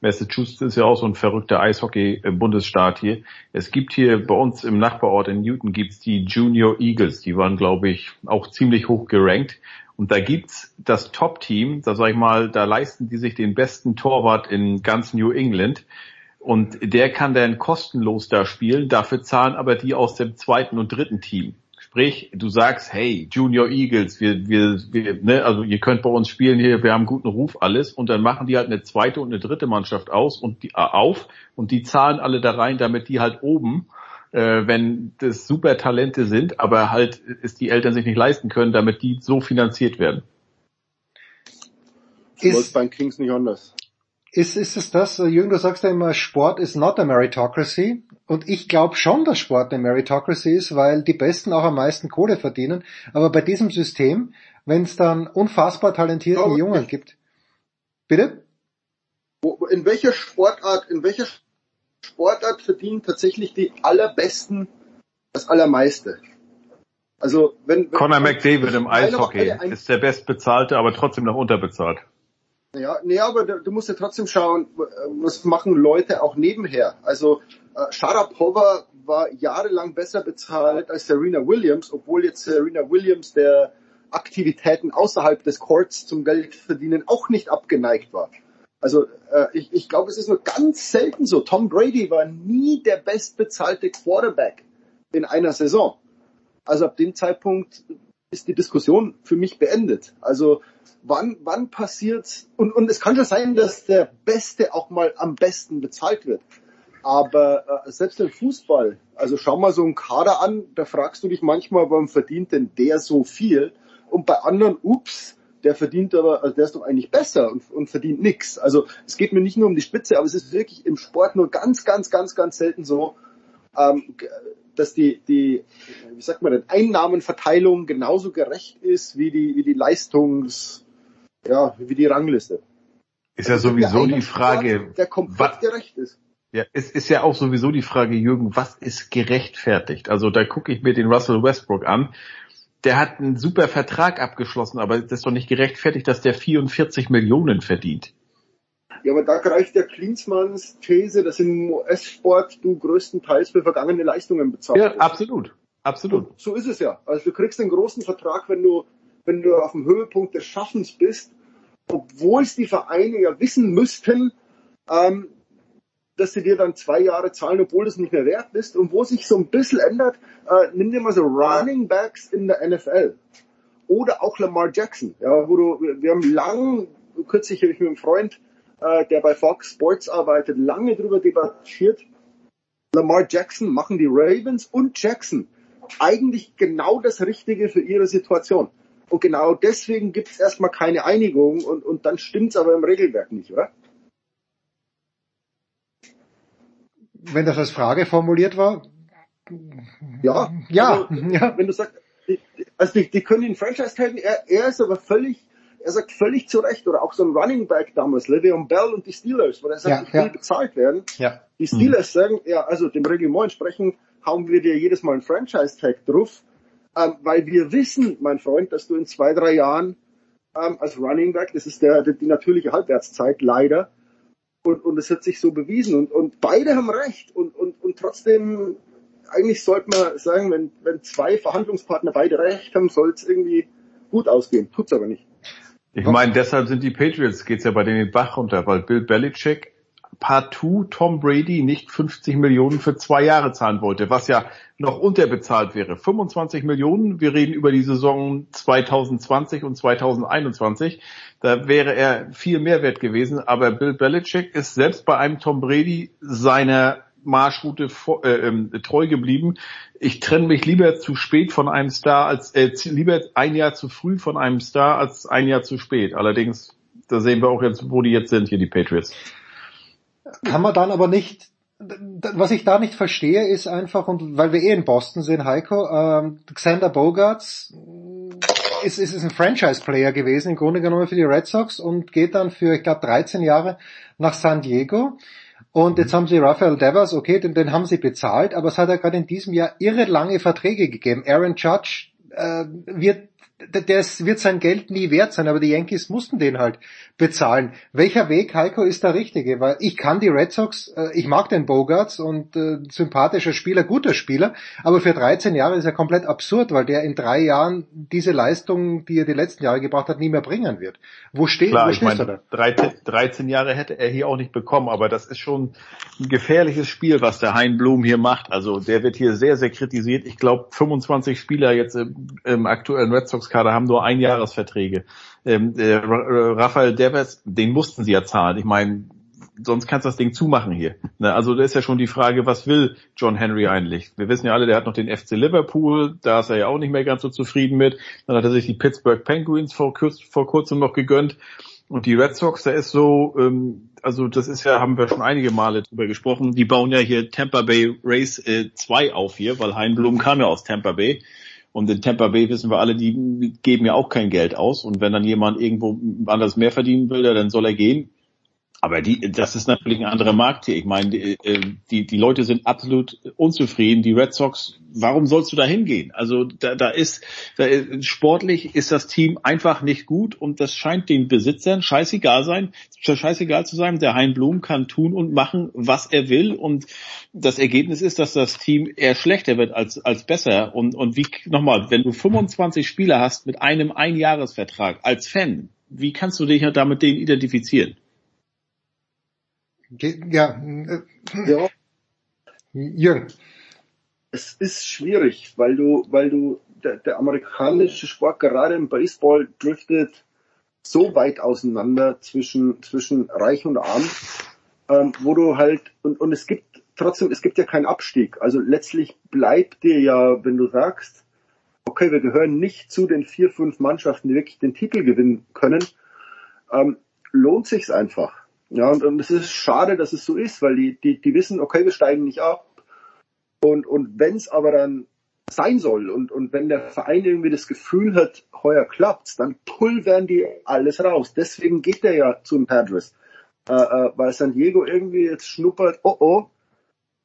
Massachusetts ist ja auch so ein verrückter Eishockey-Bundesstaat hier. Es gibt hier bei uns im Nachbarort in Newton gibt's die Junior Eagles. Die waren, glaube ich, auch ziemlich hoch gerankt. Und da gibt's das Top-Team, da sag ich mal, da leisten die sich den besten Torwart in ganz New England. Und der kann dann kostenlos da spielen, dafür zahlen aber die aus dem zweiten und dritten Team. Sprich, du sagst, hey, Junior Eagles, wir, wir, wir ne, also ihr könnt bei uns spielen hier, wir haben guten Ruf, alles, und dann machen die halt eine zweite und eine dritte Mannschaft aus und die äh, auf und die zahlen alle da rein, damit die halt oben, äh, wenn das super Talente sind, aber halt es die Eltern sich nicht leisten können, damit die so finanziert werden. Ist bei Kings nicht anders. Ist, ist es das, äh, Jürgen, du sagst ja immer, Sport is not a meritocracy. Und ich glaube schon, dass Sport eine Meritocracy ist, weil die Besten auch am meisten Kohle verdienen. Aber bei diesem System, wenn es dann unfassbar talentierten Jungen gibt. Bitte? In welcher Sportart, in welcher Sportart verdienen tatsächlich die allerbesten das allermeiste? Also wenn, wenn Conor McDavid im Eishockey ist der bestbezahlte, aber trotzdem noch unterbezahlt. Ja, nee, aber du musst ja trotzdem schauen, was machen Leute auch nebenher. Also äh, Sharapova war jahrelang besser bezahlt als Serena Williams, obwohl jetzt Serena Williams der Aktivitäten außerhalb des Courts zum Geld verdienen auch nicht abgeneigt war. Also äh, ich, ich glaube, es ist nur ganz selten so. Tom Brady war nie der bestbezahlte Quarterback in einer Saison. Also ab dem Zeitpunkt ist die Diskussion für mich beendet. Also wann, wann passiert und, und es kann schon sein, dass der Beste auch mal am besten bezahlt wird. Aber äh, selbst im Fußball, also schau mal so einen Kader an, da fragst du dich manchmal, warum verdient denn der so viel? Und bei anderen, ups, der verdient aber, also der ist doch eigentlich besser und, und verdient nichts. Also es geht mir nicht nur um die Spitze, aber es ist wirklich im Sport nur ganz, ganz, ganz, ganz selten so, ähm, dass die, die, wie sagt man denn, Einnahmenverteilung genauso gerecht ist wie die, wie die Leistungs, ja, wie die Rangliste. Ist ja also sowieso die Frage, der komplett gerecht ist. Ja, es ist ja auch sowieso die Frage, Jürgen, was ist gerechtfertigt? Also da gucke ich mir den Russell Westbrook an. Der hat einen super Vertrag abgeschlossen, aber das ist doch nicht gerechtfertigt, dass der 44 Millionen verdient. Ja, aber da greift der Klinsmanns These, dass im US-Sport du größtenteils für vergangene Leistungen bezahlst. Ja, absolut. Absolut. So, so ist es ja. Also du kriegst einen großen Vertrag, wenn du, wenn du auf dem Höhepunkt des Schaffens bist, obwohl es die Vereine ja wissen müssten, ähm, dass sie dir dann zwei Jahre zahlen, obwohl es nicht mehr wert ist. Und wo sich so ein bisschen ändert, äh, nimm dir mal so Running Backs in der NFL. Oder auch Lamar Jackson. Ja, wo du, wir haben lang, kürzlich habe ich mit einem Freund, äh, der bei Fox Sports arbeitet, lange darüber debattiert. Lamar Jackson machen die Ravens und Jackson eigentlich genau das Richtige für ihre Situation. Und genau deswegen gibt es erstmal keine Einigung und, und dann stimmt's aber im Regelwerk nicht, oder? wenn das als Frage formuliert war? Ja, ja, also, ja. Wenn du sagst, also die, die können ihn Franchise taggen, er, er ist aber völlig, er sagt völlig zu Recht, oder auch so ein Running Back damals, Le'Veon Bell und die Steelers, wo er sagt, ja, ich will ja. bezahlt werden. Ja. Die Steelers mhm. sagen, ja, also dem Reglement entsprechend hauen wir dir jedes Mal einen Franchise Tag drauf, ähm, weil wir wissen, mein Freund, dass du in zwei, drei Jahren ähm, als Running Back, das ist der, die natürliche Halbwertszeit leider, und, und es hat sich so bewiesen. Und, und beide haben recht. Und, und, und trotzdem, eigentlich sollte man sagen, wenn, wenn zwei Verhandlungspartner beide recht haben, soll es irgendwie gut ausgehen. Tut's aber nicht. Ich meine, deshalb sind die Patriots, geht's ja bei denen den Bach runter, weil Bill Belichick partout Tom Brady nicht 50 Millionen für zwei Jahre zahlen wollte, was ja noch unterbezahlt wäre. 25 Millionen, wir reden über die Saison 2020 und 2021, da wäre er viel mehr wert gewesen, aber Bill Belichick ist selbst bei einem Tom Brady seiner Marschroute äh, ähm, treu geblieben. Ich trenne mich lieber zu spät von einem Star als äh, lieber ein Jahr zu früh von einem Star als ein Jahr zu spät. Allerdings, da sehen wir auch jetzt, wo die jetzt sind, hier die Patriots. Kann man dann aber nicht, was ich da nicht verstehe, ist einfach, und weil wir eh in Boston sind, Heiko, ähm, Xander Bogarts ist, ist, ist ein Franchise-Player gewesen, im Grunde genommen für die Red Sox und geht dann für, ich glaube, 13 Jahre nach San Diego. Und jetzt haben sie Rafael Devers, okay, den, den haben sie bezahlt, aber es hat ja gerade in diesem Jahr irre lange Verträge gegeben. Aaron Judge äh, wird das wird sein Geld nie wert sein, aber die Yankees mussten den halt bezahlen. Welcher Weg, Heiko, ist der richtige? Weil ich kann die Red Sox, äh, ich mag den Bogarts und äh, sympathischer Spieler, guter Spieler, aber für 13 Jahre ist er komplett absurd, weil der in drei Jahren diese Leistung, die er die letzten Jahre gebracht hat, nie mehr bringen wird. Wo, steht, Klar, wo ich meine, da? 13, 13 Jahre hätte er hier auch nicht bekommen, aber das ist schon ein gefährliches Spiel, was der Hein Blum hier macht. Also der wird hier sehr, sehr kritisiert. Ich glaube, 25 Spieler jetzt im, im aktuellen Red Sox-Kader haben nur Einjahresverträge. Ähm, äh, Rafael Devers, den mussten sie ja zahlen. Ich meine, sonst kannst du das Ding zumachen hier. Ne, also da ist ja schon die Frage, was will John Henry eigentlich? Wir wissen ja alle, der hat noch den FC Liverpool, da ist er ja auch nicht mehr ganz so zufrieden mit. Dann hat er sich die Pittsburgh Penguins vor, vor kurzem noch gegönnt. Und die Red Sox, da ist so, ähm, also das ist ja, haben wir schon einige Male drüber gesprochen, die bauen ja hier Tampa Bay Race 2 äh, auf hier, weil Hein Blum kam ja aus Tampa Bay. Und in Tampa Bay wissen wir alle, die geben ja auch kein Geld aus. Und wenn dann jemand irgendwo anders mehr verdienen will, dann soll er gehen. Aber die, das ist natürlich ein anderer Markt hier. Ich meine, die, äh, die, die Leute sind absolut unzufrieden. Die Red Sox, warum sollst du da hingehen? Also da, da ist, da ist sportlich ist das Team einfach nicht gut und das scheint den Besitzern scheißegal sein, scheißegal zu sein. Der Hein Blum kann tun und machen, was er will und das Ergebnis ist, dass das Team eher schlechter wird als, als besser. Und, und wie, nochmal, wenn du 25 Spieler hast mit einem Einjahresvertrag als Fan, wie kannst du dich ja damit denen identifizieren? Ja, äh, Ja, Jürgen. es ist schwierig, weil du, weil du, der, der amerikanische Sport gerade im Baseball driftet so weit auseinander zwischen, zwischen Reich und Arm, ähm, wo du halt, und, und es gibt trotzdem, es gibt ja keinen Abstieg. Also letztlich bleibt dir ja, wenn du sagst, okay, wir gehören nicht zu den vier, fünf Mannschaften, die wirklich den Titel gewinnen können, ähm, lohnt sich's einfach. Ja, und, und es ist schade, dass es so ist, weil die, die, die wissen, okay, wir steigen nicht ab. Und, und wenn es aber dann sein soll und, und wenn der Verein irgendwie das Gefühl hat, heuer klappt's, dann pulvern die alles raus. Deswegen geht der ja zum Padres. Äh, äh, weil San Diego irgendwie jetzt schnuppert, oh oh,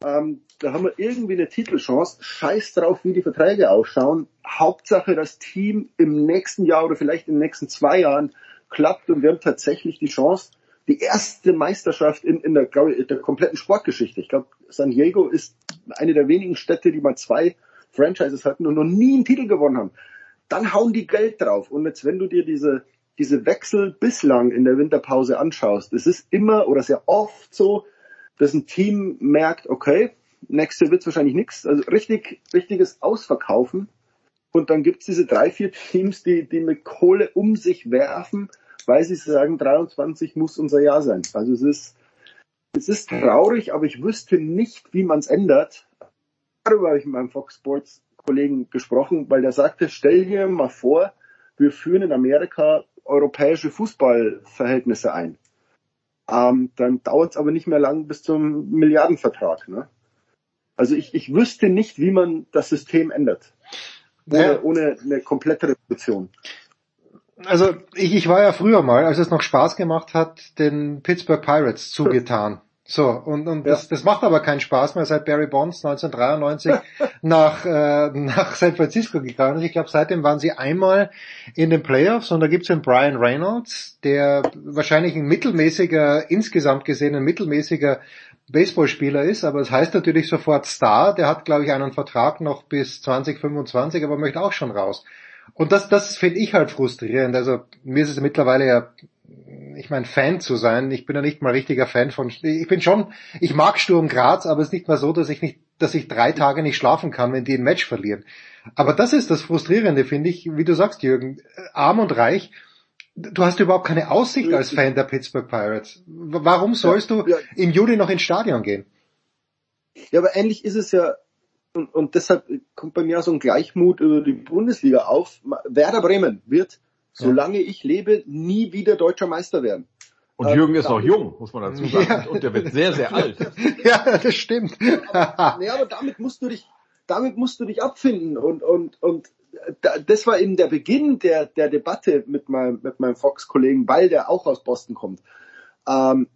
ähm, da haben wir irgendwie eine Titelchance. Scheiß drauf, wie die Verträge ausschauen. Hauptsache, das Team im nächsten Jahr oder vielleicht in den nächsten zwei Jahren klappt und wir haben tatsächlich die Chance, die erste Meisterschaft in, in der, ich, der kompletten Sportgeschichte. Ich glaube, San Diego ist eine der wenigen Städte, die mal zwei Franchises hatten und noch nie einen Titel gewonnen haben. Dann hauen die Geld drauf. Und jetzt, wenn du dir diese, diese Wechsel bislang in der Winterpause anschaust, es ist immer oder sehr oft so, dass ein Team merkt, okay, nächste wird's wahrscheinlich nichts. Also richtig, richtiges Ausverkaufen. Und dann gibt's diese drei, vier Teams, die, die mit Kohle um sich werfen, weil sie sagen, 23 muss unser Jahr sein. Also es ist, es ist traurig, aber ich wüsste nicht, wie man es ändert. Darüber habe ich mit meinem Fox Sports Kollegen gesprochen, weil der sagte, stell dir mal vor, wir führen in Amerika europäische Fußballverhältnisse ein. Ähm, dann dauert es aber nicht mehr lang bis zum Milliardenvertrag. Ne? Also ich, ich wüsste nicht, wie man das System ändert. Ohne, Ja. ohne eine komplette Revolution. Also ich, ich war ja früher mal, als es noch Spaß gemacht hat, den Pittsburgh Pirates zugetan. So, und, und das, das macht aber keinen Spaß mehr, seit Barry Bonds 1993 nach, äh, nach San Francisco gegangen ist. Ich glaube, seitdem waren sie einmal in den Playoffs und da gibt's den Brian Reynolds, der wahrscheinlich ein mittelmäßiger, insgesamt gesehen ein mittelmäßiger Baseballspieler ist, aber es heißt natürlich sofort Star. Der hat, glaube ich, einen Vertrag noch bis 2025, aber möchte auch schon raus. Und das, das finde ich halt frustrierend. Also mir ist es mittlerweile ja, ich meine, Fan zu sein. Ich bin ja nicht mal richtiger Fan von, ich bin schon, ich mag Sturm Graz, aber es ist nicht mal so, dass ich nicht, dass ich drei Tage nicht schlafen kann, wenn die ein Match verlieren. Aber das ist das Frustrierende, finde ich, wie du sagst, Jürgen, arm und reich. Du hast überhaupt keine Aussicht als Fan der Pittsburgh Pirates. Warum sollst du im Juli noch ins Stadion gehen? Ja, aber ähnlich ist es ja, und, und deshalb kommt bei mir auch so ein Gleichmut über die Bundesliga auf. Werder Bremen wird, solange ich lebe, nie wieder deutscher Meister werden. Und Jürgen ist noch jung, muss man dazu sagen. Ja. Und der wird sehr, sehr alt. ja, das stimmt. aber, nee, aber damit musst du dich, damit musst du dich abfinden. Und, und, und das war eben der Beginn der, der Debatte mit meinem, mit meinem Fox-Kollegen, weil der auch aus Boston kommt. Ähm,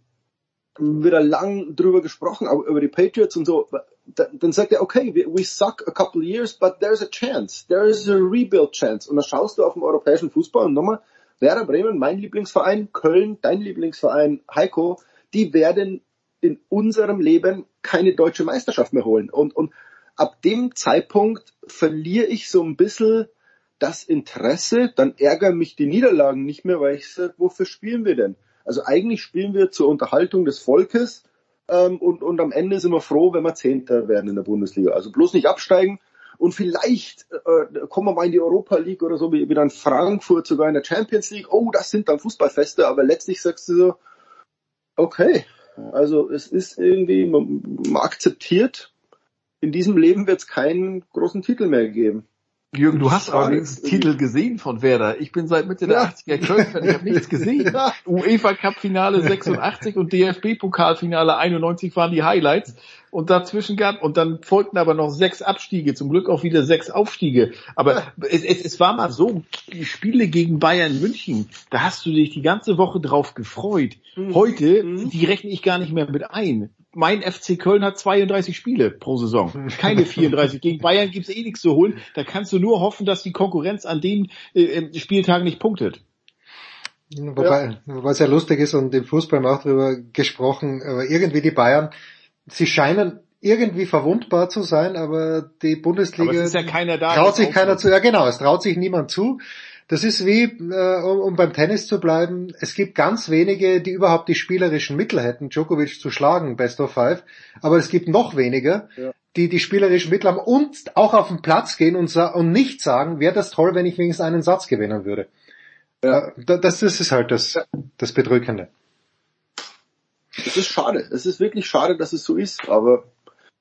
wieder lang drüber gesprochen, auch über die Patriots und so. Dann sagt er, okay, we suck a couple years, but there's a chance. There is a rebuild chance. Und dann schaust du auf den europäischen Fußball und nochmal, Werder Bremen, mein Lieblingsverein, Köln, dein Lieblingsverein, Heiko, die werden in unserem Leben keine deutsche Meisterschaft mehr holen. Und, und ab dem Zeitpunkt verliere ich so ein bisschen das Interesse, dann ärgern mich die Niederlagen nicht mehr, weil ich sage, wofür spielen wir denn? Also eigentlich spielen wir zur Unterhaltung des Volkes ähm, und, und am Ende sind wir froh, wenn wir Zehnter werden in der Bundesliga. Also bloß nicht absteigen und vielleicht äh, kommen wir mal in die Europa League oder so, wie, wie dann Frankfurt sogar in der Champions League. Oh, das sind dann Fußballfeste, aber letztlich sagst du so, okay, also es ist irgendwie, man, man akzeptiert, in diesem Leben wird es keinen großen Titel mehr geben. Jürgen, du hast allerdings Titel gesehen von Werder. Ich bin seit Mitte der ja. 80er Köln-Fan, ich habe nichts gesehen. Ja. UEFA Cup Finale 86 und DFB Pokalfinale 91 waren die Highlights und dazwischen gab und dann folgten aber noch sechs Abstiege, zum Glück auch wieder sechs Aufstiege. Aber ja. es, es, es war mal so, die Spiele gegen Bayern München, da hast du dich die ganze Woche drauf gefreut. Mhm. Heute, mhm. die rechne ich gar nicht mehr mit ein mein FC Köln hat 32 Spiele pro Saison. Keine 34. Gegen Bayern gibt's eh nichts zu holen. Da kannst du nur hoffen, dass die Konkurrenz an den äh, Spieltagen nicht punktet. Wobei, was ja lustig ist und im Fußball auch darüber gesprochen, aber irgendwie die Bayern, sie scheinen irgendwie verwundbar zu sein, aber die Bundesliga aber ja traut sich keiner zu. Ja genau, es traut sich niemand zu. Das ist wie, äh, um beim Tennis zu bleiben, es gibt ganz wenige, die überhaupt die spielerischen Mittel hätten, Djokovic zu schlagen, Best of Five, aber es gibt noch weniger, ja. die die spielerischen Mittel haben und auch auf den Platz gehen und, und nicht sagen, wäre das toll, wenn ich wenigstens einen Satz gewinnen würde. Ja. Äh, das, das ist halt das, das Bedrückende. Es ist schade. Es ist wirklich schade, dass es so ist. Aber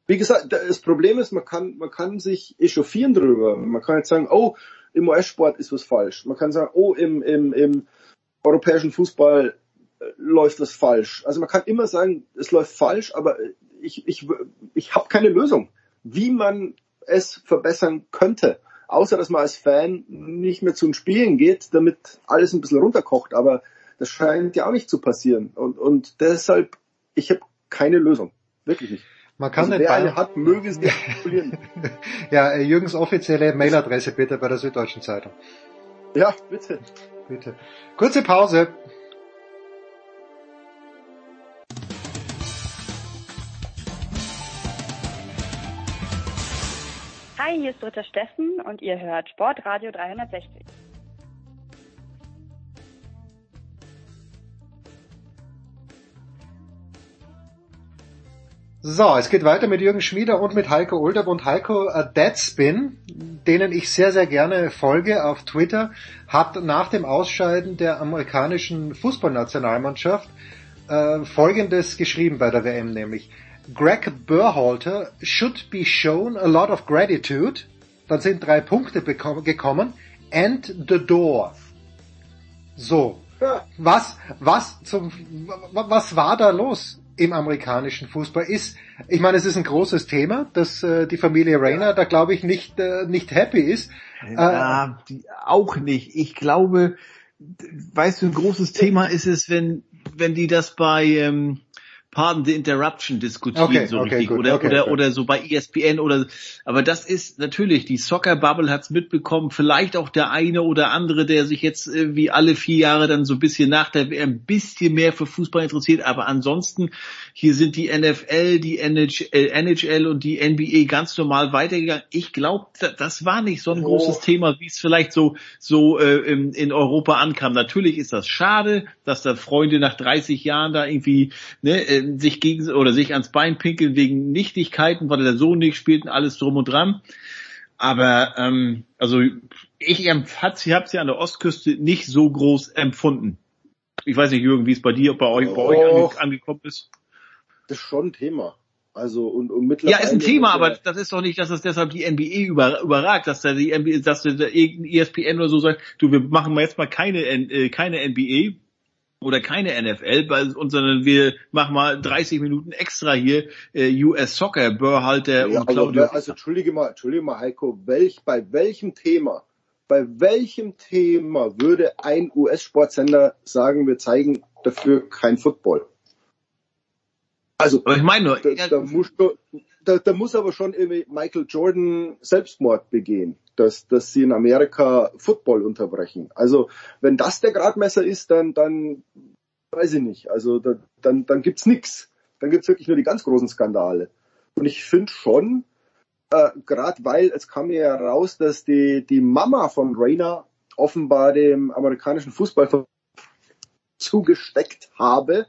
wie gesagt, das Problem ist, man kann, man kann sich echauffieren drüber. Man kann jetzt sagen, oh, im US-Sport ist was falsch. Man kann sagen, oh, im, im, im europäischen Fußball äh, läuft was falsch. Also man kann immer sagen, es läuft falsch, aber ich, ich, ich habe keine Lösung, wie man es verbessern könnte. Außer dass man als Fan nicht mehr zum Spielen geht, damit alles ein bisschen runterkocht. Aber das scheint ja auch nicht zu passieren. Und, und deshalb, ich habe keine Lösung. Wirklich nicht. Man kann also den hat, möge es nicht Ja, äh, Jürgens offizielle Mailadresse bitte bei der Süddeutschen Zeitung. Ja, bitte. Bitte. Kurze Pause. Hi, hier ist Dritter Steffen und ihr hört Sportradio 360. So, es geht weiter mit Jürgen Schmieder und mit Heiko Olderb und Heiko äh, Deadspin, denen ich sehr, sehr gerne folge auf Twitter, hat nach dem Ausscheiden der amerikanischen Fußballnationalmannschaft äh, Folgendes geschrieben bei der WM, nämlich Greg Burhalter should be shown a lot of gratitude. Dann sind drei Punkte gekommen. And the door. So. Was, was zum, was war da los? Im amerikanischen Fußball ist. Ich meine, es ist ein großes Thema, dass äh, die Familie Rayner da glaube ich nicht äh, nicht happy ist. Ja, äh, auch nicht. Ich glaube, weißt du, ein großes Thema ist es, wenn wenn die das bei ähm, Pardon the Interruption diskutieren Okay, so okay, richtig gut, oder okay. oder oder so bei ESPN oder aber das ist natürlich die Soccer Bubble hat's mitbekommen, vielleicht auch der eine oder andere, der sich jetzt wie alle vier Jahre dann so ein bisschen nach der WM ein bisschen mehr für Fußball interessiert, aber ansonsten hier sind die NFL, die NHL, NHL und die NBA ganz normal weitergegangen. Ich glaube, das war nicht so ein Oh. großes Thema, wie es vielleicht so so äh, in, in Europa ankam. Natürlich ist das schade, dass da Freunde nach 30 Jahren da irgendwie ne, äh, sich gegen oder sich ans Bein pinkeln wegen Nichtigkeiten, weil der Sohn nicht spielt und alles drum und dran. Aber ähm, also ich ich hab's ja an der Ostküste nicht so groß empfunden. Ich weiß nicht, Jürgen, wie es bei dir, bei euch, bei euch ange angekommen ist. Das ist schon ein Thema. Also und, und Ja, mittlerweile ist ein Thema, aber das ist doch nicht, dass es deshalb die NBA über, überragt, dass da die NBA, dass da irgendein ESPN oder so sagt, du, wir machen mal jetzt mal keine, äh, keine NBA oder keine NFL bei uns, sondern wir machen mal 30 Minuten extra hier äh, US Soccer, Börhalter Ja, und aber Claudio. wer- also entschuldige mal, entschuldige mal, Heiko, welch, bei welchem Thema, bei welchem Thema würde ein US-Sportsender sagen, wir zeigen dafür kein Football? Also, aber ich meine nur, da, da, muss, da, da muss aber schon irgendwie Michael Jordan Selbstmord begehen, dass, dass sie in Amerika Football unterbrechen. Also, wenn das der Gradmesser ist, dann, dann weiß ich nicht. Also, da, dann, dann gibt's nix. Dann gibt's wirklich nur die ganz großen Skandale. Und ich finde schon, äh, gerade weil es kam ja raus, dass die, die Mama von Rainer offenbar dem amerikanischen Fußball zugesteckt habe,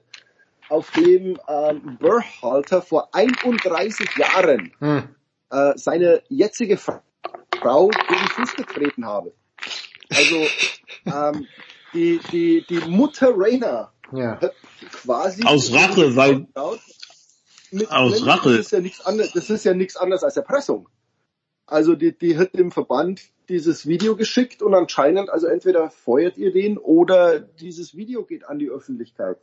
auf dem ähm, Berhalter vor 31 Jahren Hm. äh, seine jetzige Fra- Frau gegen den Fuß getreten habe. Also ähm, die, die, die Mutter Rainer Ja. hat quasi Aus Rache, weil- mit, Aus Nein, Rache. Das ist ja nichts anderes, das ist ja nichts anderes als Erpressung. Also die, die hat dem Verband dieses Video geschickt und anscheinend, also entweder feuert ihr den oder dieses Video geht an die Öffentlichkeit.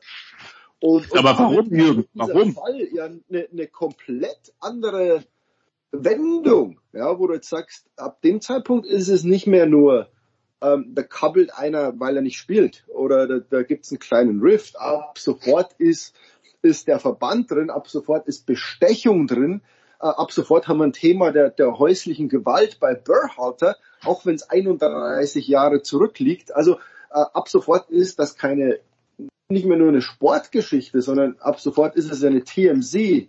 Und, und Aber warum, Jürgen? Warum? Fall ja eine, eine komplett andere Wendung, ja, wo du jetzt sagst, ab dem Zeitpunkt ist es nicht mehr nur, ähm, da kabbelt einer, weil er nicht spielt, oder da, da gibt's einen kleinen Rift. Ab sofort ist, ist der Verband drin, ab sofort ist Bestechung drin, äh, ab sofort haben wir ein Thema der, der häuslichen Gewalt bei Berhalter, auch wenn es 31 Jahre zurückliegt. Also äh, ab sofort ist das keine nicht mehr nur eine Sportgeschichte, sondern ab sofort ist es eine TMZ äh,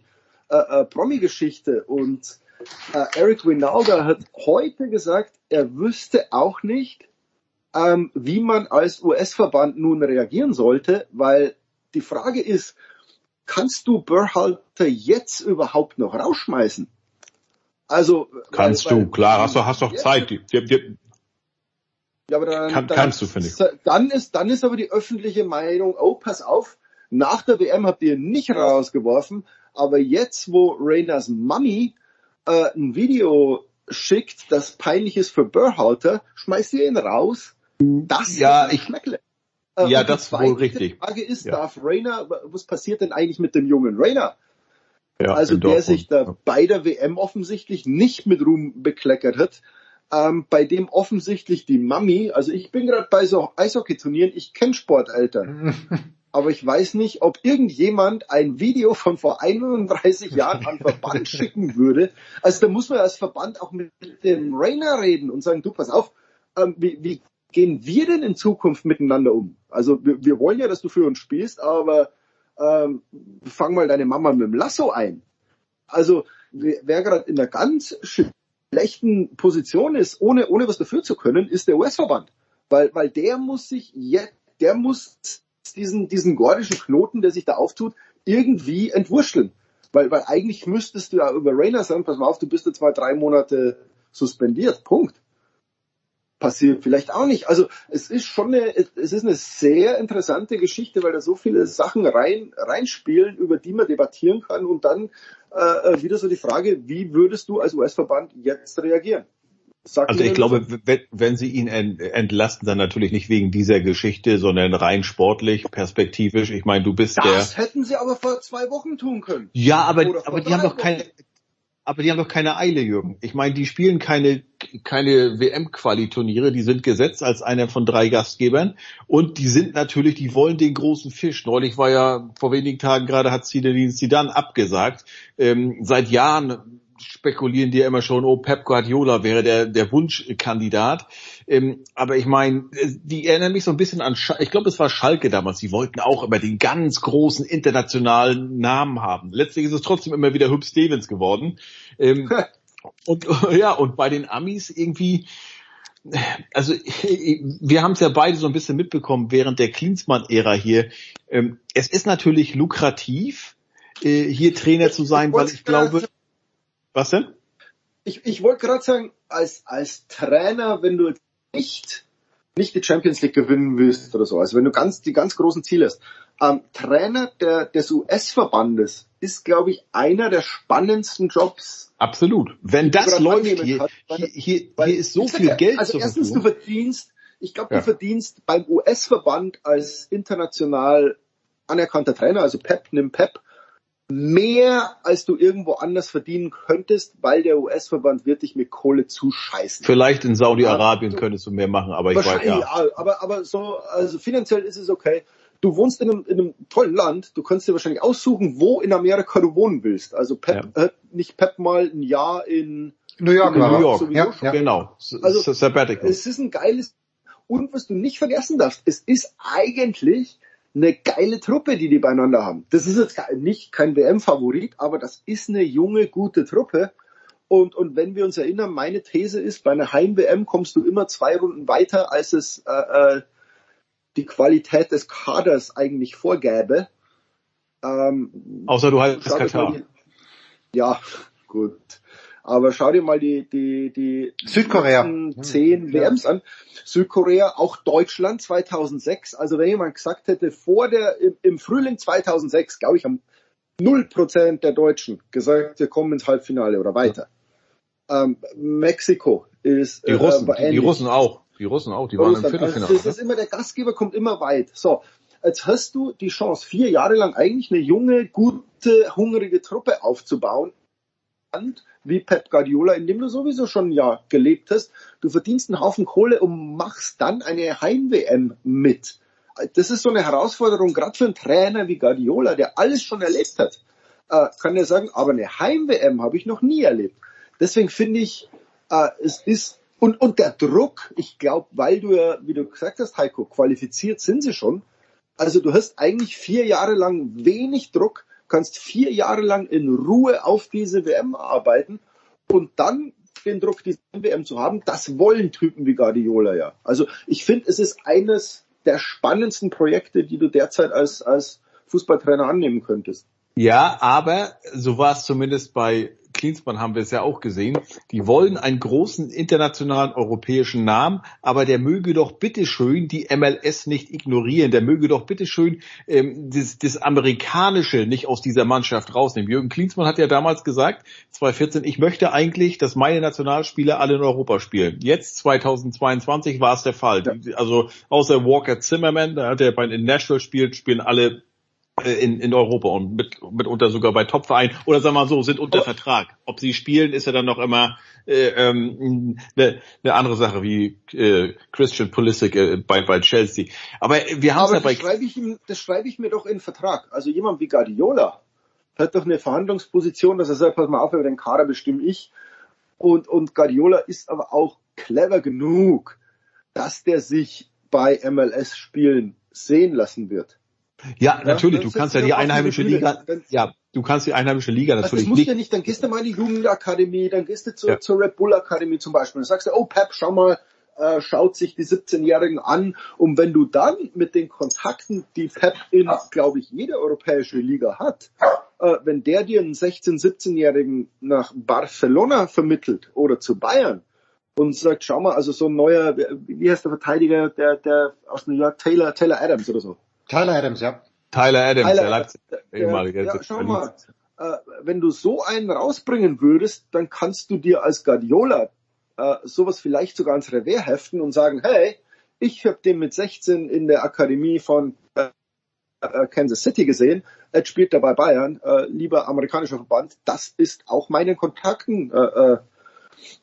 äh, Promi-Geschichte und äh, Eric Winalda hat heute gesagt, er wüsste auch nicht, ähm, wie man als US-Verband nun reagieren sollte, weil die Frage ist, kannst du Berhalter jetzt überhaupt noch rausschmeißen? Also Kannst weil- du, klar, hast du, hast doch. Zeit. Die, die, die, ja, aber dann, Kann- dann, kannst du, finde ich. Dann ist, dann ist aber die öffentliche Meinung, oh, pass auf, nach der WM habt ihr nicht rausgeworfen, aber jetzt, wo Rainers Mummy äh, ein Video schickt, das peinlich ist für Berhalter, schmeißt ihr ihn raus. Das Ja, ich- Schmeckle. Ja, und die das wohl zweite richtig. Frage ist, Ja. darf Rainer, was passiert denn eigentlich mit dem jungen Rainer? ja, also der Dortmund. sich da bei der WM offensichtlich nicht mit Ruhm bekleckert hat, ähm, bei dem offensichtlich die Mami, also ich bin gerade bei so Eishockey-Turnieren, ich kenne Sporteltern, aber ich weiß nicht, ob irgendjemand ein Video von vor 31 Jahren an Verband schicken würde. Also da muss man als Verband auch mit dem Rainer reden und sagen, du pass auf, ähm, wie, wie gehen wir denn in Zukunft miteinander um? Also wir, wir wollen ja, dass du für uns spielst, aber ähm, fang mal deine Mama mit dem Lasso ein. Also wer, wer gerade in einer ganz schlechten Position ist, ohne, ohne was dafür zu können, ist der US-Verband. Weil, weil der muss sich jetzt, der muss diesen, diesen gordischen Knoten, der sich da auftut, irgendwie entwurschteln. Weil, weil eigentlich müsstest du ja über Rainer sagen, pass mal auf, du bist jetzt mal drei Monate suspendiert. Punkt. Passiert vielleicht auch nicht. Also es ist schon eine, es ist eine sehr interessante Geschichte, weil da so viele Sachen rein, reinspielen, über die man debattieren kann und dann äh, wieder so die Frage, wie würdest du als US-Verband jetzt reagieren? Sag Also ich das. glaube, wenn, sie ihn en- entlasten, dann natürlich nicht wegen dieser Geschichte, sondern rein sportlich, perspektivisch. Ich meine, du bist der. das hätten sie aber vor zwei Wochen tun können. Ja, aber, aber die haben doch keine, aber die haben doch keine Eile, Jürgen. Ich meine, die spielen keine keine WM-Quali-Turniere, die sind gesetzt als einer von drei Gastgebern und die sind natürlich, die wollen den großen Fisch. Neulich war ja vor wenigen Tagen gerade hat Zinedine Zidane abgesagt. Ähm, seit Jahren spekulieren die ja immer schon, oh, Pep Guardiola wäre der, der Wunschkandidat. Ähm, aber ich meine, die erinnern mich so ein bisschen an, Sch ich glaube, es war Schalke damals, die wollten auch immer den ganz großen internationalen Namen haben. Letztlich ist es trotzdem immer wieder Hüb Stevens geworden. Ähm, und ja, und bei den Amis irgendwie, also wir haben es ja beide so ein bisschen mitbekommen während der Klinsmann-Ära hier. Ähm, es ist natürlich lukrativ, äh, hier Trainer zu sein, weil ich glaube, was denn? Ich, ich wollte gerade sagen, als, als Trainer, wenn du nicht, nicht die Champions League gewinnen willst oder so, also wenn du ganz, die ganz großen Ziele hast, ähm, Trainer der, des US-Verbandes ist, glaube ich, einer der spannendsten Jobs. Absolut. Wenn das läuft hier, kann, weil, hier, hier, weil, hier ist so viel ja, Geld Also erstens, du verdienst, ich glaube, Ja. du verdienst beim US-Verband als international anerkannter Trainer, also Pep, nimm Pep, mehr als du irgendwo anders verdienen könntest, weil der US-Verband wird dich mit Kohle zuscheißen. Vielleicht in Saudi-Arabien könntest du mehr machen, aber ich weiß Wahrscheinlich, ja. ja. aber, aber so, also finanziell ist es okay. Du wohnst in einem, in einem tollen Land, du kannst dir wahrscheinlich aussuchen, wo in Amerika du wohnen willst. Also Pep, äh, nicht Pep mal ein Jahr in New York in. New York, Ja, ja. genau. Also, Sabbatical. Es ist ein geiles, und was du nicht vergessen darfst, es ist eigentlich eine geile Truppe, die die beieinander haben. Das ist jetzt nicht kein WM-Favorit, aber das ist eine junge, gute Truppe. Und, und wenn wir uns erinnern, meine These ist, bei einer Heim-WM kommst du immer zwei Runden weiter, als es äh, äh, die Qualität des Kaders eigentlich vorgäbe. Ähm, Außer du mal Katar. die- Ja, gut. Aber schau dir mal die, die, die Südkorea. letzten zehn WMs an. Südkorea, auch Deutschland 2006. Also wenn jemand gesagt hätte, vor der, im, im Frühling 2006, glaube ich, haben null Prozent der Deutschen gesagt, wir kommen ins Halbfinale oder weiter. Ähm, Mexiko ist Die äh, Russen, war die. Russen auch. Die Russen auch, die waren im Russland. Also Viertelfinale. das ist immer, der Gastgeber kommt immer weit. So, jetzt hast du die Chance, vier Jahre lang eigentlich eine junge, gute, hungrige Truppe aufzubauen. Wie Pep Guardiola, in dem du sowieso schon ein Jahr gelebt hast. Du verdienst einen Haufen Kohle und machst dann eine Heim-WM mit. Das ist so eine Herausforderung, gerade für einen Trainer wie Guardiola, der alles schon erlebt hat. Äh, kann er sagen, aber eine Heim-WM habe ich noch nie erlebt. Deswegen finde ich, äh, es ist und, und der Druck, ich glaube, weil du ja, wie du gesagt hast, Heiko, qualifiziert sind sie schon. Also du hast eigentlich vier Jahre lang wenig Druck, kannst vier Jahre lang in Ruhe auf diese WM arbeiten und dann den Druck, diese WM zu haben, das wollen Typen wie Guardiola ja. Also ich finde, es ist eines der spannendsten Projekte, die du derzeit als, als Fußballtrainer annehmen könntest. Ja, aber so war es zumindest bei Klinsmann haben wir es ja auch gesehen. Die wollen einen großen internationalen europäischen Namen, aber der möge doch bitteschön die MLS nicht ignorieren. Der möge doch bitteschön ähm, das, das Amerikanische nicht aus dieser Mannschaft rausnehmen. Jürgen Klinsmann hat ja damals gesagt, 2014, ich möchte eigentlich, dass meine Nationalspieler alle in Europa spielen. Jetzt, 2022, war es der Fall. Die, also außer Walker Zimmerman, da hat er bei in Nashville spielt, spielen alle in, in Europa und mit, mitunter sogar bei Topvereinen oder sagen wir mal so, sind unter Vertrag. Ob sie spielen, ist ja dann noch immer äh, ähm, eine, eine andere Sache wie äh, Christian Pulisic äh, bei, bei Chelsea. Aber wir haben es Aber ja bei das schreibe ich ihm, das schreibe ich mir doch in Vertrag. Also jemand wie Guardiola hat doch eine Verhandlungsposition, dass er sagt, pass mal auf, über den Kader bestimme ich. Und, und Guardiola ist aber auch clever genug, dass der sich bei MLS-Spielen sehen lassen wird. Ja, natürlich, dann du kannst ja die einheimische. Liga, Dann- ja, du kannst die einheimische Liga Also das natürlich muss nicht. ja nicht, dann gehst du mal in die Jugendakademie, dann gehst du zur, Ja. zur Red Bull Akademie zum Beispiel. Dann sagst du, oh Pep, schau mal, äh, schaut sich die 17-Jährigen an. Und wenn du dann mit den Kontakten, die Pep in, glaube ich, jede europäische Liga hat, äh, wenn der dir einen 16-, 17-Jährigen nach Barcelona vermittelt oder zu Bayern und sagt, schau mal, also so ein neuer, wie heißt der Verteidiger, der, der aus New York, Taylor, Taylor Adams oder so. Tyler Adams, ja. Tyler Adams, Tyler- der Leipzig, ehemalige ja, schau mal, äh, wenn du so einen rausbringen würdest, dann kannst du dir als Guardiola äh, sowas vielleicht sogar ans Revers heften und sagen, hey, ich habe den mit 16 in der Akademie von äh, äh, Kansas City gesehen, jetzt spielt er bei Bayern, äh, lieber amerikanischer Verband, das ist auch meinen Kontakten äh, äh,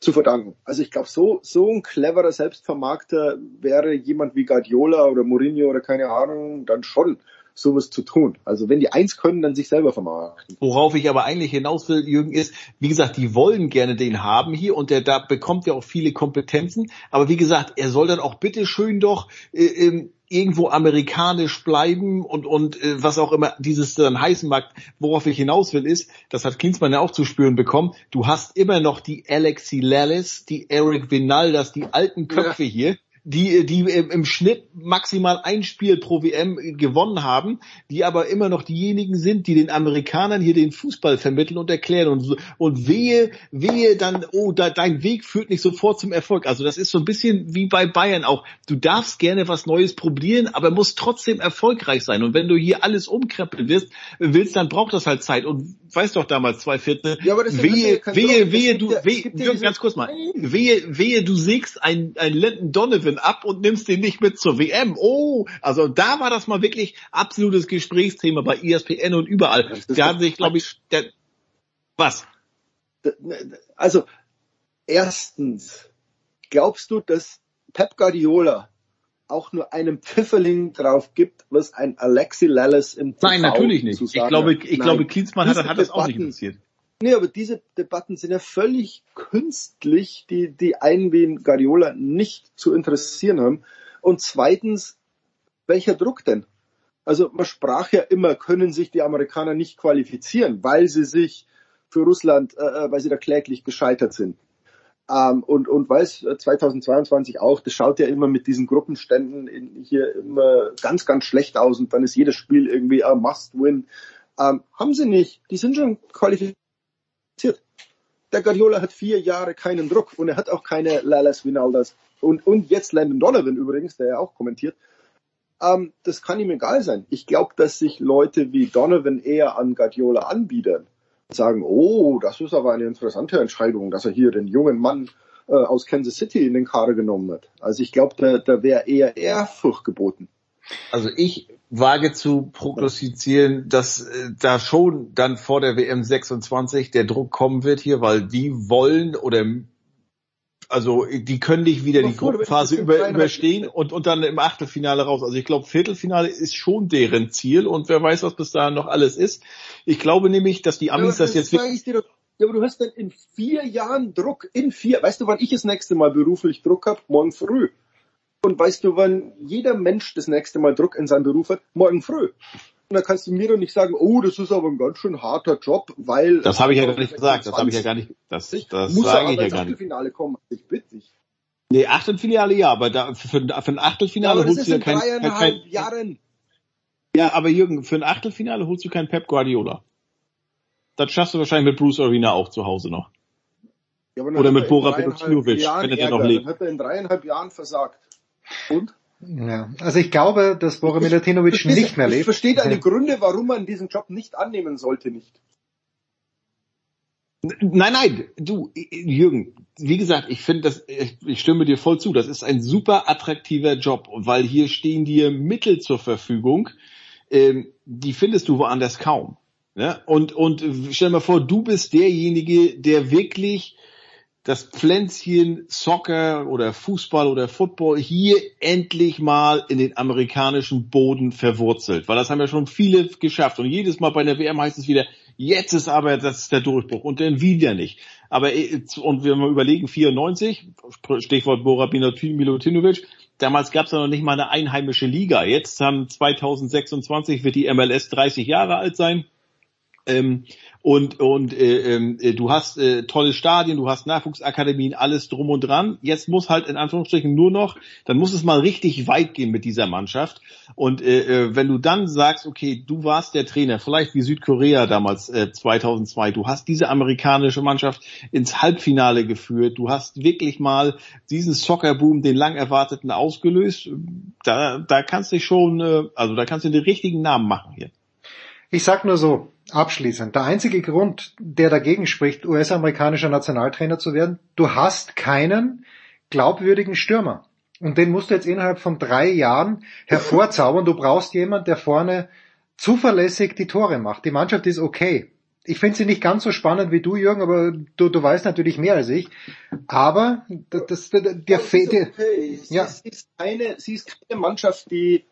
zu verdanken. Also ich glaube, so, so ein cleverer Selbstvermarkter wäre jemand wie Guardiola oder Mourinho oder keine Ahnung dann schon sowas zu tun. Also wenn die eins können, dann sich selber vermarkten. Worauf ich aber eigentlich hinaus will, Jürgen, ist, wie gesagt, die wollen gerne den haben hier und der da bekommt ja auch viele Kompetenzen. Aber wie gesagt, er soll dann auch bitte schön doch äh, ähm, irgendwo amerikanisch bleiben und und äh, was auch immer dieses dann heißen mag, worauf ich hinaus will, ist, das hat Klinsmann ja auch zu spüren bekommen, du hast immer noch die Alexi Lallis, die Eric Vinaldas, die alten Köpfe ja. hier, die, die im Schnitt maximal ein Spiel pro WM gewonnen haben, die aber immer noch diejenigen sind, die den Amerikanern hier den Fußball vermitteln und erklären und, und wehe, wehe dann, oh, da, dein Weg führt nicht sofort zum Erfolg. Also das ist so ein bisschen wie bei Bayern auch. Du darfst gerne was Neues probieren, aber musst trotzdem erfolgreich sein. Und wenn du hier alles umkrempeln willst, willst, dann braucht das halt Zeit. Und weißt doch damals zwei Viertel, ja, wehe, wehe, wehe, du, wehe, ganz kurz mal, wehe, wehe, du sägst ein, ein Lenton Donovan Donovan ab und nimmst den nicht mit zur WM. Oh, also da war das mal wirklich absolutes Gesprächsthema bei ESPN und überall. Da haben sich, glaube ich, der, was? Also, erstens, glaubst du, dass Pep Guardiola auch nur einen Pfifferling drauf gibt, was ein Alexi Lallis im TV Nein, natürlich nicht. Ich glaube, ich Nein. glaube, Klinsmann hat, hat das auch nicht interessiert. Nee, aber diese Debatten sind ja völlig künstlich, die, die einen wie in Guardiola nicht zu interessieren haben. Und zweitens, welcher Druck denn? Also man sprach ja immer, können sich die Amerikaner nicht qualifizieren, weil sie sich für Russland, äh, äh weil sie da kläglich gescheitert sind. Ähm, und, und weil es 2022 auch, das schaut ja immer mit diesen Gruppenständen in, hier immer ganz, ganz schlecht aus und dann ist jedes Spiel irgendwie a must-win. Ähm, haben sie nicht. Die sind schon qualifiziert der Guardiola hat vier Jahre keinen Druck und er hat auch keine Lalas Vinaldas und, und jetzt Landon Donovan übrigens, der ja auch kommentiert. Ähm, das kann ihm egal sein. Ich glaube, dass sich Leute wie Donovan eher an Guardiola anbieten und sagen, oh, das ist aber eine interessante Entscheidung, dass er hier den jungen Mann äh, aus Kansas City in den Kader genommen hat. Also ich glaube, da, da wäre eher Ehrfurcht geboten. Also ich wage zu prognostizieren, dass äh, da schon dann vor der WM 26 der Druck kommen wird hier, weil die wollen oder also die können nicht wieder die Gruppenphase über, überstehen und, und dann im Achtelfinale raus. Also ich glaube, Viertelfinale ist schon deren Ziel und wer weiß, was bis dahin noch alles ist. Ich glaube nämlich, dass die Amis ja, das, das jetzt... Dir, ja, aber du hast dann in vier Jahren Druck, in vier, weißt du, wann ich das nächste Mal beruflich Druck habe? Morgen früh. Und weißt du, wann jeder Mensch das nächste Mal Druck in seinem Beruf hat? Morgen früh. Und da kannst du mir doch nicht sagen, oh, das ist aber ein ganz schön harter Job, weil... Das habe ich ja gar nicht gesagt, das habe ich ja gar nicht, das, das, muss sage ich ja gar nicht. Achtelfinale kommen, ich bitte dich. Nee, Achtelfinale ja, aber da, für, für ein Achtelfinale ja, holst du ja kein, kein, kein, Jahren. Ja, aber Jürgen, für ein Achtelfinale holst du kein Pep Guardiola. Das schaffst du wahrscheinlich mit Bruce Arena auch zu Hause noch. Ja, Oder mit Bora Petrovinovic, wenn er noch lebt. Dann hat er in dreieinhalb Jahren versagt. Und? Ja, also ich glaube, dass Bora Milutinovic nicht mehr lebt. Ich verstehe deine Gründe, warum man diesen Job nicht annehmen sollte, nicht. Nein, nein, du, Jürgen, wie gesagt, ich finde das, ich stimme dir voll zu, das ist ein super attraktiver Job, weil hier stehen dir Mittel zur Verfügung, ähm, die findest du woanders kaum. Ne? Und, und stell dir mal vor, du bist derjenige, der wirklich das Pflänzchen Soccer oder Fußball oder Football hier endlich mal in den amerikanischen Boden verwurzelt. Weil das haben ja schon viele geschafft. Und jedes Mal bei der WM heißt es wieder, jetzt ist aber das ist der Durchbruch und dann wieder nicht. Aber äh, und wir mal überlegen, 94, Stichwort Bora Milutinovic, damals gab es ja noch nicht mal eine einheimische Liga. Jetzt haben 2026 wird die MLS 30 Jahre alt sein. Ähm, und und äh, äh, du hast äh, tolle Stadien, du hast Nachwuchsakademien, alles drum und dran. Jetzt muss halt in Anführungsstrichen nur noch, dann muss es mal richtig weit gehen mit dieser Mannschaft. Und äh, äh wenn du dann sagst, okay, du warst der Trainer, vielleicht wie Südkorea damals äh, 2002, du hast diese amerikanische Mannschaft ins Halbfinale geführt, du hast wirklich mal diesen Soccerboom, den lang erwarteten, ausgelöst. Da da kannst du schon, äh, also da kannst du den richtigen Namen machen hier. Ich sag nur so, abschließend, der einzige Grund, der dagegen spricht, US-amerikanischer Nationaltrainer zu werden, du hast keinen glaubwürdigen Stürmer. Und den musst du jetzt innerhalb von drei Jahren hervorzaubern. Du brauchst jemand, der vorne zuverlässig die Tore macht. Die Mannschaft ist okay. ich finde sie nicht ganz so spannend wie du, Jürgen, aber du, du weißt natürlich mehr als ich. Aber das, das der Fede. Okay. Sie, ja. sie, ist keine, sie ist keine Mannschaft, die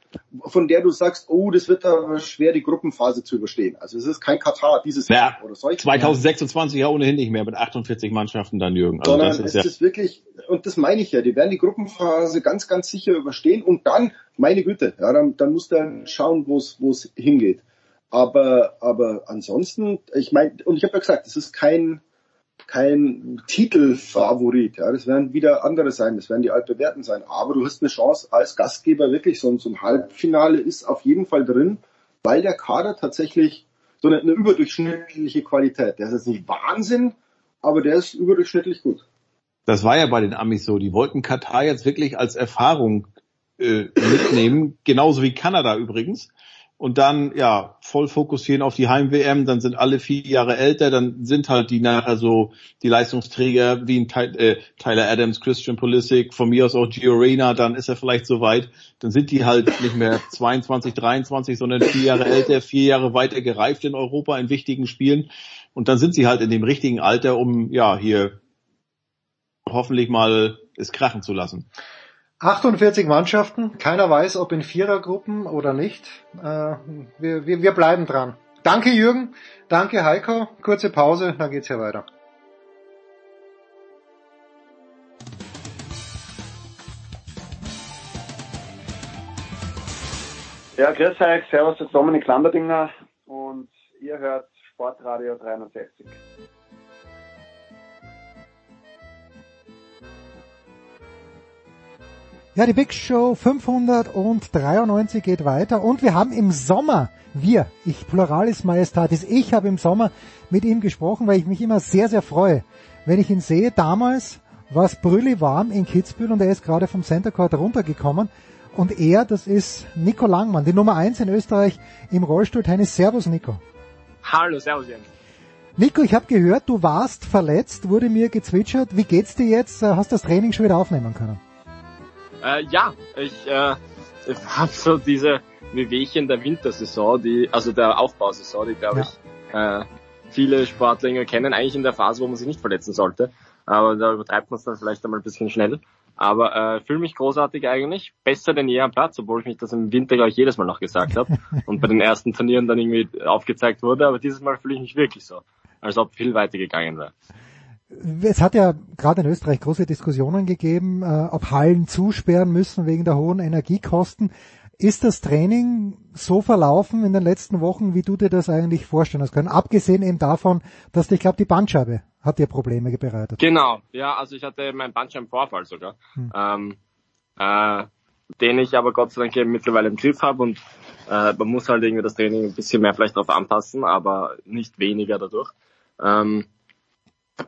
von der du sagst, oh, das wird aber schwer, die Gruppenphase zu überstehen. Also es ist kein Katar dieses ja, Jahr oder solche. 2026 ja ohnehin nicht mehr mit 48 Mannschaften dann, Jürgen. Also Sondern das ist, es ja ist wirklich, und das meine ich ja, die werden die Gruppenphase ganz, ganz sicher überstehen und dann, meine Güte, ja, dann, dann muss der schauen, wo es wo es hingeht. Aber, aber ansonsten, ich meine, und ich habe ja gesagt, es ist kein, kein Titelfavorit. Ja, das werden wieder andere sein, das werden die Altbewerten sein. Aber du hast eine Chance als Gastgeber wirklich, so, so ein Halbfinale ist auf jeden Fall drin, weil der Kader tatsächlich so eine, eine überdurchschnittliche Qualität. Der ist jetzt nicht Wahnsinn, aber der ist überdurchschnittlich gut. Das war ja bei den Amis so. Die wollten Katar jetzt wirklich als Erfahrung äh, mitnehmen, genauso wie Kanada übrigens und dann ja voll fokussieren auf die Heim-WM, dann sind alle vier Jahre älter, dann sind halt die nachher so die Leistungsträger wie ein äh, Tyler Adams, Christian Pulisic, von mir aus auch Gio Reyna, dann ist er vielleicht soweit, dann sind die halt nicht mehr 22, 23, sondern vier Jahre älter, vier Jahre weiter gereift in Europa in wichtigen Spielen und dann sind sie halt in dem richtigen Alter, um ja hier hoffentlich mal es krachen zu lassen. 48 Mannschaften, keiner weiß, ob in Vierergruppen oder nicht. Äh, wir, wir, wir bleiben dran. Danke Jürgen, danke Heiko, kurze Pause, dann geht's ja weiter. Ja, grüß euch, servus, das ist Dominik Landerdinger und ihr hört Sportradio 360. Ja, die Big Show 593 geht weiter und wir haben im Sommer, wir, ich Pluralis Majestatis, ich habe im Sommer mit ihm gesprochen, weil ich mich immer sehr, sehr freue, wenn ich ihn sehe. Damals war es brülli warm in Kitzbühel und er ist gerade vom Center Court runtergekommen. Und er, das ist Nico Langmann, die Nummer eins in Österreich im Rollstuhltennis. Servus Nico. Hallo, servus Jens. Nico, ich habe gehört, du warst verletzt, wurde mir gezwitschert. Wie geht's dir jetzt? Hast das Training schon wieder aufnehmen können? Äh, ja, ich äh, habe so diese Wehwehchen der Wintersaison, die, also der Aufbausaison, die glaube ja. ich äh, viele Sportler kennen, eigentlich in der Phase, wo man sich nicht verletzen sollte. Aber da übertreibt man es dann vielleicht einmal ein bisschen schnell. Aber äh, fühle mich großartig eigentlich, besser denn je am Platz, obwohl ich mich das im Winter glaube ich jedes Mal noch gesagt habe und bei den ersten Turnieren dann irgendwie aufgezeigt wurde. Aber dieses Mal fühle ich mich wirklich so, als ob viel weiter gegangen wäre. Es hat ja gerade in Österreich große Diskussionen gegeben, äh, ob Hallen zusperren müssen wegen der hohen Energiekosten. Ist das Training so verlaufen in den letzten Wochen, wie du dir das eigentlich vorstellen hast können? Abgesehen eben davon, dass ich glaube, die Bandscheibe hat dir Probleme bereitet. Genau, ja, also ich hatte meinen Bandscheibenvorfall sogar, hm. ähm, äh, den ich aber Gott sei Dank eben mittlerweile im Griff habe und äh, man muss halt irgendwie das Training ein bisschen mehr vielleicht darauf anpassen, aber nicht weniger dadurch. Ähm,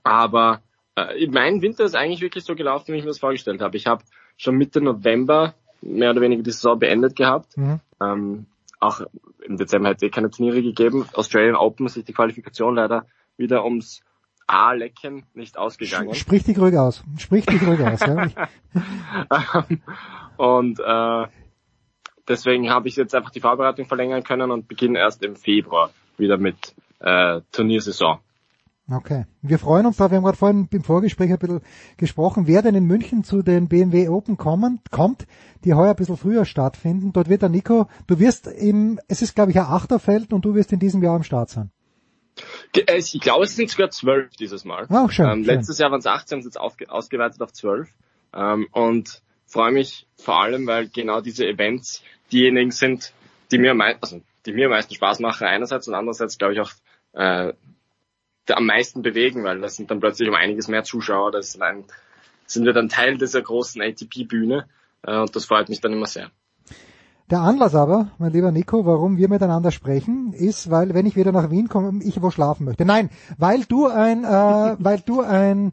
aber äh, mein Winter ist eigentlich wirklich so gelaufen, wie ich mir das vorgestellt habe. Ich habe schon Mitte November mehr oder weniger die Saison beendet gehabt. Mhm. Ähm, auch im Dezember hat es eh keine Turniere gegeben. Australian Open sich die Qualifikation leider wieder ums A-Lecken nicht ausgegangen. Sprich dich ruhig aus. Sprich dich ruhig aus. Ja. und äh, deswegen habe ich jetzt einfach die Vorbereitung verlängern können und beginne erst im Februar wieder mit äh, Turniersaison. Okay. Wir freuen uns da, wir haben gerade vorhin im Vorgespräch ein bisschen gesprochen, wer denn in München zu den BMW Open kommen, kommt, die heuer ein bisschen früher stattfinden. Dort wird der Nico, du wirst im, es ist glaube ich ein Achterfeld und du wirst in diesem Jahr am Start sein. Äh, ich glaube, es sind sogar zwölf dieses Mal. Auch schön, ähm, schön. Letztes Jahr waren es 18, sind jetzt ausgeweitet auf zwölf. Ähm, und freue mich vor allem, weil genau diese Events diejenigen sind, die mir, also, die mir am meisten Spaß machen einerseits und andererseits glaube ich auch äh, am meisten bewegen, weil das sind dann plötzlich um einiges mehr Zuschauer. Das sind, ein, sind wir dann Teil dieser großen ATP-Bühne äh, und das freut mich dann immer sehr. Der Anlass aber, mein lieber Nico, warum wir miteinander sprechen, ist, weil wenn ich wieder nach Wien komme, ich wo schlafen möchte. Nein, weil du ein, äh, weil du ein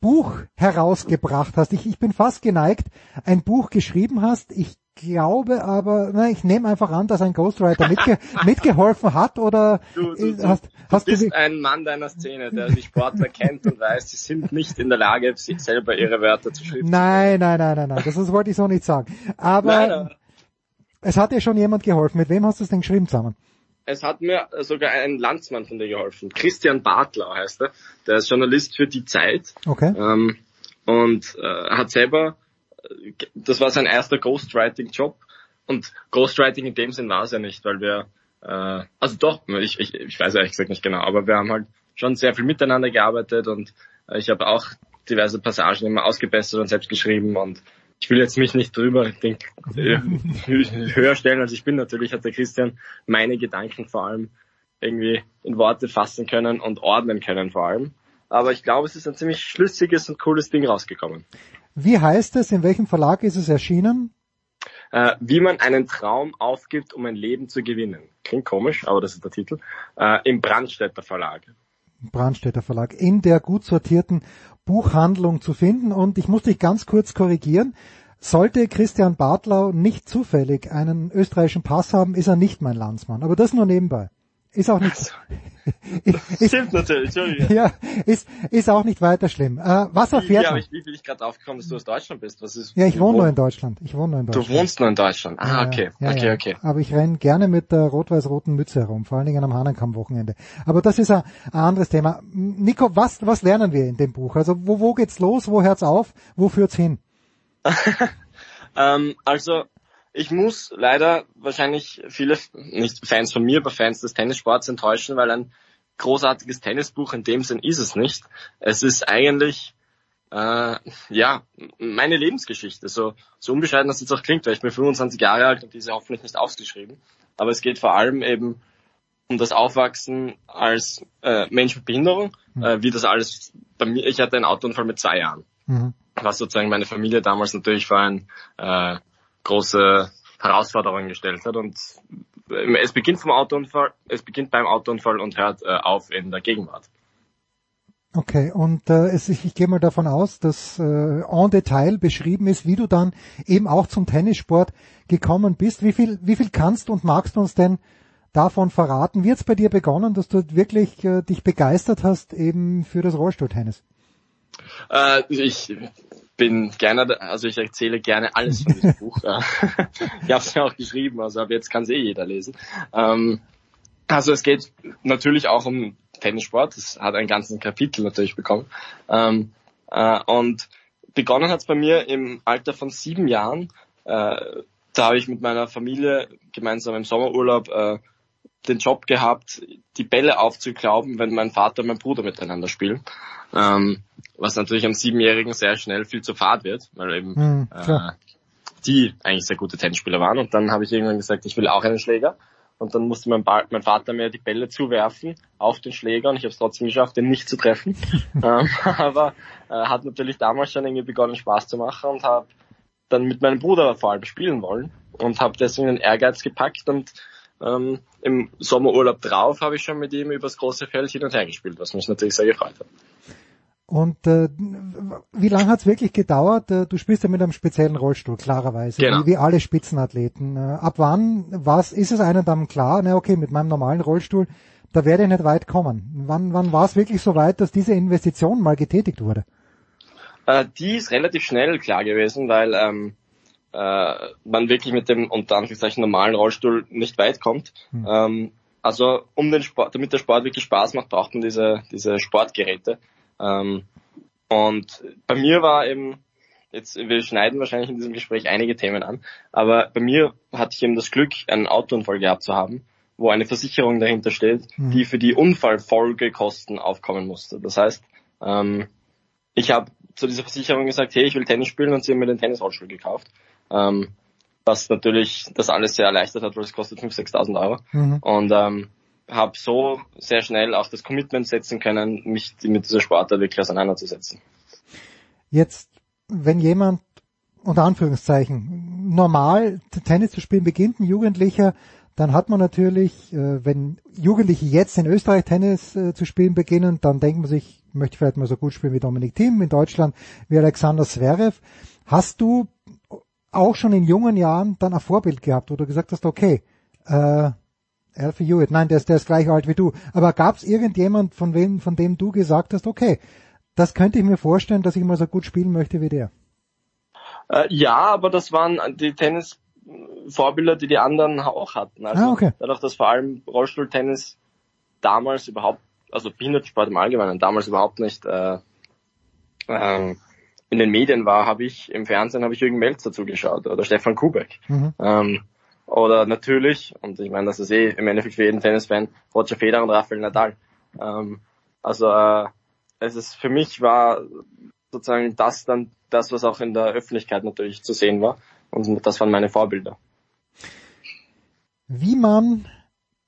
Buch herausgebracht hast. Ich, ich bin fast geneigt, ein Buch geschrieben hast. Ich glaube aber, na, ich nehme einfach an, dass ein Ghostwriter mitge mitgeholfen hat oder du, du, du, hast, hast du bist ein Mann deiner Szene, der die Sportler kennt und weiß, sie sind nicht in der Lage, sich selber ihre Wörter zu schreiben. Nein, nein, nein, nein, nein, das, das wollte ich so nicht sagen. Aber nein, es hat dir schon jemand geholfen. Mit wem hast du es denn geschrieben zusammen? es hat mir sogar ein Landsmann von dir geholfen. Christian Bartler heißt er. Der ist Journalist für die Zeit. Okay. Ähm, und äh, hat selber, das war sein erster Ghostwriting-Job. Und Ghostwriting in dem Sinn war es ja nicht, weil wir, äh, also doch, ich, ich, ich weiß ehrlich gesagt nicht genau, aber wir haben halt schon sehr viel miteinander gearbeitet und äh, ich habe auch diverse Passagen immer ausgebessert und selbst geschrieben und ich will jetzt mich nicht drüber denk, äh, höher stellen, als ich bin. Natürlich hat der Christian meine Gedanken vor allem irgendwie in Worte fassen können und ordnen können vor allem. Aber ich glaube, es ist ein ziemlich schlüssiges und cooles Ding rausgekommen. Wie heißt es? In welchem Verlag ist es erschienen? Äh, wie man einen Traum aufgibt, um ein Leben zu gewinnen. Klingt komisch, aber das ist der Titel. Äh, Im Brandstätter Verlag. Brandstätter Verlag. In der gut sortierten Buchhandlung zu finden. Und ich muss dich ganz kurz korrigieren. Sollte Christian Bartlau nicht zufällig einen österreichischen Pass haben, ist er nicht mein Landsmann. Aber das nur nebenbei. Ist auch nicht. Ist, Stimmt natürlich, Entschuldigung. Ja, ist, ist auch nicht weiter schlimm. Äh, was erfährt Ja, man? aber ich, wie bin ich gerade aufgekommen, dass du aus Deutschland bist? Was ist, Ja, ich wohne wo- nur in Deutschland. Ich wohne nur in Deutschland. Du wohnst nur in Deutschland. Ah, Ja, okay. ja, okay, ja. okay. Aber ich renn gerne mit der rot-weiß-roten Mütze herum, vor allen Dingen am Hahnenkamm-Wochenende. Aber das ist ein, ein anderes Thema. Nico, was, was lernen wir in dem Buch? Also wo, wo geht's los? Wo hört's auf? Wo führt's hin? Ähm, also ich muss leider wahrscheinlich viele, nicht Fans von mir, aber Fans des Tennissports enttäuschen, weil ein großartiges Tennisbuch in dem Sinn ist es nicht. Es ist eigentlich äh, ja meine Lebensgeschichte. So, so unbescheiden das jetzt auch klingt, weil ich bin 25 Jahre alt und diese hoffentlich nicht ausgeschrieben. Aber es geht vor allem eben um das Aufwachsen als äh, Mensch mit Behinderung, äh, wie das alles bei mir, ich hatte einen Autounfall mit zwei Jahren Mhm. was sozusagen meine Familie damals natürlich vor eine äh, große Herausforderung gestellt hat. Und ähm, es beginnt vom Autounfall, es beginnt beim Autounfall und hört äh, auf in der Gegenwart. Okay, und äh, es, ich, ich gehe mal davon aus, dass äh, en Detail beschrieben ist, wie du dann eben auch zum Tennissport gekommen bist. Wie viel, wie viel kannst und magst du uns denn davon verraten? Wie hat's bei dir begonnen, dass du wirklich äh, dich begeistert hast eben für das Rollstuhltennis? Äh, ich bin gerne, also ich erzähle gerne alles von diesem Buch. Ich habe es ja auch geschrieben, also ab jetzt kann es eh jeder lesen. Ähm, also es geht natürlich auch um Tennissport. Das hat ein ganzes Kapitel natürlich bekommen. Ähm, äh, und begonnen hat es bei mir im Alter von sieben Jahren. Äh, da habe ich mit meiner Familie gemeinsam im Sommerurlaub äh, den Job gehabt, die Bälle aufzuklauben, wenn mein Vater und mein Bruder miteinander spielen. Ähm, was natürlich am Siebenjährigen sehr schnell viel zu fad wird, weil eben Hm, äh, die eigentlich sehr gute Tennisspieler waren. Und dann habe ich irgendwann gesagt, ich will auch einen Schläger. Und dann musste mein, ba mein Vater mir die Bälle zuwerfen auf den Schläger und ich habe es trotzdem geschafft, den nicht zu treffen. ähm, aber äh, hat natürlich damals schon irgendwie begonnen Spaß zu machen und habe dann mit meinem Bruder vor allem spielen wollen und habe deswegen den Ehrgeiz gepackt und ähm, im Sommerurlaub drauf habe ich schon mit ihm übers große Feld hin und her gespielt, was mich natürlich sehr gefreut hat. Und äh, wie lange hat's wirklich gedauert? Äh, Du spielst ja mit einem speziellen Rollstuhl, klarerweise, Genau. wie, wie alle Spitzenathleten. Äh, Ab wann was ist es einem dann klar, na okay, mit meinem normalen Rollstuhl, da werde ich nicht weit kommen. Wann, wann war es wirklich so weit, dass diese Investition mal getätigt wurde? Äh, die ist relativ schnell klar gewesen, weil ähm, äh, man wirklich mit dem unter Anführungszeichen normalen Rollstuhl nicht weit kommt. Ähm, also um den Sport, damit der Sport wirklich Spaß macht, braucht man diese diese Sportgeräte. Ähm, und bei mir war eben jetzt wir schneiden wahrscheinlich in diesem Gespräch einige Themen an, aber bei mir hatte ich eben das Glück, einen Autounfall gehabt zu haben, wo eine Versicherung dahinter steht, Mhm. die für die Unfallfolgekosten aufkommen musste. Das heißt, ähm, ich habe zu dieser Versicherung gesagt, hey, ich will Tennis spielen und sie haben mir den Tennisrollstuhl gekauft. Ähm, was natürlich das alles sehr erleichtert hat, weil es kostet 5.000, 6.000 Euro. Mhm. Und ähm, habe so sehr schnell auch das Commitment setzen können, mich mit dieser Sportart wirklich auseinanderzusetzen. Jetzt, wenn jemand unter Anführungszeichen normal Tennis zu spielen beginnt, ein Jugendlicher, dann hat man natürlich, äh, wenn Jugendliche jetzt in Österreich Tennis äh, zu spielen beginnen, dann denkt man sich, ich möchte vielleicht mal so gut spielen wie Dominik Thiem, in Deutschland wie Alexander Zverev. Hast du auch schon in jungen Jahren dann ein Vorbild gehabt, wo du gesagt hast, okay, äh, Alfie Hewitt, nein, der ist, der ist gleich alt wie du. Aber gab es irgendjemand, von wem, von dem du gesagt hast, okay, das könnte ich mir vorstellen, dass ich mal so gut spielen möchte wie der? Äh, ja, aber das waren die Tennis Vorbilder, die die anderen auch hatten. Also Ah, okay. dadurch, dass vor allem Rollstuhltennis damals überhaupt, also Behindertensport im Allgemeinen damals überhaupt nicht äh, ähm, in den Medien war, habe ich im Fernsehen habe ich Jürgen Melzer zugeschaut oder Stefan Kubek. Mhm. Ähm, oder natürlich, und ich meine, das ist eh im Endeffekt für jeden Tennisfan, Roger Federer und Rafael Nadal. Ähm, also äh, es ist für mich war sozusagen das dann das, was auch in der Öffentlichkeit natürlich zu sehen war. Und das waren meine Vorbilder. Wie man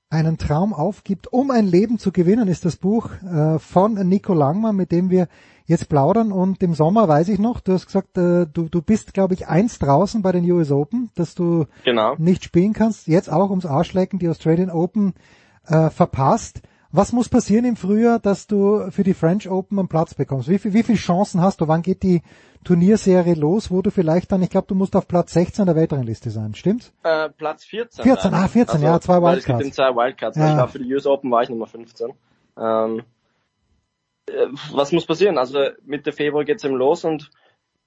einen Traum aufgibt, um ein Leben zu gewinnen, ist das Buch äh, von Nico Langmann, mit dem wir jetzt plaudern. Und im Sommer weiß ich noch, du hast gesagt, äh, du, du bist, glaube ich, eins draußen bei den US Open, dass du Genau. nicht spielen kannst. Jetzt auch ums Arschlecken die Australian Open äh, verpasst. Was muss passieren im Frühjahr, dass du für die French Open einen Platz bekommst? Wie, viel, wie viele Chancen hast du? Wann geht die Turnierserie los, wo du vielleicht dann, ich glaube, du musst auf Platz 16 der Weltrangliste sein, stimmt's? Äh, Platz 14. 14, leider. ah, 14, ja, zwei weil Es Wildcards. gibt zwei Wildcards. Ja. Ich war für die US Open war ich Nummer 15. Ähm, äh, was muss passieren? Also Mitte Februar geht's eben los und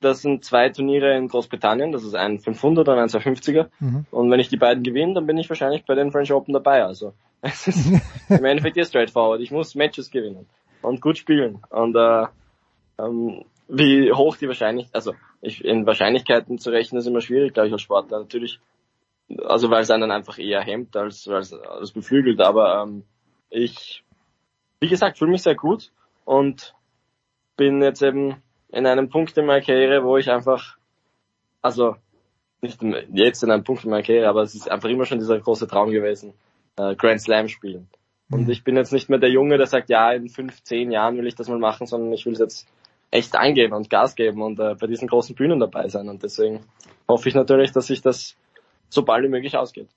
das sind zwei Turniere in Großbritannien. Das ist ein 500 und ein 250er. Mhm. Und wenn ich die beiden gewinne, dann bin ich wahrscheinlich bei den French Open dabei. Also es ist im Endeffekt eh straightforward. Ich muss Matches gewinnen und gut spielen. Und äh, ähm, wie hoch die Wahrscheinlichkeit, also ich, in Wahrscheinlichkeiten zu rechnen, ist immer schwierig, glaube ich, als Sportler. Natürlich, also weil es einen einfach eher hemmt als, als, als beflügelt. Aber ähm, ich, wie gesagt, fühle mich sehr gut und bin jetzt eben in einem Punkt in meiner Karriere, wo ich einfach, also nicht jetzt in einem Punkt in meiner Karriere, aber es ist einfach immer schon dieser große Traum gewesen, äh, Grand Slam spielen. Und ich bin jetzt nicht mehr der Junge, der sagt, ja, in fünf, zehn Jahren will ich das mal machen, sondern ich will es jetzt echt eingeben und Gas geben und äh, bei diesen großen Bühnen dabei sein. Und deswegen hoffe ich natürlich, dass sich das so bald wie möglich ausgeht.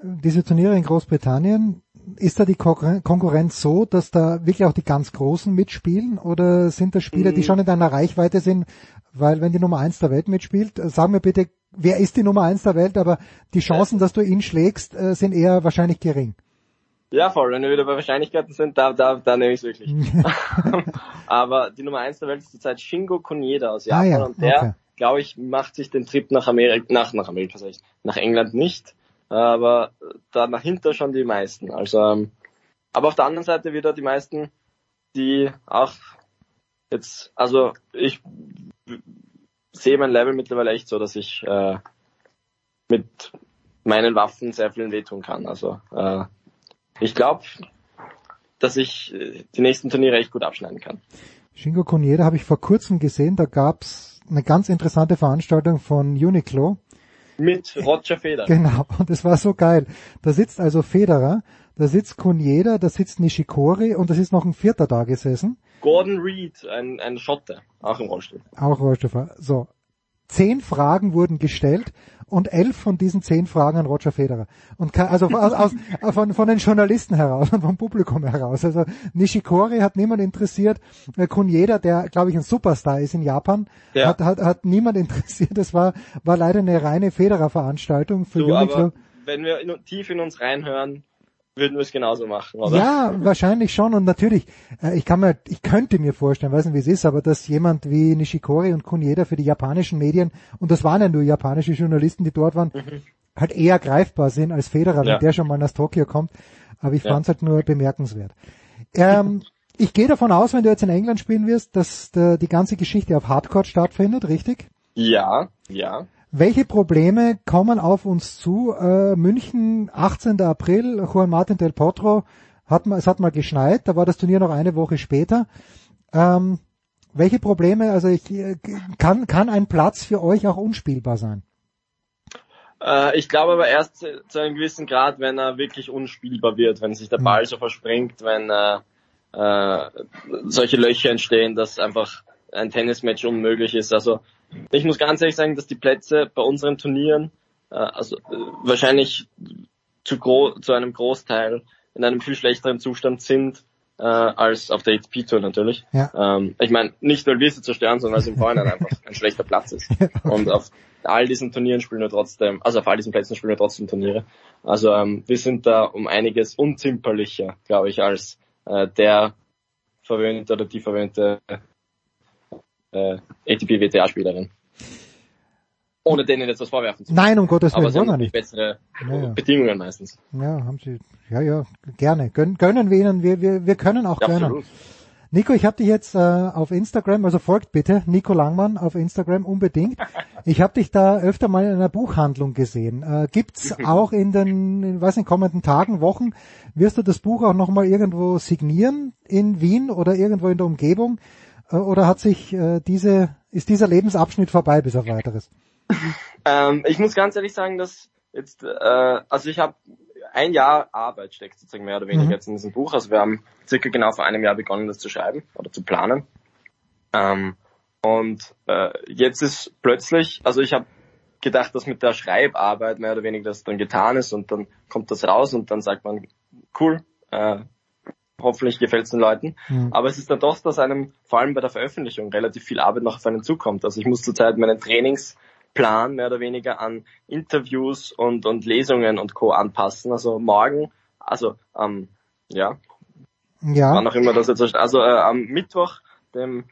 Diese Turniere in Großbritannien, ist da die Konkurren- Konkurrenz so, dass da wirklich auch die ganz Großen mitspielen oder sind das Spieler, die Mhm. schon in deiner Reichweite sind? Weil wenn die Nummer eins der Welt mitspielt, äh, sag mir bitte, wer ist die Nummer eins der Welt, aber die Chancen, dass du ihn schlägst, äh, sind eher wahrscheinlich gering. Ja, voll. Wenn wir wieder bei Wahrscheinlichkeiten sind, da, da, da nehme ich es wirklich. Aber die Nummer eins der Welt ist zurzeit Shingo Konieda aus Ah Japan ja, und der, okay. glaube ich, macht sich den Trip nach Amerika, nach, nach Amerika, nach England nicht, aber da dahinter schon die meisten. Also, ähm, aber auf der anderen Seite wieder die meisten, die auch jetzt, also ich sehe mein Level mittlerweile echt so, dass ich äh, mit meinen Waffen sehr vielen wehtun kann. Also äh, ich glaube, dass ich äh, die nächsten Turniere echt gut abschneiden kann. Shingo Konieda habe ich vor kurzem gesehen, da gab's eine ganz interessante Veranstaltung von Uniqlo. Mit Roger Federer. Genau, und es war so geil. Da sitzt also Federer, da sitzt Konieda, da sitzt Nishikori und es ist noch ein Vierter da gesessen. Gordon Reed, ein, ein Schotte, auch im Rollstuhl. Auch Rollstuhlfahrer. So. Zehn Fragen wurden gestellt und elf von diesen zehn Fragen an Roger Federer. Und ke- also aus, aus, von, von den Journalisten heraus und vom Publikum heraus. Also Nishikori hat niemand interessiert. Äh, Kunieda, der glaube ich ein Superstar ist in Japan, Ja. hat, hat, hat niemand interessiert. Das war, war leider eine reine Federer-Veranstaltung für Uniqlo. aber wenn wir in, tief in uns reinhören, würden wir es genauso machen, oder? Ja, wahrscheinlich schon. Und natürlich, äh, ich kann mir, ich könnte mir vorstellen, weiß nicht wie es ist, aber dass jemand wie Nishikori und Kunieda für die japanischen Medien, und das waren ja nur japanische Journalisten, die dort waren, halt eher greifbar sind als Federer, wenn Ja. der schon mal nach Tokio kommt. Aber ich Ja. fand es halt nur bemerkenswert. Ähm, ich gehe davon aus, wenn du jetzt in England spielen wirst, dass die ganze Geschichte auf Hardcore stattfindet, richtig? Ja, ja. Welche Probleme kommen auf uns zu? Äh, München, 18. April, Juan Martin del Potro, hat mal, es hat mal geschneit, da war das Turnier noch eine Woche später. Ähm, welche Probleme, also ich, äh, kann, kann ein Platz für euch auch unspielbar sein? Äh, ich glaube aber erst zu zu einem gewissen Grad, wenn er wirklich unspielbar wird, wenn sich der Ball so verspringt, wenn äh, äh, solche Löcher entstehen, dass einfach ein Tennismatch unmöglich ist. Also ich muss ganz ehrlich sagen, dass die Plätze bei unseren Turnieren äh, also äh, wahrscheinlich zu, gro zu einem Großteil in einem viel schlechteren Zustand sind äh, als auf der ATP Tour natürlich. Ja. Ähm, ich meine, nicht weil wir sie zerstören, sondern weil es im Vorhinein einfach ein schlechter Platz ist. Und auf all diesen Turnieren spielen wir trotzdem, also auf all diesen Plätzen spielen wir trotzdem Turniere. Also ähm, wir sind da um einiges unzimperlicher, glaube ich, als äh, der verwöhnte oder die verwöhnte äh, ATP WTA Spielerin. Ohne denen jetzt was vorwerfen zu Nein, um Gottes Aber Willen, sie wollen haben wir nicht. bessere Ja, ja. Bedingungen meistens. Ja, haben sie, ja, ja, gerne. Gön, gönnen wir ihnen, wir, wir, wir können auch Ja, gönnen. absolut. Nico, ich habe dich jetzt äh, auf Instagram, also folgt bitte Nico Langmann auf Instagram unbedingt. Ich habe dich da öfter mal in einer Buchhandlung gesehen. Äh, gibt's auch in den, in, weiß nicht, kommenden Tagen, Wochen, wirst du das Buch auch nochmal irgendwo signieren in Wien oder irgendwo in der Umgebung? Äh, oder hat sich äh, diese, ist dieser Lebensabschnitt vorbei bis auf weiteres? Ähm, ich muss ganz ehrlich sagen, dass jetzt, äh, also ich habe ein Jahr Arbeit steckt sozusagen mehr oder weniger Mhm. jetzt in diesem Buch. Also wir haben circa genau vor einem Jahr begonnen, das zu schreiben oder zu planen. Ähm, und äh, jetzt ist plötzlich, also ich habe gedacht, dass mit der Schreibarbeit mehr oder weniger das dann getan ist und dann kommt das raus und dann sagt man, cool, äh, hoffentlich gefällt es den Leuten. Mhm. Aber es ist dann doch, dass einem vor allem bei der Veröffentlichung relativ viel Arbeit noch auf einen zukommt. Also ich muss zurzeit meinen Trainingsplan mehr oder weniger an Interviews und, und Lesungen und Co. anpassen. Also morgen, also ähm, ja, Ja. wann auch immer das jetzt, so- also äh, am Mittwoch, dem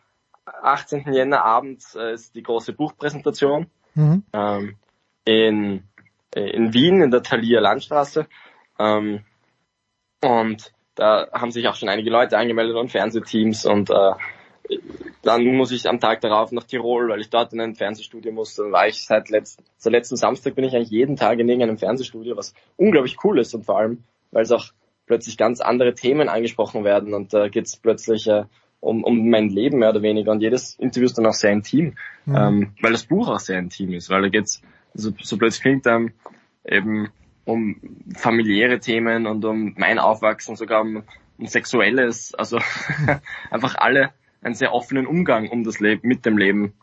18. Jänner abends äh, ist die große Buchpräsentation Mhm. ähm, in, äh, in Wien in der Thalia Landstraße. Ähm, und da haben sich auch schon einige Leute angemeldet und Fernsehteams und äh, dann muss ich am Tag darauf nach Tirol, weil ich dort in ein Fernsehstudio musste. Dann war ich seit letzten, seit letzten Samstag bin ich eigentlich jeden Tag in irgendeinem Fernsehstudio, was unglaublich cool ist und vor allem, weil es auch plötzlich ganz andere Themen angesprochen werden und da geht's plötzlich äh, um, um mein Leben mehr oder weniger und jedes Interview ist dann auch sehr intim, Mhm. ähm, weil das Buch auch sehr intim ist, weil da geht's so, so plötzlich klingt ähm, eben um familiäre Themen und um mein Aufwachsen, sogar um, um sexuelles, also einfach alle einen sehr offenen Umgang um das Leben, mit dem Leben,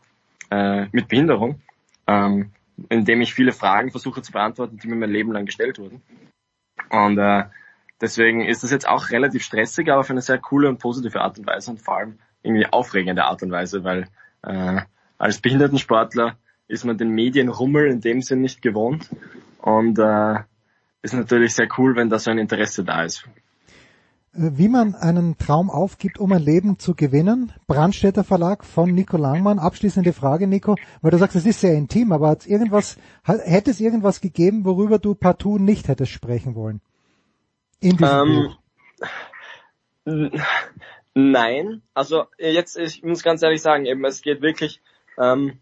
äh, mit Behinderung, ähm, indem ich viele Fragen versuche zu beantworten, die mir mein Leben lang gestellt wurden. Und äh, deswegen ist das jetzt auch relativ stressig, aber auf eine sehr coole und positive Art und Weise und vor allem irgendwie aufregende Art und Weise, weil äh, als Behindertensportler ist man den Medienrummel in dem Sinn nicht gewohnt und äh, ist natürlich sehr cool, wenn da so ein Interesse da ist. Äh, Wie man einen Traum aufgibt, um ein Leben zu gewinnen. Brandstätter Verlag von Nico Langmann. Abschließende Frage, Nico, weil du sagst, es ist sehr intim, aber hat's irgendwas, hat, hätte es irgendwas gegeben, worüber du partout nicht hättest sprechen wollen? In diesem Ähm, Buch. Nein, also jetzt, ich muss ganz ehrlich sagen, eben es geht wirklich, ähm,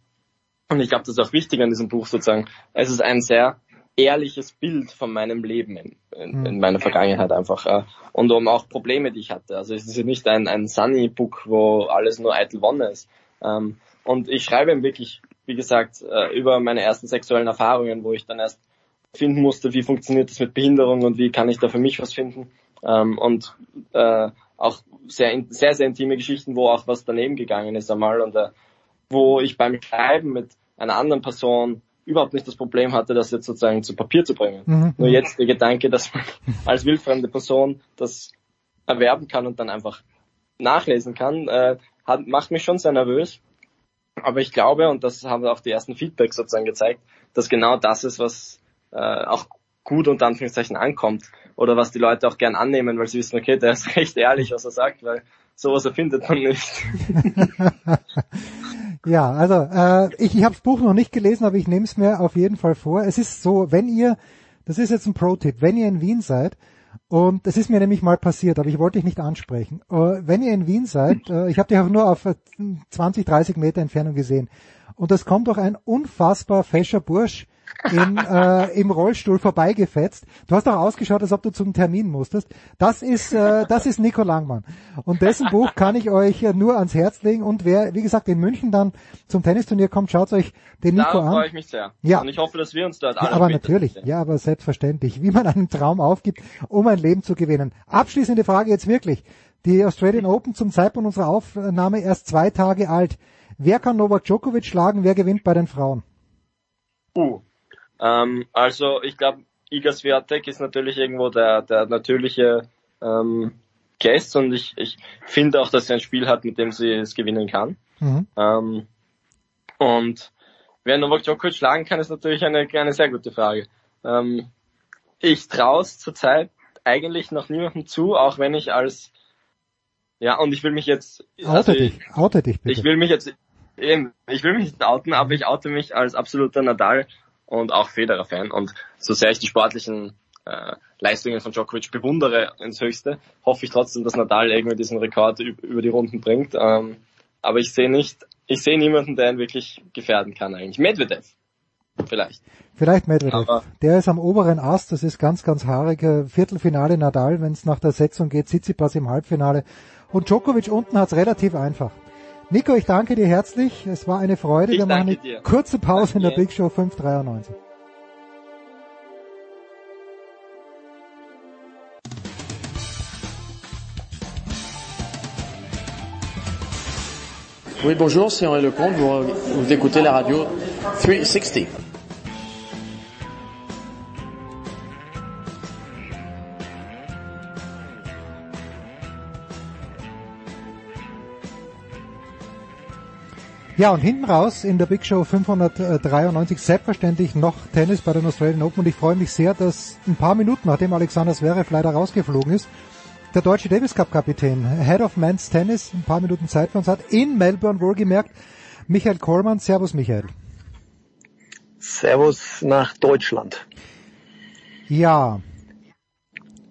und ich glaube, das ist auch wichtig an diesem Buch sozusagen, es ist ein sehr ehrliches Bild von meinem Leben in, in, in meiner Vergangenheit einfach und um auch Probleme, die ich hatte. Also es ist ja nicht ein, ein Sunny-Book, wo alles nur eitel Wonne ist. Ähm, und ich schreibe eben wirklich, wie gesagt, äh, über meine ersten sexuellen Erfahrungen, wo ich dann erst finden musste, wie funktioniert das mit Behinderung und wie kann ich da für mich was finden. Ähm, und äh, auch sehr, sehr, sehr intime Geschichten, wo auch was daneben gegangen ist einmal und äh, wo ich beim Schreiben mit einer anderen Person überhaupt nicht das Problem hatte, das jetzt sozusagen zu Papier zu bringen. Mhm. Nur jetzt der Gedanke, dass man als wildfremde Person das erwerben kann und dann einfach nachlesen kann, äh, hat, macht mich schon sehr nervös. Aber ich glaube, und das haben auch die ersten Feedbacks sozusagen gezeigt, dass genau das ist, was äh, auch gut unter Anführungszeichen ankommt oder was die Leute auch gern annehmen, weil sie wissen, okay, der ist recht ehrlich, was er sagt, weil sowas erfindet man nicht. Ja, also äh, ich, ich habe das Buch noch nicht gelesen, aber ich nehme es mir auf jeden Fall vor. Es ist so, wenn ihr, das ist jetzt ein Pro-Tipp, wenn ihr in Wien seid, und das ist mir nämlich mal passiert, aber ich wollte dich nicht ansprechen. Äh, wenn ihr in Wien seid, äh, ich habe dich auch nur auf äh, 20, 30 Meter Entfernung gesehen, und es kommt doch ein unfassbar fescher Bursch in, äh, im Rollstuhl vorbeigefetzt. Du hast auch ausgeschaut, als ob du zum Termin musstest. Das ist, äh, das ist Nico Langmann. Und dessen Buch kann ich euch nur ans Herz legen. Und wer, wie gesagt, in München dann zum Tennisturnier kommt, schaut euch den Nico Darauf an. freue ich mich sehr. Ja. Und ich hoffe, dass wir uns dort Ja, alle aber später natürlich, sehen. ja, aber selbstverständlich, wie man einen Traum aufgibt, um ein Leben zu gewinnen. Abschließende Frage jetzt wirklich. Die Australian Open zum Zeitpunkt unserer Aufnahme erst zwei Tage alt. Wer kann Novak Djokovic schlagen? Wer gewinnt bei den Frauen? Uh. Ähm, also ich glaube, Iga Swiatek ist natürlich irgendwo der, der natürliche ähm, Guest und ich, ich finde auch, dass sie ein Spiel hat, mit dem sie es gewinnen kann. Mhm. Ähm, und wer Novak Djokovic schlagen kann, ist natürlich eine, eine sehr gute Frage. Ähm, ich traue es zurzeit eigentlich noch niemandem zu, auch wenn ich als ja, und ich will mich jetzt, also Oute ich, dich, oute dich bitte. ich will mich jetzt, Eben, ich will mich nicht outen, aber ich oute mich als absoluter Nadal und auch Federer-Fan. Und so sehr ich die sportlichen äh, Leistungen von Djokovic bewundere ins Höchste, hoffe ich trotzdem, dass Nadal irgendwie diesen Rekord über die Runden bringt. Ähm, aber ich sehe nicht, ich sehe niemanden, der ihn wirklich gefährden kann eigentlich. Medvedev. Vielleicht. Vielleicht Medvedev. Aber der ist am oberen Ast, das ist ganz, ganz haarig. Viertelfinale Nadal, wenn es nach der Setzung geht, Tsitsipas im Halbfinale. Und Djokovic unten hat's relativ einfach. Nico, ich danke dir herzlich. Es war eine Freude. Ich Wir machen danke eine dir. kurze Pause in der Danke. Big Show 593. Oui, bonjour, c'est Henri Lecomte. Vous, vous écoutez la radio 360. Ja, und hinten raus in der Big Show 593 selbstverständlich noch Tennis bei den Australian Open und ich freue mich sehr, dass ein paar Minuten nachdem Alexander Zverev leider rausgeflogen ist, der deutsche Davis Cup Kapitän, Head of Men's Tennis, ein paar Minuten Zeit für uns hat, in Melbourne wohlgemerkt, Michael Kohlmann. Servus Michael. Servus nach Deutschland. Ja,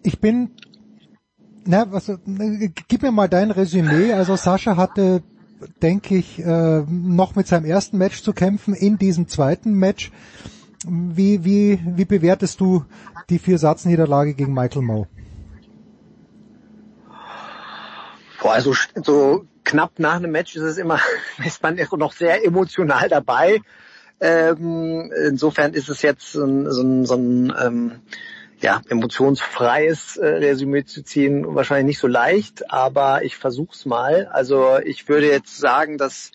ich bin, na, was, gib mir mal dein Resümee. Also Sascha hatte, denke ich, äh, noch mit seinem ersten Match zu kämpfen in diesem zweiten Match. Wie, wie, wie bewertest du die vier Satzniederlage gegen Michael Moe? Boah, also so knapp nach einem Match ist es immer, ist man noch sehr emotional dabei. Ähm, insofern ist es jetzt so ein, so ein, so ein ähm, ja, emotionsfreies äh, Resümee zu ziehen, wahrscheinlich nicht so leicht, aber ich versuch's mal. Also ich würde jetzt sagen, dass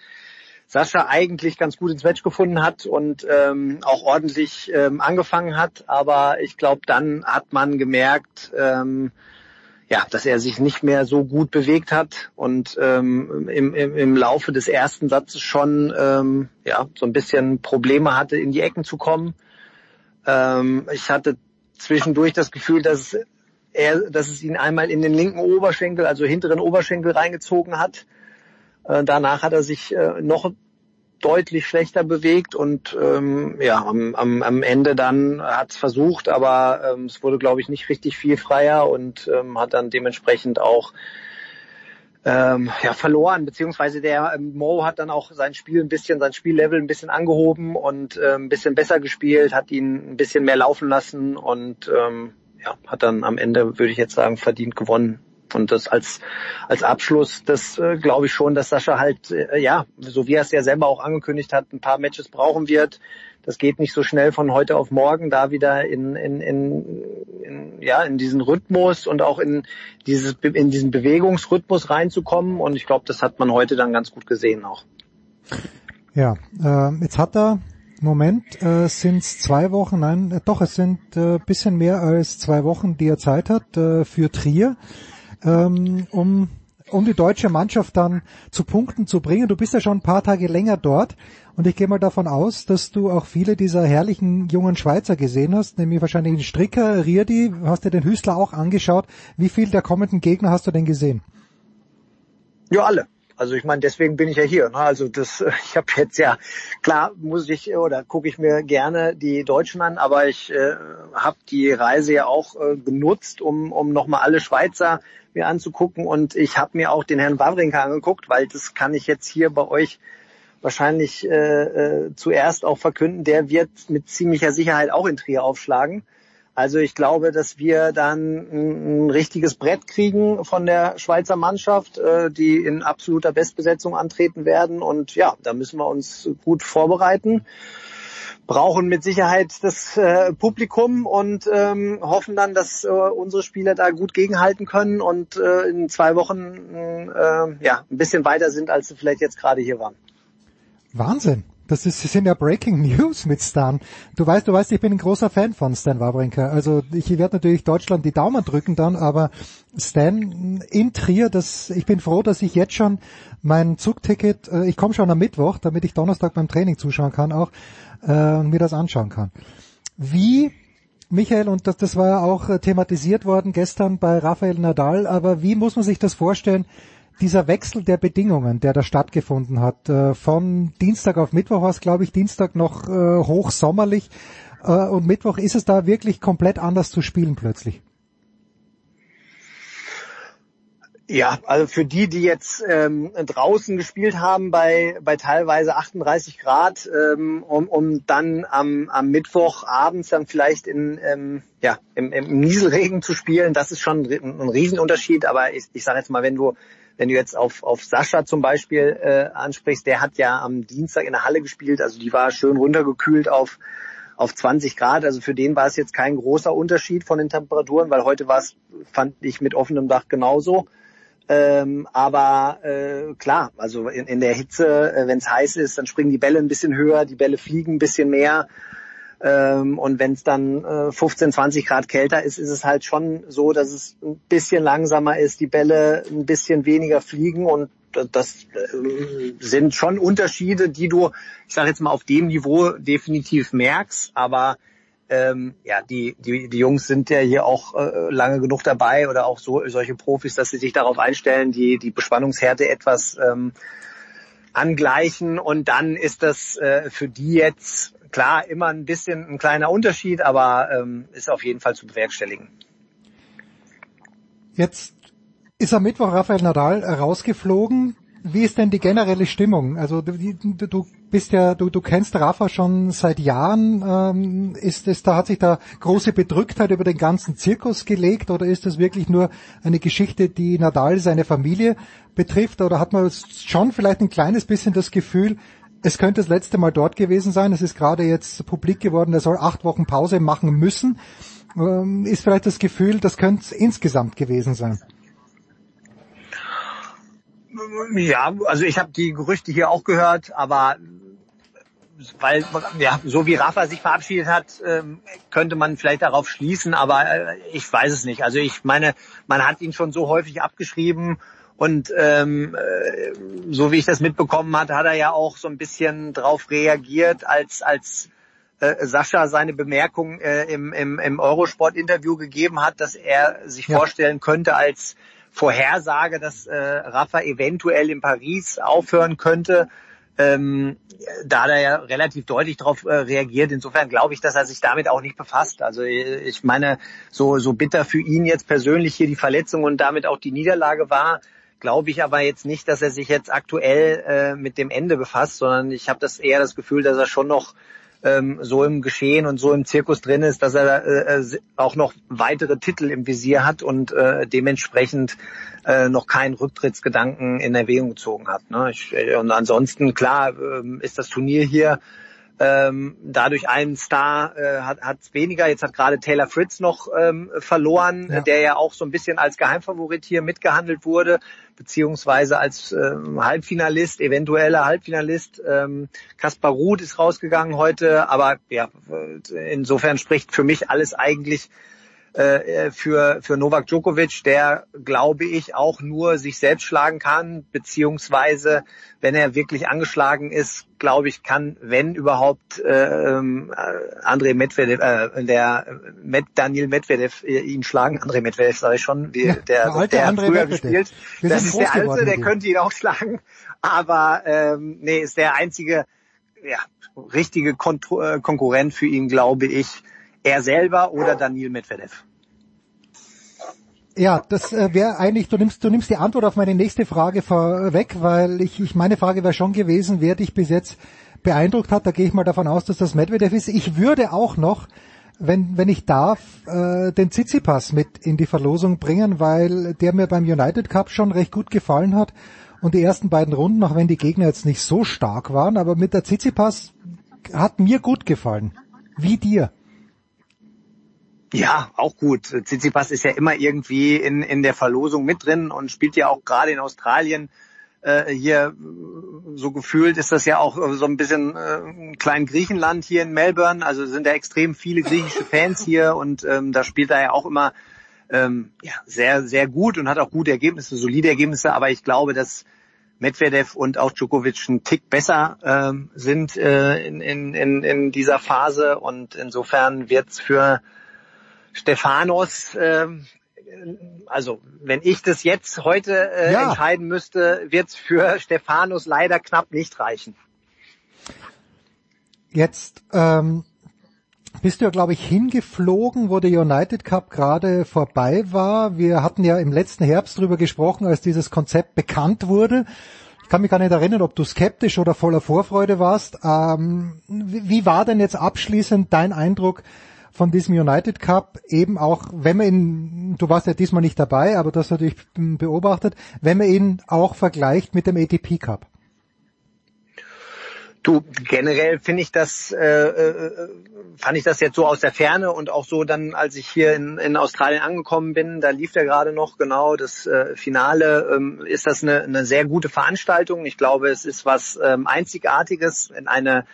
Sascha eigentlich ganz gut ins Match gefunden hat und ähm, auch ordentlich ähm, angefangen hat, aber ich glaube, dann hat man gemerkt, ähm, ja, dass er sich nicht mehr so gut bewegt hat und ähm, im, im, im Laufe des ersten Satzes schon ähm, ja so ein bisschen Probleme hatte, in die Ecken zu kommen. Ähm, ich hatte zwischendurch das Gefühl, dass er, dass es ihn einmal in den linken Oberschenkel, also hinteren Oberschenkel reingezogen hat. Äh, danach hat er sich äh, noch deutlich schlechter bewegt und ähm, ja, am, am, am Ende dann hat es versucht, aber ähm, es wurde, glaube ich, nicht richtig viel freier und ähm, hat dann dementsprechend auch ähm, ja, verloren, beziehungsweise der ähm, Mo hat dann auch sein Spiel ein bisschen, sein Spiellevel ein bisschen angehoben und ähm, ein bisschen besser gespielt, hat ihn ein bisschen mehr laufen lassen und ähm, ja, hat dann am Ende, würde ich jetzt sagen, verdient gewonnen. Und das als als Abschluss, das äh, glaube ich schon, dass Sascha halt, äh, ja, so wie er es ja selber auch angekündigt hat, ein paar Matches brauchen wird. Das geht nicht so schnell von heute auf morgen, da wieder in, in, in, in, ja, in diesen Rhythmus und auch in, dieses, in diesen Bewegungsrhythmus reinzukommen. Und ich glaube, das hat man heute dann ganz gut gesehen auch. Ja, äh, jetzt hat er, Moment, äh, sind zwei Wochen, nein, äh, doch, es sind äh, bisschen mehr als zwei Wochen, die er Zeit hat äh, für Trier, ähm, um um die deutsche Mannschaft dann zu Punkten zu bringen. Du bist ja schon ein paar Tage länger dort und ich gehe mal davon aus, dass du auch viele dieser herrlichen jungen Schweizer gesehen hast, nämlich wahrscheinlich den Stricker, Rierdi, hast dir den Hüstler auch angeschaut. Wie viel der kommenden Gegner hast du denn gesehen? Ja, alle. Also ich meine, deswegen bin ich ja hier. Ne? Also das, ich habe jetzt ja klar muss ich oder gucke ich mir gerne die Deutschen an, aber ich äh, habe die Reise ja auch äh, genutzt, um um nochmal alle Schweizer mir anzugucken und ich habe mir auch den Herrn Wawrinka angeguckt, weil das kann ich jetzt hier bei euch wahrscheinlich äh, äh, zuerst auch verkünden. Der wird mit ziemlicher Sicherheit auch in Trier aufschlagen. Also ich glaube, dass wir dann ein, richtiges Brett kriegen von der Schweizer Mannschaft, äh, die in absoluter Bestbesetzung antreten werden. Und ja, da müssen wir uns gut vorbereiten. Brauchen mit Sicherheit das äh, Publikum und ähm, hoffen dann, dass äh, unsere Spieler da gut gegenhalten können und in zwei Wochen ja ein bisschen weiter sind, als sie vielleicht jetzt gerade hier waren. Wahnsinn. Das ist, sind ja Breaking News mit Stan. Du weißt, du weißt, ich bin ein großer Fan von Stan Wawrinka. Also ich werde natürlich Deutschland die Daumen drücken dann, aber Stan in Trier, das, ich bin froh, dass ich jetzt schon mein Zugticket, äh, ich komme schon am Mittwoch, damit ich Donnerstag beim Training zuschauen kann auch äh, und mir das anschauen kann. Wie Michael, und das, das war ja auch äh, thematisiert worden gestern bei Rafael Nadal, aber wie muss man sich das vorstellen? Dieser Wechsel der Bedingungen, der da stattgefunden hat, äh, von Dienstag auf Mittwoch war es, glaube ich, Dienstag noch äh, hochsommerlich äh, und Mittwoch ist es da wirklich komplett anders zu spielen plötzlich. Ja, also für die, die jetzt ähm, draußen gespielt haben bei, bei teilweise 38 Grad, ähm, um, um dann am, am Mittwoch abends dann vielleicht in, ähm, ja, im, im Nieselregen zu spielen, das ist schon ein, ein Riesenunterschied. Aber ich, ich sage jetzt mal, wenn du wenn du jetzt auf, auf Sascha zum Beispiel äh, ansprichst, der hat ja am Dienstag in der Halle gespielt, also die war schön runtergekühlt auf auf 20 Grad. Also für den war es jetzt kein großer Unterschied von den Temperaturen, weil heute war es, fand ich, mit offenem Dach genauso. Ähm, aber äh, klar, also in, in der Hitze, äh, wenn es heiß ist, dann springen die Bälle ein bisschen höher, die Bälle fliegen ein bisschen mehr. Ähm, und wenn es dann äh, 15, 20 Grad kälter ist, ist es halt schon so, dass es ein bisschen langsamer ist, die Bälle ein bisschen weniger fliegen und das äh, sind schon Unterschiede, die du, ich sage jetzt mal, auf dem Niveau definitiv merkst, aber ähm, ja, die, die, die Jungs sind ja hier auch äh, lange genug dabei oder auch so solche Profis, dass sie sich darauf einstellen, die, die Bespannungshärte etwas ähm, angleichen und dann ist das äh, für die jetzt klar immer ein bisschen ein kleiner Unterschied, aber ähm, ist auf jeden Fall zu bewerkstelligen. Jetzt ist am Mittwoch Rafael Nadal rausgeflogen wie ist denn die generelle Stimmung? Also du, du bist ja, du, du kennst Rafa schon seit Jahren. Ähm, ist es, da hat sich da große Bedrücktheit über den ganzen Zirkus gelegt oder ist es wirklich nur eine Geschichte, die Nadal seine Familie betrifft? Oder hat man schon vielleicht ein kleines bisschen das Gefühl, es könnte das letzte Mal dort gewesen sein. Es ist gerade jetzt publik geworden, er soll acht Wochen Pause machen müssen. Ähm, ist vielleicht das Gefühl, das könnte es insgesamt gewesen sein. Ja, also ich habe die Gerüchte hier auch gehört, aber weil ja so wie Rafa sich verabschiedet hat, ähm, könnte man vielleicht darauf schließen, aber äh, ich weiß es nicht. Also ich meine, man hat ihn schon so häufig abgeschrieben und ähm, äh, so wie ich das mitbekommen hatte, hat er ja auch so ein bisschen drauf reagiert, als als äh, Sascha seine Bemerkung äh, im, im, im Eurosport-Interview gegeben hat, dass er sich ja. vorstellen könnte als Vorhersage, dass äh, Rafa eventuell in Paris aufhören könnte. Ähm, da hat er ja relativ deutlich darauf äh, reagiert. Insofern glaube ich, dass er sich damit auch nicht befasst. Also äh, ich meine, so, so bitter für ihn jetzt persönlich hier die Verletzung und damit auch die Niederlage war, glaube ich aber jetzt nicht, dass er sich jetzt aktuell äh, mit dem Ende befasst, sondern ich habe das eher das Gefühl, dass er schon noch ähm, so im Geschehen und so im Zirkus drin ist, dass er äh, äh, auch noch weitere Titel im Visier hat und äh, dementsprechend äh, noch keinen Rücktrittsgedanken in Erwägung gezogen hat. Ne? Ich, äh, und ansonsten, klar, äh, ist das Turnier hier ähm, dadurch einen Star äh, hat hat's weniger. Jetzt hat gerade Taylor Fritz noch ähm, verloren, ja. der ja auch so ein bisschen als Geheimfavorit hier mitgehandelt wurde, beziehungsweise als ähm, Halbfinalist, eventueller Halbfinalist. Ähm, Kaspar Ruth ist rausgegangen heute, aber ja, insofern spricht für mich alles eigentlich äh, für, für Novak Djokovic, der, glaube ich, auch nur sich selbst schlagen kann, beziehungsweise, wenn er wirklich angeschlagen ist, glaube ich, kann, wenn überhaupt, äh, äh, André Medvedev, äh, der Med, Daniel Medvedev äh, ihn schlagen. André Medvedev sage ich schon, wie, ja, der, der, der hat früher Medvedev. gespielt. Wir das ist der Alte, der könnte ihn auch schlagen. Aber ähm, nee, ist der einzige ja, richtige Kon äh, Konkurrent für ihn, glaube ich, er selber oder Daniel Medvedev? Ja, das äh, wäre eigentlich, du nimmst, du nimmst die Antwort auf meine nächste Frage vorweg, weil ich, ich meine Frage wäre schon gewesen, wer dich bis jetzt beeindruckt hat. Da gehe ich mal davon aus, dass das Medvedev ist. Ich würde auch noch, wenn, wenn ich darf, äh, den Tsitsipas mit in die Verlosung bringen, weil der mir beim United Cup schon recht gut gefallen hat. Und die ersten beiden Runden, auch wenn die Gegner jetzt nicht so stark waren, aber mit der Tsitsipas hat mir gut gefallen. Wie dir? Ja, auch gut. Tsitsipas ist ja immer irgendwie in, in der Verlosung mit drin und spielt ja auch gerade in Australien äh, hier so gefühlt ist das ja auch so ein bisschen äh, ein klein Griechenland hier in Melbourne. Also sind da extrem viele griechische Fans hier und ähm, da spielt er ja auch immer ähm, ja, sehr, sehr gut und hat auch gute Ergebnisse, solide Ergebnisse. Aber ich glaube, dass Medvedev und auch Djokovic einen Tick besser ähm, sind äh, in, in, in dieser Phase und insofern wird's für Stefanos, äh, also wenn ich das jetzt heute äh, Ja. entscheiden müsste, wird es für Stefanos leider knapp nicht reichen. Jetzt ähm, bist du ja, glaube ich, hingeflogen, wo der United Cup gerade vorbei war. Wir hatten ja im letzten Herbst drüber gesprochen, als dieses Konzept bekannt wurde. Ich kann mich gar nicht erinnern, ob du skeptisch oder voller Vorfreude warst. Ähm, wie, wie war denn jetzt abschließend dein Eindruck von diesem United Cup? Eben auch, wenn man ihn, du warst ja diesmal nicht dabei, aber das natürlich beobachtet, wenn man ihn auch vergleicht mit dem ATP Cup. Du, generell finde ich das, äh, äh, fand ich das jetzt so aus der Ferne und auch so dann, als ich hier in, in Australien angekommen bin, da lief der gerade noch genau das äh, Finale, ähm, ist das eine, eine sehr gute Veranstaltung. Ich glaube, es ist was ähm, Einzigartiges in eine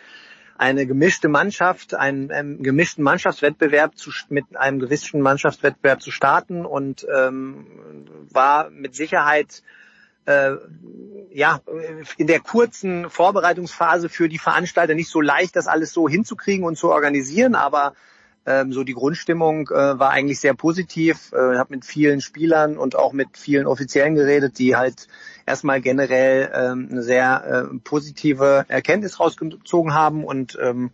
eine gemischte Mannschaft, einen, einen gemischten Mannschaftswettbewerb zu, mit einem gewissen Mannschaftswettbewerb zu starten und ähm, war mit Sicherheit äh, ja, in der kurzen Vorbereitungsphase für die Veranstalter nicht so leicht, das alles so hinzukriegen und zu organisieren, aber ähm, so die Grundstimmung äh, war eigentlich sehr positiv. Äh, ich habe mit vielen Spielern und auch mit vielen Offiziellen geredet, die halt erstmal generell ähm, eine sehr äh, positive Erkenntnis rausgezogen haben und ähm,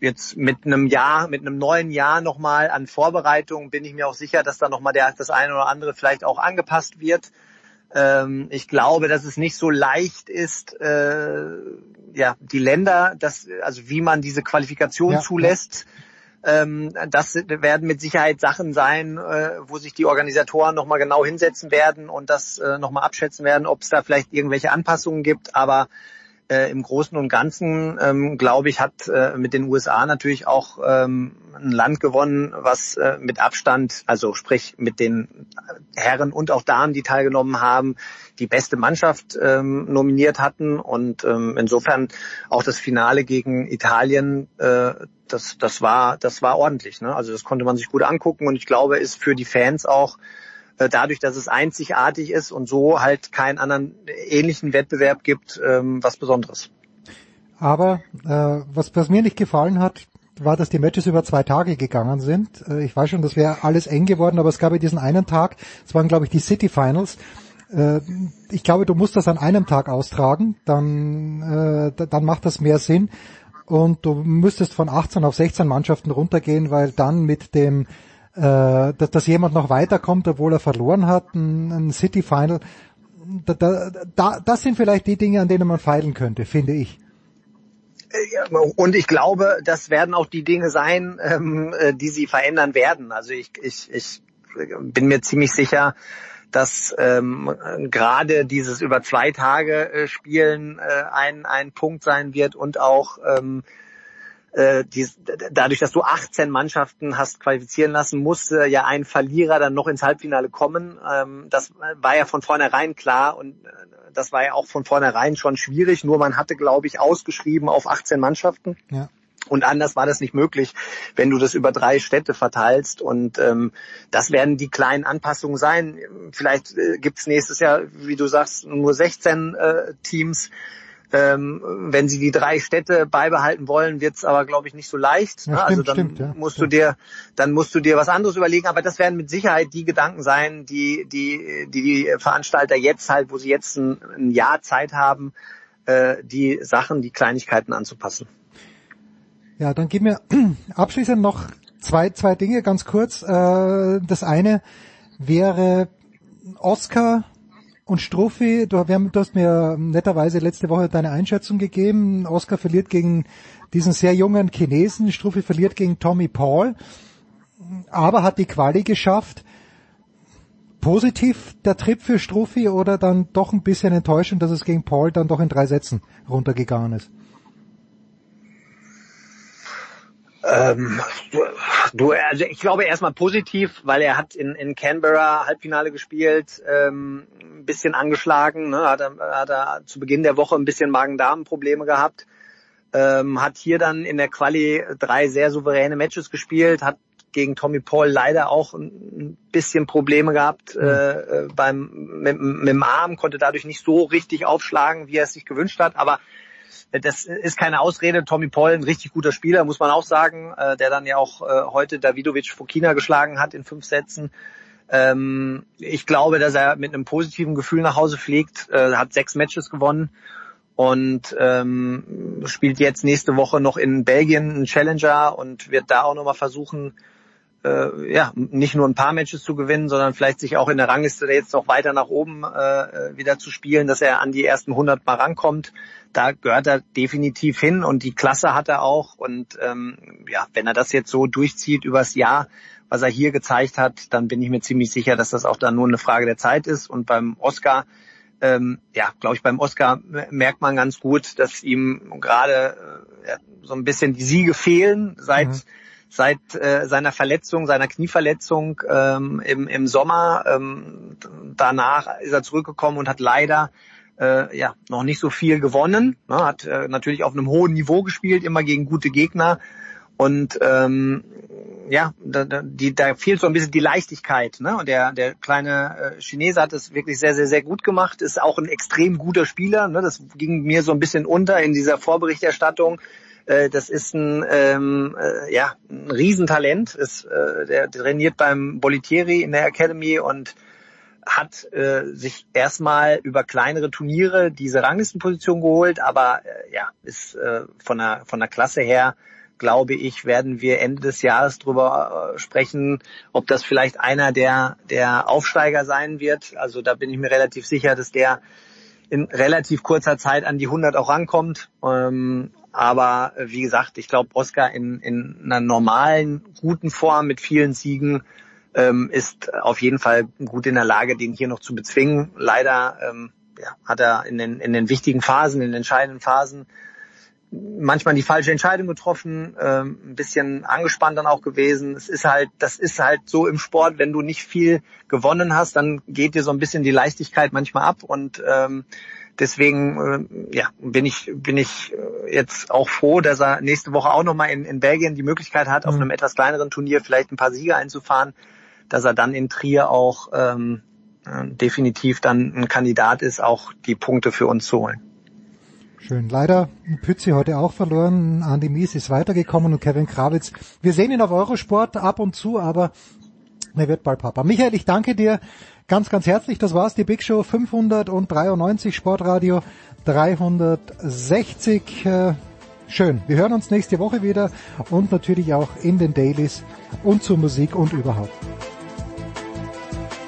jetzt mit einem Jahr, mit einem neuen Jahr nochmal an Vorbereitung bin ich mir auch sicher, dass da nochmal der, das eine oder andere vielleicht auch angepasst wird. Ähm, ich glaube, dass es nicht so leicht ist, äh, ja, die Länder, das, also wie man diese Qualifikation Ja, zulässt. Ähm, das werden mit Sicherheit Sachen sein, äh, wo sich die Organisatoren nochmal genau hinsetzen werden und das äh, nochmal abschätzen werden, ob es da vielleicht irgendwelche Anpassungen gibt. Aber äh, im Großen und Ganzen, ähm, glaube ich, hat äh, mit den USA natürlich auch ähm, ein Land gewonnen, was äh, mit Abstand, also sprich mit den Herren und auch Damen, die teilgenommen haben, die beste Mannschaft ähm, nominiert hatten. Und ähm, insofern auch das Finale gegen Italien, äh, das, das war, das war ordentlich. Ne? Also das konnte man sich gut angucken und ich glaube, ist für die Fans auch dadurch, dass es einzigartig ist und so halt keinen anderen ähnlichen Wettbewerb gibt, ähm, was Besonderes. Aber äh, was, was mir nicht gefallen hat, war, dass die Matches über zwei Tage gegangen sind. Äh, ich weiß schon, das wäre alles eng geworden, aber es gab ja diesen einen Tag, es waren glaube ich die City Finals. Äh, ich glaube, du musst das an einem Tag austragen, dann, äh, da- dann macht das mehr Sinn. Und du müsstest von 18 auf 16 Mannschaften runtergehen, weil dann mit dem, äh, dass, dass jemand noch weiterkommt, obwohl er verloren hat, ein, ein City Final, da, da, da, das sind vielleicht die Dinge, an denen man feilen könnte, finde ich. Und ich glaube, das werden auch die Dinge sein, ähm, äh, die sie verändern werden. Also ich, ich, ich bin mir ziemlich sicher, dass ähm, gerade dieses über zwei Tage äh, Spielen äh, ein, ein Punkt sein wird und auch ähm, äh, dies, dadurch, dass du 18 Mannschaften hast qualifizieren lassen, musste ja ein Verlierer dann noch ins Halbfinale kommen. Ähm, das war ja von vornherein klar und äh, das war ja auch von vornherein schon schwierig. Nur man hatte, glaube ich, ausgeschrieben auf 18 Mannschaften. Ja. Und anders war das nicht möglich, wenn du das über drei Städte verteilst. Und ähm, das werden die kleinen Anpassungen sein. Vielleicht äh, gibt's nächstes Jahr, wie du sagst, nur 16 äh, Teams. Ähm, wenn sie die drei Städte beibehalten wollen, wird's aber, glaube ich, nicht so leicht. Ja, ne? stimmt, also dann stimmt, ja. musst du dir, dann musst du dir was anderes überlegen. Aber das werden mit Sicherheit die Gedanken sein, die die die, die Veranstalter jetzt halt, wo sie jetzt ein, ein Jahr Zeit haben, äh, die Sachen, die Kleinigkeiten anzupassen. Ja, dann gib mir abschließend noch zwei, zwei Dinge ganz kurz. Äh, das eine wäre Oscar und Struffi. Du, haben, du hast mir netterweise letzte Woche deine Einschätzung gegeben. Oscar verliert gegen diesen sehr jungen Chinesen. Struffi verliert gegen Tommy Paul. Aber hat die Quali geschafft. Positiv der Trip für Struffi oder dann doch ein bisschen enttäuschend, dass es gegen Paul dann doch in drei Sätzen runtergegangen ist? Ähm, du, du, also ich glaube erstmal positiv, weil er hat in, in Canberra Halbfinale gespielt, ähm, ein bisschen angeschlagen, ne, hat, er, hat er zu Beginn der Woche ein bisschen Magen-Darm-Probleme gehabt, ähm, hat hier dann in der Quali drei sehr souveräne Matches gespielt, hat gegen Tommy Paul leider auch ein bisschen Probleme gehabt äh, äh, beim mit, mit dem Arm, konnte dadurch nicht so richtig aufschlagen, wie er es sich gewünscht hat, aber das ist keine Ausrede. Tommy Paul, ein richtig guter Spieler, muss man auch sagen, äh, der dann ja auch äh, heute Davidovic Fokina geschlagen hat in fünf Sätzen. Ähm, ich glaube, dass er mit einem positiven Gefühl nach Hause fliegt, äh, hat sechs Matches gewonnen und ähm, spielt jetzt nächste Woche noch in Belgien einen Challenger und wird da auch nochmal versuchen, äh, ja, nicht nur ein paar Matches zu gewinnen, sondern vielleicht sich auch in der Rangliste jetzt noch weiter nach oben äh, wieder zu spielen, dass er an die ersten 100 mal rankommt. Da gehört er definitiv hin und die Klasse hat er auch. Und ähm, ja, wenn er das jetzt so durchzieht übers Jahr, was er hier gezeigt hat, dann bin ich mir ziemlich sicher, dass das auch dann nur eine Frage der Zeit ist. Und beim Oscar, ähm, ja, glaube ich, beim Oscar merkt man ganz gut, dass ihm gerade äh, so ein bisschen die Siege fehlen seit mhm seit äh, seiner Verletzung, seiner Knieverletzung ähm, im, im Sommer. Ähm, danach ist er zurückgekommen und hat leider äh, ja noch nicht so viel gewonnen. Ne? Hat äh, natürlich auf einem hohen Niveau gespielt, immer gegen gute Gegner. Und ähm, ja, da, da, die, da fehlt so ein bisschen die Leichtigkeit. Ne? Und der, der kleine äh, Chinese hat es wirklich sehr, sehr, sehr gut gemacht. Ist auch ein extrem guter Spieler. Ne? Das ging mir so ein bisschen unter in dieser Vorberichterstattung. Äh, das ist ein, ähm, äh, ja, ein Riesentalent. Ist, äh, der trainiert beim Bolitieri in der Academy und hat äh, sich erstmal über kleinere Turniere diese Ranglistenposition geholt, aber äh, ja, ist äh, von der von der Klasse her glaube ich, werden wir Ende des Jahres drüber äh, sprechen, ob das vielleicht einer der der Aufsteiger sein wird. Also da bin ich mir relativ sicher, dass der in relativ kurzer Zeit an die 100 auch rankommt. Ähm, aber äh, wie gesagt, ich glaube, Oscar in, in einer normalen, guten Form mit vielen Siegen ähm, ist auf jeden Fall gut in der Lage, den hier noch zu bezwingen. Leider ähm, ja, hat er in den, in den wichtigen Phasen, in den entscheidenden Phasen manchmal die falsche Entscheidung getroffen, ähm, ein bisschen angespannt dann auch gewesen. Es ist halt, das ist halt so im Sport, wenn du nicht viel gewonnen hast, dann geht dir so ein bisschen die Leichtigkeit manchmal ab und ähm, deswegen äh, ja, bin ich bin ich äh, jetzt auch froh, dass er nächste Woche auch nochmal in, in Belgien die Möglichkeit hat, mhm. auf einem etwas kleineren Turnier vielleicht ein paar Siege einzufahren, dass er dann in Trier auch ähm, äh, definitiv dann ein Kandidat ist, auch die Punkte für uns zu holen. Schön. Leider Pützi heute auch verloren. Andy Mies ist weitergekommen und Kevin Krawitz. Wir sehen ihn auf Eurosport ab und zu, aber er wird bald Papa. Michael, ich danke dir ganz, ganz herzlich. Das war's, die Big Show 593 Sportradio 360. Äh, schön. Wir hören uns nächste Woche wieder und natürlich auch in den Dailies und zur Musik und überhaupt.